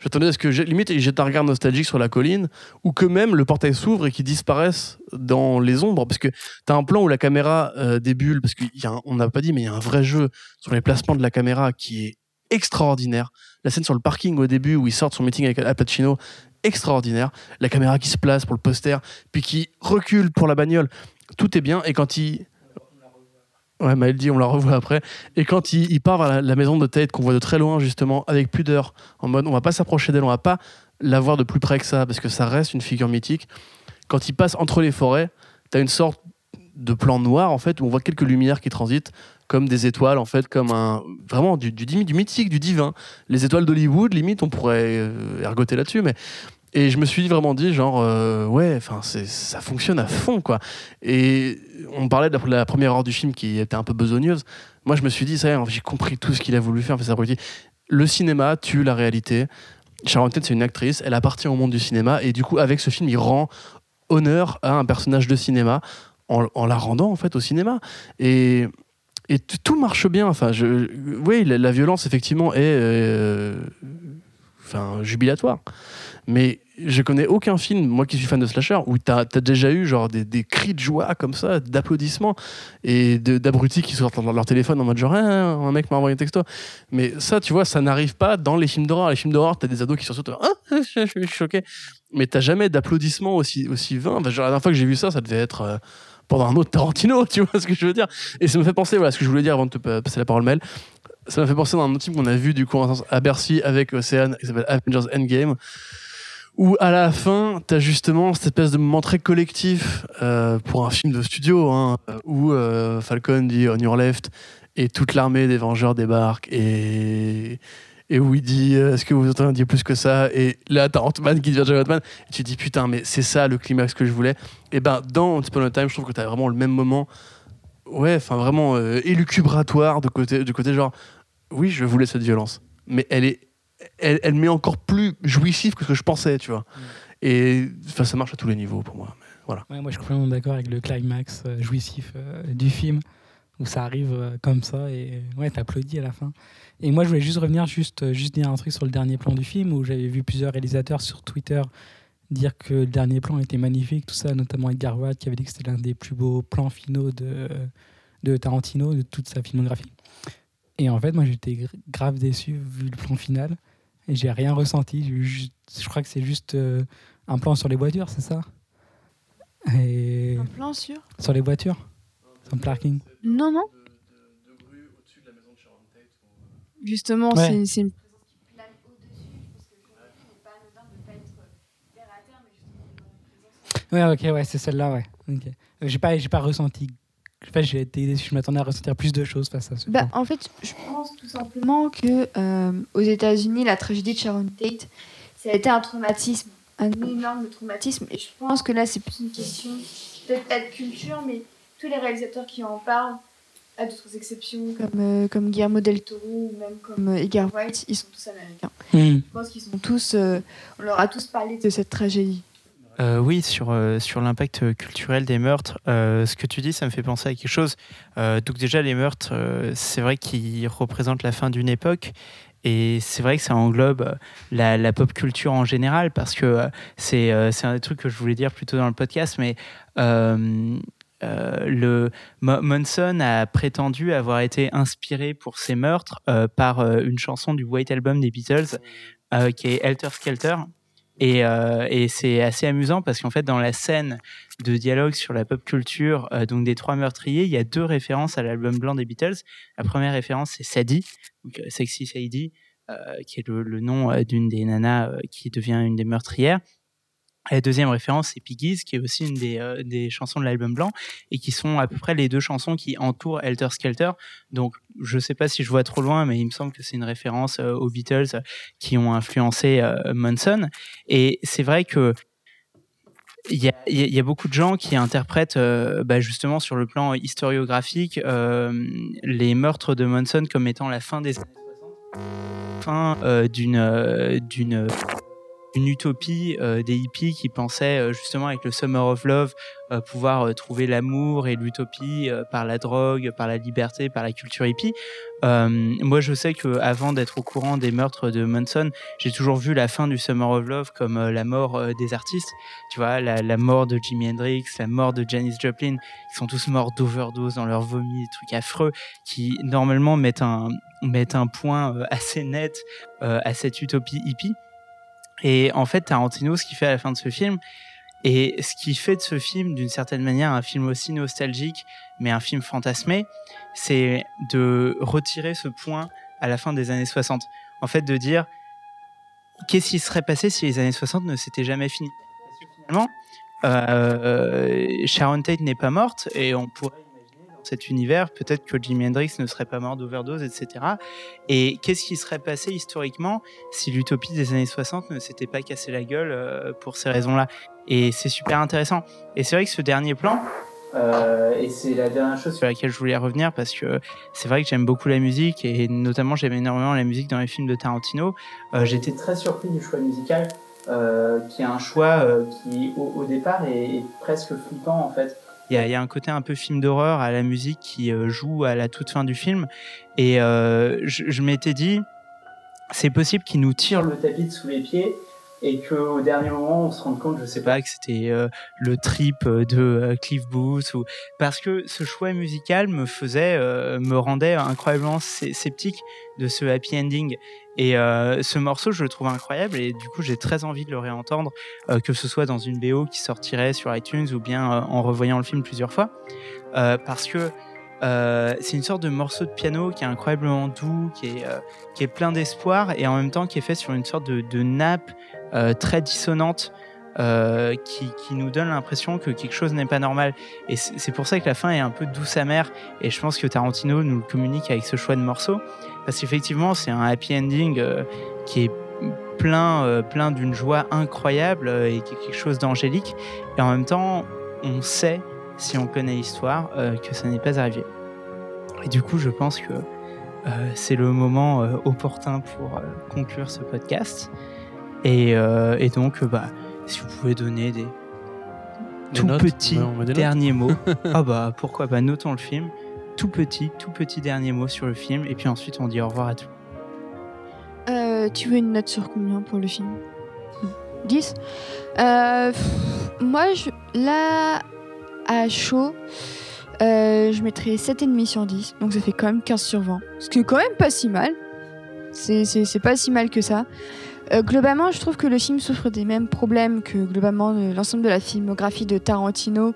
J'attendais à ce que, j'ai- limite, jette un regard nostalgique sur la colline, ou que même le portail s'ouvre et qu'il disparaisse dans les ombres. Parce que tu as un plan où la caméra euh, débule, parce qu'on n'a pas dit, mais il y a un vrai jeu sur les placements de la caméra qui est extraordinaire. La scène sur le parking au début où il sort de son meeting avec Al Pacino, extraordinaire. La caméra qui se place pour le poster, puis qui recule pour la bagnole. Tout est bien. Et quand il. Ouais, Maël dit, on la revoit après. Et quand il, part vers la, maison de Tate, qu'on voit de très loin, justement, avec pudeur, en mode on va pas s'approcher d'elle, on va pas la voir de plus près que ça, parce que ça reste une figure mythique. Quand il passe entre les forêts, t'as une sorte de plan noir, en fait, où on voit quelques lumières qui transitent, comme des étoiles, en fait, comme un. Vraiment, du, du, du mythique, du divin. Les étoiles d'Hollywood, limite, on pourrait euh, ergoter là-dessus, mais. Et je me suis vraiment dit, genre, euh, ouais, enfin, ça fonctionne à fond, quoi. Et on parlait de la, première heure du film qui était un peu besogneuse. Moi, je me suis dit, ça y est, j'ai compris tout ce qu'il a voulu faire. Enfin, ça. Le cinéma tue la réalité. Sharon Tate, c'est une actrice, elle appartient au monde du cinéma, et du coup, avec ce film, il rend honneur à un personnage de cinéma en, la rendant, en fait, au cinéma. Et. Et tout marche bien. Enfin, oui, la, la violence effectivement est, euh, enfin, jubilatoire. Mais je connais aucun film, moi qui suis fan de slasher, où t'as as déjà eu genre des, des cris de joie comme ça, d'applaudissements et d'abrutis qui sortent dans leur téléphone en mode genre Ah, un mec m'a envoyé un texto. Mais ça, tu vois, ça n'arrive pas dans les films d'horreur. Les films d'horreur, t'as des ados qui sont ah, je suis choqué. Mais t'as jamais d'applaudissements aussi aussi vains. La dernière fois que j'ai vu ça, ça devait être euh, pendant un autre Tarantino, tu vois ce que je veux dire. Et ça me fait penser, voilà, ce que je voulais dire avant de te pa- passer la parole, Mel. Ça m'a fait penser dans un autre film qu'on a vu du coup à Bercy avec Océane, qui s'appelle Avengers Endgame, où à la fin, t'as justement cette espèce de moment très collectif euh, pour un film de studio, hein, où euh, Falcon dit On your left et toute l'armée des Vengeurs débarque et et où il dit euh, est-ce que vous entendez dire plus que ça? Et là t'as Ant-Man qui devient Ant-Man. Et tu dis putain mais c'est ça le climax que je voulais. Et ben dans Once Time je trouve que t'as vraiment le même moment ouais enfin vraiment euh, élucubratoire de côté du côté genre oui je voulais cette violence mais elle est elle, elle m'est encore plus jouissive que ce que je pensais tu vois. Et enfin ça marche à tous les niveaux pour moi Ouais, moi, je suis complètement d'accord avec le climax euh, jouissif euh, du film, où ça arrive euh, comme ça et ouais, t'applaudis à la fin. Et moi, je voulais juste revenir, juste, juste dire un truc sur le dernier plan du film, où j'avais vu plusieurs réalisateurs sur Twitter dire que le dernier plan était magnifique, tout ça, notamment Edgar Wright qui avait dit que c'était l'un des plus beaux plans finaux de, de Tarantino, de toute sa filmographie. Et en fait, moi, j'étais gr- grave déçu vu le plan final, et j'ai rien ressenti. Juste- je crois que c'est juste euh, un plan sur les voitures, c'est ça? Et Un plan sur? sur les voitures? Sur le parking? Non, non. Justement, Ouais. c'est c'est une Ouais, ok, ouais, c'est celle-là, ouais. Ok. Euh, J'ai pas, j'ai pas ressenti. En fait, j'ai été déçu. Je m'attendais à ressentir plus de choses face à ce Bah, en fait, je pense tout simplement que euh, aux États-Unis, la tragédie de Sharon Tate, ça a été un traumatisme, un énorme traumatisme. Et je pense que là, c'est plus une question peut-être pas de culture, mais tous les réalisateurs qui en parlent, à d'autres exceptions comme, euh, comme Guillermo del Toro ou même comme euh, Edgar Wright, ils sont tous américains. Hmm. Je pense qu'ils sont tous, euh, on leur a tous parlé de cette tragédie. Euh, oui, sur, euh, sur l'impact culturel des meurtres, euh, ce que tu dis, ça me fait penser à quelque chose. Donc déjà, les meurtres, c'est vrai qu'ils représentent la fin d'une époque. Et c'est vrai que ça englobe la, pop culture en général, parce que c'est un des trucs que je voulais dire plus tôt dans le podcast, mais le Mo- Monson a prétendu avoir été inspiré pour ses meurtres par une chanson du White Album des Beatles, qui est Helter Skelter. Et, euh, et c'est assez amusant parce qu'en fait, dans la scène de dialogue sur la pop culture, euh, donc des trois meurtriers, il y a deux références à l'album blanc des Beatles. La première référence, c'est Sadie, euh, Sexy Sadie, qui est le, le nom d'une des nanas qui devient une des meurtrières. La deuxième référence, c'est Piggies, qui est aussi une des, euh, des chansons de l'album blanc, et qui sont à peu près les deux chansons qui entourent Helter Skelter. Donc, je sais pas si je vois trop loin, mais il me semble que c'est une référence euh, aux Beatles qui ont influencé euh, Manson. Et c'est vrai que il y a, beaucoup de gens qui interprètent bah, justement sur le plan historiographique les meurtres de Manson comme étant la fin des années 60, fin d'une d'une une utopie euh, des hippies qui pensaient euh, justement avec le Summer of Love euh, pouvoir trouver l'amour et l'utopie par la drogue, par la liberté, par la culture hippie. Moi, je sais que avant d'être au courant des meurtres de Manson, j'ai toujours vu la fin du Summer of Love comme la mort des artistes. Tu vois, la, mort de Jimi Hendrix, la mort de Janis Joplin, qui sont tous morts d'overdose dans leur vomi, des trucs affreux, qui normalement mettent un, mettent un point assez net à cette utopie hippie. Et en fait, Tarantino, ce qu'il fait à la fin de ce film, Et ce qui fait de ce film, d'une certaine manière, un film aussi nostalgique, mais un film fantasmé, c'est de retirer ce point à la fin des années 60. En fait, de dire qu'est-ce qui serait passé si les années 60 ne s'étaient jamais finies? Finalement, euh, Sharon Tate n'est pas morte et on pourrait cet univers peut-être que Jimi Hendrix ne serait pas mort d'overdose, etc. Et qu'est-ce qui serait passé historiquement si l'utopie des années 60 ne s'était pas cassé la gueule euh, pour ces raisons-là? Et c'est super intéressant. Et c'est vrai que ce dernier plan, euh, et c'est la dernière chose sur laquelle je voulais revenir parce que c'est vrai que j'aime beaucoup la musique et notamment j'aime énormément la musique dans les films de Tarantino. Euh, J'étais très surpris du choix musical, qui est un choix qui au, au départ est, est presque flippant en fait. Il y, a, il y a un côté un peu film d'horreur à la musique qui euh, joue à la toute fin du film. Et euh, je, je m'étais dit c'est possible qu'il nous tire le tapis de sous les pieds et qu'au dernier moment on se rende compte, je sais pas, que c'était euh, le trip euh, de euh, Cliff Booth ou parce que ce choix musical me faisait, me rendait incroyablement sc- sceptique de ce happy ending. Et ce morceau, je le trouve incroyable et du coup j'ai très envie de le réentendre, que ce soit dans une BO qui sortirait sur iTunes ou bien en revoyant le film plusieurs fois, parce que c'est une sorte de morceau de piano qui est incroyablement doux, qui est, plein d'espoir et en même temps qui est fait sur une sorte de, nappe très dissonante euh, qui, nous donne l'impression que quelque chose n'est pas normal. Et c'est pour ça que la fin est un peu douce amère. Et je pense que Tarantino nous le communique avec ce choix de morceau. Parce qu'effectivement, c'est un happy ending euh, qui est plein, euh, plein d'une joie incroyable euh, et qui est quelque chose d'angélique. Et en même temps, on sait, si on connaît l'histoire, euh, que ça n'est pas arrivé. Et du coup, je pense que euh, c'est le moment euh, opportun pour euh, conclure ce podcast. Et, euh, et donc, bah, si vous pouvez donner des Des tout notes petits des derniers mots, ah bah pourquoi pas, notons le film. Tout petit, tout petit dernier mot sur le film. Et puis ensuite, on dit au revoir à tout. Euh, tu veux une note sur combien pour le film? 10 Euh, pff, Moi, je, là, à chaud, euh, je mettrais 7,5 sur 10. Donc ça fait quand même 15 sur 20. Ce qui est quand même pas si mal. C'est pas si mal que ça. Euh, globalement, je trouve que le film souffre des mêmes problèmes que globalement euh, l'ensemble de la filmographie de Tarantino.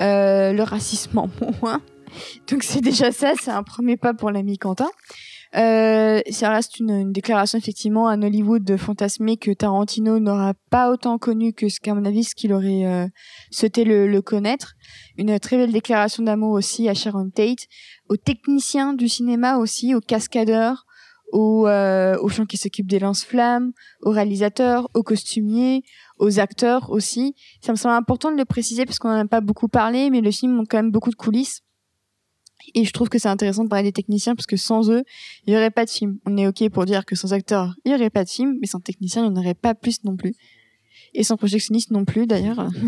Euh, le racisme en moins. Donc c'est déjà ça, c'est un premier pas pour l'ami Quentin. Euh, ça reste une, une déclaration effectivement à Hollywood fantasmé que Tarantino n'aura pas autant connu que ce qu'à mon avis ce qu'il aurait euh, souhaité le, le connaître. Une très belle déclaration d'amour aussi à Sharon Tate, aux techniciens du cinéma aussi, aux cascadeurs, aux, euh, aux gens qui s'occupent des lance-flammes, aux réalisateurs, aux costumiers, aux acteurs aussi. Ça me semble important de le préciser parce qu'on n'en a pas beaucoup parlé, mais le film montre quand même beaucoup de coulisses. Et je trouve que c'est intéressant de parler des techniciens parce que sans eux, il n'y aurait pas de film. On est OK pour dire que sans acteurs, il n'y aurait pas de film, mais sans technicien, il n'y en aurait pas plus non plus. Et sans projectionniste non plus, d'ailleurs.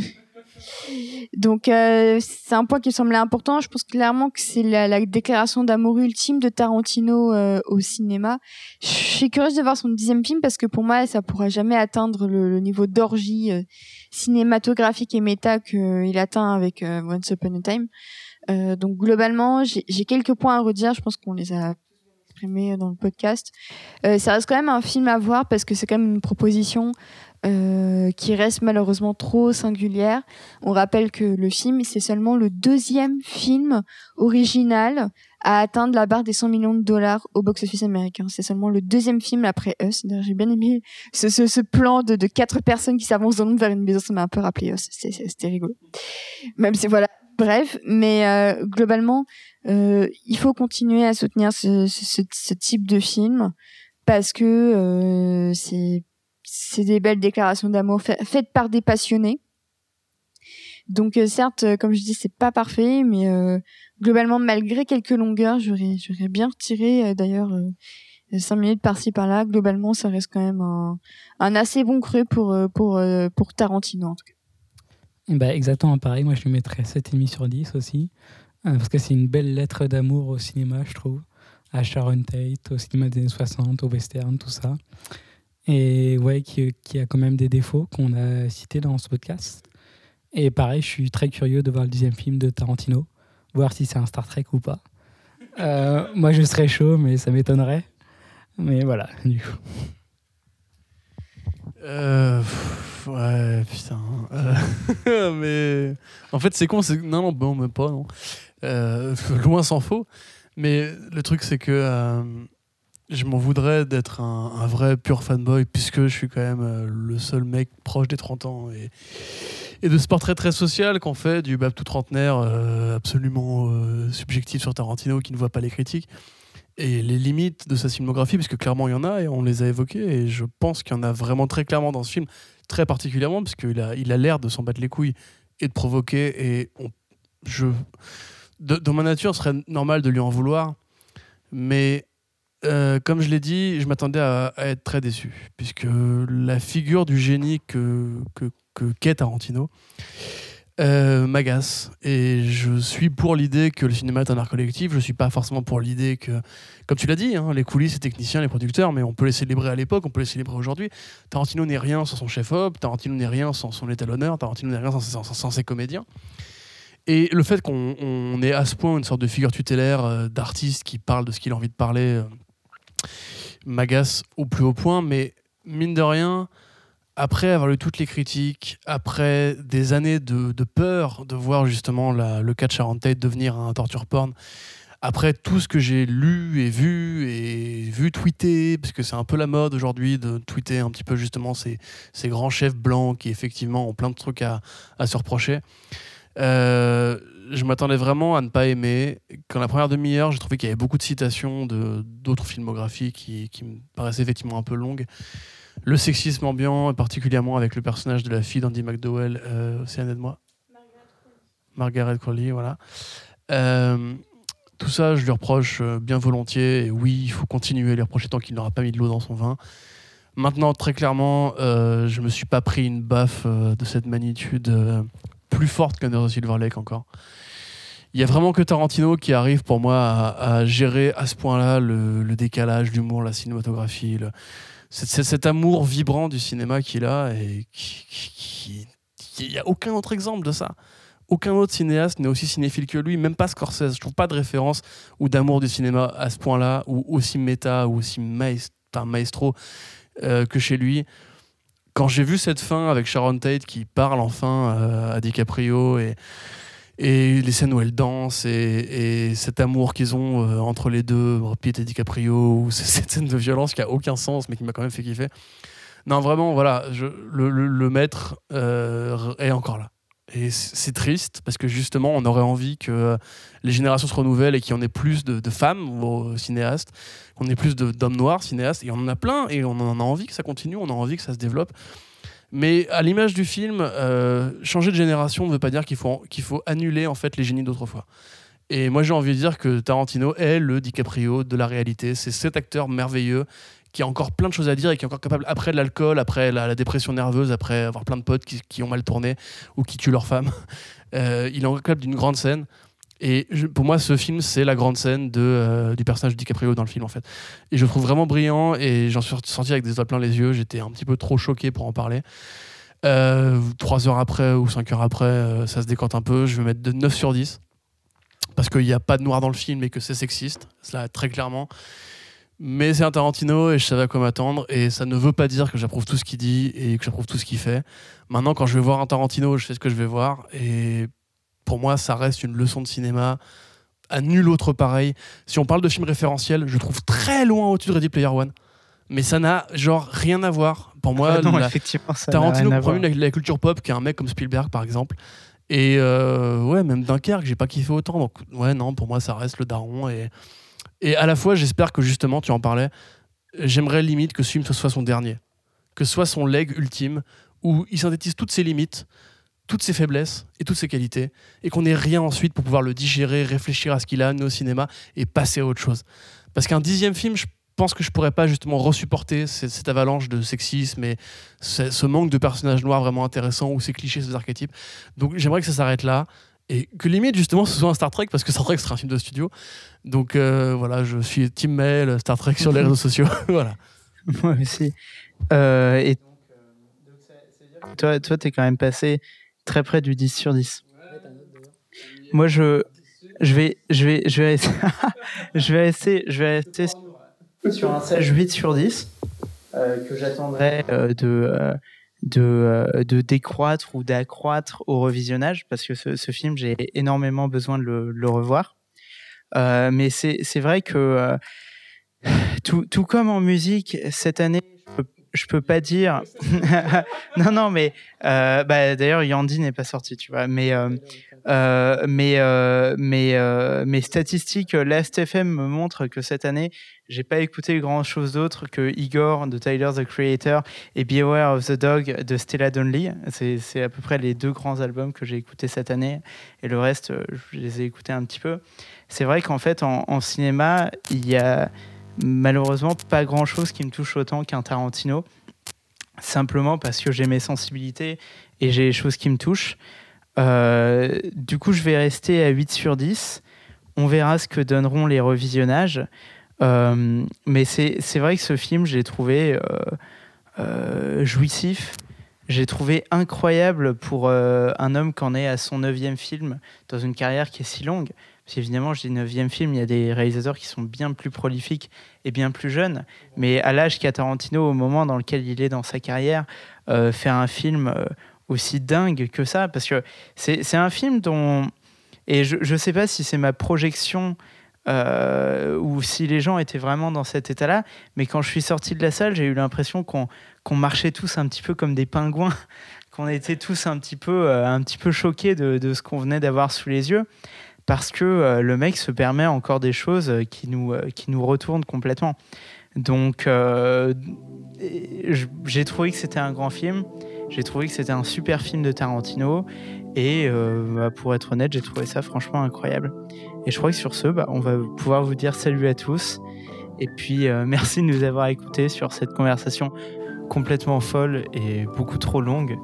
Donc, euh, c'est un point qui me semblait important. Je pense clairement que c'est la, la déclaration d'amour ultime de Tarantino euh, au cinéma. Je suis curieuse de voir son dixième film parce que pour moi, ça pourra jamais atteindre le, niveau d'orgie euh, cinématographique et méta qu'il atteint avec Once Upon a Time. Donc, globalement, j'ai quelques points à redire. Je pense qu'on les a exprimés dans le podcast. Ça reste quand même un film à voir parce que c'est quand même une proposition euh, qui reste malheureusement trop singulière. On rappelle que le film, c'est seulement le deuxième film original à atteindre la barre des 100 millions de dollars au box-office américain. C'est seulement le deuxième film après Us. J'ai bien aimé ce, ce, ce plan de, de quatre personnes qui s'avancent dans le monde vers une maison. Ça m'a un peu rappelé Us. C'était- rigolo. Même si voilà. Bref, mais euh, globalement, euh, il faut continuer à soutenir ce- ce type de film parce que euh, c'est c'est des belles déclarations d'amour fa- faites par des passionnés. Donc euh, certes, euh, comme je dis, c'est pas parfait, mais euh, globalement, malgré quelques longueurs, j'aurais j'aurais bien retiré d'ailleurs cinq minutes par-ci par-là. Globalement, ça reste quand même un, assez bon cru pour pour pour Tarantino en tout cas. Bah, exactement pareil, moi je lui mettrais 7,5 sur 10 aussi, parce que c'est une belle lettre d'amour au cinéma, je trouve, à Sharon Tate, au cinéma des années 60, au western, tout ça. Et ouais, qui, qui a quand même des défauts qu'on a cités dans ce podcast. Et pareil, je suis très curieux de voir le deuxième film de Tarantino, voir si c'est un Star Trek ou pas. Euh, moi je serais chaud, mais ça m'étonnerait. Mais voilà, du coup. Euh, Ouais, putain. Euh, mais en fait, c'est con. Non, non, même pas, non. Loin s'en faut. Mais le truc, c'est que je m'en voudrais d'être un, vrai pur fanboy, puisque je suis quand même euh, le seul mec proche des 30 ans. Et, de ce portrait très social qu'on fait du Babtou trentenaire euh, absolument euh, subjectif sur Tarantino qui ne voit pas les critiques. Et les limites de sa filmographie, parce que clairement il y en a, et on les a évoquées, et je pense qu'il y en a vraiment très clairement dans ce film, très particulièrement, parce qu'il a il a l'air de s'en battre les couilles et de provoquer, et je, dans ma nature, ce serait normal de lui en vouloir, mais euh, comme je l'ai dit, je m'attendais à, être très déçu, puisque la figure du génie que, que, que qu'est Tarantino euh, m'agace. Et je suis pour l'idée que le cinéma est un art collectif. Je suis pas forcément pour l'idée que, comme tu l'as dit, hein, les coulisses, les techniciens, les producteurs, mais on peut les célébrer à l'époque, on peut les célébrer aujourd'hui. Tarantino n'est rien sans son chef-op, Tarantino n'est rien sans son étalonneur, Tarantino n'est rien sans, ses comédiens. Et le fait qu'on on ait à ce point une sorte de figure tutélaire euh, d'artiste qui parle de ce qu'il a envie de parler m'agace au plus haut point, mais mine de rien, après avoir lu toutes les critiques, après des années de, de peur de voir justement le de Sharon Tate devenir un torture porn, après tout ce que j'ai lu et vu et vu tweeter, parce que c'est un peu la mode aujourd'hui de tweeter un petit peu justement ces, ces grands chefs blancs qui effectivement ont plein de trucs à, à se reprocher. Euh, je m'attendais vraiment à ne pas aimer. Quand la première demi-heure, j'ai trouvé qu'il y avait beaucoup de citations de d'autres filmographies qui, qui me paraissaient effectivement un peu longues. Le sexisme ambiant, particulièrement avec le personnage de la fille d'Andy McDowell, euh, Océane de moi. Margaret Crowley, voilà. Euh, tout ça, je lui reproche euh, bien volontiers. Et oui, il faut continuer à lui reprocher tant qu'il n'aura pas mis de l'eau dans son vin. Maintenant, très clairement, euh, je me suis pas pris une baffe de cette magnitude plus forte qu'Under the Silver Lake encore. Il y a vraiment que Tarantino qui arrive pour moi à, gérer à ce point-là le, décalage, l'humour, la cinématographie, le- cet amour vibrant du cinéma qu'il a et qui, il n'y a aucun autre exemple de ça. Aucun autre cinéaste n'est aussi cinéphile que lui, même pas Scorsese. Je trouve pas de référence ou d'amour du cinéma à ce point-là, ou aussi méta, ou aussi maestro euh, que chez lui. Quand j'ai vu cette fin avec Sharon Tate qui parle enfin euh, à DiCaprio et, et les scènes où elle danse et, et cet amour qu'ils ont euh, entre les deux, Pitt et DiCaprio, ou cette scène de violence qui a aucun sens mais qui m'a quand même fait kiffer. Non, vraiment, voilà, le maître euh, est encore là. Et c'est triste parce que justement, on aurait envie que euh, les générations se renouvellent et qu'il y en ait plus de, femmes aux cinéastes, qu'on ait plus d'hommes noirs cinéastes. Et on en a plein et on en a envie que ça continue, on a envie que ça se développe. Mais à l'image du film, euh, changer de génération ne veut pas dire qu'il faut, faut annuler en fait les génies d'autrefois. Et moi j'ai envie de dire que Tarantino est le DiCaprio de la réalité. C'est cet acteur merveilleux qui a encore plein de choses à dire et qui est encore capable, après l'alcool, après la, dépression nerveuse, après avoir plein de potes qui, ont mal tourné ou qui tuent leur femme, euh, il est encore capable d'une grande scène. Et pour moi, ce film, c'est la grande scène de, euh, du personnage de DiCaprio dans le film, en fait. Et je le trouve vraiment brillant et j'en suis sorti avec des étoiles plein les yeux. J'étais un petit peu trop choqué pour en parler. Euh, trois heures après ou cinq heures après, ça se décante un peu. Je vais mettre de 9 sur 10 parce qu'il n'y a pas de noir dans le film et que c'est sexiste, cela très clairement. Mais c'est un Tarantino et je savais à quoi m'attendre. Et ça ne veut pas dire que j'approuve tout ce qu'il dit et que j'approuve tout ce qu'il fait. Maintenant, quand je vais voir un Tarantino, je sais ce que je vais voir. Et pour moi, ça reste une leçon de cinéma à nul autre pareil. Si on parle de film référentiel, je trouve très loin au-dessus de Ready Player One. Mais ça n'a genre rien à voir. Pour moi, Ah non, la- effectivement, ça Tarantino promène la, la culture pop qu'un mec comme Spielberg par exemple. Et euh, ouais, même Dunkerque, j'ai pas kiffé autant. Donc ouais, non, pour moi, ça reste le daron. Et, et à la fois, j'espère que justement, tu en parlais, j'aimerais limite que ce film soit son dernier. Que ce soit son leg ultime, où il synthétise toutes ses limites, toutes ses faiblesses et toutes ses qualités, et qu'on n'ait rien ensuite pour pouvoir le digérer, réfléchir à ce qu'il a amené au cinéma et passer à autre chose. Parce qu'un dixième film, je pense que je pourrais pas justement resupporter cette, avalanche de sexisme et ce manque de personnages noirs vraiment intéressants ou ces clichés, ces archétypes. Donc j'aimerais que ça s'arrête là et que limite justement ce soit un Star Trek parce que Star Trek serait un film de studio. Donc euh, voilà, je suis Team Mail, Star Trek sur les réseaux sociaux. voilà. Moi aussi. Euh, et toi, toi, t'es quand même passé très près du 10 sur 10. Moi, je, je vais, je vais, je vais, je vais rester, je vais rester sur un sage 8 sur 10 euh, que j'attendrai de, de, euh, de décroître ou d'accroître au revisionnage parce que ce, film, j'ai énormément besoin de le, revoir. Euh, mais c'est vrai que euh, tout, tout comme en musique, cette année, je peux, peux pas dire. non, non, mais bah, d'ailleurs, Yandy n'est pas sorti, tu vois. Mais, euh, mais, euh, mais euh, mes statistiques euh, Last.fm me montrent que cette année, j'ai pas écouté grand chose d'autre que Igor de Tyler the Creator et Beware of the Dog de Stella Donnelly. C'est c'est à peu près les deux grands albums que j'ai écoutés cette année. Et le reste, euh, je les ai écoutés un petit peu. C'est vrai qu'en fait, en, en cinéma, il y a malheureusement pas grand chose qui me touche autant qu'un Tarantino. Simplement parce que j'ai mes sensibilités et j'ai les choses qui me touchent. Euh, du coup, je vais rester à 8 sur 10. On verra ce que donneront les revisionnages. Euh, mais c'est vrai que ce film, je l'ai trouvé euh, jouissif. J'ai trouvé incroyable pour un homme qu'en est à son neuvième film dans une carrière qui est si longue. Parce qu'évidemment, je dis neuvième film, il y a des réalisateurs qui sont bien plus prolifiques et bien plus jeunes. Mais à l'âge qu'a Tarantino, au moment dans lequel il est dans sa carrière, faire un film aussi dingue que ça, parce que c'est un film dont... Et je ne sais pas si c'est ma projection euh, ou si les gens étaient vraiment dans cet état-là, mais quand je suis sorti de la salle, j'ai eu l'impression qu'on qu'on marchait tous un petit peu comme des pingouins, qu'on était tous un petit peu, euh, un petit peu choqués de, de ce qu'on venait d'avoir sous les yeux, parce que euh, le mec se permet encore des choses qui nous, qui nous retournent complètement. Donc, j'ai trouvé que c'était un grand film. J'ai trouvé que c'était un super film de Tarantino. Et euh, bah, pour être honnête, j'ai trouvé ça franchement incroyable. Et je crois que sur ce, bah, on va pouvoir vous dire salut à tous. Et puis, euh, merci de nous avoir écoutés sur cette conversation complètement folle et beaucoup trop longue.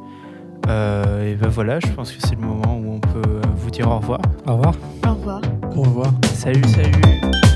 Euh, et ben voilà, je pense que c'est le moment où on peut vous dire au revoir. Au revoir. Au revoir. Au revoir. Salut, salut